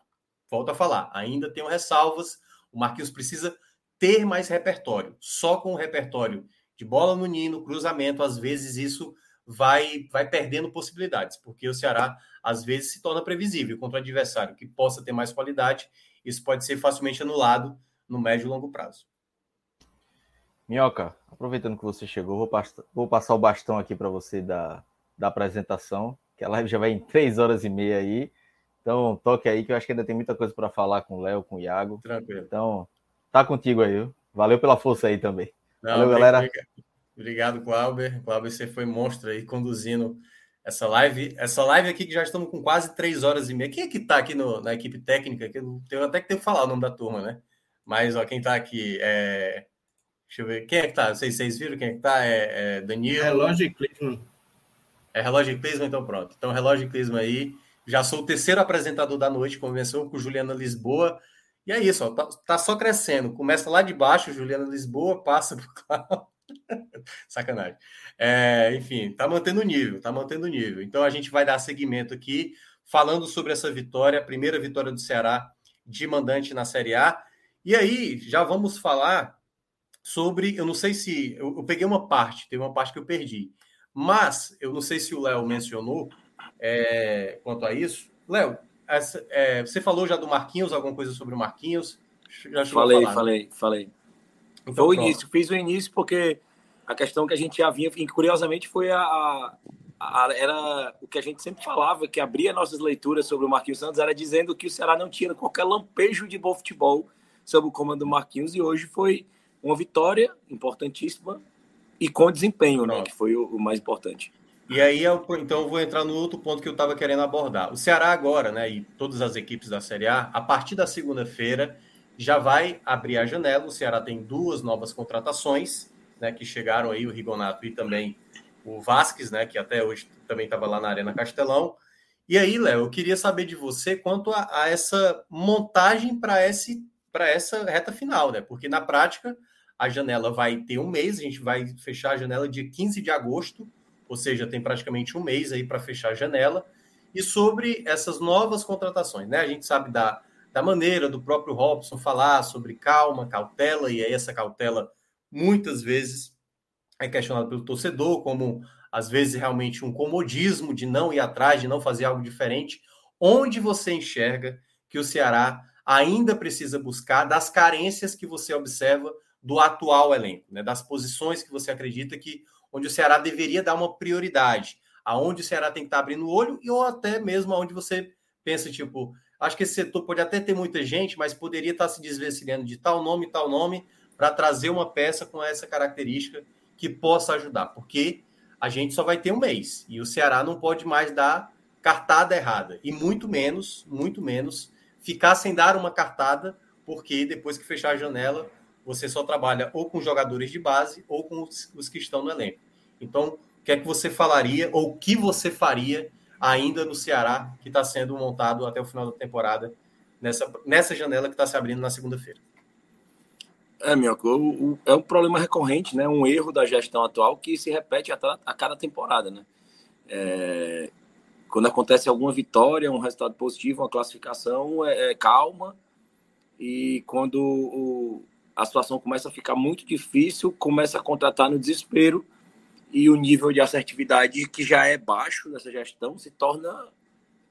Volto a falar, ainda tenho ressalvas, o Marquinhos precisa ter mais repertório. Só com o repertório de bola no nino, cruzamento, às vezes isso vai, vai perdendo possibilidades, porque o Ceará às vezes se torna previsível contra o adversário que possa ter mais qualidade. Isso pode ser facilmente anulado no médio e longo prazo. Minhoca, aproveitando que você chegou, vou, passar, vou passar o bastão aqui para você da, da apresentação, que a live já vai em três horas e meia aí. Então, toque aí, que eu acho que ainda tem muita coisa para falar com o Léo, com o Iago. Tranquilo. Então, tá contigo aí. Valeu pela força aí também. Não, Valeu, galera. Obrigado. Clauber. Clauber, você foi monstro aí conduzindo essa live. Essa live aqui que já estamos com quase três horas e meia. Quem é que está aqui no, na equipe técnica? Eu tenho até que ter que falar o nome da turma, né? Mas ó, quem está aqui é. Deixa eu ver. Quem é que tá? Vocês, vocês viram quem é que tá? É, é Danilo. Relógio e Clisman. É Relógio e Clisman, então pronto. Então, Relógio e Clisman aí. Já sou o terceiro apresentador da noite, convenção com Juliana Lisboa. E é isso, ó, tá, tá só crescendo. Começa lá de baixo, Juliana Lisboa, passa por *laughs* Cláudio. Sacanagem. É, enfim, tá mantendo o nível, tá mantendo o nível. Então a gente vai dar seguimento aqui, falando sobre essa vitória, a primeira vitória do Ceará de mandante na Série A. E aí, já vamos falar sobre. Eu não sei se. Eu, eu peguei uma parte, teve uma parte que eu perdi. Mas eu não sei se o Léo mencionou é, quanto a isso. Léo, é, você falou já do Marquinhos, alguma coisa sobre o Marquinhos? Já falei, falar, falei, né? falei. Então, Foi o início, fiz o início porque a questão que a gente já vinha, e curiosamente foi a, a, a, era o que a gente sempre falava, que abria nossas leituras sobre o Marquinhos Santos, era dizendo que o Ceará não tinha qualquer lampejo de bom futebol sob o comando do Marquinhos, e hoje foi uma vitória importantíssima, e com desempenho, né, que foi o, o mais importante. E aí, eu, então, eu vou entrar no outro ponto que eu estava querendo abordar. O Ceará agora, né, e todas as equipes da Série A, a partir da segunda-feira, já vai abrir a janela. O Ceará tem duas novas contratações, né, que chegaram aí, o Rigonato e também o Vasques, né, que até hoje também estava lá na Arena Castelão. E aí, Léo, eu queria saber de você quanto a, a essa montagem para esse para essa reta final, né? Porque na prática a janela vai ter um mês, a gente vai fechar a janela dia 15 de agosto, ou seja, tem praticamente um mês aí para fechar a janela. E sobre essas novas contratações, né? A gente sabe da, da maneira do próprio Robson falar sobre calma, cautela, e aí essa cautela muitas vezes é questionada pelo torcedor como às vezes realmente um comodismo de não ir atrás, de não fazer algo diferente. Onde você enxerga que o Ceará ainda precisa buscar das carências que você observa do atual elenco, né? das posições que você acredita que onde o Ceará deveria dar uma prioridade, aonde o Ceará tem que estar abrindo o olho e ou até mesmo aonde você pensa tipo, acho que esse setor pode até ter muita gente, mas poderia estar se desvencilhando de tal nome, tal nome para trazer uma peça com essa característica que possa ajudar, porque a gente só vai ter um mês e o Ceará não pode mais dar cartada errada. E muito menos, muito menos ficar sem dar uma cartada, porque depois que fechar a janela, você só trabalha ou com jogadores de base ou com os, os que estão no elenco. Então, o que é que você falaria ou o que você faria ainda no Ceará que está sendo montado até o final da temporada nessa, nessa janela que está se abrindo na segunda-feira? É, o, é um problema recorrente, né? Um erro da gestão atual que se repete a, a cada temporada, né? É, quando acontece alguma vitória, um resultado positivo, uma classificação, é, é calma. E quando o, a situação começa a ficar muito difícil, começa a contratar no desespero e o nível de assertividade que já é baixo dessa gestão se torna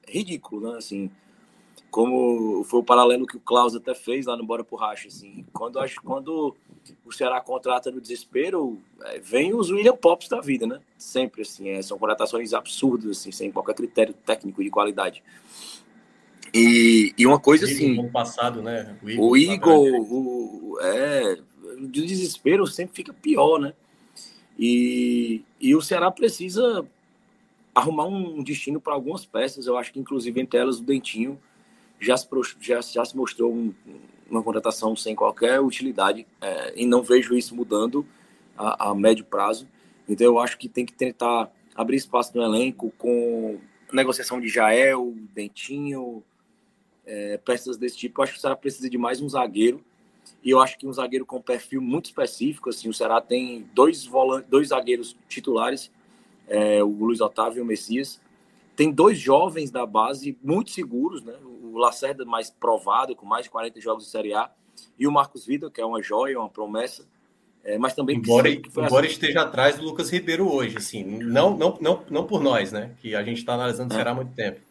ridículo, né? Assim, como foi o paralelo que o Klaus até fez lá no Bora pro Racha, assim, quando acho quando o Ceará contrata no desespero, é, vem os William Pops da vida, né? Sempre assim, é, são contratações absurdas assim, sem qualquer critério técnico de qualidade. E, e uma coisa assim, no passado, né? O Igor, o, Igor o, é, o desespero sempre fica pior, né? E, e o Ceará precisa arrumar um destino para algumas peças, eu acho que inclusive entre elas o Dentinho já se, já, já se mostrou um, uma contratação sem qualquer utilidade é, e não vejo isso mudando a, a, médio prazo. Então eu acho que tem que tentar abrir espaço no elenco com negociação de Jael, Dentinho, é, peças desse tipo. Eu acho que o Ceará precisa de mais um zagueiro e eu acho que um zagueiro com perfil muito específico. Assim, o Ceará tem dois, volantes, dois zagueiros titulares, é, o Luiz Otávio e o Messias. Tem dois jovens da base muito seguros, né? o Lacerda mais provado, com mais de 40 jogos de Série A, e o Marcos Vida, que é uma joia, uma promessa, é, mas também... Embora, embora assim. esteja atrás do Lucas Ribeiro hoje, assim, não, não, não, não por nós, né, que a gente está analisando o é. Ceará há muito tempo,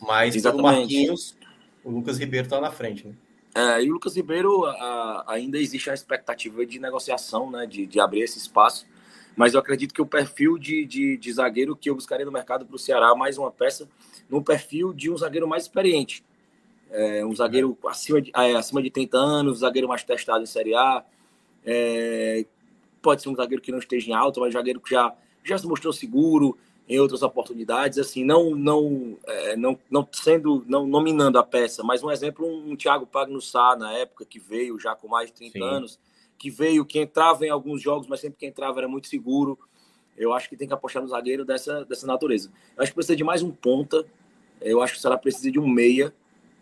mas Exatamente. pelo Marquinhos, o Lucas Ribeiro está na frente, né? É, e o Lucas Ribeiro, a, ainda existe a expectativa de negociação, né, de, de abrir esse espaço, mas eu acredito que o perfil de, de, de zagueiro que eu buscaria no mercado para o Ceará, mais uma peça, no perfil de um zagueiro mais experiente, é, um zagueiro acima de, é, acima de 30 anos, um zagueiro mais testado em Série A. É, pode ser um zagueiro que não esteja em alta, mas um zagueiro que já, já se mostrou seguro em outras oportunidades, assim, não não é, não, não sendo, não nominando a peça, mas um exemplo, um, um Thiago Pagno Sá, na época, que veio já com mais de 30 Sim. anos, que veio, que entrava em alguns jogos, mas sempre que entrava era muito seguro. Eu acho que tem que apostar no zagueiro dessa, dessa natureza. Eu acho que precisa de mais um ponta. Eu acho que o Ceará precisa de um meia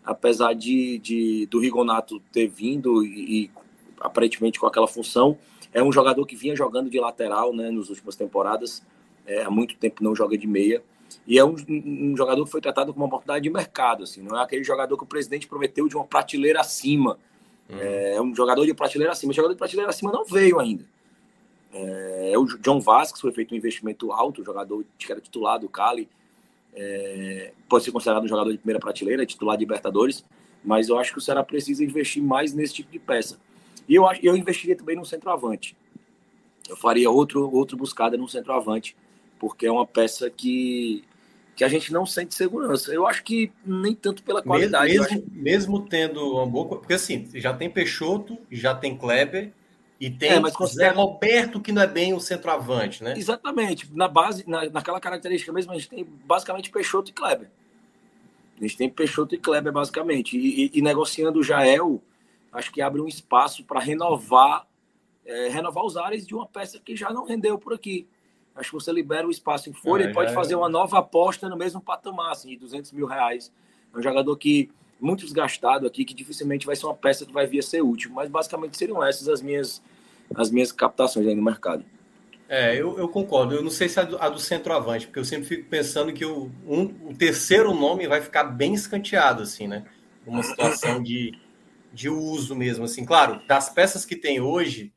apesar de, de do Rigonato ter vindo e, e, aparentemente com aquela função, é um jogador que vinha jogando de lateral, né, nas últimas temporadas, é, há muito tempo não joga de meia, e é um, um, jogador que foi tratado como uma oportunidade de mercado, assim, não é aquele jogador que o presidente prometeu de uma prateleira acima, uhum. é, é, um jogador de prateleira acima, o jogador de prateleira acima não veio ainda. É, é o John Vasquez foi feito um investimento alto, o jogador que era titular do Cali, é, pode ser considerado um jogador de primeira prateleira, titular de Libertadores, mas eu acho que o Ceará precisa investir mais nesse tipo de peça. E eu, eu investiria também no centroavante. Eu faria outro, outro buscada no centroavante, porque é uma peça que, que a gente não sente segurança. Eu acho que nem tanto pela qualidade. Mesmo, acho... mesmo tendo uma boa. Porque assim, já tem Peixoto, já tem Kleber, E tem é, mas considera... Zé Roberto, que não é bem o centroavante, né? Exatamente. Na base, na, naquela característica mesmo, a gente tem basicamente Peixoto e Kleber. A gente tem Peixoto e Kleber, basicamente. E, e, e negociando o Jael, acho que abre um espaço para renovar, é, renovar os ares de uma peça que já não rendeu por aqui. Acho que você libera o espaço em folha é, e pode fazer é. uma nova aposta no mesmo patamar, assim, de 200 mil reais. É um jogador que muito desgastado aqui, que dificilmente vai ser uma peça que vai vir a ser útil. Mas basicamente seriam essas as minhas, as minhas captações aí no mercado. É, eu, eu concordo. Eu não sei se a do, a do centroavante, porque eu sempre fico pensando que o, um, o terceiro nome vai ficar bem escanteado, assim, né? Uma situação de, de uso mesmo, assim. Claro, das peças que tem hoje,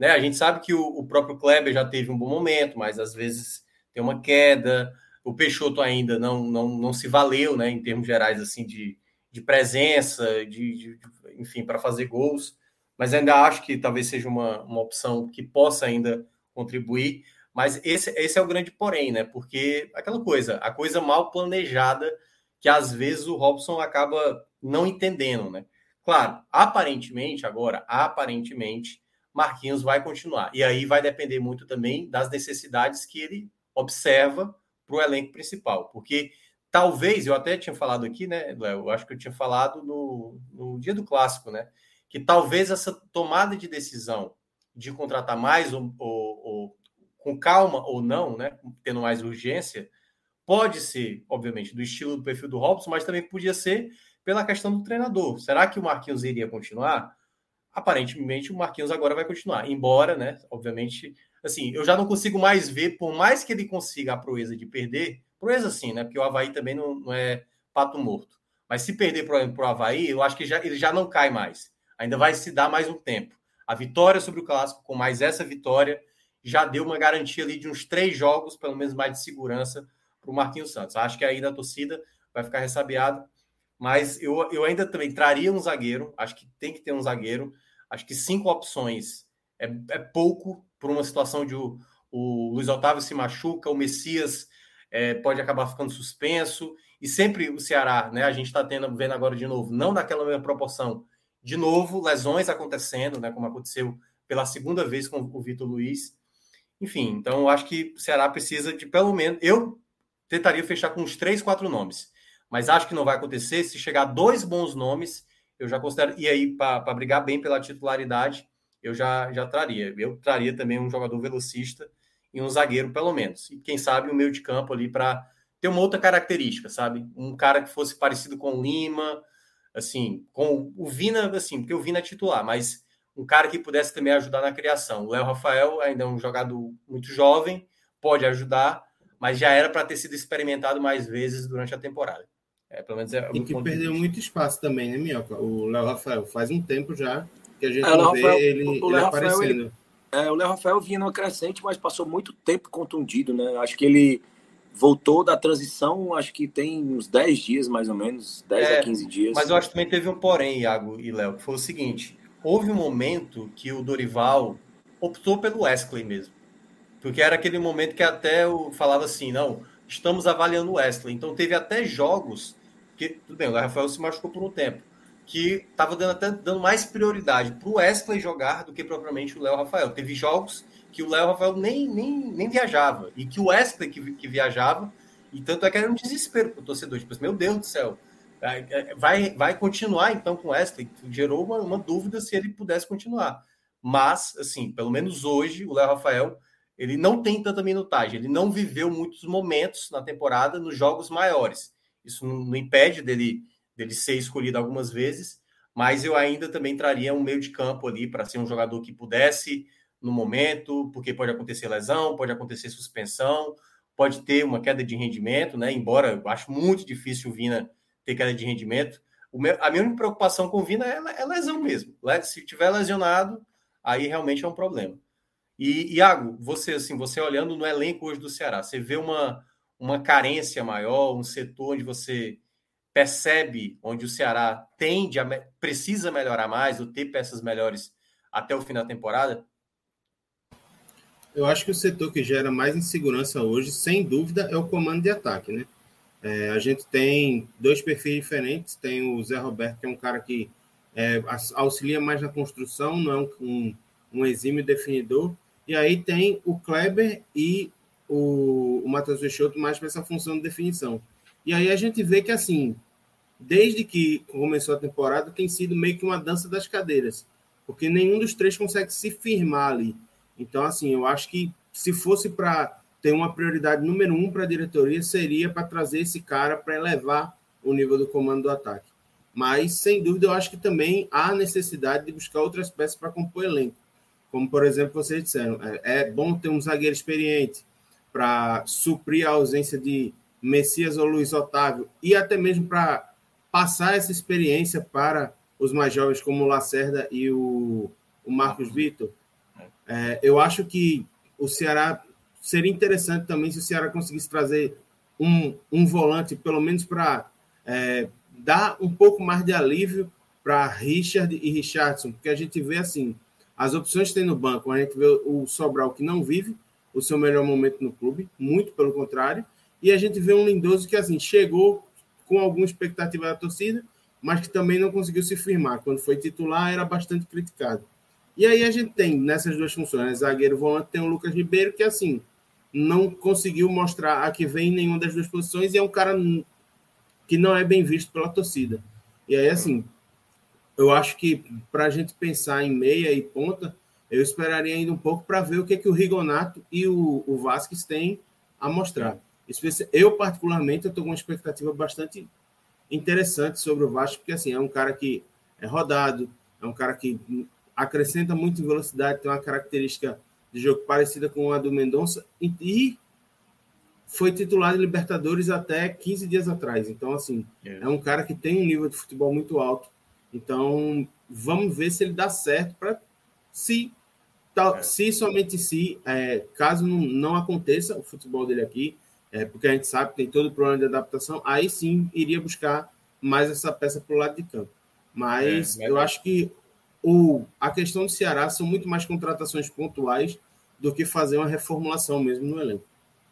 né? A gente sabe que o, o próprio Kleber já teve um bom momento, mas às vezes tem uma queda. O Peixoto ainda não, não, não se valeu, né? Em termos gerais, assim, de, de presença, de, de enfim, para fazer gols, mas ainda acho que talvez seja uma, uma opção que possa ainda contribuir. Mas esse, esse é o grande porém, né? Porque aquela coisa, a coisa mal planejada que às vezes o Robson acaba não entendendo, né? Claro, aparentemente, agora, aparentemente, Marquinhos vai continuar. E aí vai depender muito também das necessidades que ele observa para o elenco principal. Porque Talvez, eu até tinha falado aqui, né, Léo? Eu acho que eu tinha falado no, no dia do clássico, né? Que talvez essa tomada de decisão de contratar mais ou, ou, ou, com calma ou não, né? Tendo mais urgência, pode ser, obviamente, do estilo do perfil do Robson, mas também podia ser pela questão do treinador. Será que o Marquinhos iria continuar? Aparentemente, o Marquinhos agora vai continuar. Embora, né? Obviamente, assim, eu já não consigo mais ver, por mais que ele consiga a proeza de perder, Proeza assim, né? Porque o Havaí também não, não é pato morto. Mas se perder para o Havaí, eu acho que já, ele já não cai mais. Ainda vai se dar mais um tempo. A vitória sobre o Clássico, com mais essa vitória, já deu uma garantia ali de uns três jogos, pelo menos mais de segurança, para o Marquinhos Santos. Acho que aí da torcida vai ficar ressabiada. Mas eu, eu ainda também traria um zagueiro. Acho que tem que ter um zagueiro. Acho que cinco opções é, é pouco para uma situação de o, o Luiz Otávio se machuca, o Messias é, pode acabar ficando suspenso. E sempre o Ceará, né? A gente está tendo, vendo agora de novo, não naquela mesma proporção. De novo, lesões acontecendo, né? Como aconteceu pela segunda vez com o Vitor Luiz. Enfim, então eu acho que o Ceará precisa de pelo menos. Eu tentaria fechar com uns três, quatro nomes. Mas acho que não vai acontecer. Se chegar dois bons nomes, eu já considero. E aí, para brigar bem pela titularidade, eu já, já traria. Eu traria também um jogador velocista e um zagueiro, pelo menos. E quem sabe o meio de campo ali para ter uma outra característica, sabe? Um cara que fosse parecido com o Lima, assim, com o Vina, assim, porque o Vina é titular, mas um cara que pudesse também ajudar na criação. O Léo Rafael ainda é um jogador muito jovem, pode ajudar, mas já era para ter sido experimentado mais vezes durante a temporada. É, pelo menos é e que perdeu muito espaço também, né, Minhoca? O Léo Rafael faz um tempo já que a gente é, não vê Rafael, ele, o, o ele aparecendo. Ele é, o Léo Rafael vinha numa crescente, mas passou muito tempo contundido, né? Acho que ele voltou da transição, acho que tem uns 10 dias, mais ou menos, 10 é, a 15 dias. Mas eu acho que também teve um porém, Iago e Léo, que foi o seguinte: houve um momento que o Dorival optou pelo Wesley mesmo. Porque era aquele momento que até eu falava assim, não, estamos avaliando o Wesley. Então teve até jogos que, tudo bem, o Rafael se machucou por um tempo que estava dando até dando mais prioridade para o Wesley jogar do que propriamente o Léo Rafael. Teve jogos que o Léo Rafael nem, nem, nem viajava e que o Wesley que, que viajava, e tanto é que era um desespero para o torcedor. Tipo, assim, meu Deus do céu, vai, vai continuar então com o Wesley? Gerou uma, uma dúvida se ele pudesse continuar. Mas, assim, pelo menos hoje, o Léo Rafael ele não tem tanta minutagem, ele não viveu muitos momentos na temporada nos jogos maiores. Isso não, impede dele dele ser escolhido algumas vezes, mas eu ainda também traria um meio de campo ali para ser um jogador que pudesse no momento, porque pode acontecer lesão, pode acontecer suspensão, pode ter uma queda de rendimento, né? Embora eu acho muito difícil o Vina ter queda de rendimento. Meu, a minha preocupação com o Vina é, é, lesão mesmo. Se tiver lesionado, aí realmente é um problema. E Iago, você assim, você olhando no elenco hoje do Ceará, você vê uma, uma carência maior, um setor onde você percebe onde o Ceará tende a precisa melhorar mais ou ter peças melhores até o fim da temporada? Eu acho que o setor que gera mais insegurança hoje, sem dúvida, é o comando de ataque, né? É, a gente tem dois perfis diferentes. Tem o Zé Roberto, que é um cara que é, auxilia mais na construção, não é um, um, um exímio definidor. E aí tem o Kleber e o, o Matheus Peixoto mais para essa função de definição. E aí a gente vê que, assim, desde que começou a temporada, tem sido meio que uma dança das cadeiras, porque nenhum dos três consegue se firmar ali. Então, assim, eu acho que se fosse para ter uma prioridade número um para a diretoria, seria para trazer esse cara para elevar o nível do comando do ataque. Mas, sem dúvida, eu acho que também há necessidade de buscar outras peças para compor elenco. Como, por exemplo, vocês disseram, é, é bom ter um zagueiro experiente para suprir a ausência de Messias ou Luiz Otávio e até mesmo para passar essa experiência para os mais jovens, como o Lacerda e o, o Marcos Vitor. É, eu acho que o Ceará seria interessante também se o Ceará conseguisse trazer um, um volante, pelo menos para é, dar um pouco mais de alívio para Richard e Richardson, porque a gente vê assim, as opções que tem no banco, a gente vê o Sobral que não vive o seu melhor momento no clube, muito pelo contrário, e a gente vê um Lindoso que assim chegou com alguma expectativa da torcida, mas que também não conseguiu se firmar. Quando foi titular, era bastante criticado. E aí a gente tem nessas duas funções, né? zagueiro volante, tem o Lucas Ribeiro, que assim, não conseguiu mostrar a que vem em nenhuma das duas posições e é um cara que não é bem visto pela torcida. E aí, assim, eu acho que para a gente pensar em meia e ponta, eu esperaria ainda um pouco para ver o que, que o Rigonato e o, o Vasquez têm a mostrar. Eu, particularmente, estou com uma expectativa bastante interessante sobre o Vasco, porque assim, é um cara que é rodado, é um cara que acrescenta muito em velocidade, tem uma característica de jogo parecida com a do Mendonça e foi titular de Libertadores até 15 dias atrás. Então, assim, é. é um cara que tem um nível de futebol muito alto. Então, vamos ver se ele dá certo para se tal, é. se somente se é, caso não, não, aconteça o futebol dele aqui, é, porque a gente sabe que tem todo o problema de adaptação, aí sim iria buscar mais essa peça para o lado de campo. Mas é, eu acho que o, a questão do Ceará são muito mais contratações pontuais do que fazer uma reformulação mesmo no elenco.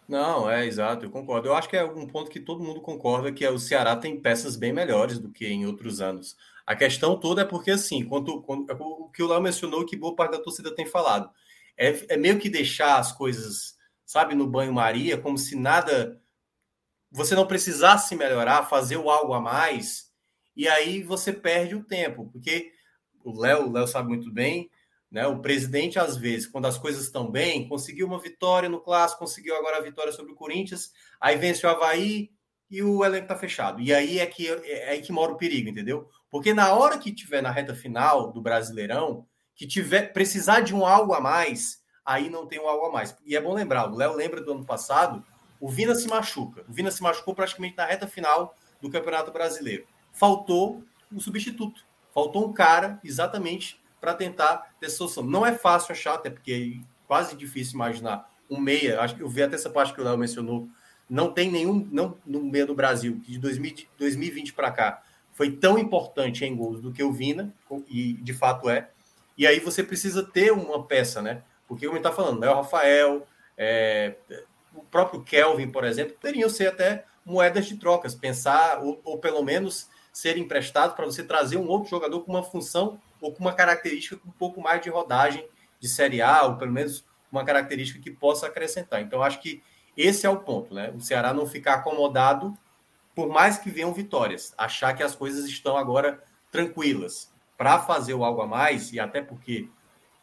Não, é exato, eu concordo. Eu acho que é um ponto que todo mundo concorda que é o Ceará tem peças bem melhores do que em outros anos. A questão toda é porque, assim, quando, quando, é o que o Léo mencionou, que boa parte da torcida tem falado, é, é meio que deixar as coisas, sabe, no banho-maria, como se nada. Você não precisasse melhorar, fazer algo a mais, e aí você perde o tempo, porque o Léo, o Léo sabe muito bem, né? O presidente, às vezes, quando as coisas estão bem, conseguiu uma vitória no clássico, conseguiu agora a vitória sobre o Corinthians, aí vence o Havaí e o elenco tá fechado. E aí é que é, é aí que mora o perigo, entendeu? Porque na hora que tiver na reta final do Brasileirão, que tiver precisar de um algo a mais, aí não tem um algo a mais. E é bom lembrar, o Léo lembra do ano passado, o Vina se machuca. O Vina se machucou praticamente na reta final do Campeonato Brasileiro. Faltou um substituto. Faltou um cara exatamente para tentar ter solução. Não é fácil achar, até porque é quase difícil imaginar um meia. Acho que eu vi até essa parte que o Léo mencionou. Não tem nenhum, não no meia do Brasil, de 2020 para cá foi tão importante em gols do que o Vina, e de fato é. E aí você precisa ter uma peça, né? Porque como está falando, o Rafael, é, o próprio Kelvin, por exemplo, poderiam ser até moedas de trocas, pensar, ou, ou pelo menos ser emprestado para você trazer um outro jogador com uma função ou com uma característica com um pouco mais de rodagem de Série A, ou pelo menos uma característica que possa acrescentar. Então, acho que esse é o ponto, né? O Ceará não ficar acomodado, por mais que venham vitórias, achar que as coisas estão agora tranquilas para fazer o algo a mais, e até porque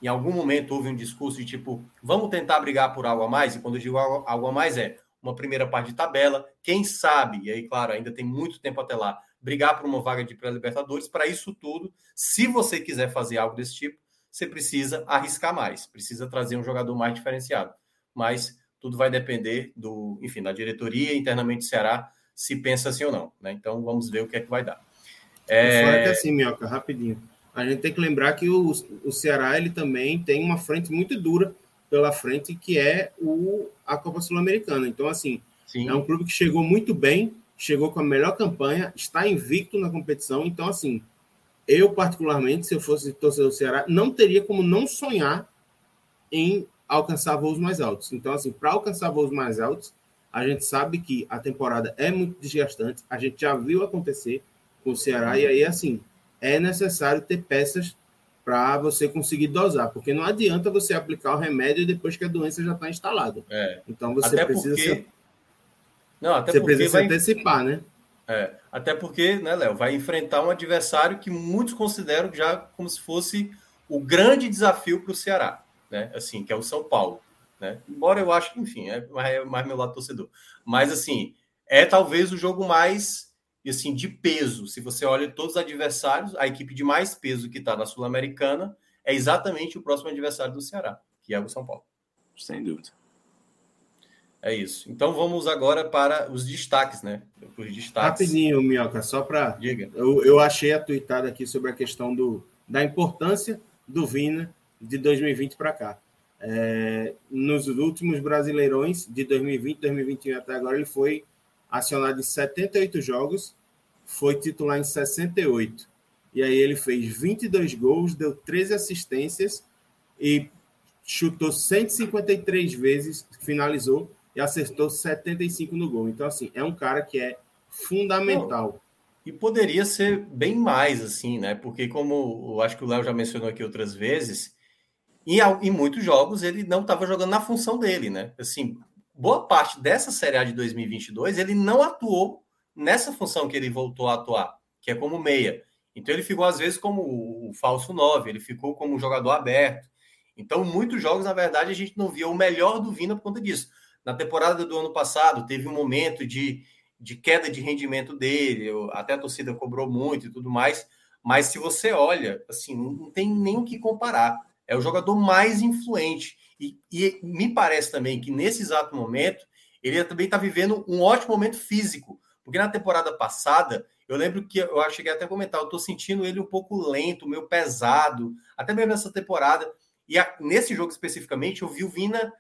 em algum momento houve um discurso de tipo, vamos tentar brigar por algo a mais, e quando eu digo algo a mais é uma primeira parte de tabela, quem sabe, e aí, claro, ainda tem muito tempo até lá, brigar por uma vaga de pré-libertadores. Para isso tudo, se você quiser fazer algo desse tipo, você precisa arriscar mais, precisa trazer um jogador mais diferenciado. Mas tudo vai depender do, enfim, da diretoria internamente do Ceará, se pensa assim ou não. Né? Então vamos ver o que é que vai dar. É... Assim, Minhoca, rapidinho. A gente tem que lembrar que o, o Ceará ele também tem uma frente muito dura pela frente, que é o, a Copa Sul-Americana. Então, assim, Sim. é um clube que chegou muito bem chegou com a melhor campanha, está invicto na competição. Então, assim, eu, particularmente, se eu fosse torcedor do Ceará, não teria como não sonhar em alcançar voos mais altos. Então, assim, para alcançar voos mais altos, a gente sabe que a temporada é muito desgastante, a gente já viu acontecer com o Ceará, e aí, assim, é necessário ter peças para você conseguir dosar, porque não adianta você aplicar o remédio depois que a doença já está instalada. É. Então você até precisa porque... se... não, até você porque precisa vai... antecipar, né? É, até porque, né, Léo, vai enfrentar um adversário que muitos consideram já como se fosse o grande desafio para o Ceará, né? Assim, que é o São Paulo, né? Embora eu acho que, enfim, é mais, é mais meu lado torcedor. Mas, assim, é talvez o jogo mais assim, de peso. Se você olha todos os adversários, a equipe de mais peso que está na Sul-Americana é exatamente o próximo adversário do Ceará, que é o São Paulo. Sem dúvida. É isso. Então vamos agora para os destaques, né? Os destaques. Rapidinho, Minhoca, só para. Diga. Eu, eu achei a tuitada aqui sobre a questão do, da importância do Vina de 2020 para cá. É, nos últimos Brasileirões de 2020, 2021 até agora, ele foi acionado em 78 jogos, foi titular em 68. E aí ele fez 22 gols, deu 13 assistências e chutou 153 vezes, finalizou e acertou 75 no gol. Então, assim, é um cara que é fundamental. E poderia ser bem mais, assim, né? Porque, como eu acho que o Léo já mencionou aqui outras vezes, em, em muitos jogos ele não estava jogando na função dele, né? Assim, boa parte dessa Série A de 2022 ele não atuou nessa função que ele voltou a atuar, que é como meia. Então ele ficou às vezes como o falso 9, ele ficou como jogador aberto. Então, muitos jogos, na verdade, a gente não via o melhor do Vina por conta disso. Na temporada do ano passado, teve um momento de, de queda de rendimento dele, até a torcida cobrou muito e tudo mais. Mas se você olha, assim, não tem nem o que comparar. É o jogador mais influente. E, e me parece também que nesse exato momento ele também está vivendo um ótimo momento físico. Porque na temporada passada, eu lembro que eu cheguei até a comentar, eu estou sentindo ele um pouco lento, meio pesado, até mesmo nessa temporada. E a, nesse jogo especificamente, eu vi o Vina,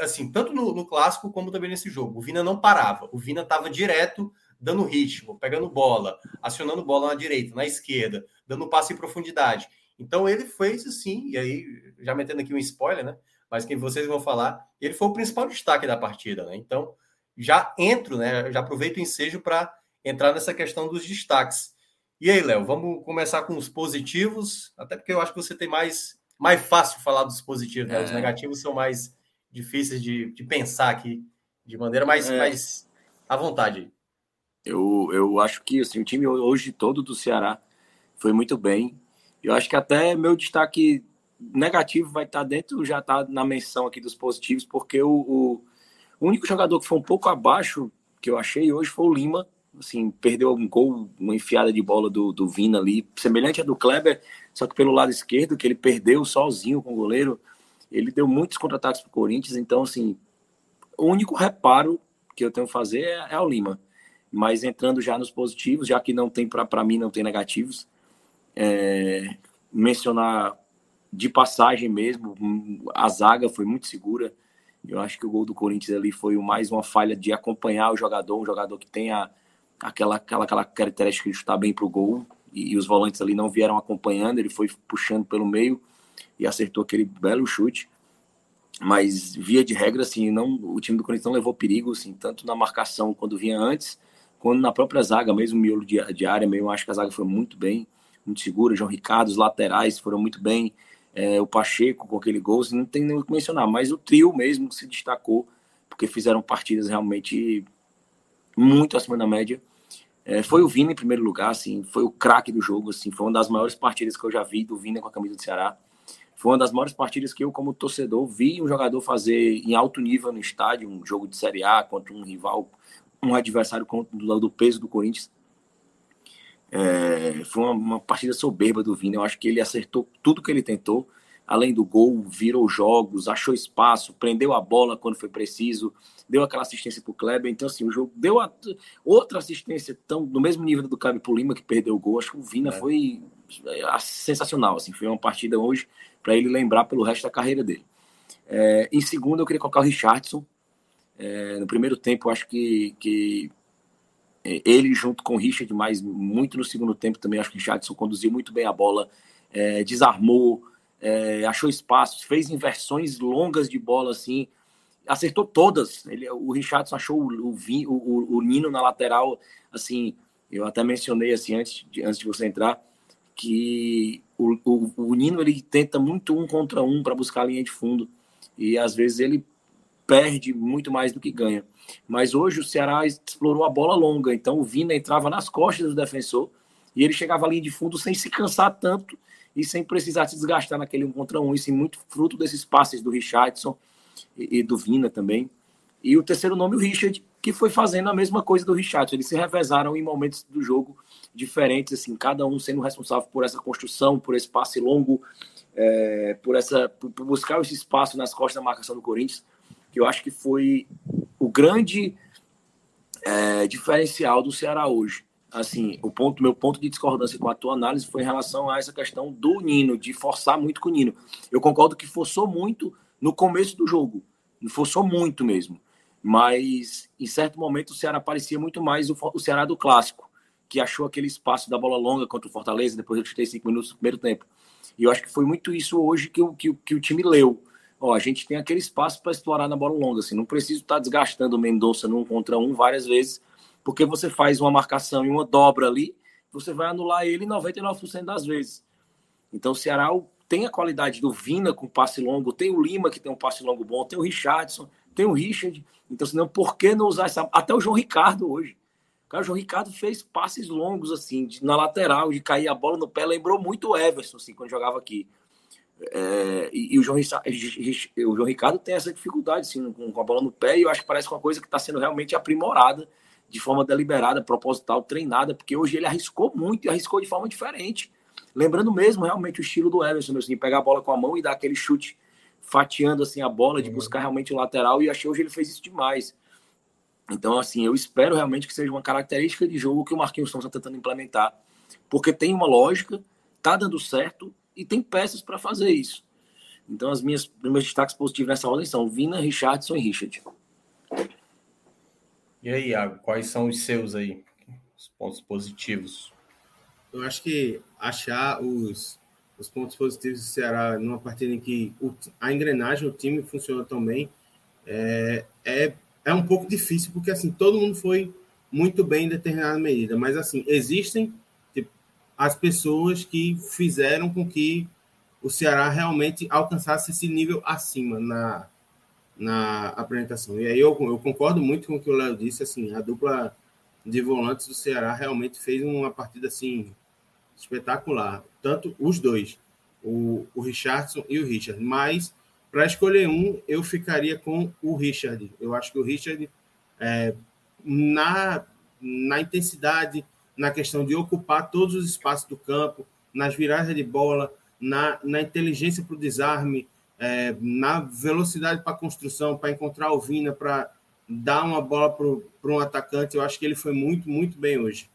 assim, tanto no, no, clássico como também nesse jogo. O Vina não parava, o Vina estava direto, dando ritmo, pegando bola, acionando bola na direita, na esquerda, dando passe em profundidade. Então ele fez assim, e aí, já metendo aqui um spoiler, né? Mas quem vocês vão falar, ele foi o principal destaque da partida, né? Então, já entro, né? Já aproveito o ensejo para entrar nessa questão dos destaques. E aí, Léo, vamos começar com os positivos, até porque eu acho que você tem mais, mais fácil falar dos positivos, né? É. Os negativos são mais difíceis de, de pensar aqui de maneira mais, é. mais à vontade. Eu, eu acho que assim, o time hoje todo do Ceará foi muito bem. Eu acho que até meu destaque negativo vai estar dentro, já está na menção aqui dos positivos, porque o, o, único jogador que foi um pouco abaixo que eu achei hoje foi o Lima. Assim, perdeu um gol, uma enfiada de bola do, do Vina ali, semelhante a do Kleber, só que pelo lado esquerdo, que ele perdeu sozinho com o goleiro. Ele deu muitos contra-ataques para o Corinthians, então, assim, o único reparo que eu tenho a fazer é, é o Lima. Mas entrando já nos positivos, já que não tem, para mim, não tem negativos, é, mencionar de passagem mesmo, a zaga foi muito segura. Eu acho que o gol do Corinthians ali foi mais uma falha de acompanhar o jogador, um jogador que tem a, aquela, aquela, aquela característica de chutar bem para o gol, e, e, os volantes ali não vieram acompanhando, ele foi puxando pelo meio e acertou aquele belo chute. Mas via de regra, assim, não, o time do Corinthians não levou perigo, assim, tanto na marcação quando vinha antes, quanto na própria zaga, mesmo miolo de, de área, meio, acho que a zaga foi muito bem muito segura. João Ricardo, os laterais foram muito bem. É, o Pacheco com aquele gol, não tem nem o que mencionar, mas o trio mesmo se destacou, porque fizeram partidas realmente muito acima da média. É, foi o Vina em primeiro lugar, assim, foi o craque do jogo, assim, foi uma das maiores partidas que eu já vi do Vina com a camisa do Ceará. Foi uma das maiores partidas que eu, como torcedor, vi um jogador fazer em alto nível no estádio, um jogo de Série A contra um rival, um adversário do, do peso do Corinthians. É, foi uma, uma, partida soberba do Vini. Eu acho que ele acertou tudo que ele tentou. Além do gol, virou jogos, achou espaço, prendeu a bola quando foi preciso, deu aquela assistência para o Kleber. Então, assim, o jogo deu a, outra assistência tão, no mesmo nível do pro Lima, que perdeu o gol. Acho que o Vina é. foi é, sensacional. Assim, foi uma partida hoje para ele lembrar pelo resto da carreira dele. É, em segundo, eu queria colocar o Richardson. É, no primeiro tempo, acho que, que ele junto com o Richard, mas muito no segundo tempo também, acho que o Richardson conduziu muito bem a bola, é, desarmou, é, achou espaços, fez inversões longas de bola assim, acertou todas. Ele, o Richardson achou o, o, o, o Nino na lateral, assim, eu até mencionei assim antes de, antes de você entrar, que o, o, o Nino ele tenta muito um contra um para buscar a linha de fundo e às vezes ele perde muito mais do que ganha. Mas hoje o Ceará explorou a bola longa, então o Vina entrava nas costas do defensor e ele chegava linha de fundo sem se cansar tanto e sem precisar se desgastar naquele um contra um. Isso é muito fruto desses passes do Richardson e, e do Vina também. E o terceiro nome, o Richard, que foi fazendo a mesma coisa do Richardson. Eles se revezaram em momentos do jogo diferentes, assim, cada um sendo responsável por essa construção, por esse passe longo, é, por essa por buscar esse espaço nas costas da marcação do Corinthians, que eu acho que foi o grande é, diferencial do Ceará hoje. Assim, o ponto, meu ponto de discordância com a tua análise foi em relação a essa questão do Nino, de forçar muito com o Nino. Eu concordo que forçou muito no começo do jogo, forçou muito mesmo. Mas em certo momento o Ceará parecia muito mais o, o Ceará do clássico, que achou aquele espaço da bola longa contra o Fortaleza, depois chutei cinco minutos no primeiro tempo. E eu acho que foi muito isso hoje que, que, que o time leu. Ó, a gente tem aquele espaço para explorar na bola longa. Assim, não preciso estar tá desgastando o Mendonça num contra um várias vezes, porque você faz uma marcação e uma dobra ali, você vai anular ele 99% das vezes. Então o Ceará tem a qualidade do Vina com passe longo, tem o Lima que tem um passe longo bom, tem o Richardson, tem o Richard. Então, senão, por que não usar essa. Até o João Ricardo hoje. Cara, o João Ricardo fez passes longos, assim, de, na lateral, de cair a bola no pé. Lembrou muito o Everson, assim, quando jogava aqui. É, e, e o, João, o, João, Ricardo tem essa dificuldade, assim, com, com a bola no pé. E eu acho que parece uma coisa que está sendo realmente aprimorada, de forma deliberada, proposital, treinada, porque hoje ele arriscou muito e arriscou de forma diferente. Lembrando mesmo, realmente, o estilo do Everson, assim, pegar a bola com a mão e dar aquele chute fatiando assim a bola, de uhum. buscar realmente o lateral, e achei hoje ele fez isso demais. Então, assim, eu espero realmente que seja uma característica de jogo que o Marquinhos está tentando implementar, porque tem uma lógica, tá dando certo e tem peças para fazer isso. Então, as minhas meus destaques positivos nessa ordem são Vina, Richardson e Richard. E aí, Iago, quais são os seus aí, os pontos positivos? Eu acho que achar os os pontos positivos do Ceará numa partida em que o, a engrenagem, o time funciona tão bem, é, é, é um pouco difícil, porque assim, todo mundo foi muito bem em determinada medida, mas assim, existem as pessoas que fizeram com que o Ceará realmente alcançasse esse nível acima na, na apresentação. E aí eu, eu concordo muito com o que o Léo disse, assim, a dupla de volantes do Ceará realmente fez uma partida assim espetacular. Tanto os dois, o, o Richardson e o Richard. Mas, para escolher um, eu ficaria com o Richard. Eu acho que o Richard, é, na, na intensidade, na questão de ocupar todos os espaços do campo, nas viradas de bola, na, na inteligência para o desarme, é, na velocidade para a construção, para encontrar o Vina, para dar uma bola para um atacante, eu acho que ele foi muito, muito bem hoje.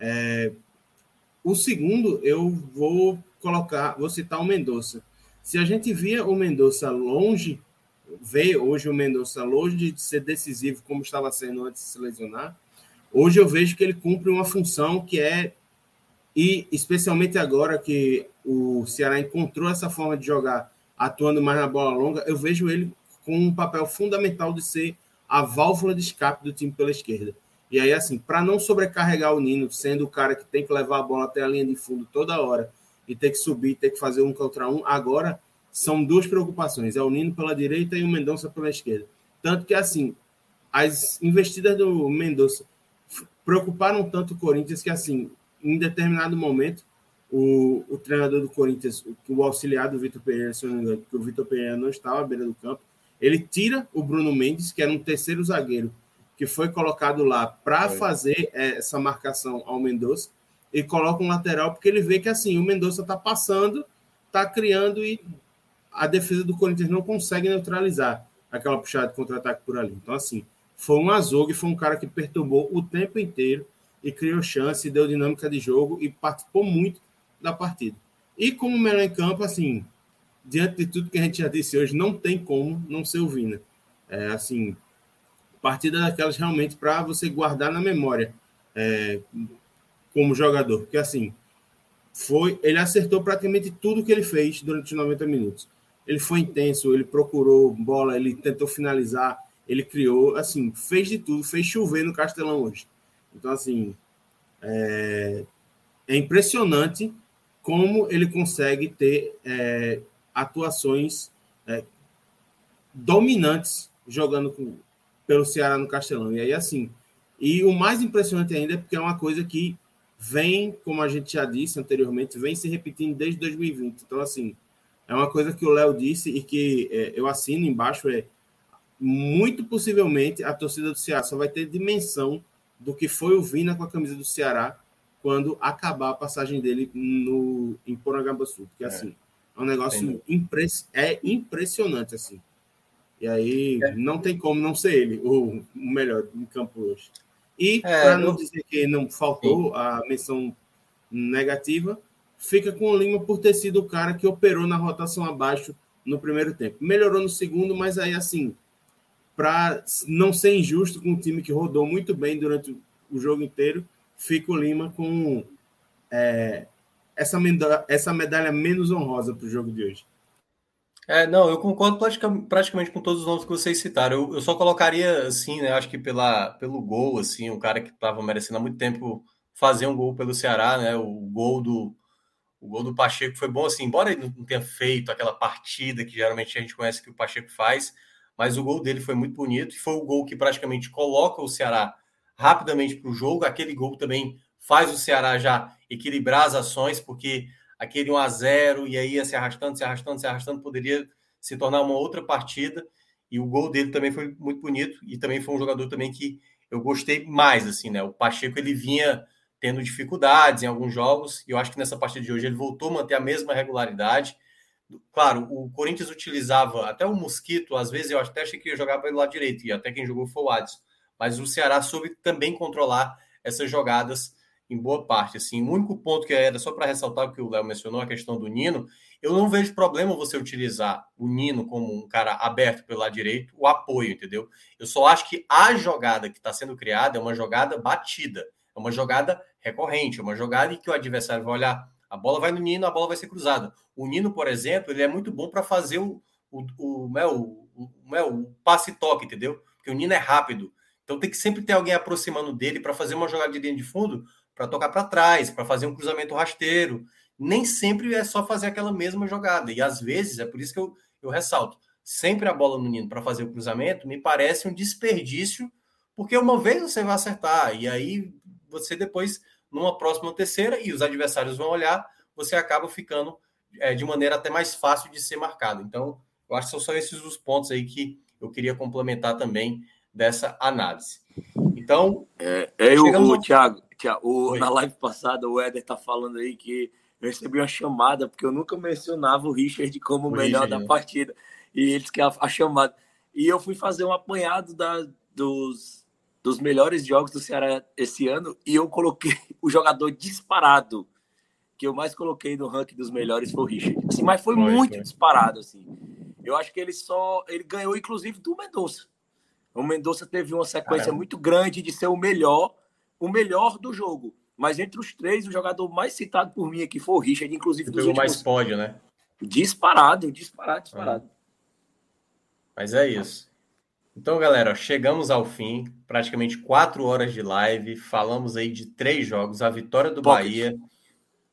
É, o segundo, eu vou colocar, vou citar o Mendonça. Se a gente via o Mendonça longe, vê hoje o Mendonça longe de ser decisivo como estava sendo antes de se lesionar, hoje eu vejo que ele cumpre uma função que é, e especialmente agora que o Ceará encontrou essa forma de jogar atuando mais na bola longa, eu vejo ele com um papel fundamental de ser a válvula de escape do time pela esquerda. E aí, assim, para não sobrecarregar o Nino, sendo o cara que tem que levar a bola até a linha de fundo toda hora e ter que subir, ter que fazer um contra um, agora são duas preocupações: é o Nino pela direita e o Mendonça pela esquerda. Tanto que, assim, as investidas do Mendonça preocuparam tanto o Corinthians que, assim, em determinado momento, o, o treinador do Corinthians, o, o auxiliar do Vitor Pereira, se não me engano, porque o Vitor Pereira não estava à beira do campo, ele tira o Bruno Mendes, que era um terceiro zagueiro, que foi colocado lá para fazer é, essa marcação ao Mendonça e coloca um lateral porque ele vê que assim o Mendonça está passando, está criando e a defesa do Corinthians não consegue neutralizar aquela puxada de contra-ataque por ali. Então assim foi um azogue, foi um cara que perturbou o tempo inteiro e criou chance, deu dinâmica de jogo e participou muito da partida. E como melhor em campo, assim, diante de tudo que a gente já disse hoje, não tem como não ser o Vina. É, assim, partida daquelas realmente para você guardar na memória é, como jogador. Porque assim, foi, ele acertou praticamente tudo que ele fez durante os 90 minutos. Ele foi intenso, ele procurou bola, ele tentou finalizar, ele criou, assim, fez de tudo, fez chover no Castelão hoje. Então, assim, é, é impressionante como ele consegue ter é, atuações é, dominantes jogando com, pelo Ceará no Castelão. E aí, assim, e o mais impressionante ainda é porque é uma coisa que vem, como a gente já disse anteriormente, vem se repetindo desde 2020. Então, assim, é uma coisa que o Léo disse e que é, eu assino embaixo, é muito possivelmente a torcida do Ceará só vai ter dimensão do que foi o Vina com a camisa do Ceará quando acabar a passagem dele no, em Sul. Porque, é. assim, é um negócio é impressionante, assim. E aí é. não tem como não ser ele o melhor em campo hoje. E, é, para não dizer que não faltou Sim. a menção negativa, fica com o Lima por ter sido o cara que operou na rotação abaixo no primeiro tempo. Melhorou no segundo, mas aí, assim, para não ser injusto com um time que rodou muito bem durante o jogo inteiro, fica o Lima com é, essa, medalha, essa medalha menos honrosa para o jogo de hoje. É, não, eu concordo praticamente com todos os nomes que vocês citaram. Eu, eu só colocaria, assim, né? Acho que pela, pelo gol, assim, o cara que estava merecendo há muito tempo fazer um gol pelo Ceará, né? O gol do, o gol do Pacheco foi bom, assim, embora ele não tenha feito aquela partida que geralmente a gente conhece que o Pacheco faz, mas o gol dele foi muito bonito e foi o gol que praticamente coloca o Ceará rapidamente para o jogo. Aquele gol também faz o Ceará já equilibrar as ações, porque aquele 1 a 0 e aí ia se arrastando, se arrastando, se arrastando, poderia se tornar uma outra partida. E o gol dele também foi muito bonito e também foi um jogador também que eu gostei mais assim, né? O Pacheco ele vinha tendo dificuldades em alguns jogos e eu acho que nessa partida de hoje ele voltou a manter a mesma regularidade. Claro, o Corinthians utilizava até o Mosquito, às vezes eu até achei que ia jogar pelo lado direito e até quem jogou foi o Adson, mas o Ceará soube também controlar essas jogadas em boa parte. Assim, o único ponto que era só para ressaltar o que o Léo mencionou, a questão do Nino, eu não vejo problema você utilizar o Nino como um cara aberto pelo lado direito, o apoio, entendeu? Eu só acho que a jogada que está sendo criada é uma jogada batida, é uma jogada recorrente, é uma jogada em que o adversário vai olhar, a bola vai no Nino, a bola vai ser cruzada. O Nino, por exemplo, ele é muito bom para fazer o, o, o, o, o, o, o passe-toque, entendeu? Porque o Nino é rápido. Então tem que sempre ter alguém aproximando dele para fazer uma jogada de linha de fundo para tocar para trás, para fazer um cruzamento rasteiro. Nem sempre é só fazer aquela mesma jogada. E às vezes, é por isso que eu, eu ressalto, sempre a bola no Nino para fazer o cruzamento me parece um desperdício, porque uma vez você vai acertar, e aí você depois, numa próxima terceira, e os adversários vão olhar, você acaba ficando é, de maneira até mais fácil de ser marcado. Então, eu acho que são só esses os pontos aí que eu queria complementar também dessa análise. Então. É, é o, o Thiago, o, na live passada, o Éder tá falando aí que eu recebi uma chamada, porque eu nunca mencionava o Richard como o, melhor Richard, da né? partida. E eles que a, a, chamada. E eu fui fazer um apanhado da, dos, dos melhores jogos do Ceará esse ano e eu coloquei *laughs* o jogador disparado que eu mais coloquei no ranking dos melhores foi o Richard. Assim, mas foi, foi muito foi. disparado assim. Eu acho que ele só ele ganhou inclusive do Mendonça. O Mendonça teve uma sequência Caramba. muito grande de ser o melhor o melhor do jogo. Mas entre os três, o jogador mais citado por mim aqui foi o Richard, inclusive dos últimos... mais pódio, né? Disparado, disparado, disparado. Mas é isso. Então, galera, chegamos ao fim, praticamente quatro horas de live. Falamos aí de três jogos: a vitória do Pocket. Bahia,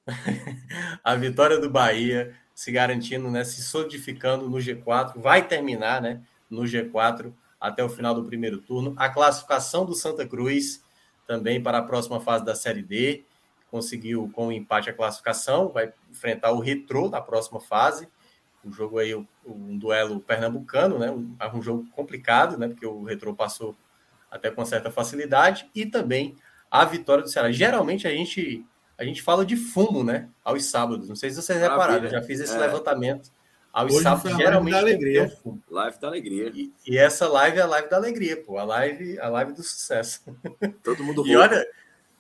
*laughs* a vitória do Bahia se garantindo, né, se solidificando no G4, vai terminar, né, no G4 até o final do primeiro turno. A classificação do Santa Cruz também para a próxima fase da Série D. Conseguiu com o empate a classificação, vai enfrentar o Retrô na próxima fase. Um jogo aí, um duelo pernambucano, né? Um, um jogo complicado, né? Porque o Retrô passou até com certa facilidade. E também a vitória do Ceará. Geralmente a gente a gente fala de fumo, né? Aos sábados. Não sei se vocês repararam, eu já fiz esse é. levantamento. Aos Hoje sábados, geralmente. Da alegria. Live da alegria. E, e, essa live é a live da alegria, pô. A live, a live do sucesso. *laughs* Todo mundo E olha,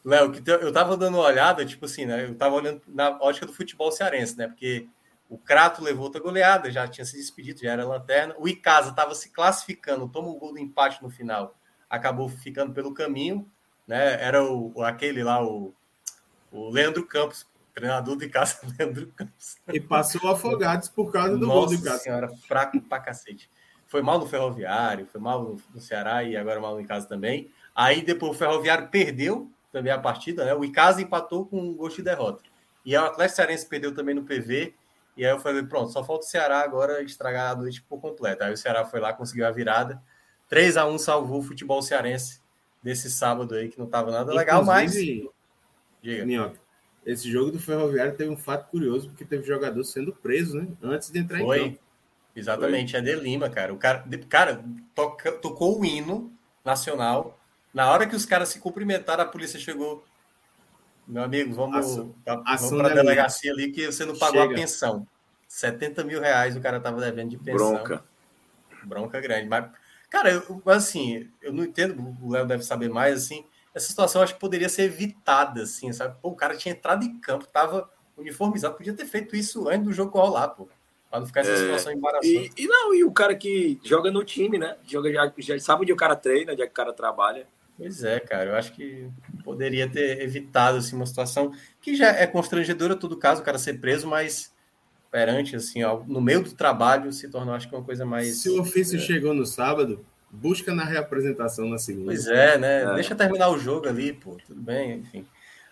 Léo, que eu tava dando uma olhada, tipo assim, né? Eu tava olhando na ótica do futebol cearense, né? Porque o Crato levou outra goleada, já tinha se despedido, já era lanterna. O Icasa estava se classificando, toma um gol do empate no final, acabou ficando pelo caminho, né? Era o, aquele lá, o, o Leandro Campos, Treinador de casa, *laughs* Leandro Campos. E passou afogados por causa do Nossa gol de casa. senhora, fraco pra cacete. Foi mal no Ferroviário, foi mal no, Ceará e agora mal no casa também. Aí depois o Ferroviário perdeu também a partida, né? O Icasa empatou com um gosto de derrota. E o Atlético Cearense perdeu também no PV. E aí eu falei, pronto, só falta o Ceará agora estragar a noite por completo. Aí o Ceará foi lá, conseguiu a virada. 3 a 1 salvou o futebol cearense desse sábado aí, que não estava nada legal, mas. Diga. Minhoca, esse jogo do Ferroviário teve um fato curioso, porque teve jogador sendo preso, né? Antes de entrar foi. em campo. Exatamente, é de Lima, cara. O cara, cara toca, tocou o hino nacional. Na hora que os caras se cumprimentaram, a polícia chegou. Meu amigo, vamos, ação, vamos para a delegacia ali que você não pagou Chega. a pensão. 70 mil reais o cara estava devendo de pensão. Bronca. Bronca grande. Mas, cara, eu, assim, eu não entendo, o Léo deve saber mais, assim, essa situação acho que poderia ser evitada, assim, sabe? Pô, o cara tinha entrado em campo, tava uniformizado, podia ter feito isso antes do jogo rolar, pô. Pra não ficar essa é, situação embaraçosa. E, e, não, e o cara que joga no time, né? Joga, já, já sabe onde o cara treina, onde é que o cara trabalha. Pois é, cara, eu acho que poderia ter evitado assim, uma situação que já é constrangedora todo caso, o cara ser preso, mas perante, assim, ó, no meio do trabalho, se tornou, acho que uma coisa mais. Se o ofício é... chegou no sábado, busca na reapresentação na segunda. Pois é, né? É. Deixa terminar o jogo ali, pô, tudo bem, enfim.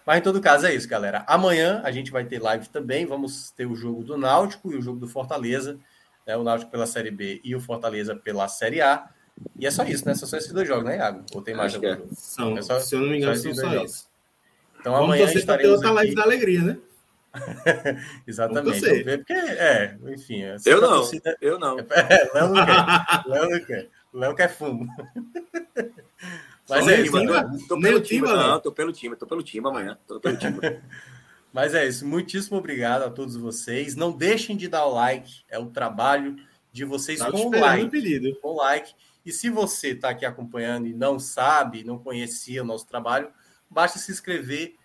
Mas em todo caso é isso, galera. Amanhã a gente vai ter live também. Vamos ter o jogo do Náutico e o jogo do Fortaleza. Né? O Náutico pela Série B e o Fortaleza pela Série A. E é só isso, né? São só esses dois jogos, né, Iago? Ou tem mais algum é. jogo? São, é só, se eu não me engano, são só isso. Então Vamos amanhã estaremos outra live da alegria, né? *laughs* Exatamente. Porque, é, enfim. Eu não, torcida... eu não. *laughs* É, Léo não quer. Léo não quer. Léo quer fumo. *laughs* Mas Só é isso. Time, tô pelo time, não, tô pelo time, tô pelo time amanhã. Tô pelo time. Mas é isso. Muitíssimo obrigado a todos vocês. Não deixem de dar o like. É o trabalho de vocês tá com o like. Com like. E se você está aqui acompanhando e não sabe, não conhecia o nosso trabalho, basta se inscrever.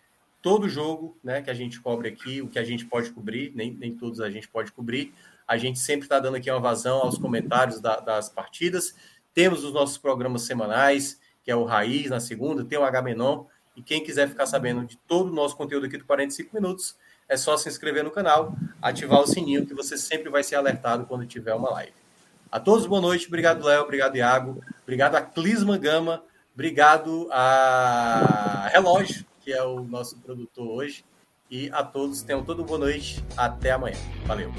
Todo jogo né, que a gente cobre aqui, o que a gente pode cobrir, nem, nem todos a gente pode cobrir. A gente sempre está dando aqui uma vazão aos comentários da, das partidas. Temos os nossos programas semanais, que é o Raiz na segunda, tem o Agamenon. E quem quiser ficar sabendo de todo o nosso conteúdo aqui do 45 minutos, é só se inscrever no canal, ativar o sininho, que você sempre vai ser alertado quando tiver uma live. A todos, boa noite. Obrigado, Léo. Obrigado, Iago. Obrigado a Clisma Gama. Obrigado a Relógio, que é o nosso produtor hoje. E a todos, tenham toda boa noite. Até amanhã. Valeu.